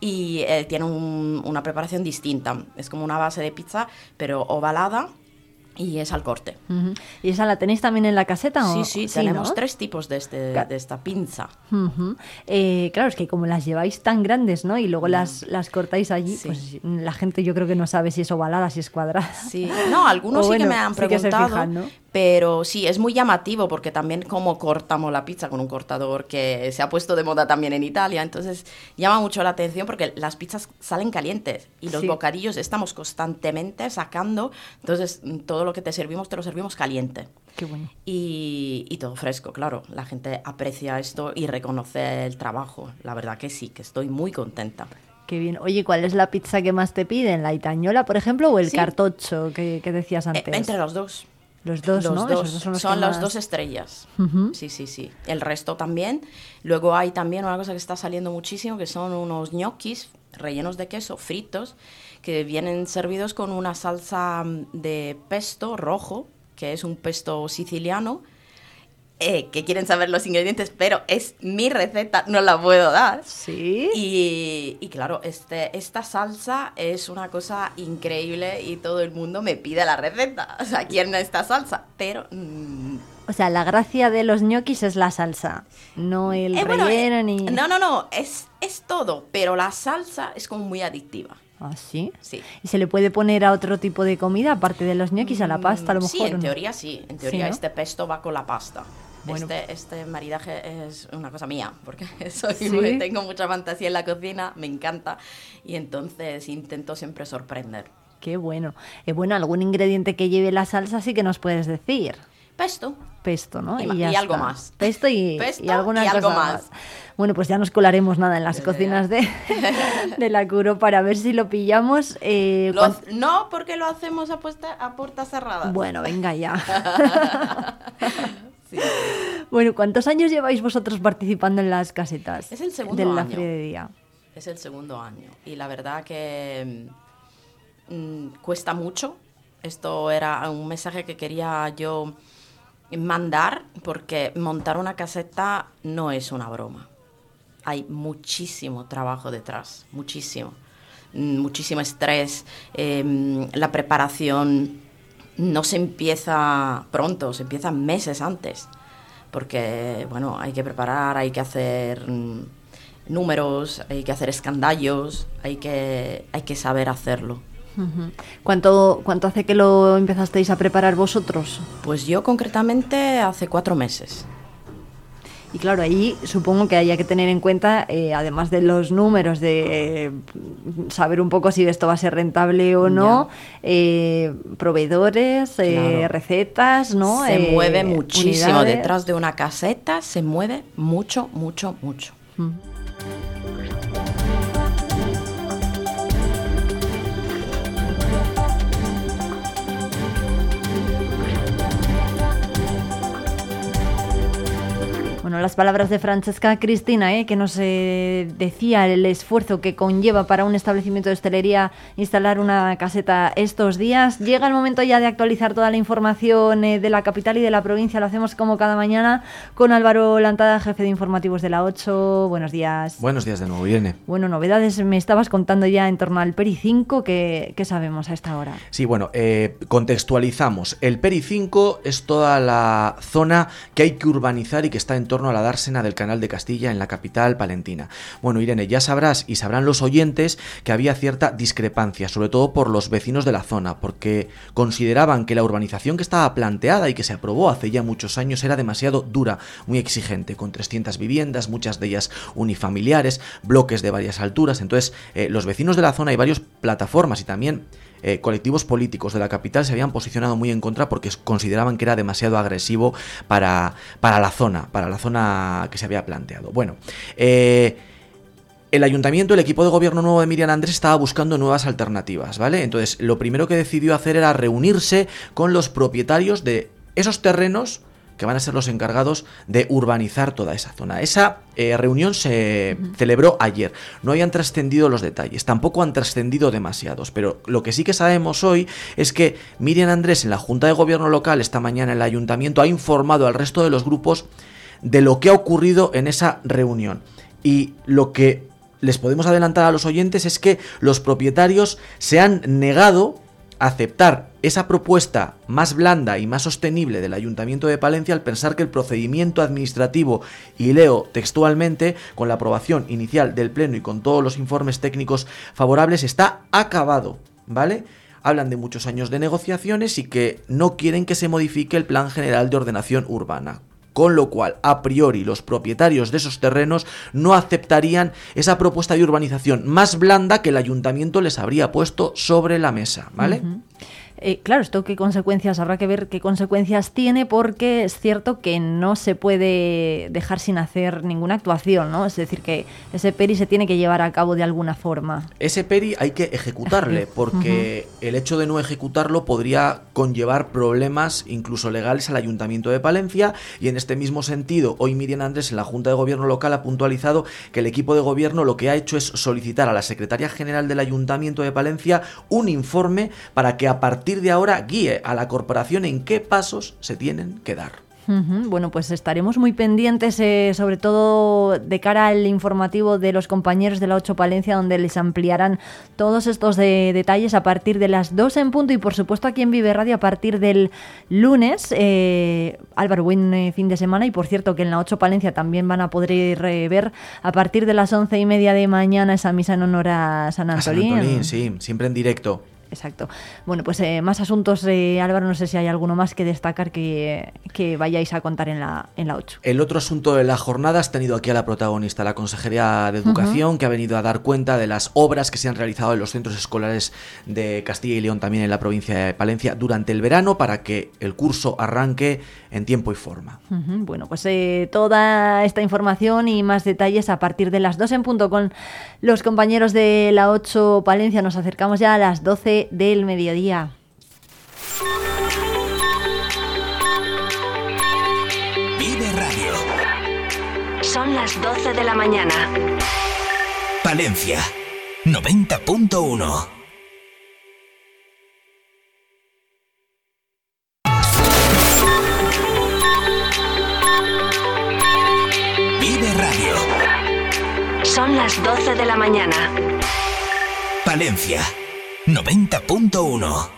y eh, tiene un- una preparación distinta, es como una base de pizza, pero ovalada y es al corte.
¿Y esa la tenéis también en la caseta?
Sí,
o-
sí, tenemos
¿no?
tres tipos de, este, de esta pinza.
Eh, claro, es que como las lleváis tan grandes, ¿no? Y luego
Mm.
las, las cortáis allí, pues la gente yo creo que no sabe si es ovalada, si es cuadrada.
Sí, no, algunos
O
sí que me han
sí que
preguntado,
fijan, ¿no?
Pero sí, es muy llamativo porque también como cortamos la pizza con un cortador que se ha puesto de moda también en Italia, entonces llama mucho la atención porque las pizzas salen calientes y los
Sí.
bocadillos estamos constantemente sacando, entonces mm, todo lo que te servimos te lo servimos caliente.
Qué bueno.
Y, y todo fresco, claro. La gente aprecia esto y reconoce el trabajo. La verdad que sí, que estoy muy contenta.
Qué bien. Oye, ¿cuál es la pizza que más te piden? ¿La itañola, por ejemplo, o el
Sí.
cartocho que, que decías
Eh,
antes?
entre los dos.
Los dos,
Los
¿no?
dos.
Esos dos son los
son las
más-
dos estrellas. Sí, sí, sí. El resto también. Luego hay también una cosa que está saliendo muchísimo, que son unos ñoquis rellenos de queso, fritos, que vienen servidos con una salsa mm, de pesto rojo, que es un pesto siciliano, eh, que quieren saber los ingredientes, pero es mi receta, no la puedo dar.
Sí.
Y, y claro, este, esta salsa es una cosa increíble y todo el mundo me pide la receta. O sea, quieren esta salsa, pero... mm,
O sea, la gracia de los ñoquis es la salsa, no el
eh, bueno,
relleno
eh,
ni...
No, no, no, es, es todo, pero la salsa es como muy adictiva.
¿Ah, sí?
Sí.
¿Y se le puede poner a otro tipo de comida, aparte de los ñoquis, a la pasta a lo mejor?
Mm, Sí,
o
en teoría sí. En
Sí,
teoría
¿no?
este pesto va con la pasta.
Bueno.
Este, este maridaje es una cosa mía, porque soy
Sí.
tengo mucha fantasía en la cocina, me encanta, y entonces intento siempre sorprender.
Qué bueno. Eh, bueno, algún ingrediente que lleve la salsa sí que nos puedes decir.
Pesto.
Pesto, ¿no?
Y algo más.
Pesto y,
Pesto
y
algo más.
Bueno, pues ya nos colaremos nada en las cocinas de, de la Curo para ver si lo pillamos. Eh,
Lo no, porque lo hacemos a, puesta- a puertas cerradas.
Bueno, venga ya. Bueno, ¿cuántos años lleváis vosotros participando en las casetas?
Es el segundo
de la
año.
Feria de Día.
Es el segundo año y la verdad que mm, cuesta mucho. Esto era un mensaje que quería yo mandar porque montar una caseta no es una broma. Hay muchísimo trabajo detrás, muchísimo. Mm, Muchísimo estrés. em, la preparación no se empieza pronto, se empieza meses antes. Porque, bueno, hay que preparar, hay que hacer mm, números, hay que hacer escandallos, hay que, hay que saber hacerlo.
¿Cuánto, ¿Cuánto hace que lo empezasteis a preparar vosotros?
Pues yo concretamente hace cuatro meses.
Y claro, ahí supongo que haya que tener en cuenta, eh, además de los números, de eh, saber un poco si esto va a ser rentable o no, eh, proveedores, eh,
Claro.
recetas, ¿no?
Se
Eh,
mueve muchísimo
unidades.
detrás de una caseta, se mueve mucho, mucho, mucho.
Mm. Bueno, las palabras de Francesca Cristina, ¿eh? que nos eh, decía el esfuerzo que conlleva para un establecimiento de hostelería instalar una caseta estos días. Llega el momento ya de actualizar toda la información eh, de la capital y de la provincia. Lo hacemos como cada mañana con Álvaro Lantada, jefe de informativos de la 8. Buenos días.
Buenos días de nuevo, Irene.
Bueno, novedades me estabas contando ya en torno al Peri 5. ¿Qué, qué sabemos a esta hora?
Sí, bueno, eh, contextualizamos. El Peri 5 es toda la zona que hay que urbanizar y que está en torno a la dársena del Canal de Castilla en la capital palentina. Bueno, Irene, ya sabrás y sabrán los oyentes que había cierta discrepancia, sobre todo por los vecinos de la zona, porque consideraban que la urbanización que estaba planteada y que se aprobó hace ya muchos años era demasiado dura, muy exigente, con 300 viviendas, muchas de ellas unifamiliares, bloques de varias alturas. Entonces, eh, los vecinos de la zona y varias plataformas y también eh, colectivos políticos de la capital se habían posicionado muy en contra porque consideraban que era demasiado agresivo para, para la zona, para la zona que se había planteado. Bueno, eh, el ayuntamiento, el equipo de gobierno nuevo de Miriam Andrés estaba buscando nuevas alternativas, ¿vale? Entonces, lo primero que decidió hacer era reunirse con los propietarios de esos terrenos que van a ser los encargados de urbanizar toda esa zona. Esa eh, reunión se celebró ayer. No hayan trascendido los detalles, tampoco han trascendido demasiados, pero lo que sí que sabemos hoy es que Miriam Andrés en la Junta de Gobierno local esta mañana en el ayuntamiento ha informado al resto de los grupos de lo que ha ocurrido en esa reunión. Y lo que les podemos adelantar a los oyentes es que los propietarios se han negado aceptar esa propuesta más blanda y más sostenible del Ayuntamiento de Palencia al pensar que el procedimiento administrativo, y leo textualmente, con la aprobación inicial del Pleno y con todos los informes técnicos favorables, está acabado, ¿vale? Hablan de muchos años de negociaciones y que no quieren que se modifique el Plan General de Ordenación Urbana con lo cual a priori los propietarios de esos terrenos no aceptarían esa propuesta de urbanización más blanda que el ayuntamiento les habría puesto sobre la mesa, ¿vale?
Eh, claro, esto qué consecuencias, habrá que ver qué consecuencias tiene porque es cierto que no se puede dejar sin hacer ninguna actuación, ¿no? Es decir, que ese PERI se tiene que llevar a cabo de alguna forma.
Ese PERI hay que ejecutarle, porque el hecho de no ejecutarlo podría conllevar problemas incluso legales al Ayuntamiento de Palencia y en este mismo sentido, hoy Miriam Andrés en la Junta de Gobierno local ha puntualizado que el equipo de gobierno lo que ha hecho es solicitar a la Secretaria General del Ayuntamiento de Palencia un informe para que a partir de ahora guíe a la corporación en qué pasos se tienen que dar.
Bueno, pues estaremos muy pendientes, eh, sobre todo de cara al informativo de los compañeros de la 8 Palencia, donde les ampliarán todos estos de- detalles a partir de las 2 en punto y, por supuesto, aquí en Vive Radio a partir del lunes. Eh, Álvaro, buen eh, fin de semana y, por cierto, que en la 8 Palencia también van a poder eh, ver a partir de las 11 y media de mañana esa misa en honor a San
A San
Antolín.
Antolín, sí, siempre en directo.
Exacto. Bueno, pues eh, más asuntos, eh, Álvaro, no sé si hay alguno más que destacar que, que vayáis a contar en la, en la 8.
El otro asunto de la jornada has tenido aquí a la protagonista, la Consejería de Educación, que ha venido a dar cuenta de las obras que se han realizado en los centros escolares de Castilla y León, también en la provincia de Palencia, durante el verano para que el curso arranque en tiempo y forma.
Bueno, pues eh, toda esta información y más detalles a partir de las 2 en punto con los compañeros de la 8 Palencia. Nos acercamos ya a las 12 del mediodía.
Vive Radio.
Son las 12 de la mañana.
Palencia 90.1. Vive Radio.
Son las 12 de la mañana.
Palencia 90.1.